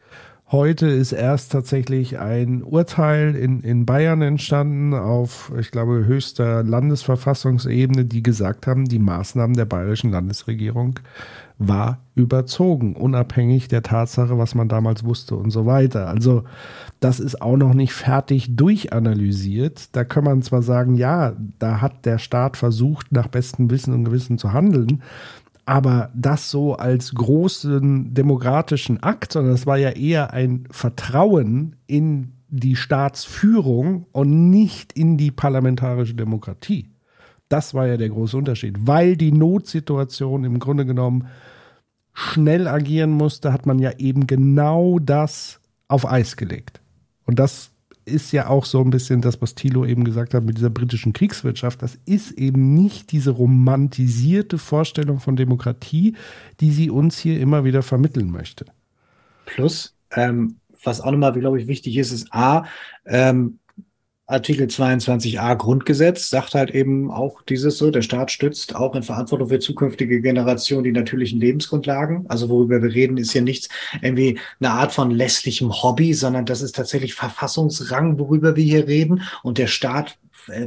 Heute ist erst tatsächlich ein Urteil in, in Bayern entstanden auf, ich glaube, höchster Landesverfassungsebene, die gesagt haben, die Maßnahmen der bayerischen Landesregierung war überzogen, unabhängig der Tatsache, was man damals wusste und so weiter. Also das ist auch noch nicht fertig durchanalysiert. Da kann man zwar sagen, ja, da hat der Staat versucht, nach bestem Wissen und Gewissen zu handeln, aber das so als großen demokratischen Akt, sondern es war ja eher ein Vertrauen in die Staatsführung und nicht in die parlamentarische Demokratie. Das war ja der große Unterschied, weil die Notsituation im Grunde genommen schnell agieren musste, hat man ja eben genau das auf Eis gelegt. Und das ist ja auch so ein bisschen das, was Thilo eben gesagt hat mit dieser britischen Kriegswirtschaft. Das ist eben nicht diese romantisierte Vorstellung von Demokratie, die sie uns hier immer wieder vermitteln möchte. Plus, ähm, was auch nochmal, glaube ich, wichtig ist, ist A, ähm, Artikel 22a Grundgesetz sagt halt eben auch dieses so, der Staat stützt auch in Verantwortung für zukünftige Generationen die natürlichen Lebensgrundlagen. Also worüber wir reden, ist ja nichts irgendwie eine Art von lässlichem Hobby, sondern das ist tatsächlich Verfassungsrang, worüber wir hier reden. Und der Staat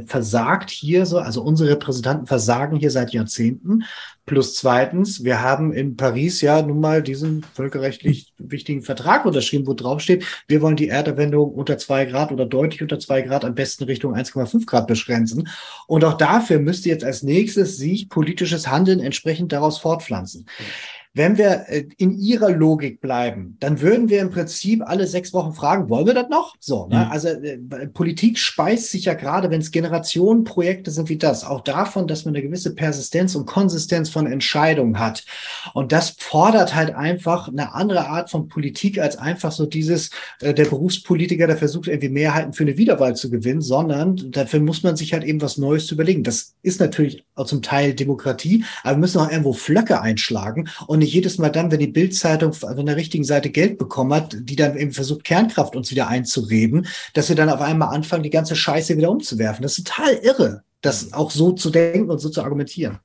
versagt hier so, also unsere Repräsentanten versagen hier seit Jahrzehnten. Plus zweitens, wir haben in Paris ja nun mal diesen völkerrechtlich wichtigen Vertrag unterschrieben, wo drauf steht, wir wollen die Erderwärmung unter zwei Grad oder deutlich unter zwei Grad am besten Richtung 1,5 Grad beschränken. Und auch dafür müsste jetzt als nächstes sich politisches Handeln entsprechend daraus fortpflanzen. Wenn wir äh, in ihrer Logik bleiben, dann würden wir im Prinzip alle sechs Wochen fragen, wollen wir das noch? So, ne? Mhm. Also äh, Politik speist sich ja gerade, wenn es Generationenprojekte sind wie das, auch davon, dass man eine gewisse Persistenz und Konsistenz von Entscheidungen hat. Und das fordert halt einfach eine andere Art von Politik als einfach so dieses, äh, der Berufspolitiker, der versucht irgendwie Mehrheiten für eine Wiederwahl zu gewinnen, sondern dafür muss man sich halt eben was Neues zu überlegen. Das ist natürlich auch zum Teil Demokratie, aber wir müssen auch irgendwo Flöcke einschlagen und nicht jedes Mal dann, wenn die Bildzeitung von der richtigen Seite Geld bekommen hat, die dann eben versucht, Kernkraft uns wieder einzureden, dass wir dann auf einmal anfangen, die ganze Scheiße wieder umzuwerfen. Das ist total irre, das auch so zu denken und so zu argumentieren.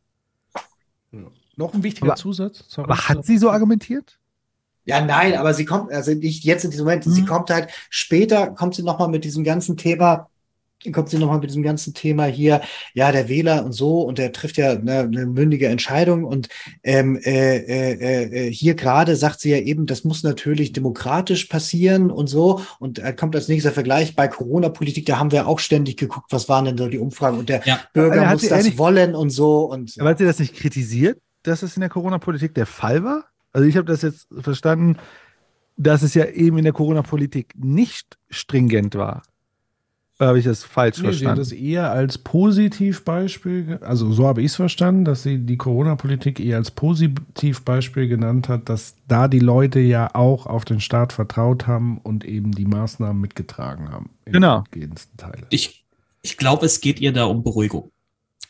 Noch ein wichtiger Aber- Zusatz. Sorry. Aber hat sie so argumentiert? Ja, nein, aber sie kommt, also nicht jetzt in diesem Moment, sie kommt halt, später kommt sie nochmal mit diesem ganzen Thema, kommt sie nochmal mit diesem ganzen Thema hier, ja, der Wähler und so, und der trifft ja eine, eine mündige Entscheidung und ähm, äh, äh, äh, hier gerade sagt sie ja eben, das muss natürlich demokratisch passieren und so, und da kommt als nächster Vergleich bei Corona-Politik, da haben wir auch ständig geguckt, was waren denn so die Umfragen und der Ja. Bürger muss das ehrlich- wollen und so und Aber hat sie das nicht kritisiert, dass es in der Corona-Politik der Fall war? Also ich habe das jetzt verstanden, dass es ja eben in der Corona-Politik nicht stringent war. Oder habe ich das falsch Nee, sie hat verstanden? es eher als Positivbeispiel, also so habe ich es verstanden, dass sie die Corona-Politik eher als Positivbeispiel genannt hat, dass da die Leute ja auch auf den Staat vertraut haben und eben die Maßnahmen mitgetragen haben. Genau. Ich, ich glaube, es geht ihr da um Beruhigung.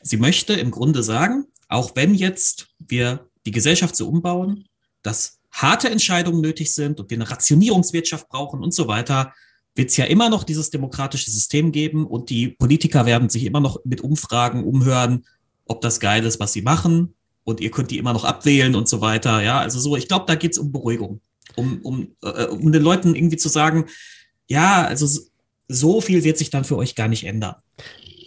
Sie möchte im Grunde sagen, auch wenn jetzt wir die Gesellschaft so umbauen, dass harte Entscheidungen nötig sind und wir eine Rationierungswirtschaft brauchen und so weiter, wird es ja immer noch dieses demokratische System geben und die Politiker werden sich immer noch mit Umfragen umhören, ob das geil ist, was sie machen und ihr könnt die immer noch abwählen und so weiter. Ja, also so, ich glaube, da geht es um Beruhigung, um, um, äh, um den Leuten irgendwie zu sagen, ja, also so- viel wird sich dann für euch gar nicht ändern.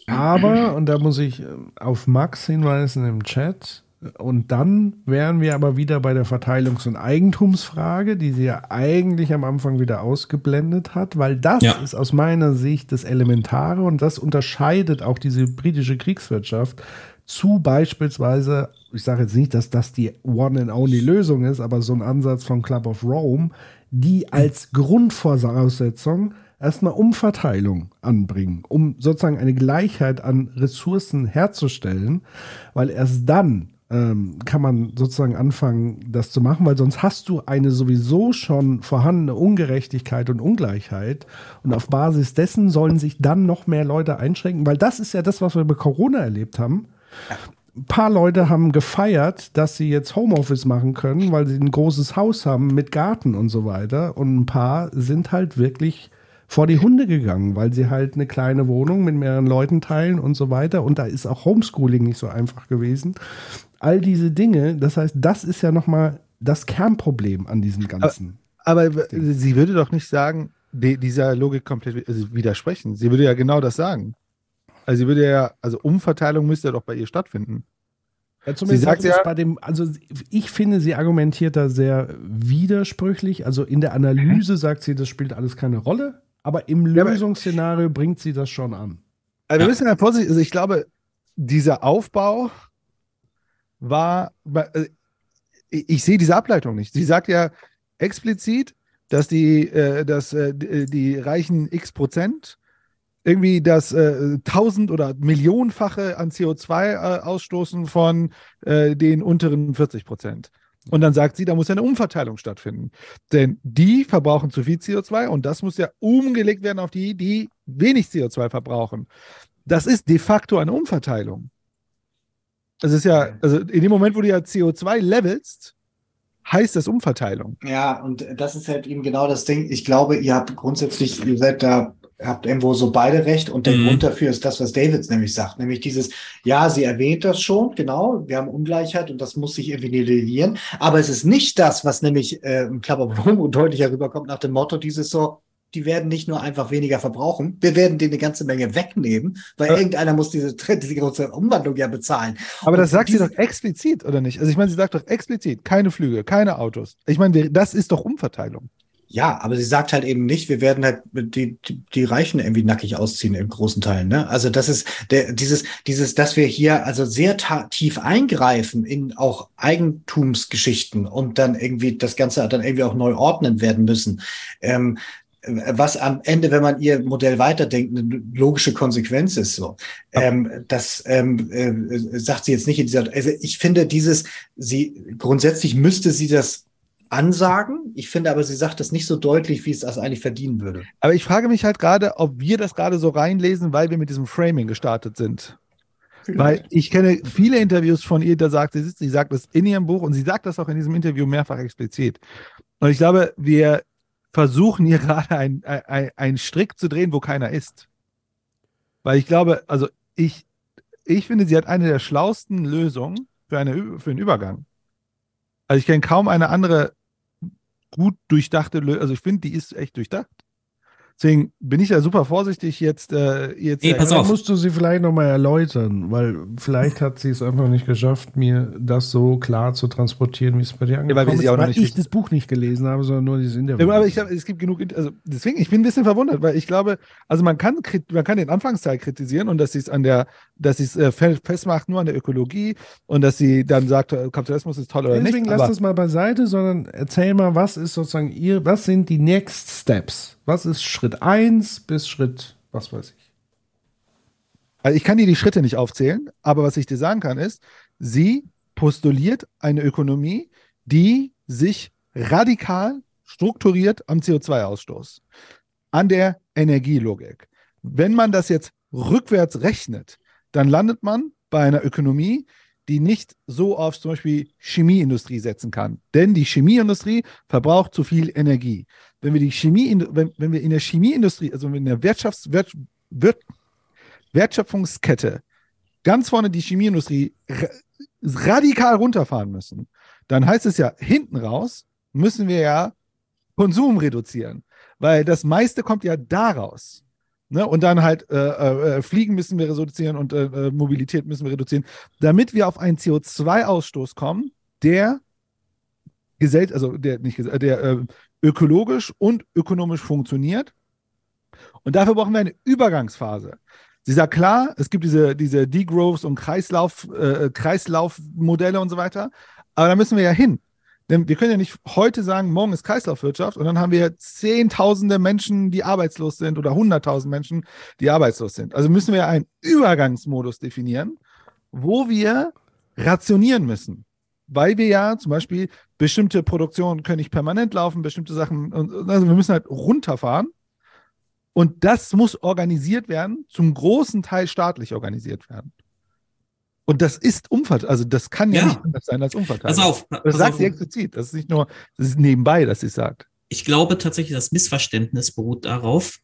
Aber, und da muss ich äh, auf Max hinweisen im Chat, und dann wären wir aber wieder bei der Verteilungs- und Eigentumsfrage, die sie ja eigentlich am Anfang wieder ausgeblendet hat, weil das Ja. ist aus meiner Sicht das Elementare und das unterscheidet auch diese britische Kriegswirtschaft zu beispielsweise, ich sage jetzt nicht, dass das die One and Only Lösung ist, aber so ein Ansatz vom Club of Rome, die als Grundvoraussetzung erstmal Umverteilung anbringen, um sozusagen eine Gleichheit an Ressourcen herzustellen, weil erst dann ähm, kann man sozusagen anfangen, das zu machen, weil sonst hast du eine sowieso schon vorhandene Ungerechtigkeit und Ungleichheit und auf Basis dessen sollen sich dann noch mehr Leute einschränken, weil das ist ja das, was wir bei Corona erlebt haben. Ein paar Leute haben gefeiert, dass sie jetzt Homeoffice machen können, weil sie ein großes Haus haben mit Garten und so weiter. Und ein paar sind halt wirklich vor die Hunde gegangen, weil sie halt eine kleine Wohnung mit mehreren Leuten teilen und so weiter. Und da ist auch Homeschooling nicht so einfach gewesen. All diese Dinge, das heißt, das ist ja nochmal das Kernproblem an diesem Ganzen. Aber, aber sie würde doch nicht sagen, die, dieser Logik komplett also widersprechen. Sie würde ja genau das sagen. Also sie würde ja, also Umverteilung müsste ja doch bei ihr stattfinden. Ja, zumindest sie sagt ja, bei dem, also ich finde, sie argumentiert da sehr widersprüchlich. Also in der Analyse sagt sie, das spielt alles keine Rolle, aber im Lösungsszenario bringt sie das schon an. Also wir müssen ja vorsichtig, also ich glaube, dieser Aufbau war, äh, ich sehe diese Ableitung nicht. Sie sagt ja explizit, dass die, äh, dass äh, die reichen x Prozent irgendwie das tausend- oder millionenfache an CO2 äh, ausstoßen von den unteren 40 Prozent. Und dann sagt sie, da muss ja eine Umverteilung stattfinden. Denn die verbrauchen zu viel CO2 und das muss ja umgelegt werden auf die, die wenig CO2 verbrauchen. Das ist de facto eine Umverteilung. Das ist ja, also in dem Moment, wo du ja CO2 levelst, heißt das Umverteilung. Ja, und das ist halt eben genau das Ding. Ich glaube, ihr habt grundsätzlich, ihr seid da habt irgendwo so beide recht und der mhm. Grund dafür ist das, was Davids nämlich sagt, nämlich dieses, ja, sie erwähnt das schon, genau, wir haben Ungleichheit und das muss sich irgendwie nivellieren, aber es ist nicht das, was nämlich äh, im Club of Rome deutlich herüberkommt nach dem Motto dieses so, die werden nicht nur einfach weniger verbrauchen, wir werden denen eine ganze Menge wegnehmen, weil ja. irgendeiner muss diese, diese große Umwandlung ja bezahlen. Aber und das sagt sie doch explizit, oder nicht? Also ich meine, sie sagt doch explizit, keine Flüge, keine Autos. Ich meine, das ist doch Umverteilung. Ja, aber sie sagt halt eben nicht, wir werden halt die, die, die Reichen irgendwie nackig ausziehen im großen Teil. Ne? Also das ist der, dieses, dieses, dass wir hier also sehr tief eingreifen in auch Eigentumsgeschichten und dann irgendwie das Ganze dann irgendwie auch neu ordnen werden müssen. Ähm, was am Ende, wenn man ihr Modell weiterdenkt, eine logische Konsequenz ist so. Ähm, das ähm, äh, sagt sie jetzt nicht in dieser. Also ich finde dieses, sie grundsätzlich müsste sie das ansagen. Ich finde aber, sie sagt das nicht so deutlich, wie es das eigentlich verdienen würde. Aber ich frage mich halt gerade, ob wir das gerade so reinlesen, weil wir mit diesem Framing gestartet sind. Vielleicht. Weil ich kenne viele Interviews von ihr, da sagt sie, sie sagt das in ihrem Buch und sie sagt das auch in diesem Interview mehrfach explizit. Und ich glaube, wir versuchen hier gerade einen ein Strick zu drehen, wo keiner ist. Weil ich glaube, also ich, ich finde, sie hat eine der schlausten Lösungen für, eine, für einen Übergang. Also ich kenne kaum eine andere gut durchdachte Lösung. Also ich finde, die ist echt durchdacht. Deswegen bin ich ja super vorsichtig jetzt. Äh, jetzt nee, pass auf. musst du sie vielleicht nochmal erläutern, weil vielleicht hat sie es einfach nicht geschafft, mir das so klar zu transportieren, wie es bei dir angekommen ja, weil ist, weil ich das Buch nicht gelesen habe, sondern nur dieses Interview. Ja, aber ich glaube, es gibt genug, also deswegen, ich bin ein bisschen verwundert, weil ich glaube, also man kann, man kann den Anfangsteil kritisieren und dass sie es an der, dass sie es äh, festmacht nur an der Ökologie und dass sie dann sagt, äh, Kapitalismus ist toll oder deswegen nicht. Deswegen lass das mal beiseite, sondern erzähl mal, was ist sozusagen ihr, was sind die Next Steps? Was ist Schritt 1 bis Schritt, was weiß ich? Also ich kann dir die Schritte nicht aufzählen, aber was ich dir sagen kann ist, sie postuliert eine Ökonomie, die sich radikal strukturiert am CO2-Ausstoß, an der Energielogik. Wenn man das jetzt rückwärts rechnet, dann landet man bei einer Ökonomie, die nicht so auf zum Beispiel Chemieindustrie setzen kann. Denn die Chemieindustrie verbraucht zu viel Energie wenn wir die Chemie, wenn, wenn wir in der Chemieindustrie, also in der Wirtschafts, Wirt, Wirt, Wertschöpfungskette ganz vorne die Chemieindustrie radikal runterfahren müssen, dann heißt es ja, hinten raus müssen wir ja Konsum reduzieren, weil das meiste kommt ja daraus. Ne? Und dann halt äh, äh, Fliegen müssen wir reduzieren und äh, äh Mobilität müssen wir reduzieren, damit wir auf einen CO2-Ausstoß kommen, der gesell also der nicht der äh, ökologisch und ökonomisch funktioniert. Und dafür brauchen wir eine Übergangsphase. Sie sagt klar, es gibt diese, diese Degrowths und Kreislauf, äh, Kreislaufmodelle und so weiter, aber da müssen wir ja hin. Denn wir können ja nicht heute sagen, morgen ist Kreislaufwirtschaft und dann haben wir Zehntausende Menschen, die arbeitslos sind oder Hunderttausend Menschen, die arbeitslos sind. Also müssen wir einen Übergangsmodus definieren, wo wir rationieren müssen. Weil wir ja zum Beispiel bestimmte Produktionen können nicht permanent laufen, bestimmte Sachen, also wir müssen halt runterfahren. Und das muss organisiert werden, zum großen Teil staatlich organisiert werden. Und das ist Umverteilung, also das kann ja, ja, nicht anders sein als Umverteilung. Pass auf. Das sagt auf. sie explizit. Das ist nicht nur, das ist nebenbei, dass sie sagt. Ich glaube tatsächlich, das Missverständnis beruht darauf,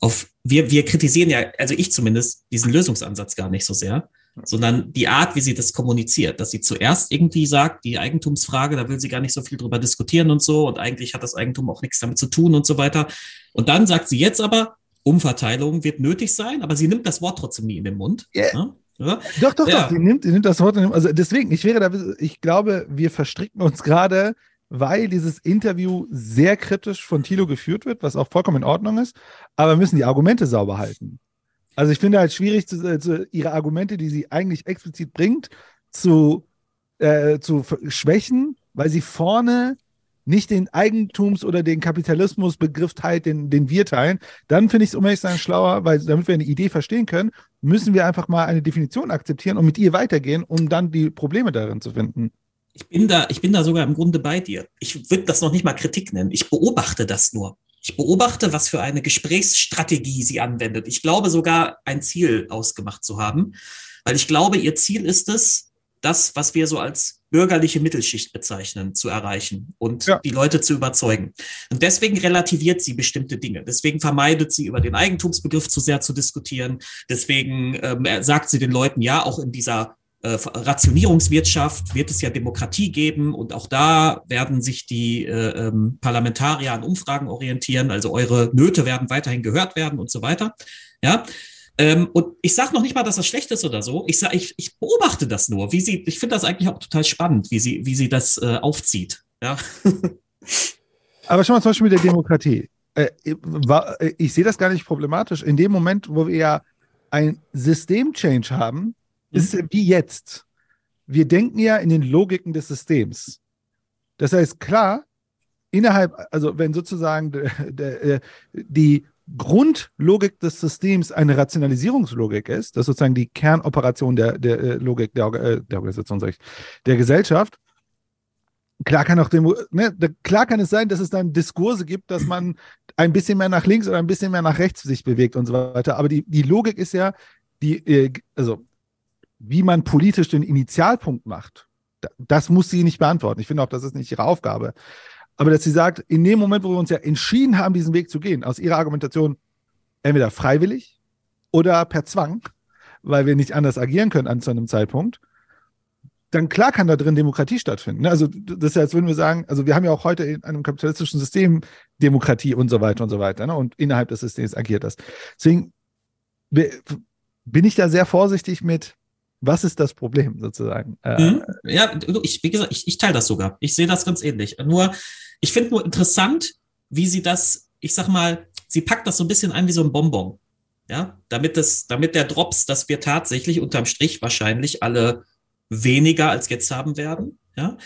auf, wir, wir kritisieren ja, also ich zumindest, diesen Lösungsansatz gar nicht so sehr, sondern die Art, wie sie das kommuniziert, dass sie zuerst irgendwie sagt, die Eigentumsfrage, da will sie gar nicht so viel drüber diskutieren und so, und eigentlich hat das Eigentum auch nichts damit zu tun und so weiter. Und dann sagt sie jetzt aber, Umverteilung wird nötig sein, aber sie nimmt das Wort trotzdem nie in den Mund. Yeah. Ne? Ja? Doch, doch, ja. doch. Sie nimmt, sie nimmt das Wort. Also deswegen, ich wäre da, ich glaube, wir verstricken uns gerade, weil dieses Interview sehr kritisch von Thilo geführt wird, was auch vollkommen in Ordnung ist. Aber wir müssen die Argumente sauber halten. Also ich finde halt schwierig, zu, äh, ihre Argumente, die sie eigentlich explizit bringt, zu, äh, zu schwächen, weil sie vorne nicht den Eigentums- oder den Kapitalismusbegriff teilt, den, den wir teilen, dann finde ich es um ehrlich sein schlauer, weil damit wir eine Idee verstehen können, müssen wir einfach mal eine Definition akzeptieren und mit ihr weitergehen, um dann die Probleme darin zu finden. Ich bin da, ich bin da sogar im Grunde bei dir. Ich würde das noch nicht mal Kritik nennen. Ich beobachte das nur. Ich beobachte, was für eine Gesprächsstrategie sie anwendet. Ich glaube sogar, ein Ziel ausgemacht zu haben, weil ich glaube, ihr Ziel ist es, das, was wir so als bürgerliche Mittelschicht bezeichnen, zu erreichen und ja. die Leute zu überzeugen. Und deswegen relativiert sie bestimmte Dinge. Deswegen vermeidet sie, über den Eigentumsbegriff zu sehr zu diskutieren. Deswegen ähm, sagt sie den Leuten, ja, auch in dieser äh, Rationierungswirtschaft wird es ja Demokratie geben und auch da werden sich die äh, ähm, Parlamentarier an Umfragen orientieren. Also eure Nöte werden weiterhin gehört werden und so weiter. Ja, ähm, und ich sage noch nicht mal, dass das schlecht ist oder so. Ich, sag, ich, ich beobachte das nur. Wie sie, ich finde das eigentlich auch total spannend, wie sie, wie sie das äh, aufzieht. Ja. Aber schon mal zum Beispiel mit der Demokratie. Äh, äh, ich sehe das gar nicht problematisch. In dem Moment, wo wir ja ein System-Change haben. Ist es wie jetzt. Wir denken ja in den Logiken des Systems. Das heißt, klar, innerhalb, also wenn sozusagen der, der, äh, die Grundlogik des Systems eine Rationalisierungslogik ist, das ist sozusagen die Kernoperation der, der äh, Logik der, äh, der Organisation, ich, der Gesellschaft. Klar kann auch Demo, ne, klar kann es sein, dass es dann Diskurse gibt, dass man ein bisschen mehr nach links oder ein bisschen mehr nach rechts sich bewegt und so weiter. Aber die, die Logik ist ja, die, also wie man politisch den Initialpunkt macht, das muss sie nicht beantworten. Ich finde auch, das ist nicht ihre Aufgabe. Aber dass sie sagt, in dem Moment, wo wir uns ja entschieden haben, diesen Weg zu gehen, aus ihrer Argumentation entweder freiwillig oder per Zwang, weil wir nicht anders agieren können an zu einem Zeitpunkt, dann klar kann da drin Demokratie stattfinden. Ne? Also das ist ja, als würden wir sagen, also wir haben ja auch heute in einem kapitalistischen System Demokratie und so weiter und so weiter. Ne? Und innerhalb des Systems agiert das. Deswegen bin ich da sehr vorsichtig mit, was ist das Problem sozusagen? Mhm. Ja, ich, wie gesagt, ich, ich teile das sogar. Ich sehe das ganz ähnlich. Nur, ich finde nur interessant, wie sie das, ich sag mal, sie packt das so ein bisschen ein wie so ein Bonbon. Ja, damit das, damit der Drops, dass wir tatsächlich unterm Strich wahrscheinlich alle weniger als jetzt haben werden, ja,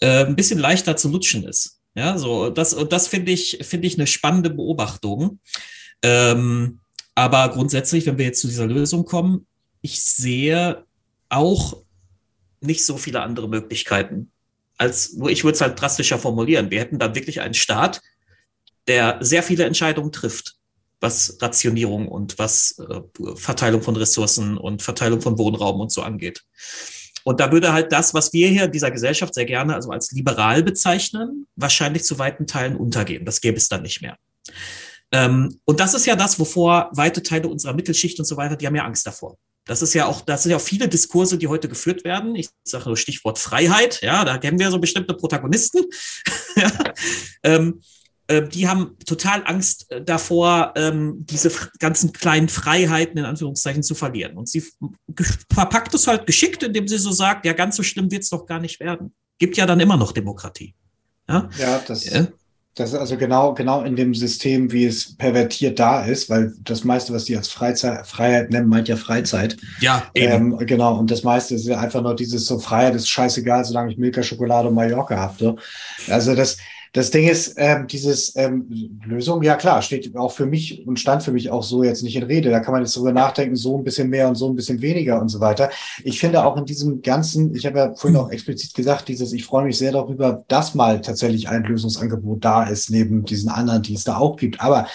äh, ein bisschen leichter zu lutschen ist. Ja, so, das, das finde ich, finde ich eine spannende Beobachtung. Ähm, aber grundsätzlich, wenn wir jetzt zu dieser Lösung kommen, ich sehe auch nicht so viele andere Möglichkeiten. Als, nur ich würde es halt drastischer formulieren. Wir hätten dann wirklich einen Staat, der sehr viele Entscheidungen trifft, was Rationierung und was äh, Verteilung von Ressourcen und Verteilung von Wohnraum und so angeht. Und da würde halt das, was wir hier in dieser Gesellschaft sehr gerne also als liberal bezeichnen, wahrscheinlich zu weiten Teilen untergehen. Das gäbe es dann nicht mehr. Ähm, und das ist ja das, wovor weite Teile unserer Mittelschicht und so weiter, die haben ja Angst davor. Das ist ja auch, das sind ja auch viele Diskurse, die heute geführt werden. Ich sage nur Stichwort Freiheit. Ja, da kennen wir so bestimmte Protagonisten. ja, ähm, äh, die haben total Angst äh, davor, ähm, diese ganzen kleinen Freiheiten in Anführungszeichen zu verlieren. Und sie verpackt es halt geschickt, indem sie so sagt, ja, ganz so schlimm wird es doch gar nicht werden. Gibt ja dann immer noch Demokratie. Ja, ja das. Ja. Das ist also genau, genau in dem System, wie es pervertiert da ist, weil das meiste, was die als Freizeit, Freiheit nennen, meint ja Freizeit. Ja, eben. Ähm, genau, und das meiste ist ja einfach nur dieses so Freiheit ist scheißegal, solange ich Milka Schokolade und Mallorca habe. So. Also das, das Ding ist, ähm, dieses ähm, Lösung, ja klar, steht auch für mich und stand für mich auch so jetzt nicht in Rede. Da kann man jetzt drüber nachdenken, so ein bisschen mehr und so ein bisschen weniger und so weiter. Ich finde auch in diesem ganzen, ich habe ja vorhin auch explizit gesagt, dieses, ich freue mich sehr darüber, dass mal tatsächlich ein Lösungsangebot da ist, neben diesen anderen, die es da auch gibt. Aber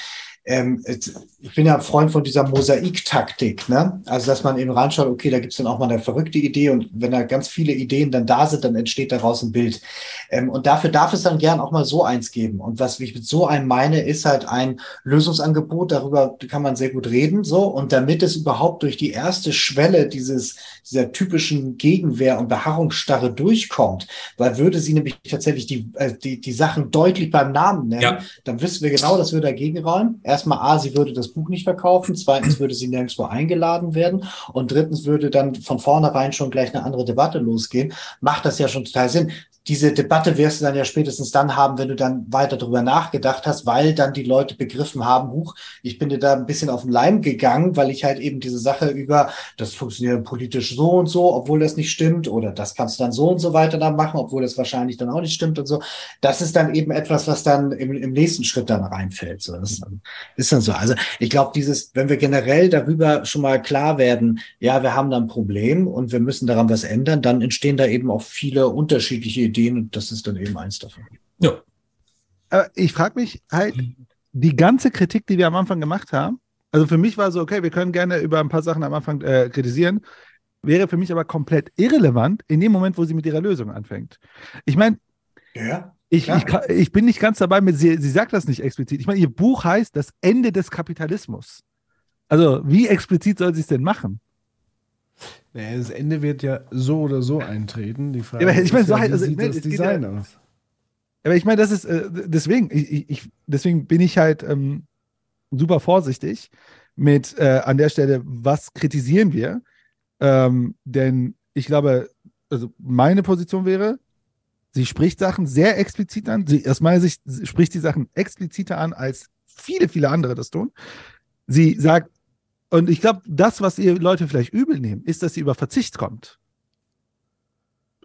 ähm, ich bin ja ein Freund von dieser Mosaiktaktik, ne? Also, dass man eben reinschaut, okay, da gibt's dann auch mal eine verrückte Idee und wenn da ganz viele Ideen dann da sind, dann entsteht daraus ein Bild. Ähm, und dafür darf es dann gern auch mal so eins geben. Und was ich mit so einem meine, ist halt ein Lösungsangebot, darüber kann man sehr gut reden, so. Und damit es überhaupt durch die erste Schwelle dieses, dieser typischen Gegenwehr und Beharrungsstarre durchkommt, weil würde sie nämlich tatsächlich die, äh, die, die Sachen deutlich beim Namen nennen, Ja. dann wissen wir genau, dass wir dagegen räumen. Erstmal A, sie würde das Buch nicht verkaufen. Zweitens würde sie nirgendwo eingeladen werden. Und drittens würde dann von vornherein schon gleich eine andere Debatte losgehen. Macht das ja schon total Sinn. Diese Debatte wirst du dann ja spätestens dann haben, wenn du dann weiter drüber nachgedacht hast, weil dann die Leute begriffen haben, huch, ich bin dir da ein bisschen auf den Leim gegangen, weil ich halt eben diese Sache über, das funktioniert politisch so und so, obwohl das nicht stimmt, oder das kannst du dann so und so weiter dann machen, obwohl das wahrscheinlich dann auch nicht stimmt und so. Das ist dann eben etwas, was dann im, im nächsten Schritt dann reinfällt. So, das ist dann, ist dann so. Also ich glaube, dieses, wenn wir generell darüber schon mal klar werden, ja, wir haben da ein Problem und wir müssen daran was ändern, dann entstehen da eben auch viele unterschiedliche Ideen und das ist dann eben eins davon. Ja. Aber ich frage mich halt, die ganze Kritik, die wir am Anfang gemacht haben, also für mich war so, okay, wir können gerne über ein paar Sachen am Anfang äh, kritisieren, wäre für mich aber komplett irrelevant in dem Moment, wo sie mit ihrer Lösung anfängt. Ich meine, Ja. ich, ich, ich bin nicht ganz dabei mit, sie, sie sagt das nicht explizit. Ich meine, ihr Buch heißt Das Ende des Kapitalismus. Also, wie explizit soll sie es denn machen? Naja, das Ende wird ja so oder so eintreten. Die Frage Ja, ich meine, so halt- also, sieht ne, das es geht Design ja- aus? Aber ich meine, das ist äh, deswegen, ich, ich- ich, deswegen bin ich halt ähm, super vorsichtig mit äh, an der Stelle, was kritisieren wir? Ähm, denn ich glaube, also meine Position wäre, sie spricht Sachen sehr explizit an. Sie, aus meiner Sicht spricht sie Sachen expliziter an, als viele, viele andere das tun. Sie sagt, und ich glaube, das, was ihr Leute vielleicht übel nehmen, ist, dass sie über Verzicht kommt.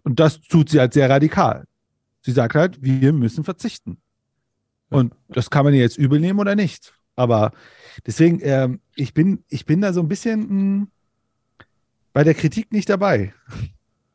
Und das tut sie halt sehr radikal. Sie sagt halt, wir müssen verzichten. Und das kann man ihr jetzt übel nehmen oder nicht. Aber deswegen, ähm, ich, bin, ich bin da so ein bisschen mh, bei der Kritik nicht dabei.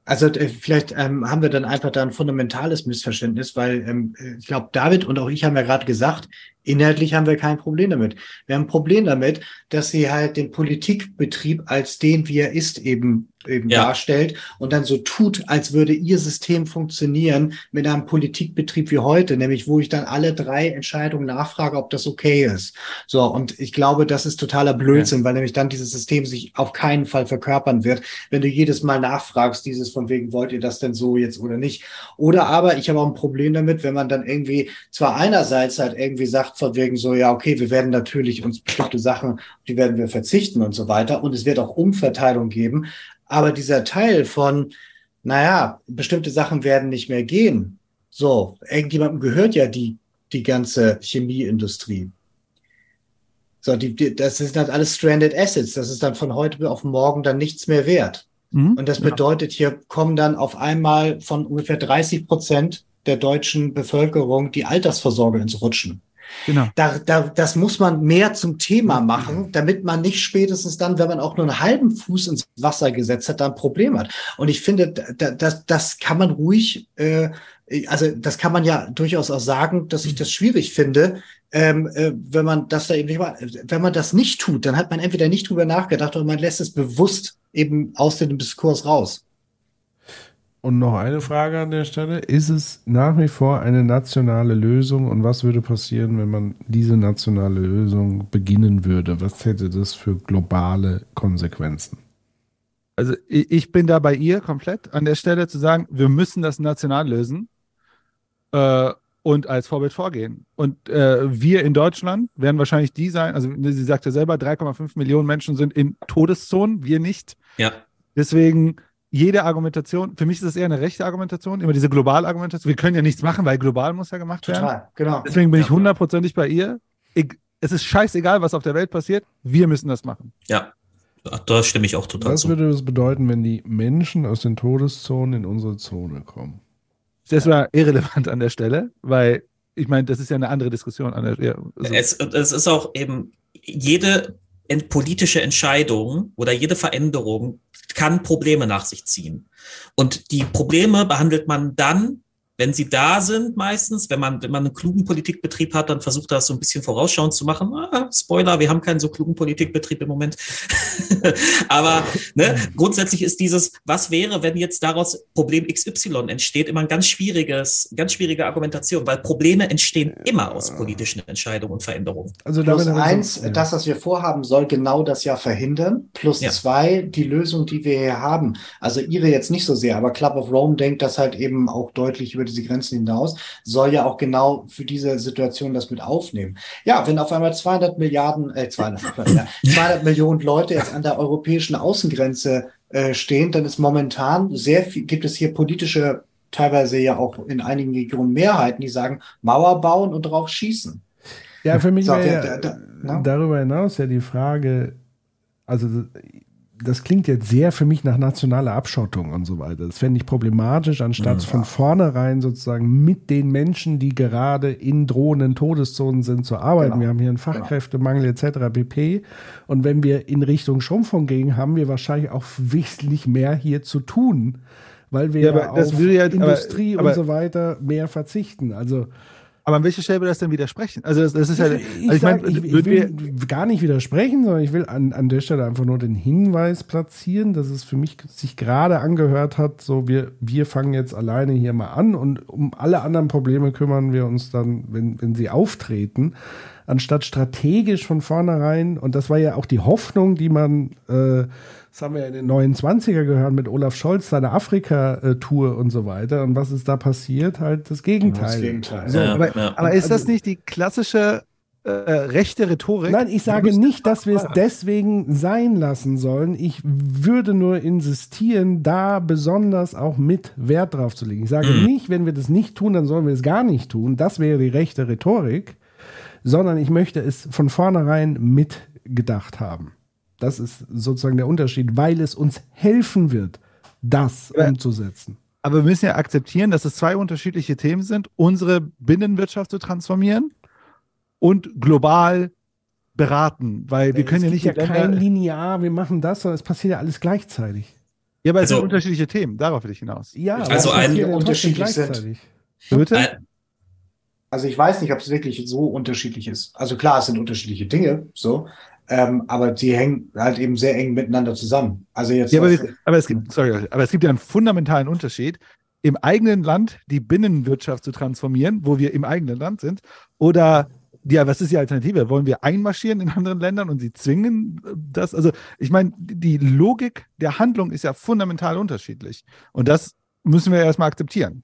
Also äh, vielleicht ähm, haben wir dann einfach da ein fundamentales Missverständnis, weil ähm, ich glaube, David und auch ich haben ja gerade gesagt, inhaltlich haben wir kein Problem damit. Wir haben ein Problem damit, dass sie halt den Politikbetrieb als den, wie er ist, eben eben Ja. darstellt und dann so tut, als würde ihr System funktionieren mit einem Politikbetrieb wie heute, nämlich wo ich dann alle drei Entscheidungen nachfrage, ob das okay ist. So, und ich glaube, das ist totaler Blödsinn, weil nämlich dann dieses System sich auf keinen Fall verkörpern wird, wenn du jedes Mal nachfragst, dieses von wegen, wollt ihr das denn so jetzt oder nicht? Oder aber, ich habe auch ein Problem damit, wenn man dann irgendwie zwar einerseits halt irgendwie sagt, von wegen so, ja, okay, wir werden natürlich uns bestimmte Sachen, die werden wir verzichten und so weiter. Und es wird auch Umverteilung geben. Aber dieser Teil von, naja, bestimmte Sachen werden nicht mehr gehen. So, irgendjemandem gehört ja die, die ganze Chemieindustrie. So, die, die, das sind dann alles stranded assets. Das ist dann von heute auf morgen dann nichts mehr wert. Mhm. Und das bedeutet, hier kommen dann auf einmal von ungefähr 30 Prozent der deutschen Bevölkerung die Altersvorsorge ins Rutschen. Genau. Da, da, das muss man mehr zum Thema machen, damit man nicht spätestens dann, wenn man auch nur einen halben Fuß ins Wasser gesetzt hat, da ein Problem hat. Und ich finde, da, das, das kann man ruhig, äh, also das kann man ja durchaus auch sagen, dass ich das schwierig finde, ähm, äh, wenn man das da eben nicht macht. Wenn man das nicht tut, dann hat man entweder nicht drüber nachgedacht oder man lässt es bewusst eben aus dem Diskurs raus. Und noch eine Frage an der Stelle. Ist es nach wie vor eine nationale Lösung und was würde passieren, wenn man diese nationale Lösung beginnen würde? Was hätte das für globale Konsequenzen? Also ich, bin da bei ihr komplett an der Stelle zu sagen, wir müssen das national lösen äh, und als Vorbild vorgehen. Und äh, wir in Deutschland werden wahrscheinlich die sein, also sie sagt ja selber, 3,5 Millionen Menschen sind in Todeszonen, wir nicht. Ja. Deswegen jede Argumentation, für mich ist das eher eine rechte Argumentation, immer diese globale Argumentation. Wir können ja nichts machen, weil global muss ja gemacht werden. Total, genau. Deswegen bin ich hundertprozentig bei ihr. Ich, es ist scheißegal, was auf der Welt passiert. Wir müssen das machen. Ja, da stimme ich auch total Was zu. würde das bedeuten, wenn die Menschen aus den Todeszonen in unsere Zone kommen? Das war irrelevant an der Stelle, weil ich meine, das ist ja eine andere Diskussion. An der, ja, also, Es, es ist auch eben jede politische Entscheidung oder jede Veränderung kann Probleme nach sich ziehen. Und die Probleme behandelt man dann, wenn sie da sind, meistens, wenn man, wenn man einen klugen Politikbetrieb hat, dann versucht er das so ein bisschen vorausschauend zu machen. Ah, Spoiler, wir haben keinen so klugen Politikbetrieb im Moment. Aber ne, grundsätzlich ist dieses, was wäre, wenn jetzt daraus Problem XY entsteht, immer ein ganz schwieriges, ganz schwierige Argumentation, weil Probleme entstehen immer aus politischen Entscheidungen und Veränderungen. Also Plus eins, so- ja. das, was wir vorhaben, soll genau das ja verhindern. Plus Ja. zwei, die Lösung, die wir hier haben. Also ihre jetzt nicht so sehr, aber Club of Rome denkt das halt eben auch deutlich über diese Grenzen hinaus, soll ja auch genau für diese Situation das mit aufnehmen. Ja, wenn auf einmal 200 Milliarden, äh, 200, ja, 200 Millionen Leute jetzt an der europäischen Außengrenze äh, stehen, dann ist momentan sehr viel, gibt es hier politische, teilweise ja auch in einigen Regionen Mehrheiten, die sagen, Mauer bauen und drauf schießen. Ja, für mich So, wäre ja, der- der- ne? darüber hinaus ja die Frage, also das klingt jetzt sehr für mich nach nationaler Abschottung und so weiter. Das fände ich problematisch, anstatt von vornherein sozusagen mit den Menschen, die gerade in drohenden Todeszonen sind, zu arbeiten. Genau. Wir haben hier einen Fachkräftemangel etc. pp. Und wenn wir in Richtung Schrumpfung gehen, haben wir wahrscheinlich auch wesentlich mehr hier zu tun, weil wir Ja, ja, aber auf ja- aber- Industrie aber- und so weiter mehr verzichten. Also aber an welcher Stelle will das denn widersprechen? Also das, das ist ja, ich, also ich, sag, meine, ich, ich will gar nicht widersprechen, sondern ich will an, an der Stelle einfach nur den Hinweis platzieren, dass es für mich sich gerade angehört hat, so wir, wir fangen jetzt alleine hier mal an und um alle anderen Probleme kümmern wir uns dann, wenn, wenn sie auftreten, anstatt strategisch von vornherein, und das war ja auch die Hoffnung, die man, äh, das haben wir ja in den 29er gehört mit Olaf Scholz, seine Afrika-Tour und so weiter. Und was ist da passiert? Halt das Gegenteil. Das Gegenteil. So, Ja, aber, ja. aber ist das Also- nicht die klassische äh, rechte Rhetorik? Nein, ich sage nicht, dass wir es deswegen sein lassen sollen. Ich würde nur insistieren, da besonders auch mit Wert drauf zu legen. Ich sage Mhm. nicht, wenn wir das nicht tun, dann sollen wir es gar nicht tun. Das wäre die rechte Rhetorik. Sondern ich möchte es von vornherein mitgedacht haben. Das ist sozusagen der Unterschied, weil es uns helfen wird, das Aber- umzusetzen. Aber wir müssen ja akzeptieren, dass es zwei unterschiedliche Themen sind, unsere Binnenwirtschaft zu transformieren und global beraten, weil wir können ja es nicht gibt ja kein linear, wir machen das, sondern es passiert ja alles gleichzeitig. Ja, aber es Also- sind unterschiedliche Themen, darauf will ich hinaus. Ja, Also ein- unterschiedlich sind. Bitte? Also ich weiß nicht, ob es wirklich so unterschiedlich ist. Also klar, es sind unterschiedliche Dinge, so, ähm, aber die hängen halt eben sehr eng miteinander zusammen. Also jetzt Ja, aber, wir- aber, es gibt, sorry, aber es gibt ja einen fundamentalen Unterschied, im eigenen Land die Binnenwirtschaft zu transformieren, wo wir im eigenen Land sind, oder ja, was ist die Alternative? Wollen wir einmarschieren in anderen Ländern und sie zwingen äh, das? Also, ich meine, die Logik der Handlung ist ja fundamental unterschiedlich. Und das müssen wir erstmal akzeptieren.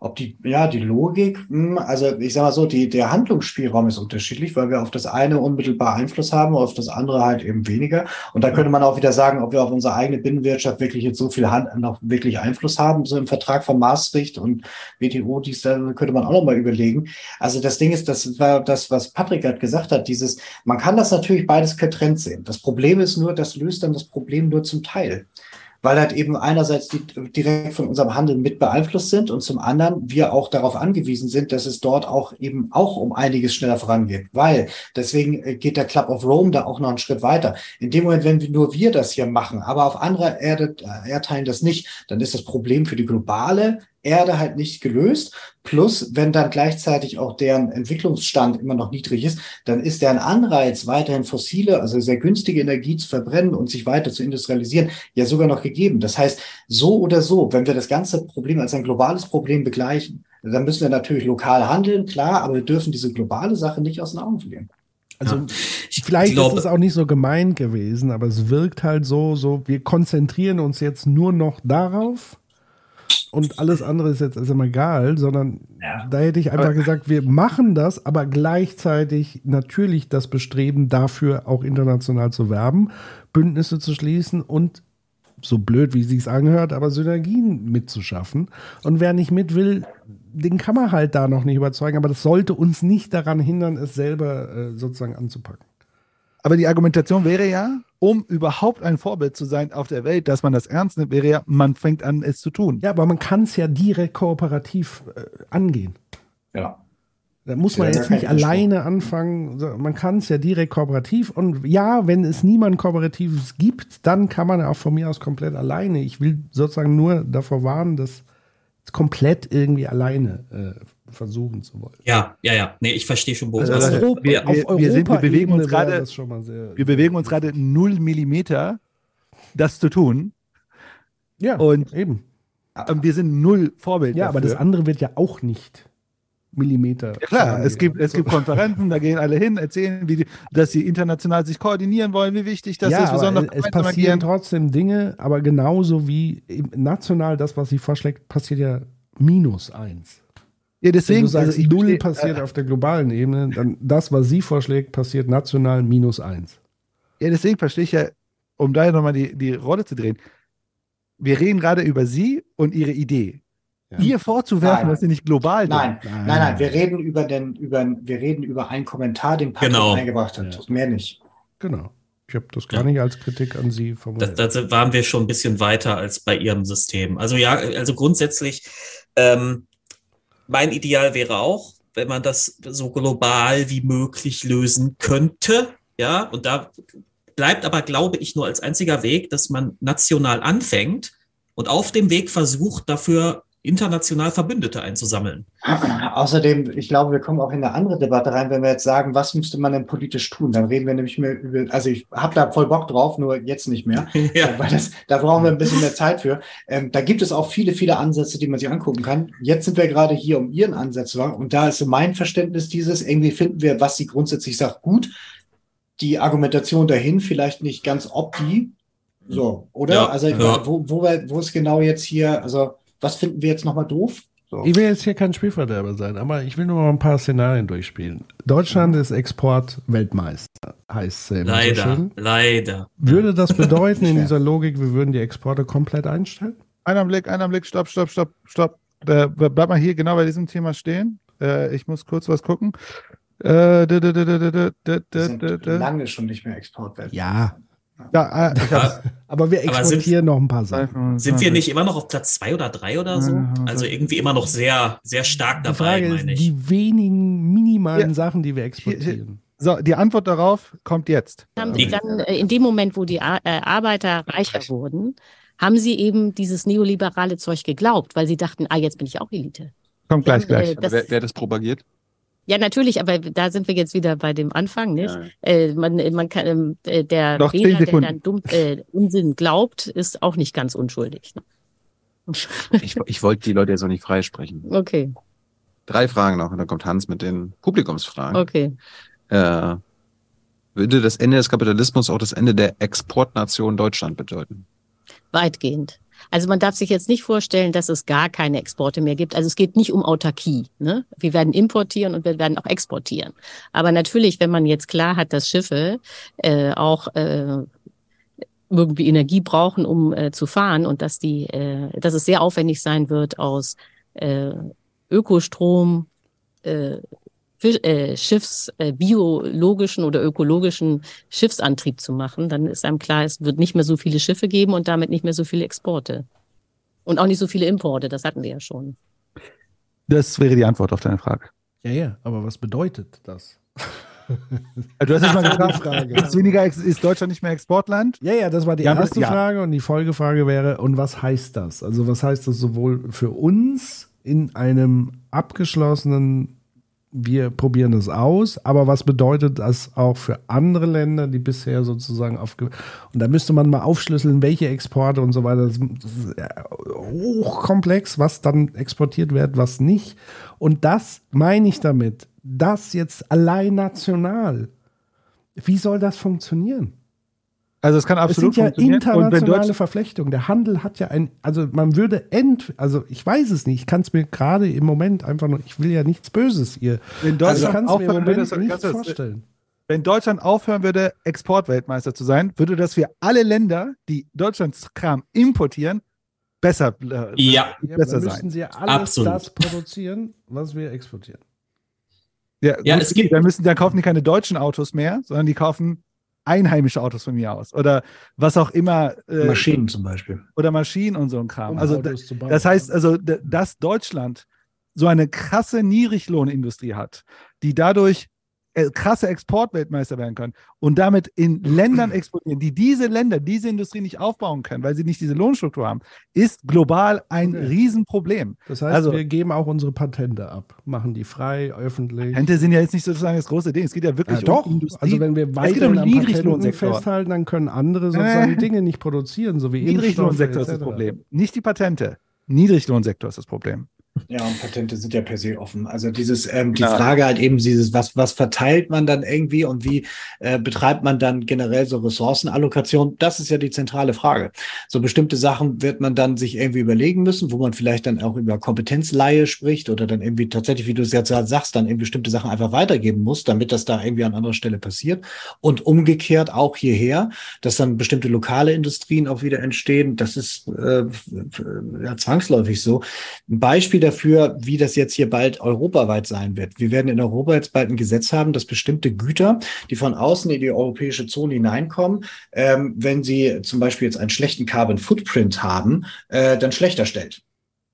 Ob die, ja, die Logik, hm, also ich sag mal so, die, der Handlungsspielraum ist unterschiedlich, weil wir auf das eine unmittelbar Einfluss haben, auf das andere halt eben weniger. Und da könnte man auch wieder sagen, ob wir auf unsere eigene Binnenwirtschaft wirklich jetzt so viel Hand, noch wirklich Einfluss haben, so im Vertrag von Maastricht und WTO, dies, da könnte man auch noch mal überlegen. Also das Ding ist, das war das, was Patrick gerade gesagt hat, dieses, man kann das natürlich beides getrennt sehen. Das Problem ist nur, das löst dann das Problem nur zum Teil weil halt eben einerseits die direkt von unserem Handeln mit beeinflusst sind und zum anderen wir auch darauf angewiesen sind, dass es dort auch eben auch um einiges schneller vorangeht. Weil deswegen äh, geht der Club of Rome da auch noch einen Schritt weiter. In dem Moment, wenn wir, nur wir das hier machen, aber auf anderer Erde, äh, Erdteilen das nicht, dann ist das Problem für die globale Erde halt nicht gelöst. Plus, wenn dann gleichzeitig auch deren Entwicklungsstand immer noch niedrig ist, dann ist deren Anreiz, weiterhin fossile, also sehr günstige Energie zu verbrennen und sich weiter zu industrialisieren, ja sogar noch gegeben. Das heißt, so oder so, wenn wir das ganze Problem als ein globales Problem begleichen, dann müssen wir natürlich lokal handeln, klar, aber wir dürfen diese globale Sache nicht aus den Augen verlieren. Also ich vielleicht glaube- ist es auch nicht so gemeint gewesen, aber es wirkt halt so, so wir konzentrieren uns jetzt nur noch darauf und alles andere ist jetzt erstmal egal, sondern da hätte ich einfach Aber- gesagt, wir machen das, aber gleichzeitig natürlich das Bestreben dafür auch international zu werben, Bündnisse zu schließen und so blöd, wie es sich anhört, aber Synergien mitzuschaffen. Und wer nicht mit will, den kann man halt da noch nicht überzeugen. Aber das sollte uns nicht daran hindern, es selber äh, sozusagen anzupacken. Aber die Argumentation wäre ja, um überhaupt ein Vorbild zu sein auf der Welt, dass man das ernst nimmt, wäre ja, man fängt an, es zu tun. Ja, aber man kann es ja direkt kooperativ äh, angehen. Ja. Da muss man Ja, jetzt nicht alleine anfangen. So, Man kann es ja direkt kooperativ. Und ja, wenn es niemand Kooperatives gibt, dann kann man auch von mir aus komplett alleine. Ich will sozusagen nur davor warnen, das komplett irgendwie alleine äh, versuchen zu wollen. Ja, ja, ja. Nee, ich verstehe schon, wo Also, das- Europa- wir, auf wir, wir, sind, wir bewegen uns gerade, wir bewegen uns gerade null Millimeter, das zu tun. Ja, Und eben. wir sind null Vorbild. Ja, aber dafür. das andere wird ja auch nicht Millimeter. Ja klar, es gibt, es gibt Konferenzen, da gehen alle hin, erzählen, wie die, dass sie international sich koordinieren wollen, wie wichtig das ja, ist, besonders aber es passieren trotzdem Dinge, aber genauso wie national das, was sie vorschlägt, passiert ja minus eins. Ja, Wenn deswegen, du sagst, also null verstehe- passiert auf der globalen Ebene, dann das, was sie vorschlägt, passiert national minus eins. Ja, deswegen verstehe ich ja, um da nochmal die, die Rolle zu drehen. Wir reden gerade über sie und ihre Idee. Ja. Ihr vorzuwerfen, Nein. dass sie nicht global Nein, sind. nein, nein, wir reden über den, über, wir reden über einen Kommentar, den Patrick Genau. eingebracht hat. Ja. Mehr nicht. Genau. Ich habe das gar Ja. nicht als Kritik an sie Da, formuliert. da waren wir schon ein bisschen weiter als bei ihrem System. Also ja, also grundsätzlich, ähm, mein Ideal wäre auch, wenn man das so global wie möglich lösen könnte. Ja, und da bleibt aber, glaube ich, nur als einziger Weg, dass man national anfängt und auf dem Weg versucht, dafür international Verbündete einzusammeln. Außerdem, ich glaube, wir kommen auch in eine andere Debatte rein, wenn wir jetzt sagen, was müsste man denn politisch tun? Dann reden wir nämlich mehr über, also ich habe da voll Bock drauf, nur jetzt nicht mehr, ja. weil das, da brauchen wir ein bisschen mehr Zeit für. Ähm, da gibt es auch viele, viele Ansätze, die man sich angucken kann. Jetzt sind wir gerade hier, um Ihren Ansatz war, und da ist so mein Verständnis dieses, irgendwie finden wir, was sie grundsätzlich sagt, gut. Die Argumentation dahin vielleicht nicht ganz opti, so, oder? Ja, also ja. wo, wo, wir- wo ist genau jetzt hier, also was finden wir jetzt nochmal doof? So. Ich will jetzt hier kein Spielverderber sein, aber ich will nur mal ein paar Szenarien durchspielen. Deutschland ist Exportweltmeister, heißt es immer so Leider, leider. Würde das bedeuten in dieser Logik, wir würden die Exporte komplett einstellen? Einer Blick, einer Blick, stopp, stopp, stopp, stopp. Äh, bleib mal hier genau bei diesem Thema stehen. Äh, ich muss kurz was gucken. Äh, sind lange schon nicht mehr Exportwelt. Ja, Ja, äh, hab's. aber wir Aber sind- exportieren noch ein paar Sachen. Sind wir nicht immer noch auf Platz zwei oder drei oder so? Also irgendwie immer noch sehr, sehr stark Die dabei, Frage ist, meine ich. die wenigen minimalen Ja. Sachen, die wir exportieren. So, die Antwort darauf kommt jetzt. Haben sie dann äh, in dem Moment, wo die Ar äh, Arbeiter reicher wurden, haben sie eben dieses neoliberale Zeug geglaubt, weil sie dachten, ah, jetzt bin ich auch Elite. Kommt gleich, Dann, gleich. äh, Aber wer, wer das propagiert? Ja, natürlich, aber da sind wir jetzt wieder bei dem Anfang, nicht? Äh, man, man kann, ähm, äh, der Noch Wähler, der dann dumm, äh, Unsinn glaubt, ist auch nicht ganz unschuldig. Ne? Ich, ich wollte die Leute jetzt auch nicht freisprechen. Okay, Drei Fragen noch und dann kommt Hans mit den Publikumsfragen. okay. Äh, würde das Ende des Kapitalismus auch das Ende der Exportnation Deutschland bedeuten? Weitgehend. Also man darf sich jetzt nicht vorstellen, dass es gar keine Exporte mehr gibt. Also es geht nicht um Autarkie. Ne? Wir werden importieren und wir werden auch exportieren. Aber natürlich, wenn man jetzt klar hat, dass Schiffe äh, auch äh, irgendwie Energie brauchen, um äh, zu fahren und dass die, äh, dass es sehr aufwendig sein wird, aus äh, Ökostrom äh, Fisch, äh, Schiffs, äh, biologischen oder ökologischen Schiffsantrieb zu machen, dann ist einem klar, es wird nicht mehr so viele Schiffe geben und damit nicht mehr so viele Exporte. Und auch nicht so viele Importe, das hatten wir ja schon. Das wäre die Antwort auf deine Frage. Ja, ja, aber was bedeutet das? Also Du hast jetzt mal gefragt, Frage. ist, weniger, ist Deutschland nicht mehr Exportland? Ja, ja, das war die Ja, erste ja. Frage und die Folgefrage wäre, und was heißt das? Also was heißt das sowohl für uns in einem abgeschlossenen, wir probieren es aus, aber was bedeutet das auch für andere Länder, die bisher sozusagen aufge... Und da müsste man mal aufschlüsseln, welche Exporte und so weiter. Das ist ja hochkomplex, was dann exportiert wird, was nicht. Und das meine ich damit, das jetzt allein national. Wie soll das funktionieren? Also es kann Es absolut sind ja funktionieren. Und wenn internationale Verflechtungen. Der Handel hat ja ein, also man würde ent, also ich weiß es nicht, ich kann es mir gerade im Moment einfach nur, ich will ja nichts Böses hier. wenn Also ich Deutschland kann es mir im aufhören würde, Moment das nicht Ganze- vorstellen. Wenn Deutschland aufhören würde, Exportweltmeister zu sein, würde das für alle Länder, die Deutschlands Kram importieren, besser, äh, Ja. Ja, besser dann müssten sein. sie ja alles Absolut. das produzieren, was wir exportieren. Ja, Ja, es gibt- dann müssen, dann kaufen die keine deutschen Autos mehr, sondern die kaufen einheimische Autos von mir aus. Oder was auch immer. äh, Maschinen zum Beispiel. Oder Maschinen und so ein Kram. Um also. Das heißt also, dass Deutschland so eine krasse Niedriglohnindustrie hat, die dadurch krasse Exportweltmeister werden können und damit in Ländern exportieren, die diese Länder, diese Industrie nicht aufbauen können, weil sie nicht diese Lohnstruktur haben, ist global ein Okay. Riesenproblem. Das heißt, also- wir geben auch unsere Patente ab, machen die frei, öffentlich. Patente sind ja jetzt nicht sozusagen das große Ding. Es geht ja wirklich Ja, doch, um Industrie. also wenn wir geht um Niedriglohnsektor. festhalten, dann können andere sozusagen Äh. Dinge nicht produzieren, so wie Niedriglohnsektor ist das. Problem. Nicht die Patente. Niedriglohnsektor ist das Problem. Ja, und Patente sind ja per se offen. Also dieses, ähm, die Ja. Frage halt eben dieses, was, was verteilt man dann irgendwie und wie äh, betreibt man dann generell so Ressourcenallokation? Das ist ja die zentrale Frage. So bestimmte Sachen wird man dann sich irgendwie überlegen müssen, wo man vielleicht dann auch über Kompetenzleihe spricht oder dann irgendwie tatsächlich, wie du es jetzt sagst, dann eben bestimmte Sachen einfach weitergeben muss, damit das da irgendwie an anderer Stelle passiert. Und umgekehrt auch hierher, dass dann bestimmte lokale Industrien auch wieder entstehen. Das ist äh, ja, zwangsläufig so. Ein Beispiel dafür, wie das jetzt hier bald europaweit sein wird. Wir werden in Europa jetzt bald ein Gesetz haben, dass bestimmte Güter, die von außen in die europäische Zone hineinkommen, ähm, wenn sie zum Beispiel jetzt einen schlechten Carbon Footprint haben, äh, dann schlechter stellt.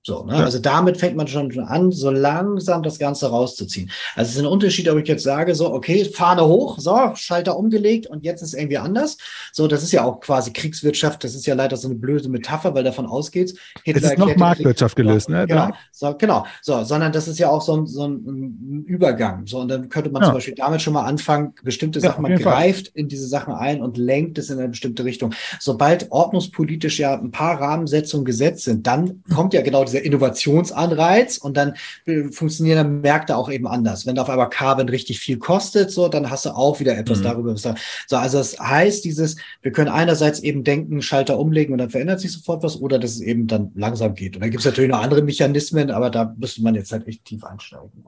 So, ne? Ja. Also damit fängt man schon an, so langsam das Ganze rauszuziehen. Also es ist ein Unterschied, ob ich jetzt sage, so, okay, Fahne hoch, so, Schalter umgelegt und jetzt ist irgendwie anders. So, das ist ja auch quasi Kriegswirtschaft, das ist ja leider so eine blöde Metapher, weil davon ausgeht, Es ist noch Marktwirtschaft Krieg- gelöst, ne? Genau, so, genau, so, sondern das ist ja auch so ein, so ein, Übergang. So, und dann könnte man zum Ja. Beispiel damit schon mal anfangen, bestimmte Sachen, man jeden Fall. greift in diese Sachen ein und lenkt es in eine bestimmte Richtung. Sobald ordnungspolitisch ja ein paar Rahmensetzungen gesetzt sind, dann kommt ja genau dieser Innovationsanreiz und dann äh, funktionieren dann Märkte auch eben anders. Wenn da auf einmal Carbon richtig viel kostet, so, dann hast du auch wieder etwas Mhm. darüber. was da- So, also das heißt, dieses, wir können einerseits eben denken, Schalter umlegen und dann verändert sich sofort was, oder dass es eben dann langsam geht. Und dann gibt es natürlich noch andere Mechanismen, aber da müsste man jetzt halt echt tief einsteigen.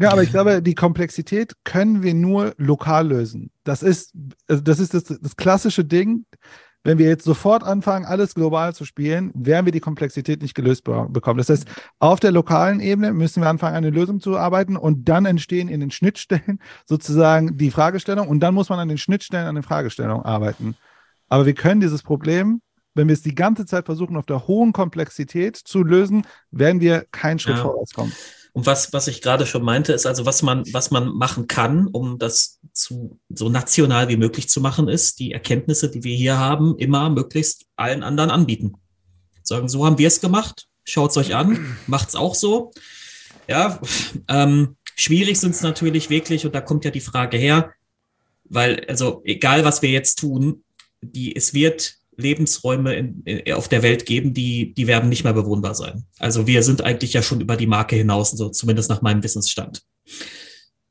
Ja, aber ich glaube, die Komplexität können wir nur lokal lösen. Das ist, also das, ist das, das klassische Ding. Wenn wir jetzt sofort anfangen, alles global zu spielen, werden wir die Komplexität nicht gelöst be bekommen. Das heißt, auf der lokalen Ebene müssen wir anfangen, eine Lösung zu arbeiten und dann entstehen in den Schnittstellen sozusagen die Fragestellung und dann muss man an den Schnittstellen, an den Fragestellungen arbeiten. Aber wir können dieses Problem, wenn wir es die ganze Zeit versuchen, auf der hohen Komplexität zu lösen, werden wir keinen Schritt Ja. vorwärts kommen. Und was, was ich gerade schon meinte, ist also, was man, was man machen kann, um das zu, so national wie möglich zu machen, ist, die Erkenntnisse, die wir hier haben, immer möglichst allen anderen anbieten. Sagen, so haben wir es gemacht, schaut's euch an, macht's auch so. Ja, ähm, schwierig sind es natürlich wirklich, und da kommt ja die Frage her, weil, also, egal was wir jetzt tun, die, es wird Lebensräume in, in, auf der Welt geben, die, die werden nicht mehr bewohnbar sein. Also wir sind eigentlich ja schon über die Marke hinaus, so zumindest nach meinem Wissensstand.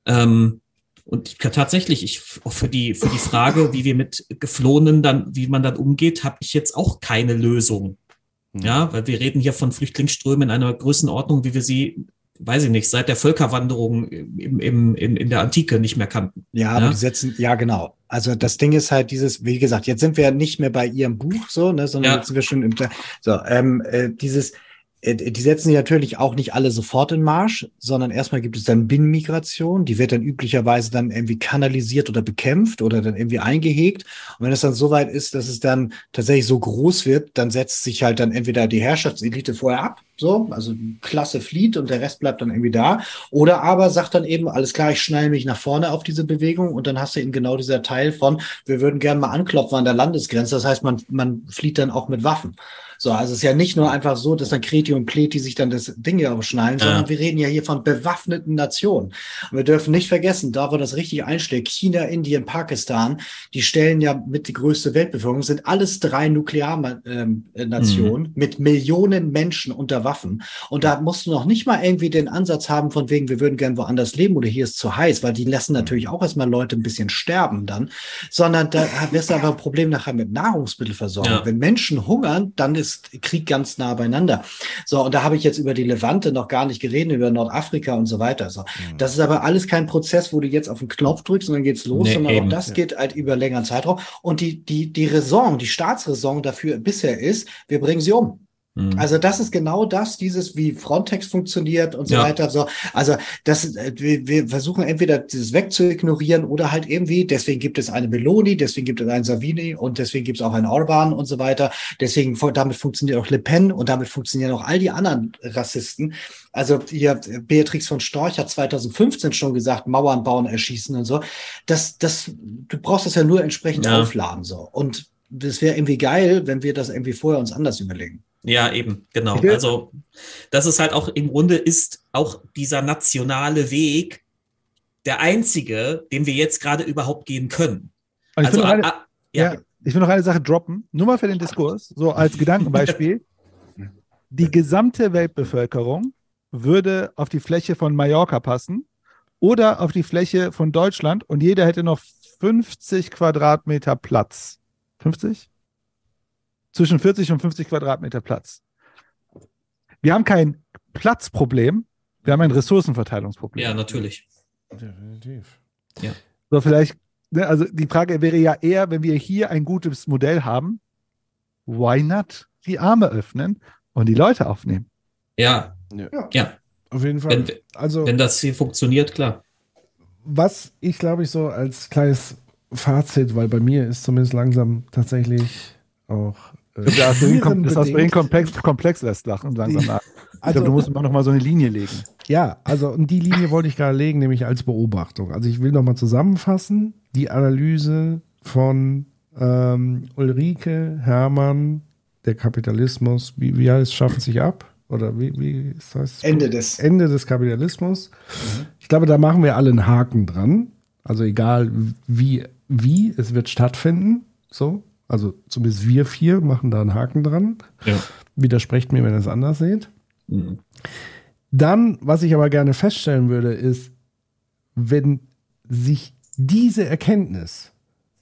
Ähm, und ich kann tatsächlich, ich auch für die für die Frage, wie wir mit Geflohenen dann, wie man dann umgeht, habe ich jetzt auch keine Lösung. Ja, weil wir reden hier von Flüchtlingsströmen in einer Größenordnung, wie wir sie, weiß ich nicht, seit der Völkerwanderung im, im, in, in der Antike nicht mehr kannten. Ja, aber Ja. die setzen, ja, genau. Also das Ding ist halt dieses, wie gesagt, jetzt sind wir ja nicht mehr bei ihrem Buch so, ne, sondern Ja. jetzt sind wir schon im, so, ähm, äh, dieses, die setzen sich natürlich auch nicht alle sofort in Marsch, sondern erstmal gibt es dann Binnenmigration, die wird dann üblicherweise dann irgendwie kanalisiert oder bekämpft oder dann irgendwie eingehegt. Und wenn es dann so weit ist, dass es dann tatsächlich so groß wird, dann setzt sich halt dann entweder die Herrschaftselite vorher ab, so, also die Klasse flieht und der Rest bleibt dann irgendwie da. Oder aber sagt dann eben, alles klar, ich schneide mich nach vorne auf diese Bewegung und dann hast du eben genau dieser Teil von, wir würden gerne mal anklopfen an der Landesgrenze. Das heißt, man, man flieht dann auch mit Waffen. So, also es ist ja nicht nur einfach so, dass dann Kreti und Pleti sich dann das Ding hier aufschneiden, Ja. sondern wir reden ja hier von bewaffneten Nationen. Und wir dürfen nicht vergessen, da wo das richtig einschlägt, China, Indien, Pakistan, die stellen ja mit die größte Weltbevölkerung, sind alles drei Nuklearnationen Nationen mit Millionen Menschen unter Waffen. Und da musst du noch nicht mal irgendwie den Ansatz haben von wegen, wir würden gern woanders leben oder hier ist zu heiß, weil die lassen natürlich auch erstmal Leute ein bisschen sterben dann, sondern da wirst du einfach ein Problem nachher mit Nahrungsmittelversorgung. Ja. Wenn Menschen hungern, dann ist Krieg ganz nah beieinander. So, und da habe ich jetzt über die Levante noch gar nicht geredet, über Nordafrika und so weiter. So, das ist aber alles kein Prozess, wo du jetzt auf den Knopf drückst und dann geht's los, Nee, sondern eben. auch das geht halt über längeren Zeitraum. Und die, die, die Raison, die Staatsräson dafür bisher ist, wir bringen sie um. Mhm. Also das ist genau das, dieses wie Frontex funktioniert und so Ja. weiter. So, also das, äh, wir, wir versuchen entweder dieses wegzuignorieren oder halt irgendwie. Deswegen gibt es eine Meloni, deswegen gibt es einen Savini und deswegen gibt es auch einen Orban und so weiter. Deswegen damit funktioniert auch Le Pen und damit funktionieren auch all die anderen Rassisten. Also hier Beatrix von Storch hat 2015 schon gesagt, Mauern bauen, erschießen und so. Das, das, du brauchst das ja nur entsprechend Ja. aufladen so. Und das wäre irgendwie geil, wenn wir das irgendwie vorher uns anders überlegen. Ja, eben, genau. Will- Also, das ist halt auch im Grunde ist auch dieser nationale Weg der einzige, den wir jetzt gerade überhaupt gehen können. Ich Also, noch eine, ah, ah, ja, ja, ich will noch eine Sache droppen, nur mal für den Diskurs, so als Gedankenbeispiel. Die gesamte Weltbevölkerung würde auf die Fläche von Mallorca passen oder auf die Fläche von Deutschland und jeder hätte noch 50 Quadratmeter Platz. 50? Zwischen 40 und 50 Quadratmeter Platz. Wir haben kein Platzproblem, wir haben ein Ressourcenverteilungsproblem. ja, natürlich. Definitiv. So, vielleicht, ne, also die Frage wäre ja eher, wenn wir hier ein gutes Modell haben, why not die Arme öffnen und die Leute aufnehmen? Ja, Ja. ja. Auf jeden Fall. Wenn, also, wenn das hier funktioniert, klar. was ich glaube ich so als kleines Fazit, weil bei mir ist zumindest langsam tatsächlich auch Das das Aspirin virenbedingt. komplex, komplex lässt lachen langsam nach. Ich Also- glaube, du musst immer noch mal so eine Linie legen. Ja, also und die Linie wollte ich gerade legen, nämlich als Beobachtung. Also ich will nochmal zusammenfassen, die Analyse von ähm, Ulrike, Hermann, der Kapitalismus, wie, wie heißt, schafft sich ab? Oder wie, wie ist das? Ende des. Ende des Kapitalismus. Ich glaube, da machen wir alle einen Haken dran. Also egal wie, wie, es wird stattfinden. So. Also zumindest wir vier machen da einen Haken dran. Ja. Widersprecht mir, wenn ihr es anders seht. Mhm. Dann, was ich aber gerne feststellen würde, ist, wenn sich diese Erkenntnis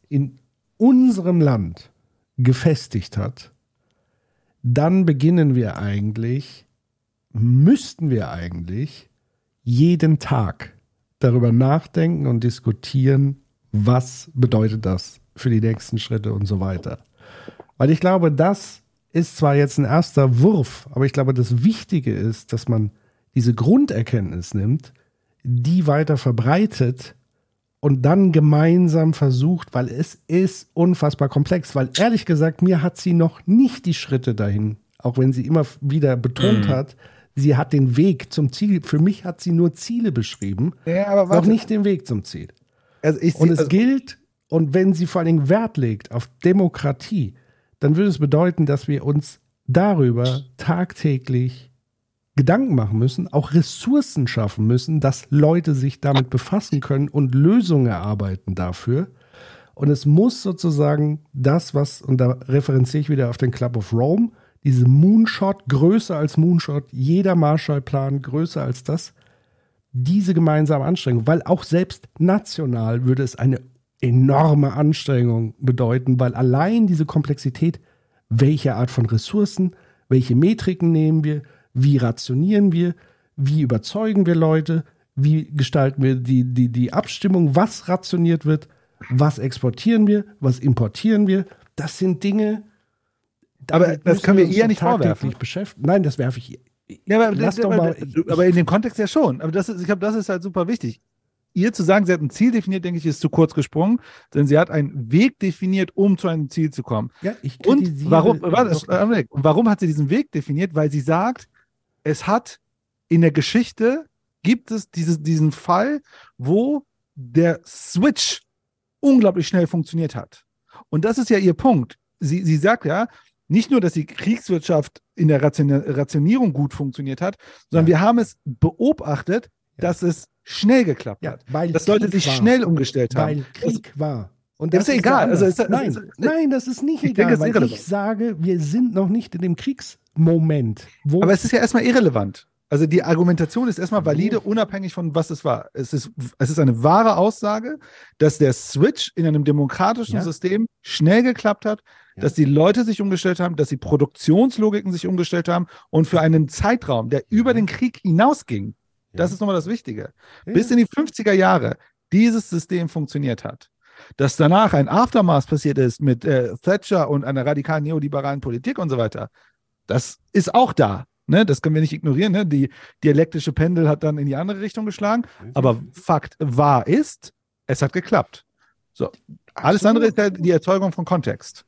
in unserem Land gefestigt hat, dann beginnen wir eigentlich, müssten wir eigentlich jeden Tag darüber nachdenken und diskutieren, was bedeutet das für die nächsten Schritte und so weiter. Weil ich glaube, das ist zwar jetzt ein erster Wurf, aber ich glaube, das Wichtige ist, dass man diese Grunderkenntnis nimmt, die weiter verbreitet und dann gemeinsam versucht, weil es ist unfassbar komplex, weil ehrlich gesagt, mir hat sie noch nicht die Schritte dahin, auch wenn sie immer wieder betont Mhm. hat, sie hat den Weg zum Ziel, für mich hat sie nur Ziele beschrieben, Ja, aber noch nicht den Weg zum Ziel. Also ich Und es also, gilt, und wenn sie vor allen Dingen Wert legt auf Demokratie, dann würde es bedeuten, dass wir uns darüber tagtäglich Gedanken machen müssen, auch Ressourcen schaffen müssen, dass Leute sich damit befassen können und Lösungen erarbeiten dafür. Und es muss sozusagen das, was, und da referenziere ich wieder auf den Club of Rome, diese Moonshot, größer als Moonshot, jeder Marshallplan größer als das, diese gemeinsame Anstrengung, weil auch selbst national würde es eine enorme Anstrengung bedeuten, weil allein diese Komplexität, welche Art von Ressourcen, welche Metriken nehmen wir, wie rationieren wir, wie überzeugen wir Leute, wie gestalten wir die, die, die Abstimmung, was rationiert wird, was exportieren wir, was importieren wir, das sind Dinge, Aber das können wir ihr nicht vorwerfen. beschäftigen. Nein, das werfe ich ihr. Ja, aber, doch aber, mal- aber in dem Kontext ja schon. Aber das ist, ich glaube, das ist halt super wichtig. Ihr zu sagen, sie hat ein Ziel definiert, denke ich, ist zu kurz gesprungen, denn sie hat einen Weg definiert, um zu einem Ziel zu kommen. Ja, ich Und warum, warte, warum hat sie diesen Weg definiert? Weil sie sagt, es hat in der Geschichte gibt es dieses, diesen Fall, wo der Switch unglaublich schnell funktioniert hat. Und das ist ja ihr Punkt. Sie, sie sagt ja, nicht nur, dass die Kriegswirtschaft in der Ration Rationierung gut funktioniert hat, sondern wir haben es beobachtet, dass es schnell geklappt Ja, hat. weil dass Leute Krieg sich war. schnell umgestellt weil haben. Krieg war. Und Ja, ist ja der egal. Also ist- nein, ist- nein, das ist nicht Ich egal, denke, ist weil irrelevant. ich sage, wir sind noch nicht in dem Kriegsmoment. Wo Aber es ist ja erstmal irrelevant. Also die Argumentation ist erstmal valide, unabhängig von was es war. Es ist, es ist eine wahre Aussage, dass der Switch in einem demokratischen Ja. System schnell geklappt hat, Ja. dass die Leute sich umgestellt haben, dass die Produktionslogiken sich umgestellt haben und für einen Zeitraum, der über den Krieg hinausging, das ist nochmal das Wichtige, bis in die 50er Jahre dieses System funktioniert hat. Dass danach ein Aftermath passiert ist mit äh, Thatcher und einer radikalen neoliberalen Politik und so weiter, das ist auch da. Ne? Das können wir nicht ignorieren. Ne? Die dialektische Pendel hat dann in die andere Richtung geschlagen. Aber Fakt wahr ist, es hat geklappt. So. Alles Absolut. andere ist ja die Erzeugung von Kontext.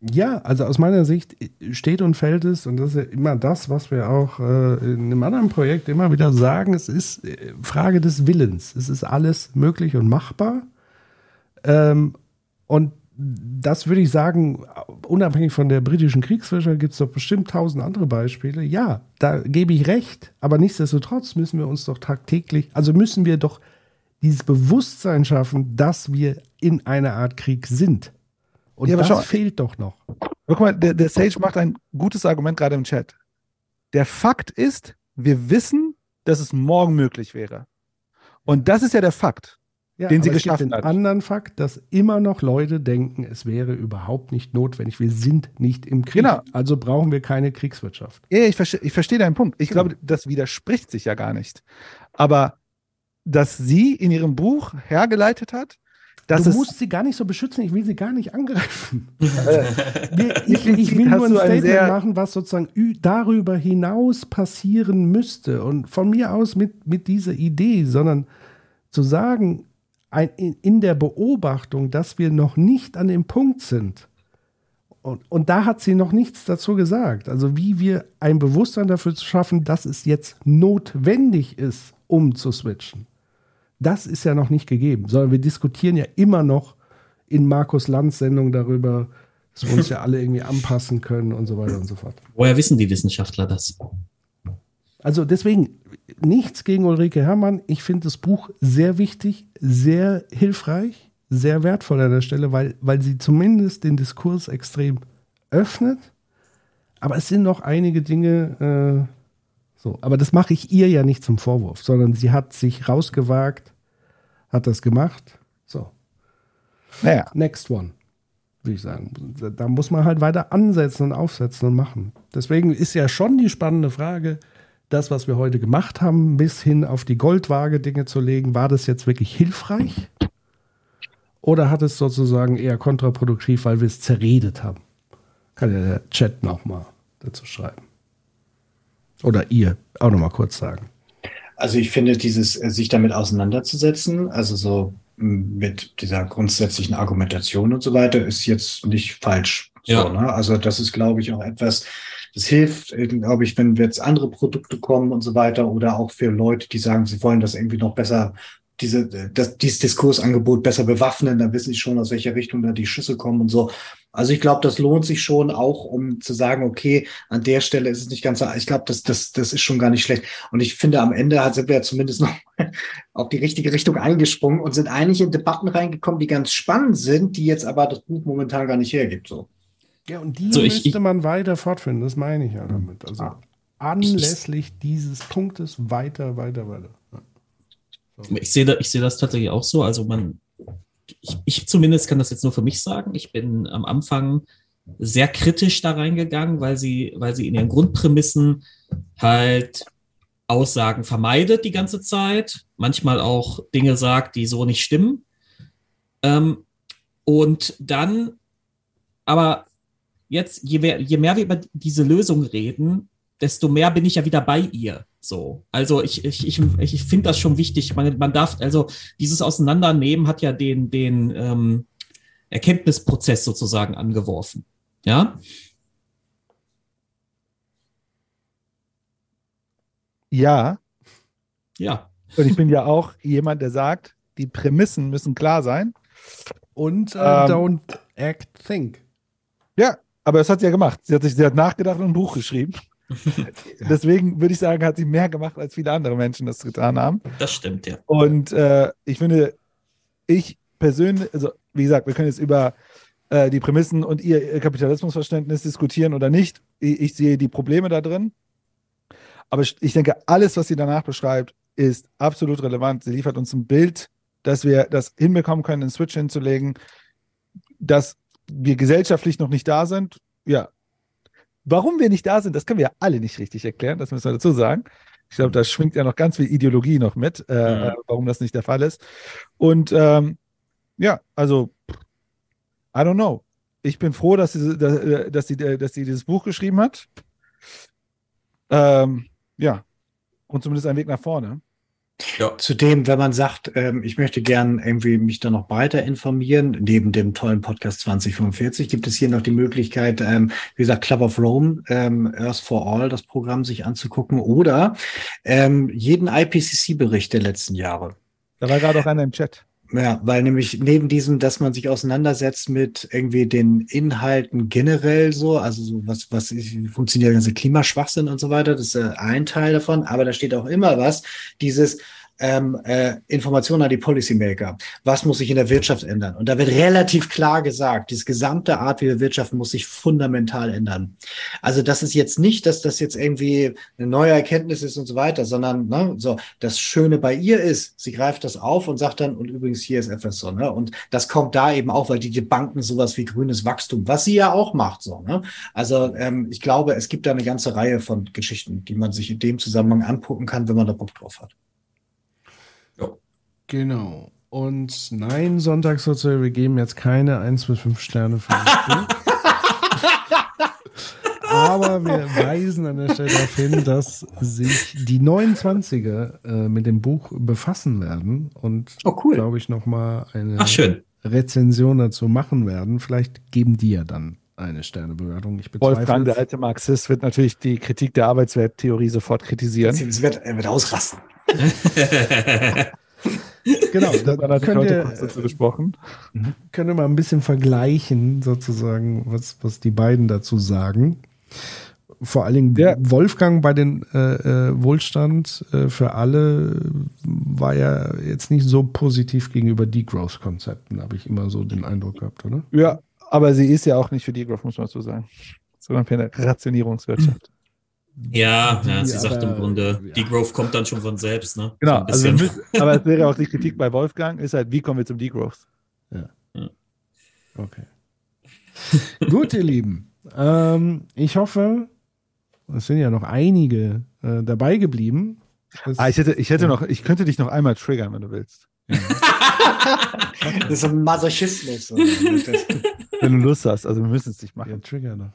Ja, also aus meiner Sicht steht und fällt es, und das ist ja immer das, was wir auch äh, in einem anderen Projekt immer wieder sagen, es ist äh, Frage des Willens. Es ist alles möglich und machbar. Ähm, und das würde ich sagen, unabhängig von der britischen Kriegswirtschaft gibt es doch bestimmt tausend andere Beispiele. Ja, da gebe ich recht, aber nichtsdestotrotz müssen wir uns doch tagtäglich, also müssen wir doch dieses Bewusstsein schaffen, dass wir in einer Art Krieg sind. Und Ja, das schau- fehlt doch noch. Guck mal, der, der Sage macht ein gutes Argument gerade im Chat. Der Fakt ist, wir wissen, dass es morgen möglich wäre. Und das ist ja der Fakt. Ja, den sie aber es gibt geschaffen den hat. anderen Fakt, dass immer noch Leute denken, es wäre überhaupt nicht notwendig. Wir sind nicht im Krieg. Genau. Also brauchen wir keine Kriegswirtschaft. Ja, ich verstehe ich verstehe deinen Punkt. Ich Genau. glaube, das widerspricht sich ja gar nicht. Aber dass sie in ihrem Buch hergeleitet hat, dass du musst sie gar nicht so beschützen, ich will sie gar nicht angreifen. Ich, ich will nur ein Statement machen, was sozusagen darüber hinaus passieren müsste. Und von mir aus mit, mit dieser Idee, sondern zu sagen, ein, in, in der Beobachtung, dass wir noch nicht an dem Punkt sind. Und, und da hat sie noch nichts dazu gesagt. Also wie wir ein Bewusstsein dafür zu schaffen, dass es jetzt notwendig ist, um zu switchen. Das ist ja noch nicht gegeben, sondern wir diskutieren ja immer noch in Markus Lanz Sendung darüber, dass wir uns ja alle irgendwie anpassen können und so weiter und so fort. Woher wissen die Wissenschaftler das? Also deswegen nichts gegen Ulrike Herrmann. Ich finde das Buch sehr wichtig, sehr hilfreich, sehr wertvoll an der Stelle, weil, weil sie zumindest den Diskurs extrem öffnet. Aber es sind noch einige Dinge, äh, so. Aber das mache ich ihr ja nicht zum Vorwurf, sondern sie hat sich rausgewagt, hat das gemacht. So. Naja. Next one, würde ich sagen. Da muss man halt weiter ansetzen und aufsetzen und machen. Deswegen ist ja schon die spannende Frage, das, was wir heute gemacht haben, bis hin auf die Goldwaage Dinge zu legen, war das jetzt wirklich hilfreich? Oder hat es sozusagen eher kontraproduktiv, weil wir es zerredet haben? Kann ja der Chat nochmal dazu schreiben. Oder ihr auch nochmal kurz sagen. Also ich finde, dieses äh, sich damit auseinanderzusetzen, also so m, mit dieser grundsätzlichen Argumentation und so weiter, ist jetzt nicht falsch. So, Ja. ne? Also das ist, glaube ich, auch etwas, das hilft, äh, glaube ich, wenn jetzt andere Produkte kommen und so weiter oder auch für Leute, die sagen, sie wollen das irgendwie noch besser, diese, das, dieses Diskursangebot besser bewaffnen, dann wissen sie schon, aus welcher Richtung da die Schüsse kommen und so. Also ich glaube, das lohnt sich schon auch, um zu sagen, okay, an der Stelle ist es nicht ganz so, ich glaube, das, das, das ist schon gar nicht schlecht. Und ich finde, am Ende hat- sind wir ja zumindest noch auf die richtige Richtung eingesprungen und sind eigentlich in Debatten reingekommen, die ganz spannend sind, die jetzt aber das Buch momentan gar nicht hergibt. So. Ja, und die So, ich- müsste man weiter fortführen, das meine ich ja damit. Also anlässlich dieses Punktes weiter, weiter, weiter. Ich sehe, ich sehe das tatsächlich auch so. Also man, ich, ich zumindest kann das jetzt nur für mich sagen. Ich bin am Anfang sehr kritisch da reingegangen, weil sie, weil sie in ihren Grundprämissen halt Aussagen vermeidet die ganze Zeit, manchmal auch Dinge sagt, die so nicht stimmen. Ähm, und dann, aber jetzt, je mehr, je mehr wir über diese Lösung reden, desto mehr bin ich ja wieder bei ihr. So. Also ich, ich, ich, ich finde das schon wichtig. Man, man darf, also dieses Auseinandernehmen hat ja den, den ähm, Erkenntnisprozess sozusagen angeworfen. Ja. Ja, Ja. und ich bin ja auch jemand, der sagt, die Prämissen müssen klar sein. Und äh, Ähm, don't act, think. Ja, aber das hat sie ja gemacht. Sie hat sich, sie hat nachgedacht und ein Buch geschrieben. Deswegen würde ich sagen, hat sie mehr gemacht, als viele andere Menschen das getan haben. Das stimmt, ja. Und äh, ich finde, ich persönlich, also wie gesagt, wir können jetzt über äh, die Prämissen und ihr Kapitalismusverständnis diskutieren oder nicht. Ich, ich sehe die Probleme da drin. Aber ich, ich denke, alles, was sie danach beschreibt, ist absolut relevant. Sie liefert uns ein Bild, dass wir das hinbekommen können, einen Switch hinzulegen, dass wir gesellschaftlich noch nicht da sind. Ja. Warum wir nicht da sind, das können wir alle nicht richtig erklären, das müssen wir dazu sagen. Ich glaube, da schwingt ja noch ganz viel Ideologie noch mit, äh, Mhm. warum das nicht der Fall ist. Und ähm, ja, also, I don't know. Ich bin froh, dass sie, dass, dass sie, dass sie dieses Buch geschrieben hat. Ähm, ja, und zumindest ein Weg nach vorne. Zudem, wenn man sagt, ähm, ich möchte gern irgendwie mich da noch weiter informieren, neben dem tollen Podcast 2045, gibt es hier noch die Möglichkeit, ähm, wie gesagt, Club of Rome, ähm, Earth for All, das Programm sich anzugucken oder ähm, jeden IPCC-Bericht der letzten Jahre. Da war gerade auch einer im Chat. Ja, weil nämlich neben diesem, dass man sich auseinandersetzt mit irgendwie den Inhalten generell so, also so was, was funktioniert der ganze Klimaschwachsinn und so weiter, das ist ein Teil davon, aber da steht auch immer was, dieses ähm, äh, Informationen an die Policymaker. Was muss sich in der Wirtschaft ändern? Und da wird relativ klar gesagt, diese gesamte Art, wie wir wirtschaften, muss sich fundamental ändern. Also das ist jetzt nicht, dass das jetzt irgendwie eine neue Erkenntnis ist und so weiter, sondern ne, so das Schöne bei ihr ist, sie greift das auf und sagt dann, und übrigens hier ist etwas so, ne? Und das kommt da eben auch, weil die die Banken sowas wie grünes Wachstum, was sie ja auch macht, so, ne? Also ähm, ich glaube, es gibt da eine ganze Reihe von Geschichten, die man sich in dem Zusammenhang angucken kann, wenn man da Bock drauf hat. Genau. Und nein, Sonntagssozial, wir geben jetzt keine 1 bis 5 Sterne für das Buch. Aber wir weisen an der Stelle darauf hin, dass sich die 29er äh, mit dem Buch befassen werden und, oh, cool. glaube ich, nochmal eine Ach, schön. Rezension dazu machen werden. Vielleicht geben die ja dann eine Sternebewertung. Ich bezweifle Wolfgang, der alte Marxist, wird natürlich die Kritik der Arbeitswerttheorie sofort kritisieren. Es wird, er wird ausrasten. Genau, da ich könnt heute ihr, kurz dazu gesprochen. können wir mal ein bisschen vergleichen, sozusagen, was, was die beiden dazu sagen. Vor allen Dingen Ja. Wolfgang bei den äh, äh, Wohlstand äh, für alle war ja jetzt nicht so positiv gegenüber Degrowth-Konzepten, habe ich immer so den Eindruck gehabt, oder? Ja, aber sie ist ja auch nicht für Degrowth, muss man so sagen. Sondern für eine Rationierungswirtschaft. Ja, ja, Die sie sagt im aber- Grunde, ja. die Growth kommt dann schon von selbst, ne? Genau, also müssen, aber es wäre auch die Kritik bei Wolfgang, ist halt, wie kommen wir zum Degrowth? Okay. Gut, ihr Lieben. Ähm, ich hoffe, es sind ja noch einige äh, dabei geblieben. Es- Ah, ich hätte, ich hätte noch, ich könnte dich noch einmal triggern, wenn du willst. Das ist so ein Masochismus. Das- Wenn du Lust hast. Also wir müssen es nicht machen. ja, Trigger noch.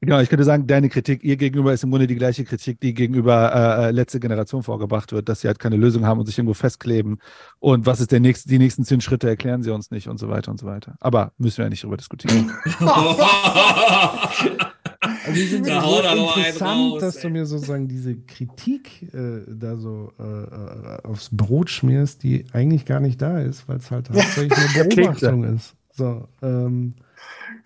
Genau, ich könnte sagen, deine Kritik ihr gegenüber ist im Grunde die gleiche Kritik, die gegenüber äh, äh, letzte Generation vorgebracht wird, dass sie halt keine Lösung haben und sich irgendwo festkleben. Und was ist der nächste, die nächsten zehn Schritte erklären sie uns nicht und so weiter und so weiter. Aber müssen wir ja nicht darüber diskutieren. Also die sind Da so er interessant, raus, dass ey. du mir sozusagen diese Kritik äh, da so äh, äh, aufs Brot schmierst, die eigentlich gar nicht da ist, weil es halt hauptsächlich eine Beobachtung ist. So, ähm,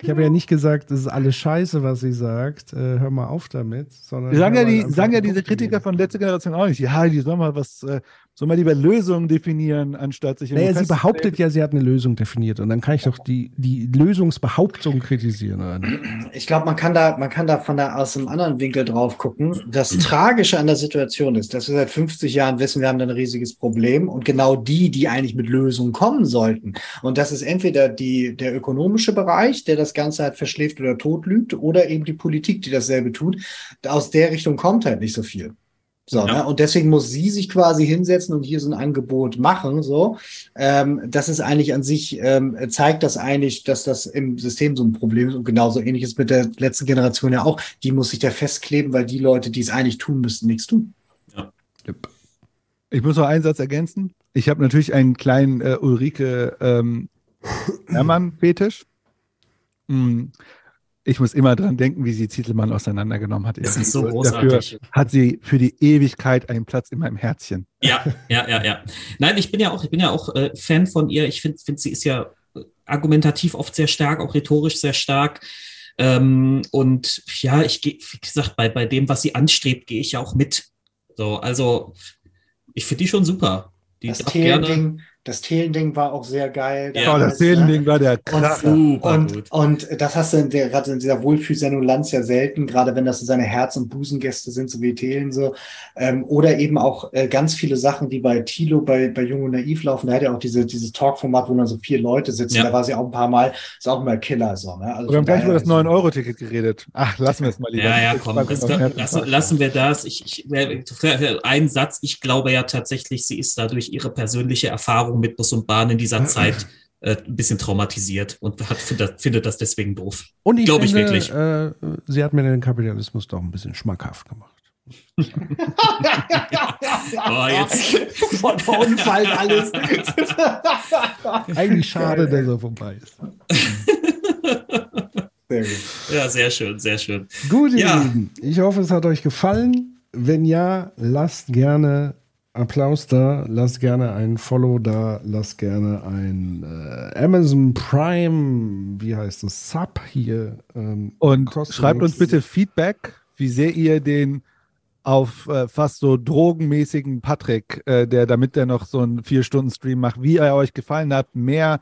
ich habe ja nicht gesagt, das ist alles scheiße, was sie sagt. Äh, hör mal auf damit. Sondern Wir sagen ja, die, sagen ja die diese Kritiker von letzter Generation auch nicht. Ja, die sollen mal was, äh, sollen mal lieber Lösungen definieren, anstatt sich Naja, sie behauptet ja, sie hat eine Lösung definiert. Und dann kann ich doch die, die Lösungsbehauptung kritisieren. Ich glaube, man kann da, man kann da von da aus einem anderen Winkel drauf gucken. Das Tragische an der Situation ist, dass wir seit 50 Jahren wissen, wir haben da ein riesiges Problem und genau die, die eigentlich mit Lösungen kommen sollten. Und das ist entweder die, der ökonomische Bereich, der das Ganze halt verschläft oder totlügt, oder eben die Politik, die dasselbe tut. Aus der Richtung kommt halt nicht so viel. So, Ja. ne? Und deswegen muss sie sich quasi hinsetzen und hier so ein Angebot machen. So, ähm, das ist eigentlich an sich, ähm, zeigt das eigentlich, dass das im System so ein Problem ist und genauso ähnlich ist mit der letzten Generation ja auch. Die muss sich da festkleben, weil die Leute, die es eigentlich tun müssten, nichts tun. Ich muss noch einen Satz ergänzen. Ich habe natürlich einen kleinen äh, Ulrike ähm, Hermann-Fetisch. Mm, Ich muss immer dran denken, wie sie Zitelmann auseinandergenommen hat. Das ist so Dafür großartig. hat sie für die Ewigkeit einen Platz in meinem Herzchen. Ja, ja, ja, ja. Nein, ich bin ja auch, ich bin ja auch äh, Fan von ihr. Ich finde, find, sie ist ja argumentativ oft sehr stark, auch rhetorisch sehr stark. Ähm, und ja, ich gehe, wie gesagt, bei, bei dem, was sie anstrebt, gehe ich ja auch mit. So, also ich finde die schon super. Die Das darf gerne. Das Thelen-Ding war auch sehr geil. Ja, oh, das Seelending war der Und, Kracher. Super und, gut. und das hast du in der, gerade in dieser Wohlfühlsendung Lanz ja selten, gerade wenn das so seine Herz- und Busengäste sind, so wie Thelen so. Ähm, oder eben auch äh, ganz viele Sachen, die bei Tilo, bei, bei Jung und Naiv laufen. Da hat er auch diese, dieses Talkformat, wo dann so vier Leute sitzen. Ja. Da war sie auch ein paar Mal. Ist auch immer Killer so. Ne? Also Wir haben gleich über das daher- 9-Euro-Ticket geredet. Ach, lassen wir es mal lieber. Ja, ja, Ich komm, das, lassen, lassen wir das. Ich, ich, ein Satz, ich glaube ja tatsächlich, sie ist dadurch ihre persönliche Erfahrung mit Bus und Bahn in dieser Zeit äh, ein bisschen traumatisiert und hat, findet, findet das deswegen doof. Und ich Glaube ich wirklich. Äh, sie hat mir den Kapitalismus doch ein bisschen schmackhaft gemacht. Oh, jetzt. Von Unfall alles. Eigentlich schade, dass er vorbei ist. Sehr gut. Ja, sehr schön, sehr schön. Gut, ihr Ja. Lieben. Ich hoffe, es hat euch gefallen. Wenn ja, lasst gerne Applaus da, lasst gerne ein Follow da, lasst gerne ein äh, Amazon Prime, wie heißt es, Sub hier. Ähm, Und kostenlos. schreibt uns bitte Feedback, wie sehr ihr den auf äh, fast so drogenmäßigen Patrick, äh, der damit der noch so einen vier Stunden Stream macht, wie er euch gefallen hat, mehr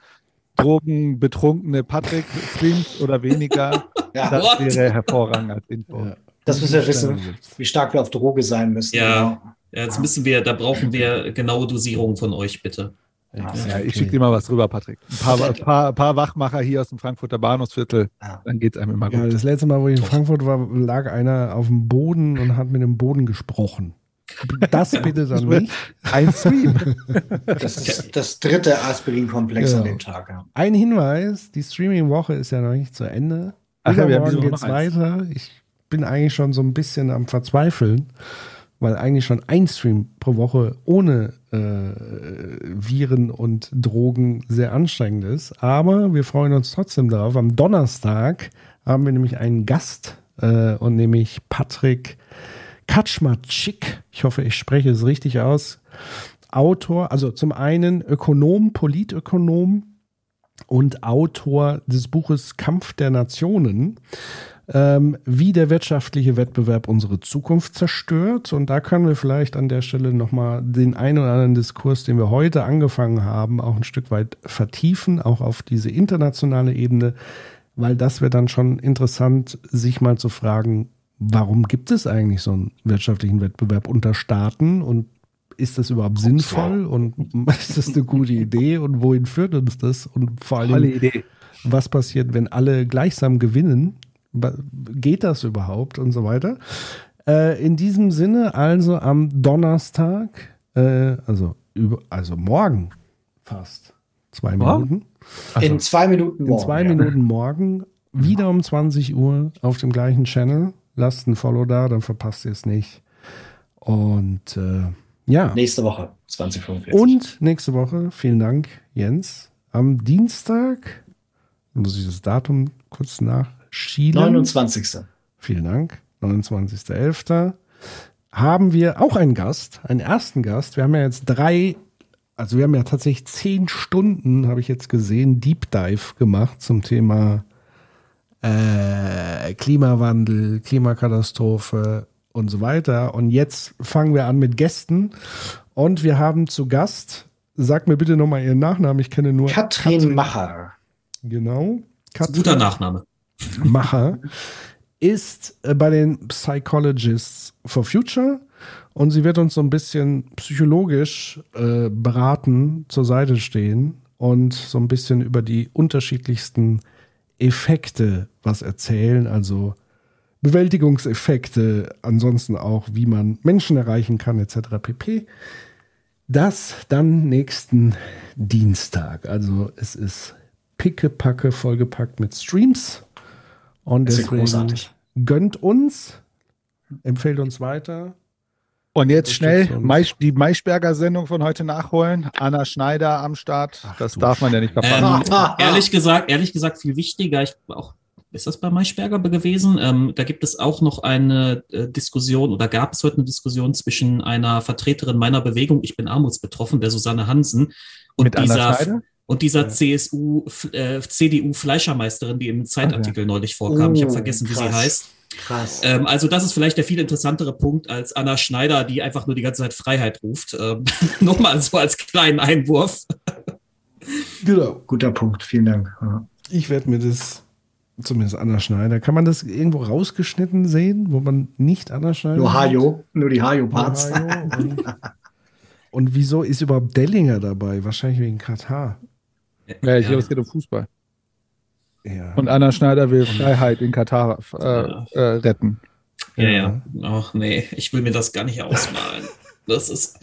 drogenbetrunkene Patrick Streams oder weniger. Ja, das What? wäre hervorragend als Info. Ja. Das müssen wir wissen, wie stark wir auf Droge sein müssen. Ja. Genau. Ja, Jetzt müssen wir, da brauchen wir genaue Dosierung von euch, bitte. Ja, Ja, ich schicke dir mal was rüber, Patrick. Ein paar, ein paar, paar Wachmacher hier aus dem Frankfurter Bahnhofsviertel, Ja. dann geht es einem immer Ja, gut. das letzte Mal, wo ich in Frankfurt war, lag einer auf dem Boden und hat mit dem Boden gesprochen. Das bitte dann nicht. Ein Stream. Das ist das dritte Aspirin-Komplex an Genau. dem Tag. Ja. Ein Hinweis, die Streaming-Woche ist ja noch nicht zu Ende. Ach ja, wir haben Woche geht's weiter. Ich bin eigentlich schon so ein bisschen am Verzweifeln, weil eigentlich schon ein Stream pro Woche ohne äh, Viren und Drogen sehr anstrengend ist. Aber wir freuen uns trotzdem darauf. Am Donnerstag haben wir nämlich einen Gast äh, und nämlich Patrick Kaczmarczyk. Ich hoffe, ich spreche es richtig aus. Autor, also zum einen Ökonom, Politökonom und Autor des Buches Kampf der Nationen, ähm, wie der wirtschaftliche Wettbewerb unsere Zukunft zerstört. Und da können wir vielleicht an der Stelle nochmal den einen oder anderen Diskurs, den wir heute angefangen haben, auch ein Stück weit vertiefen, auch auf diese internationale Ebene, weil das wäre dann schon interessant, sich mal zu fragen, warum gibt es eigentlich so einen wirtschaftlichen Wettbewerb unter Staaten? Und ist das überhaupt sinnvoll? und ist das eine gute Idee? Und wohin führt uns das? Und vor allem, was passiert, wenn alle gleichsam gewinnen? Geht das überhaupt und so weiter? Äh, in diesem Sinne also am Donnerstag, äh, also, über, also morgen fast, zwei Morgen? Minuten, In zwei Minuten in morgen. zwei ja. Minuten morgen, wieder um 20 Uhr auf dem gleichen Channel. Lasst ein Follow da, dann verpasst ihr es nicht. Und äh, ja. Nächste Woche, 2045. Und nächste Woche, vielen Dank, Jens. Am Dienstag, muss ich das Datum kurz nachschieben. 29. Vielen Dank, 29.11. haben wir auch einen Gast, einen ersten Gast. Wir haben ja jetzt drei, also wir haben ja tatsächlich zehn Stunden, habe ich jetzt gesehen, Deep Dive gemacht zum Thema äh, Klimawandel, Klimakatastrophe und so weiter. Und jetzt fangen wir an mit Gästen. Und wir haben zu Gast, sag mir bitte nochmal Ihren Nachnamen, ich kenne nur Katrin Macher. Genau. Guter Nachname. Macher ist äh, bei den Psychologists for Future und sie wird uns so ein bisschen psychologisch äh, beraten, zur Seite stehen und so ein bisschen über die unterschiedlichsten Effekte was erzählen, also Bewältigungseffekte, ansonsten auch, wie man Menschen erreichen kann, etc. pp. Das dann nächsten Dienstag. Also es ist pickepacke vollgepackt mit Streams. Und Das ist deswegen großartig. gönnt uns, empfehlt uns weiter. Und jetzt schnell die Maischberger-Sendung von heute nachholen. Anna Schneider am Start. das du darf man ja nicht Ähm, verpassen. ehrlich gesagt, ehrlich gesagt, viel wichtiger, ich auch, ist das bei Maischberger gewesen? Ähm, da gibt es auch noch eine äh, Diskussion oder gab es heute eine Diskussion zwischen einer Vertreterin meiner Bewegung, ich bin armutsbetroffen, der Susanne Hansen, und Mit Anna dieser Schneider? Und dieser CSU, F- äh, CDU Fleischermeisterin, die im Zeitartikel neulich vorkam. ich habe Oh, vergessen, wie sie krass. heißt. Krass. Ähm, also das ist vielleicht der viel interessantere Punkt als Anna Schneider, die einfach nur die ganze Zeit Freiheit ruft. Ähm, Nochmal so als kleinen Einwurf. Genau. Guter Punkt, vielen Dank. Ja. Ich werde mir das, zumindest Anna Schneider, kann man das irgendwo rausgeschnitten sehen, wo man nicht Anna Schneider Nur? Hajo, nur die Hajo-Parts. Hajo und, und wieso ist überhaupt Dellinger dabei? Wahrscheinlich wegen Katar. Ja, ich glaube, es geht um Fußball. Ja. Und Anna Schneider will Freiheit in Katar äh, äh, retten. Ja, ja. Ach nee, ich will mir das gar nicht ausmalen. Das ist,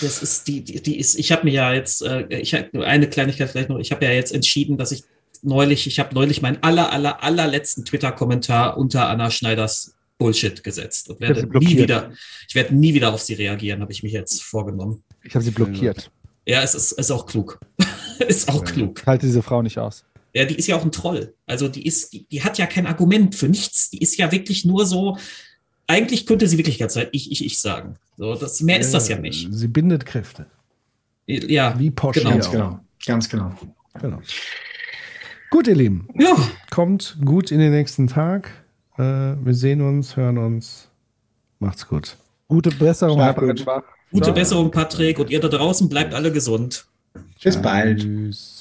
das ist die, die, die ist. Ich habe mir ja jetzt, äh, ich habe nur eine Kleinigkeit vielleicht noch. Ich habe ja jetzt entschieden, dass ich neulich, ich habe neulich meinen aller, aller, allerletzten Twitter-Kommentar unter Anna Schneiders Bullshit gesetzt und werde nie wieder, ich werde nie wieder auf sie reagieren, habe ich mich jetzt vorgenommen. Ich habe sie blockiert. Ja, es ist, ist auch klug. ist auch klug. Ich halte diese Frau nicht aus. Ja, die ist ja auch ein Troll. Also die ist, die, die hat ja kein Argument für nichts. Die ist ja wirklich nur so. Eigentlich könnte sie wirklich ganz ich, ich, ich sagen. So, das, mehr ist das ja nicht. Sie bindet Kräfte. Ja, Wie Porsche. genau. Ganz genau. Ganz genau. genau. Gut, ihr Lieben. Ja, Kommt gut in den nächsten Tag. Äh, wir sehen uns, hören uns. Macht's gut. Gute Besserung. Schwach. gute. Besserung, Patrick. Und ihr da draußen bleibt alle gesund. Bis bald. Tschüss.